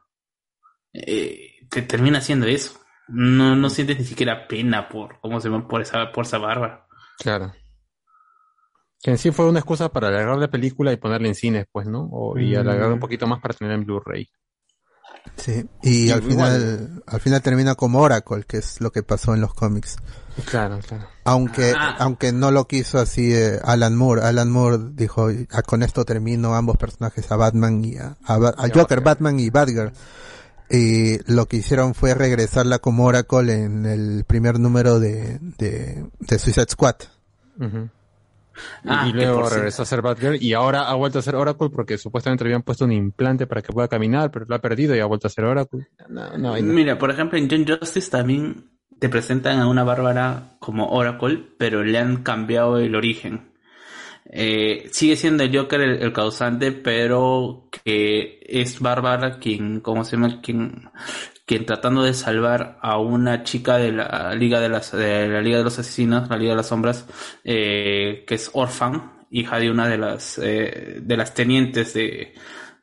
Eh, te termina haciendo eso. No, no sientes ni siquiera pena por, ¿cómo se llama? Por esa, por esa barba. Claro. Que en sí fue una excusa para alargar la película y ponerla en cines, pues, ¿no? O, y Mm. alargar un poquito más para tener en Blu-ray. Sí, y al igual. final, al final termina como Oracle, que es lo que pasó en los cómics. Claro, claro. Aunque, Ah. aunque no lo quiso así eh, Alan Moore. Alan Moore dijo, "Ah, con esto termino ambos personajes, a Batman y a, a a Joker, Batman y Batgirl. Y lo que hicieron fue regresarla como Oracle en el primer número de, de, de Suicide Squad. Ujú. Y- Ah, y luego regresó a ser Batgirl y ahora ha vuelto a ser Oracle porque supuestamente le habían puesto un implante para que pueda caminar, pero lo ha perdido y ha vuelto a ser Oracle. No, no, nada. Mira, por ejemplo, en John Justice también te presentan a una Bárbara como Oracle, pero le han cambiado el origen. Eh, sigue siendo el Joker el, causante, pero que es Bárbara quien, ¿cómo se llama? Quien, tratando de salvar a una chica de la Liga de la Liga de los Asesinos, la Liga de las Sombras, eh, que es Orphan, hija de una de las, eh, de las tenientes de,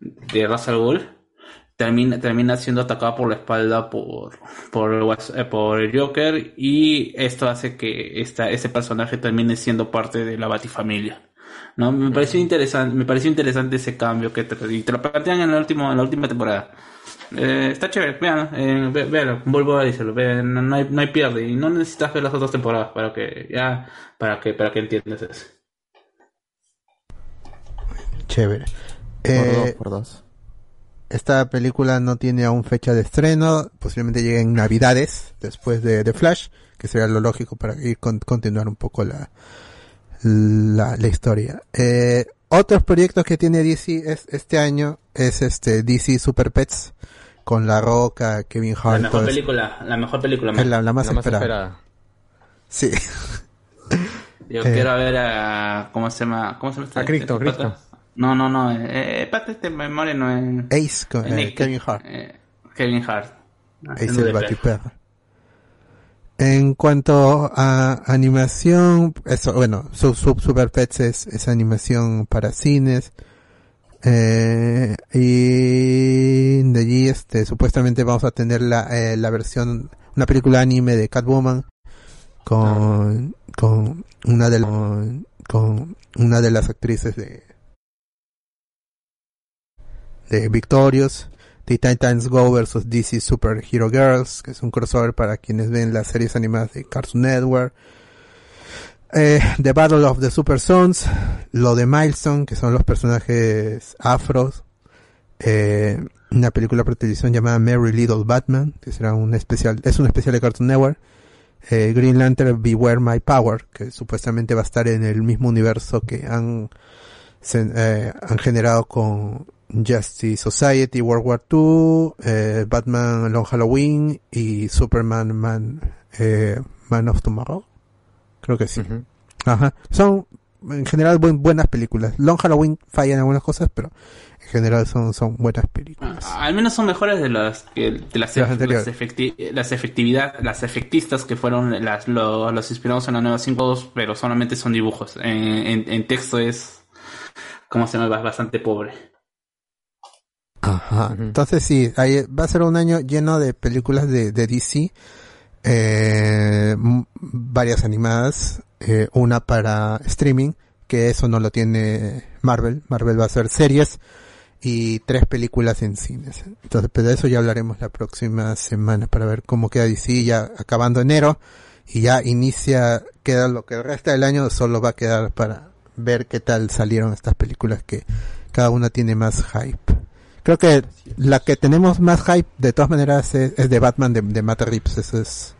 de Ghul termina, termina siendo atacada por la espalda por, por, el eh, Joker y esto hace que esta, este personaje termine siendo parte de la Batifamilia. ¿No? Me pareció interesante, me pareció interesante ese cambio que te, y te lo plantean en la última, en la última temporada. Eh, está chévere, vean, eh, ve- véanlo, vuelvo a decirlo, vean, no, no hay, no hay pierde y no necesitas ver las otras temporadas para que ya, para que, para que entiendas eso. Chévere. Por Eh, dos, por dos. Esta película no tiene aún fecha de estreno, posiblemente llegue en Navidades, después de, de Flash, que sería lo lógico para ir con- continuar un poco la, la, la historia. Eh, otros proyectos que tiene DC es, este año es este DC Super Pets, con La Roca, Kevin La Hart, mejor todo eso. película, la mejor película. Es la, la más La más esperada. Sí. Yo Eh. quiero ver a. ¿Cómo se llama? ¿Cómo se llama este? A Crichton, este? No, no, no. Eh, eh, pata este memoria no es. Ace con eh, Kevin Hart. eh, Kevin Hart. Ace el. Batiperro. En cuanto a animación, eso, bueno, su, su- Super Pets es, animación para cines. Eh, y de allí, este, supuestamente vamos a tener la, eh, la versión, una película anime de Catwoman con, con una de la- con, con una de las actrices de, de Victorious. The Titans Go vs DC Super Hero Girls, que es un crossover para quienes ven las series animadas de Cartoon Network. Eh, the Battle of the Super Sons, lo de Milestone, que son los personajes afros. Eh, una película por televisión llamada Merry Little Batman, que será un especial, es un especial de Cartoon Network. Eh, Green Lantern Beware My Power, que supuestamente va a estar en el mismo universo que han generado con Justice Society, World War II, eh, Batman Long Halloween y Superman Man, eh, Man of Tomorrow. Creo que sí. Ajá. Son en general buen- buenas películas. Long Halloween falla en algunas cosas, pero en general son, son buenas películas. Al menos son mejores de las que de las, De las las, efecti- las efectividad, las efectistas que fueron las lo- los inspirados en la nueva 5.2, pero solamente son dibujos. En, en, en texto es como se llama bastante pobre. Ajá. Entonces sí, ahí va a ser un año lleno de películas de, de DC, eh, varias animadas, eh, una para streaming, que eso no lo tiene Marvel. Marvel va a hacer series y tres películas en cines. Entonces, pero de eso ya hablaremos la próxima semana para ver cómo queda DC ya acabando enero y ya inicia, queda lo que el resto del año solo va a quedar para ver qué tal salieron estas películas que cada una tiene más hype. Creo que la que tenemos más hype de todas maneras es, es de Batman de, de Matt Reeves, eso es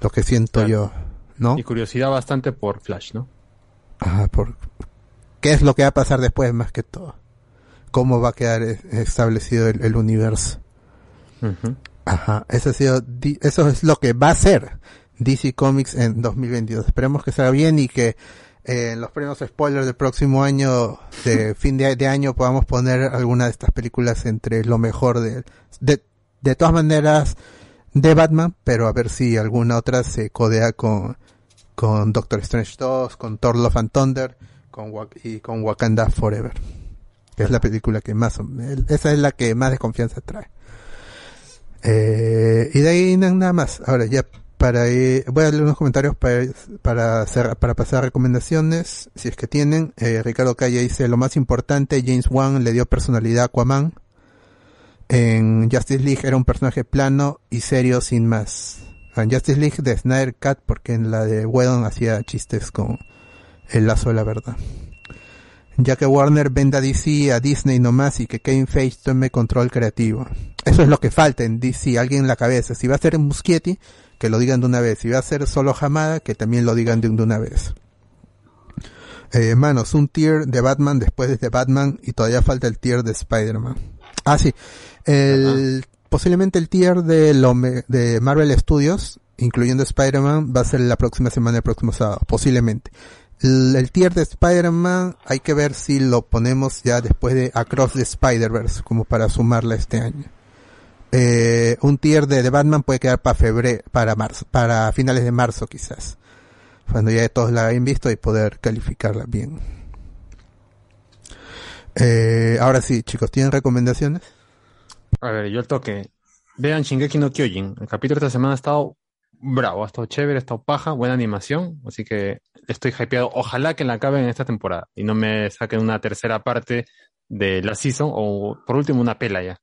lo que siento yo, ¿no? Y curiosidad bastante por Flash, ¿no? Ajá, por qué es lo que va a pasar después más que todo. Cómo va a quedar es- establecido el, el universo. Ajá, eso ha sido, eso es lo que va a ser DC Comics en 2022. Esperemos que salga bien y que eh, en los premios spoilers del próximo año, de fin de, año, podamos poner alguna de estas películas entre lo mejor de, de, de todas maneras, de Batman, pero a ver si alguna otra se codea con, con Doctor Strange 2, con Thor Love and Thunder, con, y con Wakanda Forever. Que es la película que más, esa es la que más desconfianza trae. Eh, y de ahí na- nada más. Ahora ya para ir- voy a leer unos comentarios para para hacer, para pasar recomendaciones, si es que tienen. Eh, Ricardo Calle dice lo más importante, James Wan le dio personalidad a Aquaman. En Justice League era un personaje plano y serio sin más. En Justice League de Snyder Cat, porque en la de Whedon hacía chistes con el lazo de la verdad. Ya que Warner venda DC a Disney nomás y que Kevin Feige tome control creativo. Eso es lo que falta en DC, alguien en la cabeza. Si va a ser Muschietti, que lo digan de una vez. Si va a ser solo Hamada, que también lo digan de, una vez. Eh, manos, un tier de Batman después de Batman y todavía falta el tier de Spider-Man. Ah, sí. El, posiblemente el tier de, lo de Marvel Studios, incluyendo Spider-Man, va a ser la próxima semana, el próximo sábado. Posiblemente. El, el tier de Spider-Man hay que ver si lo ponemos ya después de Across the Spider-Verse, como para sumarla este año. Eh, un tier de, Batman puede quedar para febrero, para marzo, para finales de marzo quizás. Cuando ya todos la hayan visto y poder calificarla bien. Eh, ahora sí, chicos, ¿tienen recomendaciones? A ver, yo el toque. Vean Shingeki no Kyojin. El capítulo de esta semana ha estado bravo, ha estado chévere, ha estado paja, buena animación. Así que estoy hypeado. Ojalá que la acaben en esta temporada y no me saquen una tercera parte de la season o por último una pela ya.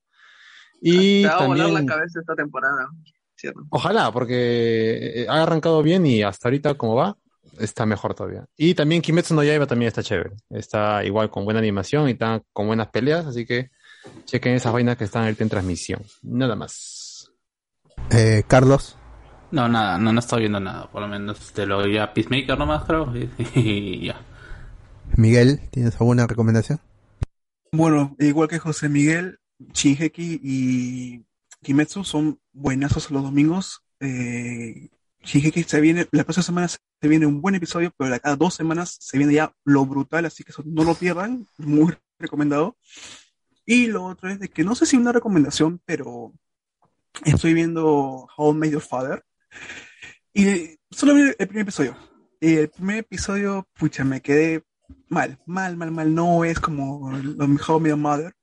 Y Te va a volar la también, cabeza esta temporada. ¿cierto? ojalá, porque eh, ha arrancado bien y hasta ahorita como va, está mejor todavía. Y también Kimetsu no Yaiba también está chévere. Está igual con buena animación y está con buenas peleas, así que chequen esas vainas que están ahorita en transmisión. Nada más. Eh, Carlos. No, nada, no, no estoy viendo nada. Por lo menos te lo oía Peacemaker nomás, creo. Y, y ya. Miguel, ¿tienes alguna recomendación? Bueno, igual que José Miguel, Shinheki y Kimetsu son buenazos los domingos. Eh, se viene, la próxima semana se viene un buen episodio, pero de cada dos semanas se viene ya lo brutal, así que eso no lo pierdan, muy recomendado. Y lo otro es de que no sé si una recomendación, pero estoy viendo How I Met Your Father. Y solo vi el primer episodio. Y el primer episodio, pucha, me quedé mal, mal, mal, mal. No es como How I Met Your Mother.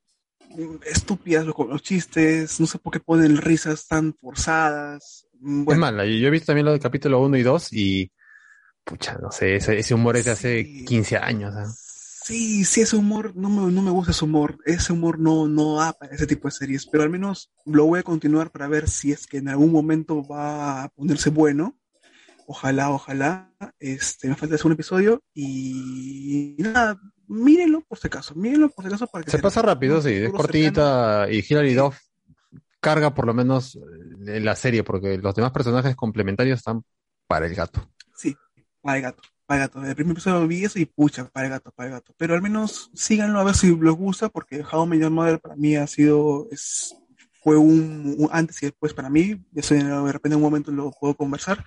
Estúpidas los, los chistes, no sé por qué ponen risas tan forzadas. Mm, Es mala, yo yo he visto también lo del capítulo 1 y 2 y pucha, no sé, ese, ese humor es de hace 15 años. ¿ah? Sí, sí, ese humor, no me, no me gusta ese humor. Ese humor no, no da para ese tipo de series, pero al menos lo voy a continuar para ver si es que en algún momento va a ponerse bueno. Ojalá, ojalá. Este, me falta hacer un episodio y nada, mírenlo por si acaso, mírenlo por si acaso para que Se pasa rápido, sí, es cortita y Hilary Duff carga por lo menos eh, la serie porque los demás personajes complementarios están para el gato. Sí, para el gato, para el gato. El primer episodio vi eso y pucha, para el gato, para el gato. Pero al menos síganlo a ver si les gusta, porque How I Met Your Mother para mí ha sido, es, fue un, un antes y después para mí. Eso de repente en un momento lo puedo conversar.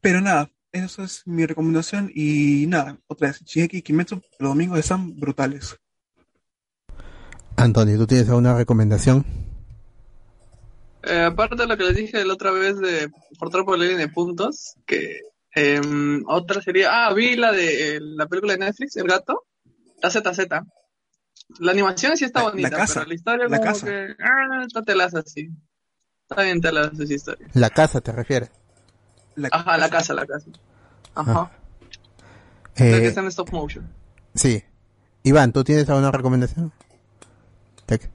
Pero nada, eso es mi recomendación. Y nada, otra vez, Shingeki y Kimetsu los domingos están brutales. Antonio, ¿tú tienes alguna recomendación? Eh, aparte de lo que les dije la otra vez de por por línea de puntos, que em, otra sería, ah, vi la de eh, la película de Netflix, El Gato, la ZZ. La animación sí está La- bonita, la casa, pero la historia la como casa. que, ah, está telaza así. Está bien telaza esa historia. La casa, ¿te refieres? Ajá, la casa, la casa. Ajá. Eh, La que está en stop motion. Sí. Iván, ¿tú tienes alguna recomendación? Tec.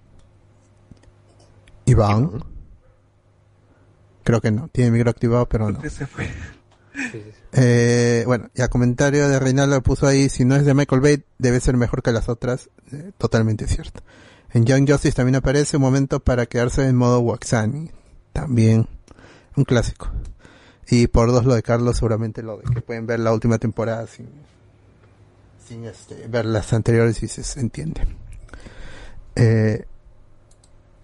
Iván. Creo que no. Tiene micro activado, pero no. Se fue. Eh, bueno, ya comentario de Reinaldo puso ahí, si no es de Michael Bay, debe ser mejor que las otras. Eh, totalmente cierto. En Young Justice también aparece un momento para quedarse en modo Waxani. También un clásico. Y por dos lo de Carlos, seguramente lo de que pueden ver la última temporada sin, sin este, ver las anteriores y se, entiende. Eh,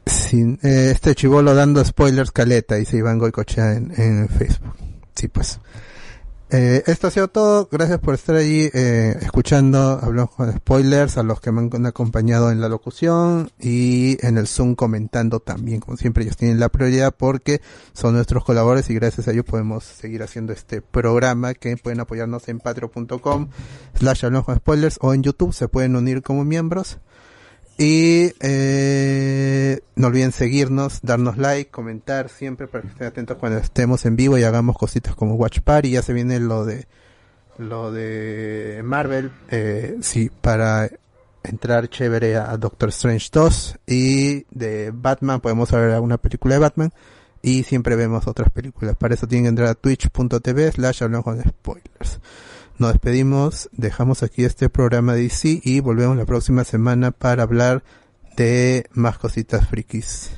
sin, eh, este chivolo dando spoilers caleta, dice Iván Goicochea en, en Facebook. Sí, pues. Eh, esto ha sido todo. Gracias por estar allí eh, escuchando. Hablamos con spoilers, a los que me han acompañado en la locución y en el Zoom comentando también. Como siempre, ellos tienen la prioridad porque son nuestros colaboradores y gracias a ellos podemos seguir haciendo este programa que pueden apoyarnos en patreon.com slash hablamos con spoilers o en YouTube se pueden unir como miembros. Y eh, no olviden seguirnos, darnos like, comentar siempre para que estén atentos cuando estemos en vivo y hagamos cositas como Watch Party. Ya se viene lo de lo de Marvel, eh, sí, para entrar chévere a Doctor Strange 2 y de Batman podemos ver alguna película de Batman y siempre vemos otras películas. Para eso tienen que entrar a twitch.tv slash hablamos con spoilers. Nos despedimos, dejamos aquí este programa de DC y volvemos la próxima semana para hablar de más cositas frikis.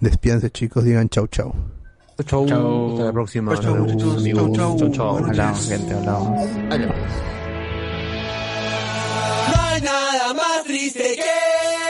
Despídense chicos, digan chau chau. Chau, Chau. Hasta la próxima. Chau, chau, amigos. chau, chau. Chau, chau. Hablamos, gente, hablamos. No hay nada más triste que